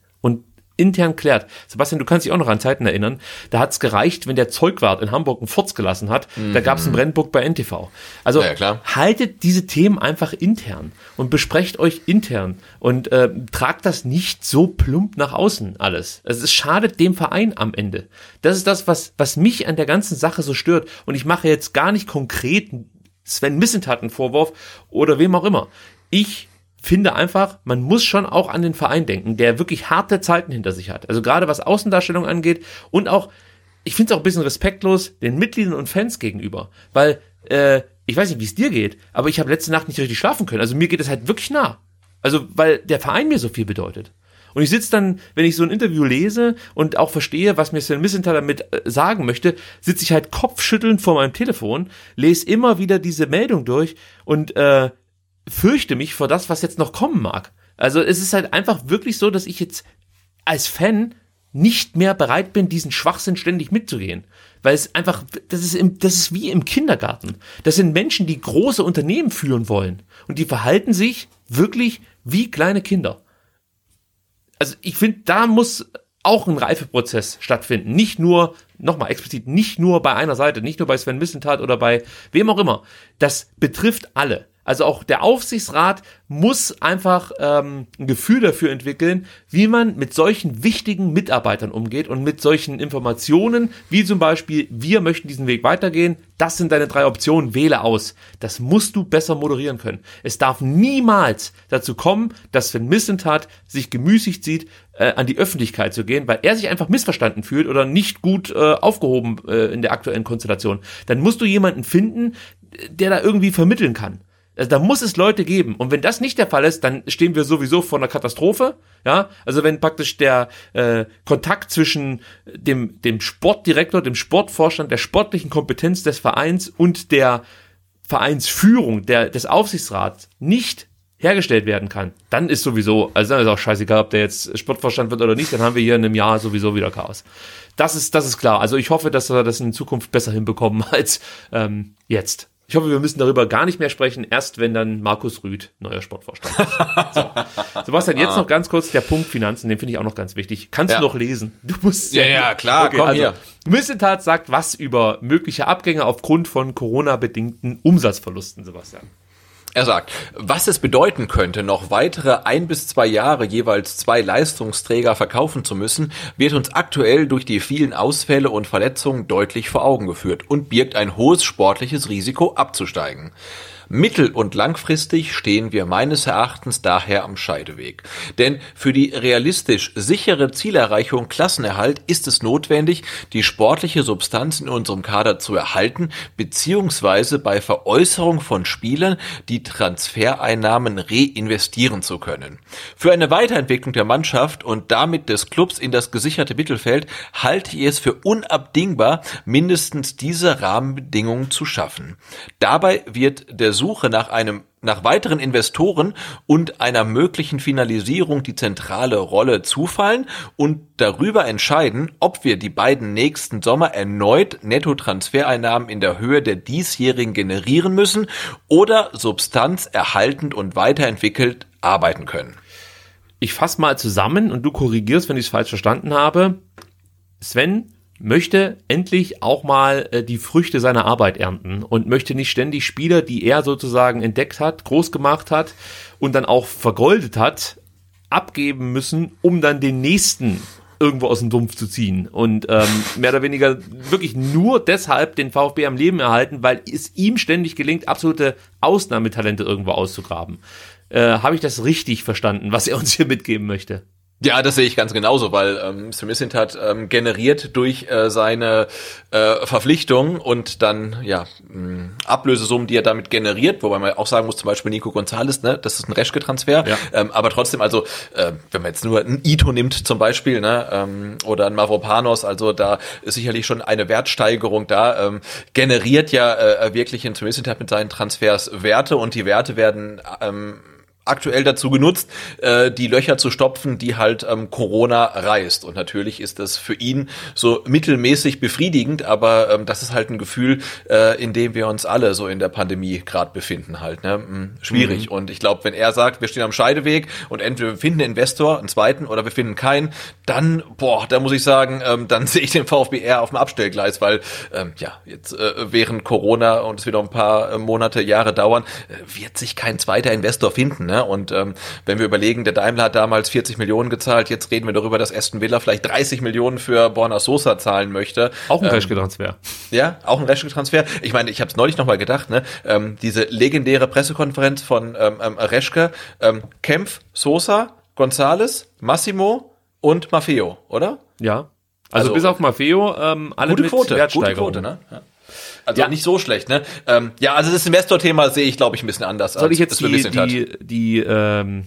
Intern klärt. Sebastian, du kannst dich auch noch an Zeiten erinnern, da hat's gereicht, wenn der Zeugwart in Hamburg einen Furz gelassen hat, mhm. da gab's einen Brennburg bei NTV. Also ja, haltet diese Themen einfach intern und besprecht euch intern und äh, tragt das nicht so plump nach außen alles. Also es schadet dem Verein am Ende. Das ist das, was, was mich an der ganzen Sache so stört. Und ich mache jetzt gar nicht konkret Sven Missentat einen Vorwurf oder wem auch immer. Ich finde einfach, man muss schon auch an den Verein denken, der wirklich harte Zeiten hinter sich hat. Also gerade was Außendarstellung angeht und auch, ich finde es auch ein bisschen respektlos den Mitgliedern und Fans gegenüber, weil äh, ich weiß nicht, wie es dir geht, aber ich habe letzte Nacht nicht richtig schlafen können. Also mir geht es halt wirklich nah. Also weil der Verein mir so viel bedeutet. Und ich sitze dann, wenn ich so ein Interview lese und auch verstehe, was mir Sven Missenthal damit äh, sagen möchte, sitze ich halt kopfschüttelnd vor meinem Telefon, lese immer wieder diese Meldung durch und äh, fürchte mich vor das, was jetzt noch kommen mag. Also es ist halt einfach wirklich so, dass ich jetzt als Fan nicht mehr bereit bin, diesen Schwachsinn ständig mitzugehen. Weil es einfach, das ist, im, das ist wie im Kindergarten. Das sind Menschen, die große Unternehmen führen wollen. Und die verhalten sich wirklich wie kleine Kinder. also ich finde, da muss auch ein Reifeprozess stattfinden. Nicht nur, nochmal explizit, nicht nur bei einer Seite, nicht nur bei Sven Missentat oder bei wem auch immer. Das betrifft alle. Also auch der Aufsichtsrat muss einfach ähm, ein Gefühl dafür entwickeln, wie man mit solchen wichtigen Mitarbeitern umgeht und mit solchen Informationen, wie zum Beispiel, wir möchten diesen Weg weitergehen, das sind deine drei Optionen, wähle aus. Das musst du besser moderieren können. Es darf niemals dazu kommen, dass wenn Missentat sich gemüßigt sieht, äh, an die Öffentlichkeit zu gehen, weil er sich einfach missverstanden fühlt oder nicht gut äh, aufgehoben äh, in der aktuellen Konstellation. Dann musst du jemanden finden, der da irgendwie vermitteln kann. Also da muss es Leute geben. Und wenn das nicht der Fall ist, dann stehen wir sowieso vor einer Katastrophe. Ja, also wenn praktisch der äh, Kontakt zwischen dem dem Sportdirektor, dem Sportvorstand, der sportlichen Kompetenz des Vereins und der Vereinsführung, der des Aufsichtsrats nicht hergestellt werden kann, dann ist sowieso, also dann ist auch scheißegal, ob der jetzt Sportvorstand wird oder nicht, dann haben wir hier in einem Jahr sowieso wieder Chaos. Das ist, das ist klar. Also ich hoffe, dass wir das in Zukunft besser hinbekommen <laughs> als ähm, jetzt. Ich hoffe, wir müssen darüber gar nicht mehr sprechen, erst wenn dann Markus Rüth neuer Sportvorstand ist. So. Sebastian, jetzt noch ganz kurz der Punkt Finanzen, den finde ich auch noch ganz wichtig. Kannst ja. du noch lesen? Du musst ja, ja, klar, okay, komm also, hier. Missetat sagt was über mögliche Abgänge aufgrund von Corona-bedingten Umsatzverlusten, Sebastian. Er sagt, was es bedeuten könnte, noch weitere ein bis zwei Jahre jeweils zwei Leistungsträger verkaufen zu müssen, wird uns aktuell durch die vielen Ausfälle und Verletzungen deutlich vor Augen geführt und birgt ein hohes sportliches Risiko abzusteigen. Mittel- und langfristig stehen wir meines Erachtens daher am Scheideweg. Denn für die realistisch sichere Zielerreichung Klassenerhalt ist es notwendig, die sportliche Substanz in unserem Kader zu erhalten, beziehungsweise bei Veräußerung von Spielern die Transfereinnahmen reinvestieren zu können. Für eine Weiterentwicklung der Mannschaft und damit des Clubs in das gesicherte Mittelfeld halte ich es für unabdingbar, mindestens diese Rahmenbedingungen zu schaffen. Dabei wird der Suche nach einem nach weiteren Investoren und einer möglichen Finalisierung die zentrale Rolle zufallen und darüber entscheiden, ob wir die beiden nächsten Sommer erneut Nettotransfereinnahmen in der Höhe der diesjährigen generieren müssen oder Substanz erhaltend und weiterentwickelt arbeiten können. Ich fasse mal zusammen und du korrigierst, wenn ich es falsch verstanden habe. Sven möchte endlich auch mal äh, die Früchte seiner Arbeit ernten und möchte nicht ständig Spieler, die er sozusagen entdeckt hat, groß gemacht hat und dann auch vergoldet hat, abgeben müssen, um dann den nächsten irgendwo aus dem Dumpf zu ziehen und ähm, mehr oder weniger wirklich nur deshalb den VfB am Leben erhalten, weil es ihm ständig gelingt, absolute Ausnahmetalente irgendwo auszugraben. Äh, Habe ich das richtig verstanden, was er uns hier mitgeben möchte? Ja, das sehe ich ganz genauso, weil ähm, Smith hat ähm, generiert durch äh, seine äh, Verpflichtung und dann ja mh, Ablösesummen, die er damit generiert, wobei man auch sagen muss, zum Beispiel Nico Gonzalez, ne, das ist ein Reschke-Transfer, ja. ähm, aber trotzdem, also äh, wenn man jetzt nur ein Ito nimmt zum Beispiel, ne, ähm, oder ein Mavropanos, also da ist sicherlich schon eine Wertsteigerung da, ähm, generiert ja äh, wirklich in Smith mit seinen Transfers Werte und die Werte werden ähm, aktuell dazu genutzt, äh, die Löcher zu stopfen, die halt ähm, Corona reißt. Und natürlich ist das für ihn so mittelmäßig befriedigend, aber ähm, das ist halt ein Gefühl, äh, in dem wir uns alle so in der Pandemie gerade befinden halt. Ne? Hm, schwierig. Mhm. Und ich glaube, wenn er sagt, wir stehen am Scheideweg und entweder wir finden einen Investor, einen zweiten, oder wir finden keinen, dann, boah, da muss ich sagen, ähm, dann <laughs> sehe ich den VfB eher auf dem Abstellgleis, weil ähm, ja, jetzt äh, während Corona und es wird noch ein paar äh, Monate, Jahre dauern, äh, wird sich kein zweiter Investor finden. Ne? Ne? Und ähm, wenn wir überlegen, der Daimler hat damals 40 Millionen gezahlt, jetzt reden wir darüber, dass Aston Villa vielleicht 30 Millionen für Borna Sosa zahlen möchte. Auch ein ähm, Reschke-Transfer. Ja, auch ein Reschke-Transfer. Ich meine, ich habe es neulich nochmal gedacht, ne? ähm, diese legendäre Pressekonferenz von ähm, ähm, Reschke, ähm, Kempf, Sosa, Gonzales, Massimo und Maffeo, oder? Ja. Also, also bis auf Maffeo, ähm, alle gute Quote, gute Quote, ne? Ja. Also ja. nicht so schlecht, ne? Ähm, ja, also das Investor-Thema sehe ich, glaube ich, ein bisschen anders. Soll ich jetzt die, die, die ähm,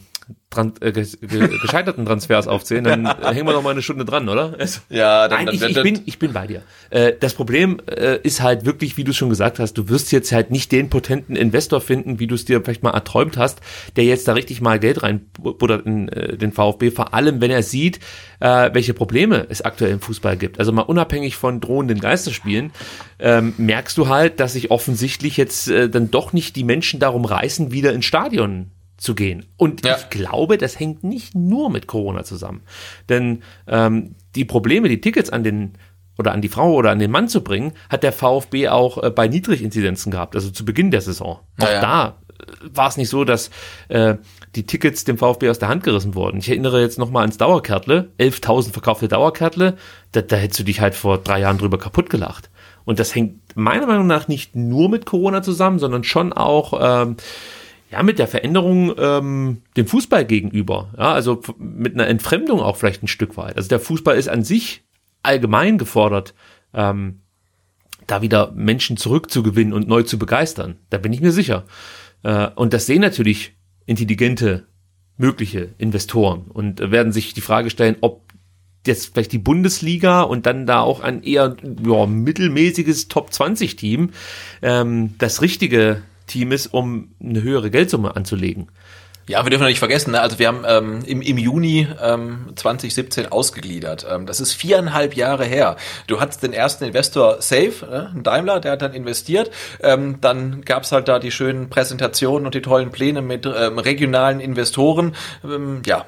Tran äh, gescheiterten Transfers aufzählen, dann <laughs> hängen wir noch mal eine Stunde dran, oder? Ja, dann, Nein, ich, ich, bin, ich bin bei dir. Äh, das Problem äh, ist halt wirklich, wie du schon gesagt hast, du wirst jetzt halt nicht den potenten Investor finden, wie du es dir vielleicht mal erträumt hast, der jetzt da richtig mal Geld reinbuddert in äh, den VfB, vor allem wenn er sieht, äh, welche Probleme es aktuell im Fußball gibt. Also mal unabhängig von drohenden Geisterspielen, ähm, merkst du halt, dass sich offensichtlich jetzt äh, dann doch nicht die Menschen darum reißen, wieder ins Stadion zu gehen. Und ja. ich glaube, das hängt nicht nur mit Corona zusammen. Denn ähm, die Probleme, die Tickets an den oder an die Frau oder an den Mann zu bringen, hat der VfB auch äh, bei Niedriginzidenzen gehabt, also zu Beginn der Saison. Auch ja. da äh, war es nicht so, dass äh, die Tickets dem VfB aus der Hand gerissen wurden. Ich erinnere jetzt nochmal ans Dauerkärtle, 11.000 verkaufte Dauerkärtle, da, da hättest du dich halt vor drei Jahren drüber kaputt gelacht. Und das hängt meiner Meinung nach nicht nur mit Corona zusammen, sondern schon auch ähm, ja, mit der Veränderung ähm, dem Fußball gegenüber. Ja, also mit einer Entfremdung auch vielleicht ein Stück weit. Also der Fußball ist an sich allgemein gefordert, ähm, da wieder Menschen zurückzugewinnen und neu zu begeistern. Da bin ich mir sicher. Äh, und das sehen natürlich intelligente, mögliche Investoren und werden sich die Frage stellen, ob jetzt vielleicht die Bundesliga und dann da auch ein eher ja, mittelmäßiges Top 20 Team ähm, das richtige Team ist, um eine höhere Geldsumme anzulegen. Ja, wir dürfen nicht vergessen, ne? also wir haben ähm, im, im Juni ähm, 2017 ausgegliedert. Ähm, das ist viereinhalb Jahre her. Du hattest den ersten Investor Safe, äh, Daimler, der hat dann investiert. Ähm, dann gab's halt da die schönen Präsentationen und die tollen Pläne mit ähm, regionalen Investoren. Ähm, ja,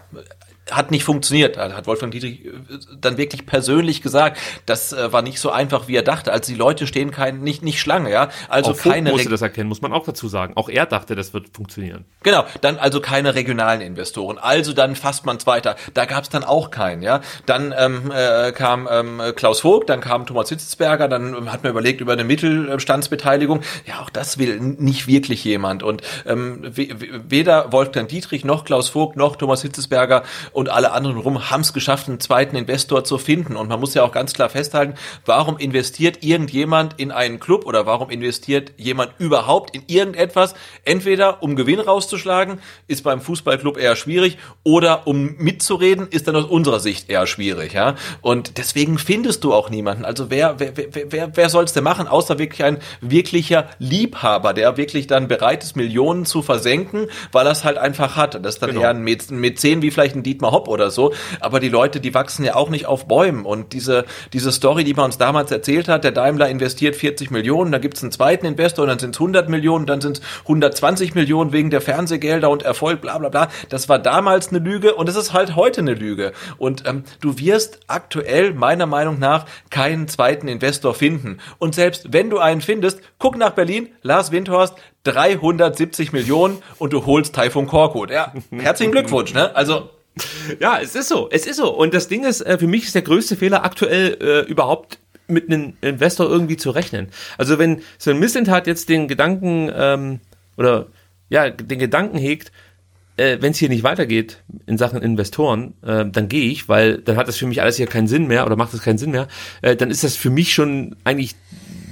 hat nicht funktioniert, hat Wolfgang Dietrich äh, dann wirklich persönlich gesagt. Das äh, war nicht so einfach, wie er dachte. Also die Leute stehen kein, nicht, nicht Schlange, ja. Also auch keine. musste das erkennen, muss man auch dazu sagen. Auch er dachte, das wird funktionieren. Genau, dann also keine regionalen Investoren. Also dann fasst man es weiter. Da gab es dann auch keinen, ja. Dann ähm, äh, kam ähm, Klaus Vogt, dann kam Thomas Hitzelsberger, dann ähm, hat man überlegt über eine Mittelstandsbeteiligung. Ja, auch das will nicht wirklich jemand. Und ähm, weder Wolfgang Dietrich noch Klaus Vogt noch Thomas Hitzelsberger und alle anderen rum haben es geschafft, einen zweiten Investor zu finden. Und man muss ja auch ganz klar festhalten, warum investiert irgendjemand in einen Club oder warum investiert jemand überhaupt in irgendetwas? Entweder um Gewinn rauszuschlagen, ist beim Fußballclub eher schwierig, oder um mitzureden, ist dann aus unserer Sicht eher schwierig. Ja? Und deswegen findest du auch niemanden. Also wer, wer, wer, wer, wer soll es denn machen, außer wirklich ein wirklicher Liebhaber, der wirklich dann bereit ist, Millionen zu versenken, weil er es halt einfach hat. Das ist dann genau. eher ein Mäzen wie vielleicht ein Dietmar Hopp oder so. Aber die Leute, die wachsen ja auch nicht auf Bäumen. Und diese, diese Story, die man uns damals erzählt hat, der Daimler investiert 40 Millionen, dann gibt's einen zweiten Investor und dann sind es 100 Millionen, dann sind es 120 Millionen wegen der Fernsehgelder und Erfolg, bla bla bla. Das war damals eine Lüge und es ist halt heute eine Lüge. Und ähm, du wirst aktuell meiner Meinung nach keinen zweiten Investor finden. Und selbst wenn du einen findest, guck nach Berlin, Lars Windhorst, 370 Millionen und du holst Taifun Korkut. Ja, herzlichen Glückwunsch, ne? Also <laughs> ja, es ist so, es ist so. Und das Ding ist, äh, für mich ist der größte Fehler aktuell äh, überhaupt mit einem Investor irgendwie zu rechnen. Also wenn so ein Missentat jetzt den Gedanken ähm, oder ja den Gedanken hegt, äh, wenn es hier nicht weitergeht in Sachen Investoren, äh, dann gehe ich, weil dann hat das für mich alles hier keinen Sinn mehr oder macht das keinen Sinn mehr. Äh, dann ist das für mich schon eigentlich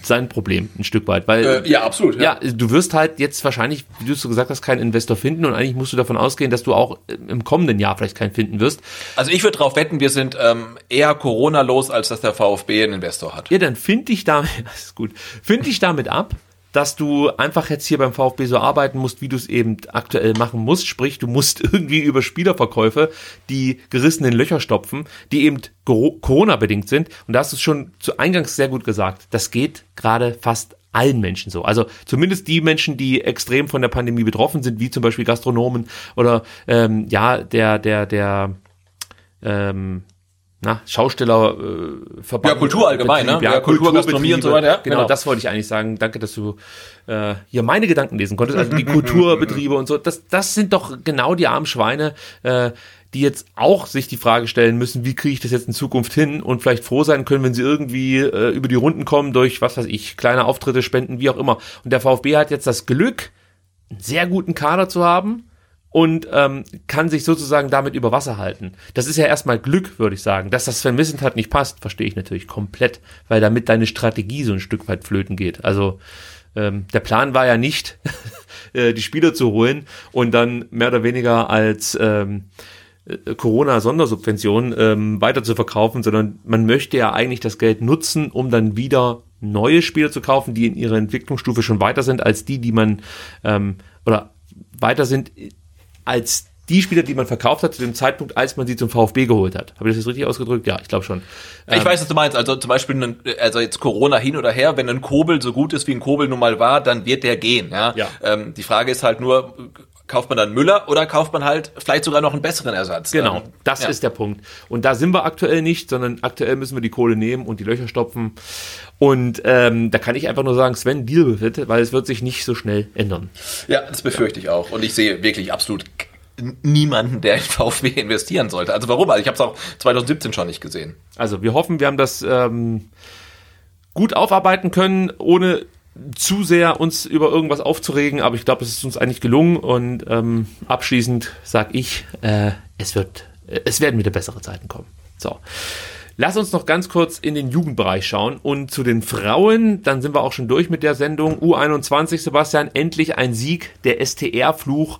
sein Problem ein Stück weit, weil äh, ja absolut ja. ja. du wirst halt jetzt wahrscheinlich, wie du so gesagt hast, keinen Investor finden und eigentlich musst du davon ausgehen, dass du auch im kommenden Jahr vielleicht keinen finden wirst. Also ich würde darauf wetten, wir sind ähm, eher Corona los, als dass der VfB einen Investor hat. Ja, dann finde ich damit, <laughs> ist gut, finde ich damit ab, dass du einfach jetzt hier beim VfB so arbeiten musst, wie du es eben aktuell machen musst. Sprich, du musst <laughs> irgendwie über Spielerverkäufe die gerissenen Löcher stopfen, die eben Corona-bedingt sind. Und da hast du es schon zu Eingangs sehr gut gesagt. Das geht gerade fast allen Menschen so. Also zumindest die Menschen, die extrem von der Pandemie betroffen sind, wie zum Beispiel Gastronomen oder ähm, ja, der, der, der ähm, na, Schaustellerverband. Äh, ja, Kultur allgemein, ne? Ja, Kultur, Gastronomie und so weiter. Ja, genau, genau, das wollte ich eigentlich sagen. Danke, dass du äh, hier meine Gedanken lesen konntest. Also die <laughs> Kulturbetriebe und so. Das, das sind doch genau die armen Schweine, äh, die jetzt auch sich die Frage stellen müssen, wie kriege ich das jetzt in Zukunft hin und vielleicht froh sein können, wenn sie irgendwie äh, über die Runden kommen durch, was weiß ich, kleine Auftritte, Spenden, wie auch immer. Und der VfB hat jetzt das Glück, einen sehr guten Kader zu haben und ähm, kann sich sozusagen damit über Wasser halten. Das ist ja erstmal Glück, würde ich sagen. Dass das Sven Wissent hat nicht passt, verstehe ich natürlich komplett, weil damit deine Strategie so ein Stück weit flöten geht. Also ähm, der Plan war ja nicht, <laughs> äh, die Spieler zu holen und dann mehr oder weniger als ähm, äh, Corona-Sondersubvention ähm, weiter zu verkaufen, sondern man möchte ja eigentlich das Geld nutzen, um dann wieder neue Spieler zu kaufen, die in ihrer Entwicklungsstufe schon weiter sind als die, die man ähm, oder weiter sind als die Spieler, die man verkauft hat zu dem Zeitpunkt, als man sie zum VfB geholt hat. Habe ich das jetzt richtig ausgedrückt? Ja, ich glaube schon. Ich ähm, weiß, was du meinst. Also zum Beispiel, also jetzt Corona hin oder her, wenn ein Kobel so gut ist, wie ein Kobel nun mal war, dann wird der gehen. Ja. ja. Ähm, die Frage ist halt nur, kauft man dann Müller oder kauft man halt vielleicht sogar noch einen besseren Ersatz? Genau, Ähm, das ja. ist der Punkt. Und da sind wir aktuell nicht, sondern aktuell müssen wir die Kohle nehmen und die Löcher stopfen. Und ähm, da kann ich einfach nur sagen, Sven, deal it, weil es wird sich nicht so schnell ändern. Ja, das befürchte ich auch. Und ich sehe wirklich absolut niemanden, der in VfB investieren sollte. Also warum? Also ich habe es auch 2017 schon nicht gesehen. Also wir hoffen, wir haben das ähm, gut aufarbeiten können, ohne zu sehr uns über irgendwas aufzuregen, aber ich glaube, es ist uns eigentlich gelungen und ähm, abschließend sage ich, äh, es wird, äh, es werden wieder bessere Zeiten kommen. So. Lass uns noch ganz kurz in den Jugendbereich schauen und zu den Frauen, dann sind wir auch schon durch mit der Sendung U21, Sebastian, endlich ein Sieg, der STR-Fluch.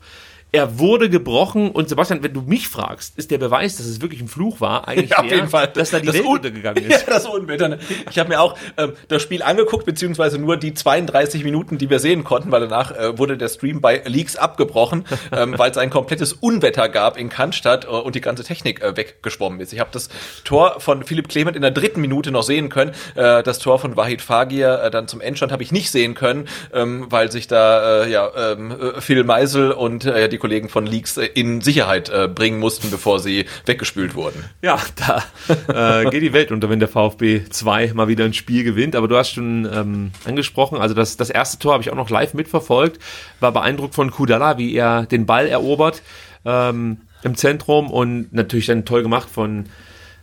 Er wurde gebrochen und Sebastian, wenn du mich fragst, ist der Beweis, dass es wirklich ein Fluch war, eigentlich <laughs> Ja, auf der, jeden Fall. dass da die Das Welt Un- untergegangen <laughs> Ja, ist. das Unwetter. ne? Ich habe mir auch ähm, das Spiel angeguckt, beziehungsweise nur die 32 Minuten, die wir sehen konnten, weil danach äh, wurde der Stream bei Leaks abgebrochen, <laughs> ähm, weil es ein komplettes Unwetter gab in Cannstatt äh, und die ganze Technik äh, weggeschwommen ist. Ich habe das Tor von Philipp Clement in der dritten Minute noch sehen können. Äh, das Tor von Wahid Fagir äh, dann zum Endstand habe ich nicht sehen können, ähm, weil sich da äh, ja ähm, äh, Phil Meisel und äh, die Kollegen von Leaks äh, in Sicherheit äh, bringen mussten, bevor sie weggespült wurden. Ja, da äh, geht die Welt unter, wenn der VfB 2 mal wieder ein Spiel gewinnt. Aber du hast schon ähm, angesprochen, also das, das erste Tor habe ich auch noch live mitverfolgt, war beeindruckt von Kudala, wie er den Ball erobert ähm, im Zentrum und natürlich dann toll gemacht von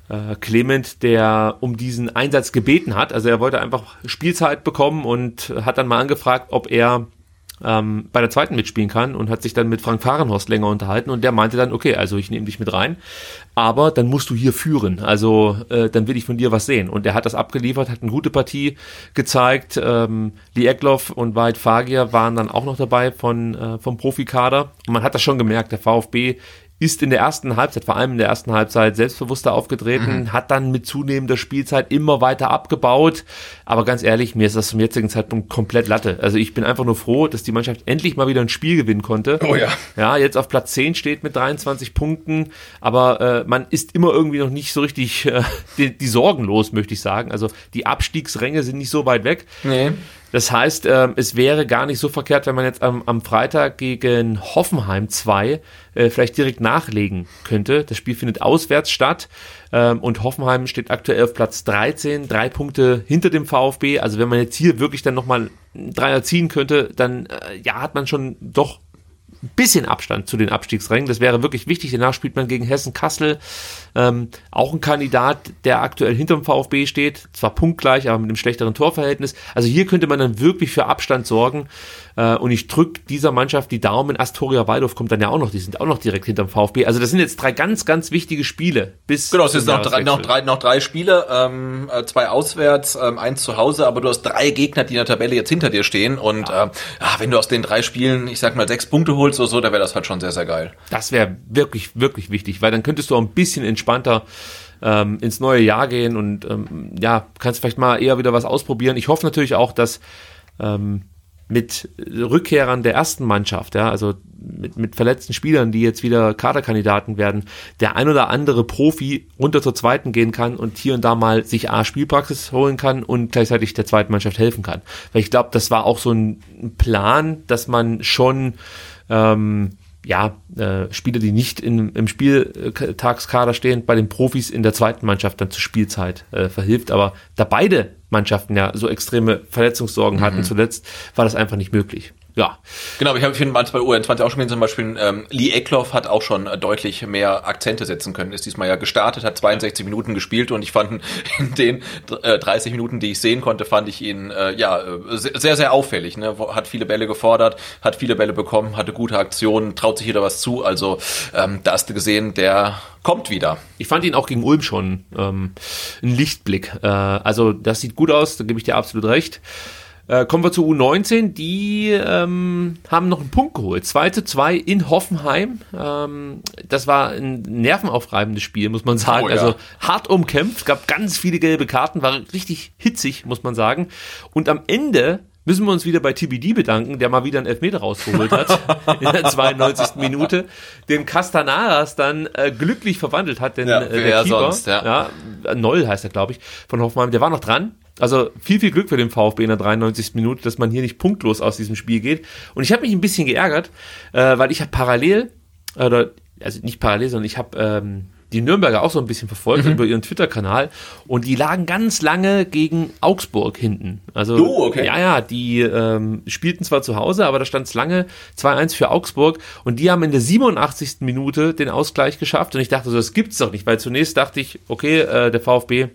äh, Clement, der um diesen Einsatz gebeten hat. Also er wollte einfach Spielzeit bekommen und hat dann mal angefragt, ob er ähm, bei der zweiten mitspielen kann und hat sich dann mit Frank Fahrenhorst länger unterhalten und der meinte dann, okay, also ich nehme dich mit rein, aber dann musst du hier führen, also äh, dann will ich von dir was sehen. Und er hat das abgeliefert, hat eine gute Partie gezeigt, ähm, Lee Eckloff und Wahid Fagir waren dann auch noch dabei von, äh, vom Profikader. Und man hat das schon gemerkt, der VfB ist in der ersten Halbzeit, vor allem in der ersten Halbzeit, selbstbewusster aufgetreten, hat dann mit zunehmender Spielzeit immer weiter abgebaut. Aber ganz ehrlich, mir ist das zum jetzigen Zeitpunkt komplett Latte. Also ich bin einfach nur froh, dass die Mannschaft endlich mal wieder ein Spiel gewinnen konnte. Oh ja. Ja, jetzt auf Platz 10 steht mit 23 Punkten, aber äh, man ist immer irgendwie noch nicht so richtig äh, die, die Sorgen los, möchte ich sagen. Also die Abstiegsränge sind nicht so weit weg. Nee. Das heißt, ähm, es wäre gar nicht so verkehrt, wenn man jetzt am, am Freitag gegen Hoffenheim 2 äh, vielleicht direkt nachlegen könnte. Das Spiel findet auswärts statt ähm, und Hoffenheim steht aktuell auf Platz 13, drei Punkte hinter dem VfB. Also wenn man jetzt hier wirklich dann nochmal einen Dreier ziehen könnte, dann äh, ja, hat man schon doch ein bisschen Abstand zu den Abstiegsrängen. Das wäre wirklich wichtig. Danach spielt man gegen Hessen-Kassel. Ähm, auch ein Kandidat, der aktuell hinterm VfB steht. Zwar punktgleich, aber mit einem schlechteren Torverhältnis. Also hier könnte man dann wirklich für Abstand sorgen. Äh, und ich drücke dieser Mannschaft die Daumen. Astoria Waldorf kommt dann ja auch noch. Die sind auch noch direkt hinterm VfB. Also das sind jetzt drei ganz, ganz wichtige Spiele. Bis Genau, es sind noch drei, noch drei, noch drei Spiele, ähm, äh, zwei auswärts, ähm, eins zu Hause, aber du hast drei Gegner, die in der Tabelle jetzt hinter dir stehen und ähm, ah, wenn du aus den drei Spielen, ich sag mal, sechs Punkte holst oder so, dann wäre das halt schon sehr, sehr geil. Das wäre wirklich, wirklich wichtig, weil dann könntest du auch ein bisschen entspannter ähm, ins neue Jahr gehen und ähm, ja, kannst vielleicht mal eher wieder was ausprobieren. Ich hoffe natürlich auch, dass ähm, mit Rückkehrern der ersten Mannschaft, ja, also mit, mit verletzten Spielern, die jetzt wieder Kaderkandidaten werden, der ein oder andere Profi runter zur zweiten gehen kann und hier und da mal sich A Spielpraxis holen kann und gleichzeitig der zweiten Mannschaft helfen kann. Weil ich glaube, das war auch so ein Plan, dass man schon ähm, ja, äh, Spieler, die nicht in, im Spieltagskader stehen, bei den Profis in der zweiten Mannschaft dann zur Spielzeit äh, verhilft. Aber da beide Mannschaften ja so extreme Verletzungssorgen hatten zuletzt, war das einfach nicht möglich. Ja, Genau, ich habe manchmal bei UN20 auch schon gesehen, zum Beispiel ähm, Lee Eckloff hat auch schon äh, deutlich mehr Akzente setzen können, ist diesmal ja gestartet, hat 62 Minuten gespielt und ich fand <laughs> in den äh, 30 Minuten, die ich sehen konnte, fand ich ihn äh, ja äh, sehr, sehr auffällig. Ne? Hat viele Bälle gefordert, hat viele Bälle bekommen, hatte gute Aktionen, traut sich jeder was zu. Also ähm, da hast du gesehen, der kommt wieder. ich fand ihn auch gegen Ulm schon ähm, ein Lichtblick. Äh, also das sieht gut aus, da gebe ich dir absolut recht. Äh, kommen wir zu U19, die ähm, haben noch einen Punkt geholt. 2 zu 2 in Hoffenheim. Ähm, das war ein nervenaufreibendes Spiel, muss man sagen. Oh, ja. Also hart umkämpft, gab ganz viele gelbe Karten, war richtig hitzig, muss man sagen. Und am Ende müssen wir uns wieder bei TBD bedanken, der mal wieder einen Elfmeter rausgeholt hat <laughs> in der 92. Minute, den Castanaras dann äh, glücklich verwandelt hat, denn Ja, äh, wer der Keeper, sonst, ja. ja, Noll heißt er, glaube ich, von Hoffenheim, der war noch dran, Also viel, viel Glück für den VfB in der 93. Minute, dass man hier nicht punktlos aus diesem Spiel geht. Und ich habe mich ein bisschen geärgert, äh, weil ich habe parallel, oder also nicht parallel, sondern ich habe ähm, die Nürnberger auch so ein bisschen verfolgt mhm. über ihren Twitter-Kanal und die lagen ganz lange gegen Augsburg hinten. Also oh, okay. ja, ja, die ähm, spielten zwar zu Hause, aber da stand es lange 2-1 für Augsburg und die haben in der 87. Minute den Ausgleich geschafft und ich dachte so, das gibt's doch nicht, weil zunächst dachte ich, okay, äh, der VfB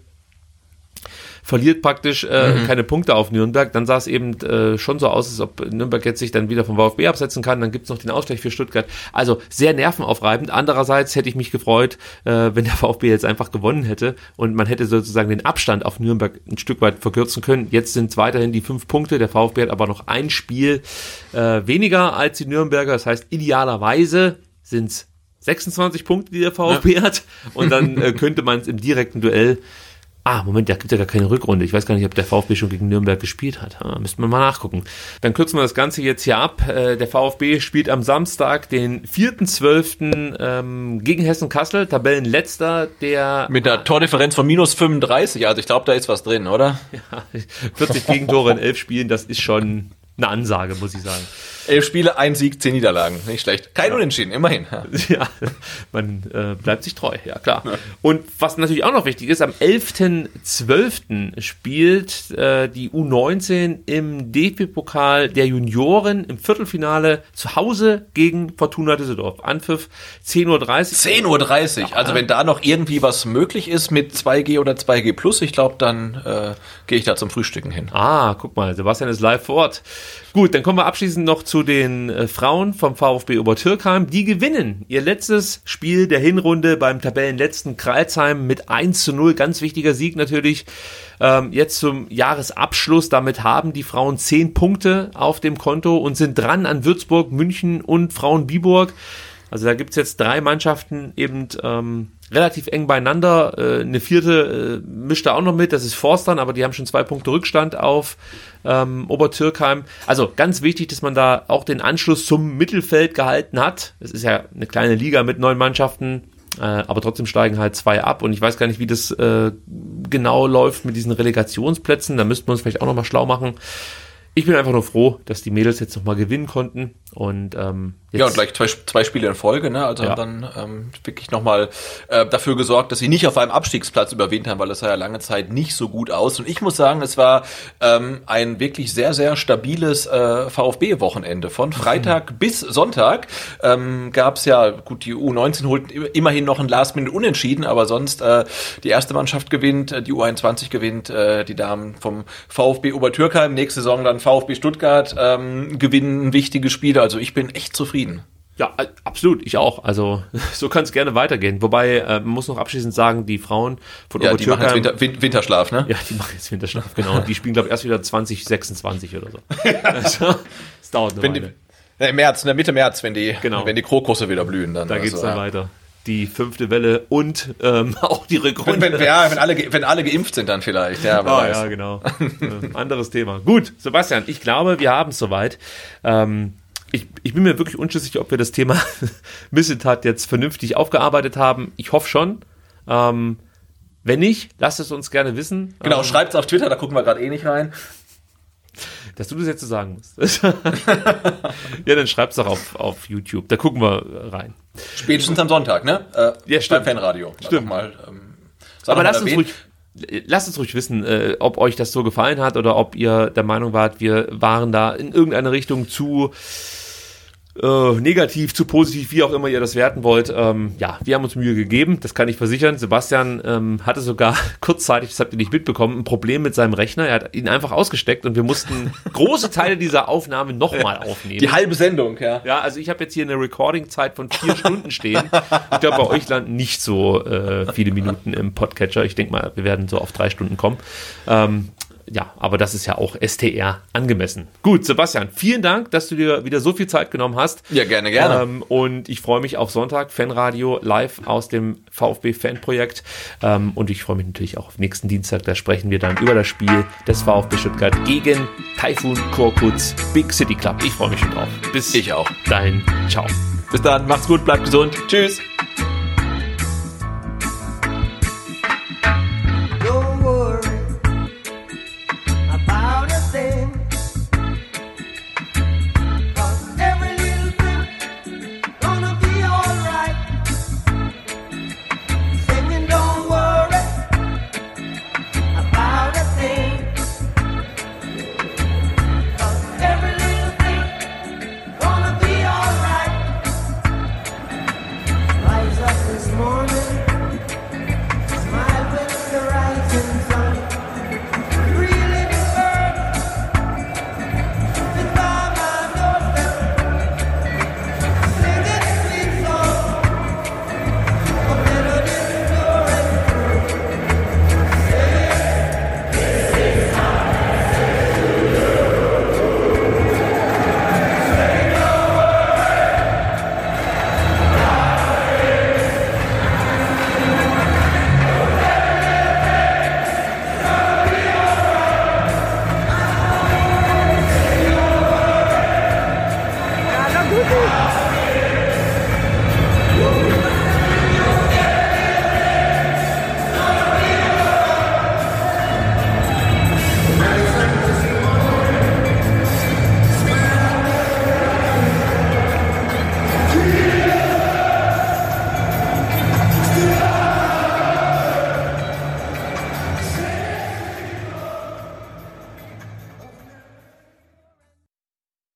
verliert praktisch äh, mhm. keine Punkte auf Nürnberg. Dann sah es eben äh, schon so aus, als ob Nürnberg jetzt sich dann wieder vom VfB absetzen kann. Dann gibt's noch den Ausgleich für Stuttgart. Also sehr nervenaufreibend. Andererseits hätte ich mich gefreut, äh, wenn der <laughs> VfB jetzt einfach gewonnen hätte und man hätte sozusagen den Abstand auf Nürnberg ein Stück weit verkürzen können. Jetzt sind es weiterhin die fünf Punkte. Der VfB hat aber noch ein Spiel äh, weniger als die Nürnberger. Das heißt, idealerweise sind's 26 Punkte, die der VfB ja. hat. Und dann äh, könnte man es im direkten Duell Ah, Moment, da gibt ja gar keine Rückrunde. Ich weiß gar nicht, ob der VfB schon gegen Nürnberg gespielt hat. Ah, müssten wir mal nachgucken. Dann kürzen wir das Ganze jetzt hier ab. Äh, der VfB spielt am Samstag, den 4.12. Ähm, gegen Hessen-Kassel, Tabellenletzter, der... Mit einer Tordifferenz von minus 35, also ich glaube, da ist was drin, oder? <laughs> Ja, 40 Gegentore in elf Spielen, das ist schon eine Ansage, muss ich sagen. Elf Spiele, ein Sieg, zehn Niederlagen. Nicht schlecht. Kein ja. Unentschieden, immerhin. <laughs> Ja, man äh, bleibt sich treu, ja klar. Ja. Und was natürlich auch noch wichtig ist, am 11.12. spielt äh, die U19 im DFB-Pokal der Junioren im Viertelfinale zu Hause gegen Fortuna Düsseldorf. Anpfiff 10.30 Uhr. 10.30 Uhr. Also wenn da noch irgendwie was möglich ist mit 2G oder 2G Plus, ich glaube, dann äh, gehe ich da zum Frühstücken hin. Ah, guck mal, Sebastian ist live vor Ort. Gut, dann kommen wir abschließend noch zu den äh, Frauen vom VfB Obertürkheim. Die gewinnen ihr letztes Spiel der Hinrunde beim Tabellenletzten Kreilsheim mit 1 zu 0. Ganz wichtiger Sieg natürlich. Ähm, jetzt zum Jahresabschluss. Damit haben die Frauen 10 Punkte auf dem Konto und sind dran an Würzburg, München und Frauen Biburg. Also da gibt's jetzt drei Mannschaften eben ähm, relativ eng beieinander. Äh, eine vierte äh, mischt da auch noch mit, das ist Forstern, aber die haben schon zwei Punkte Rückstand auf ähm, Obertürkheim. Also ganz wichtig, dass man da auch den Anschluss zum Mittelfeld gehalten hat. Es ist ja eine kleine Liga mit neun Mannschaften. Äh, aber trotzdem steigen halt zwei ab und ich weiß gar nicht, wie das äh, genau läuft mit diesen Relegationsplätzen. Da müssten wir uns vielleicht auch nochmal schlau machen ich bin einfach nur froh, dass die Mädels jetzt nochmal gewinnen konnten. Und ähm, jetzt ja, und gleich zwei, zwei Spiele in Folge, ne? Also ja. haben dann ähm, wirklich nochmal äh, dafür gesorgt, dass sie nicht auf einem Abstiegsplatz überwintern, haben, weil das sah ja lange Zeit nicht so gut aus. Und ich muss sagen, es war ähm, ein wirklich sehr, sehr stabiles äh, VfB-Wochenende. Von Freitag mhm. bis Sonntag ähm, gab es ja, gut, die U19 holt immerhin noch ein Last-Minute-Unentschieden, aber sonst äh, die erste Mannschaft gewinnt, äh, die U21 gewinnt, äh, die Damen vom VfB Obertürkheim, nächste Saison dann VfB Stuttgart ähm, gewinnen wichtige Spiele. Also ich bin echt zufrieden. Ja, absolut, ich auch. Also <laughs> so kann es gerne weitergehen. Wobei, äh, man muss noch abschließend sagen, die Frauen von ja, die machen jetzt Winter, Win Winterschlaf, ne? Ja, die machen jetzt Winterschlaf, genau. die spielen, glaube ich, erst wieder 2026 oder so. <laughs> also, es dauert eine wenn Weile. Die, Im März, in der Mitte März, wenn die, genau. wenn die Krokusse wieder blühen. Dann da also, geht's dann ja. weiter die fünfte Welle und ähm, <laughs> auch die Rückrunde. Wenn, wenn, ja, wenn, alle, wenn alle geimpft sind dann vielleicht. Ja, oh, ja genau. äh, anderes Thema. Gut, Sebastian, ich glaube, wir haben es soweit. Ähm, ich, ich bin mir wirklich unschlüssig, ob wir das Thema <laughs> Missetat jetzt vernünftig aufgearbeitet haben. Ich hoffe schon. Ähm, wenn nicht, lasst es uns gerne wissen. Genau, ähm, schreibt es auf Twitter, da gucken wir gerade eh nicht rein dass du das jetzt so sagen musst. <laughs> ja, dann schreib's doch auf, auf YouTube. Da gucken wir rein. Spätestens am Sonntag, ne? Äh, ja, stimmt. Beim Fanradio. Stimmt. Mal, ähm, Aber lasst uns, ruhig, lasst uns ruhig wissen, äh, ob euch das so gefallen hat oder ob ihr der Meinung wart, wir waren da in irgendeine Richtung zu äh, negativ zu positiv, wie auch immer ihr das werten wollt. Ähm, ja, wir haben uns Mühe gegeben, das kann ich versichern. Sebastian ähm, hatte sogar <laughs> kurzzeitig, das habt ihr nicht mitbekommen, ein Problem mit seinem Rechner. Er hat ihn einfach ausgesteckt und wir mussten <laughs> große Teile dieser Aufnahme nochmal aufnehmen. Die halbe Sendung, ja. Ja, also ich habe jetzt hier eine Recording-Zeit von vier Stunden stehen. Ich glaube, bei euch landen nicht so äh, viele Minuten im Podcatcher. Ich denke mal, wir werden so auf drei Stunden kommen. Ähm, ja, aber das ist ja auch STR angemessen. Gut, Sebastian, vielen Dank, dass du dir wieder so viel Zeit genommen hast. Ja, gerne, gerne. Ähm, und ich freue mich auf Sonntag, Fanradio live aus dem VfB Fanprojekt. Ähm, und ich freue mich natürlich auch auf nächsten Dienstag. Da sprechen wir dann über das Spiel des VfB Stuttgart gegen Taifun Korkutz Big City Club. Ich freue mich schon drauf. Bis ich auch. Dahin, ciao. Bis dann, macht's gut, bleibt gesund. Tschüss.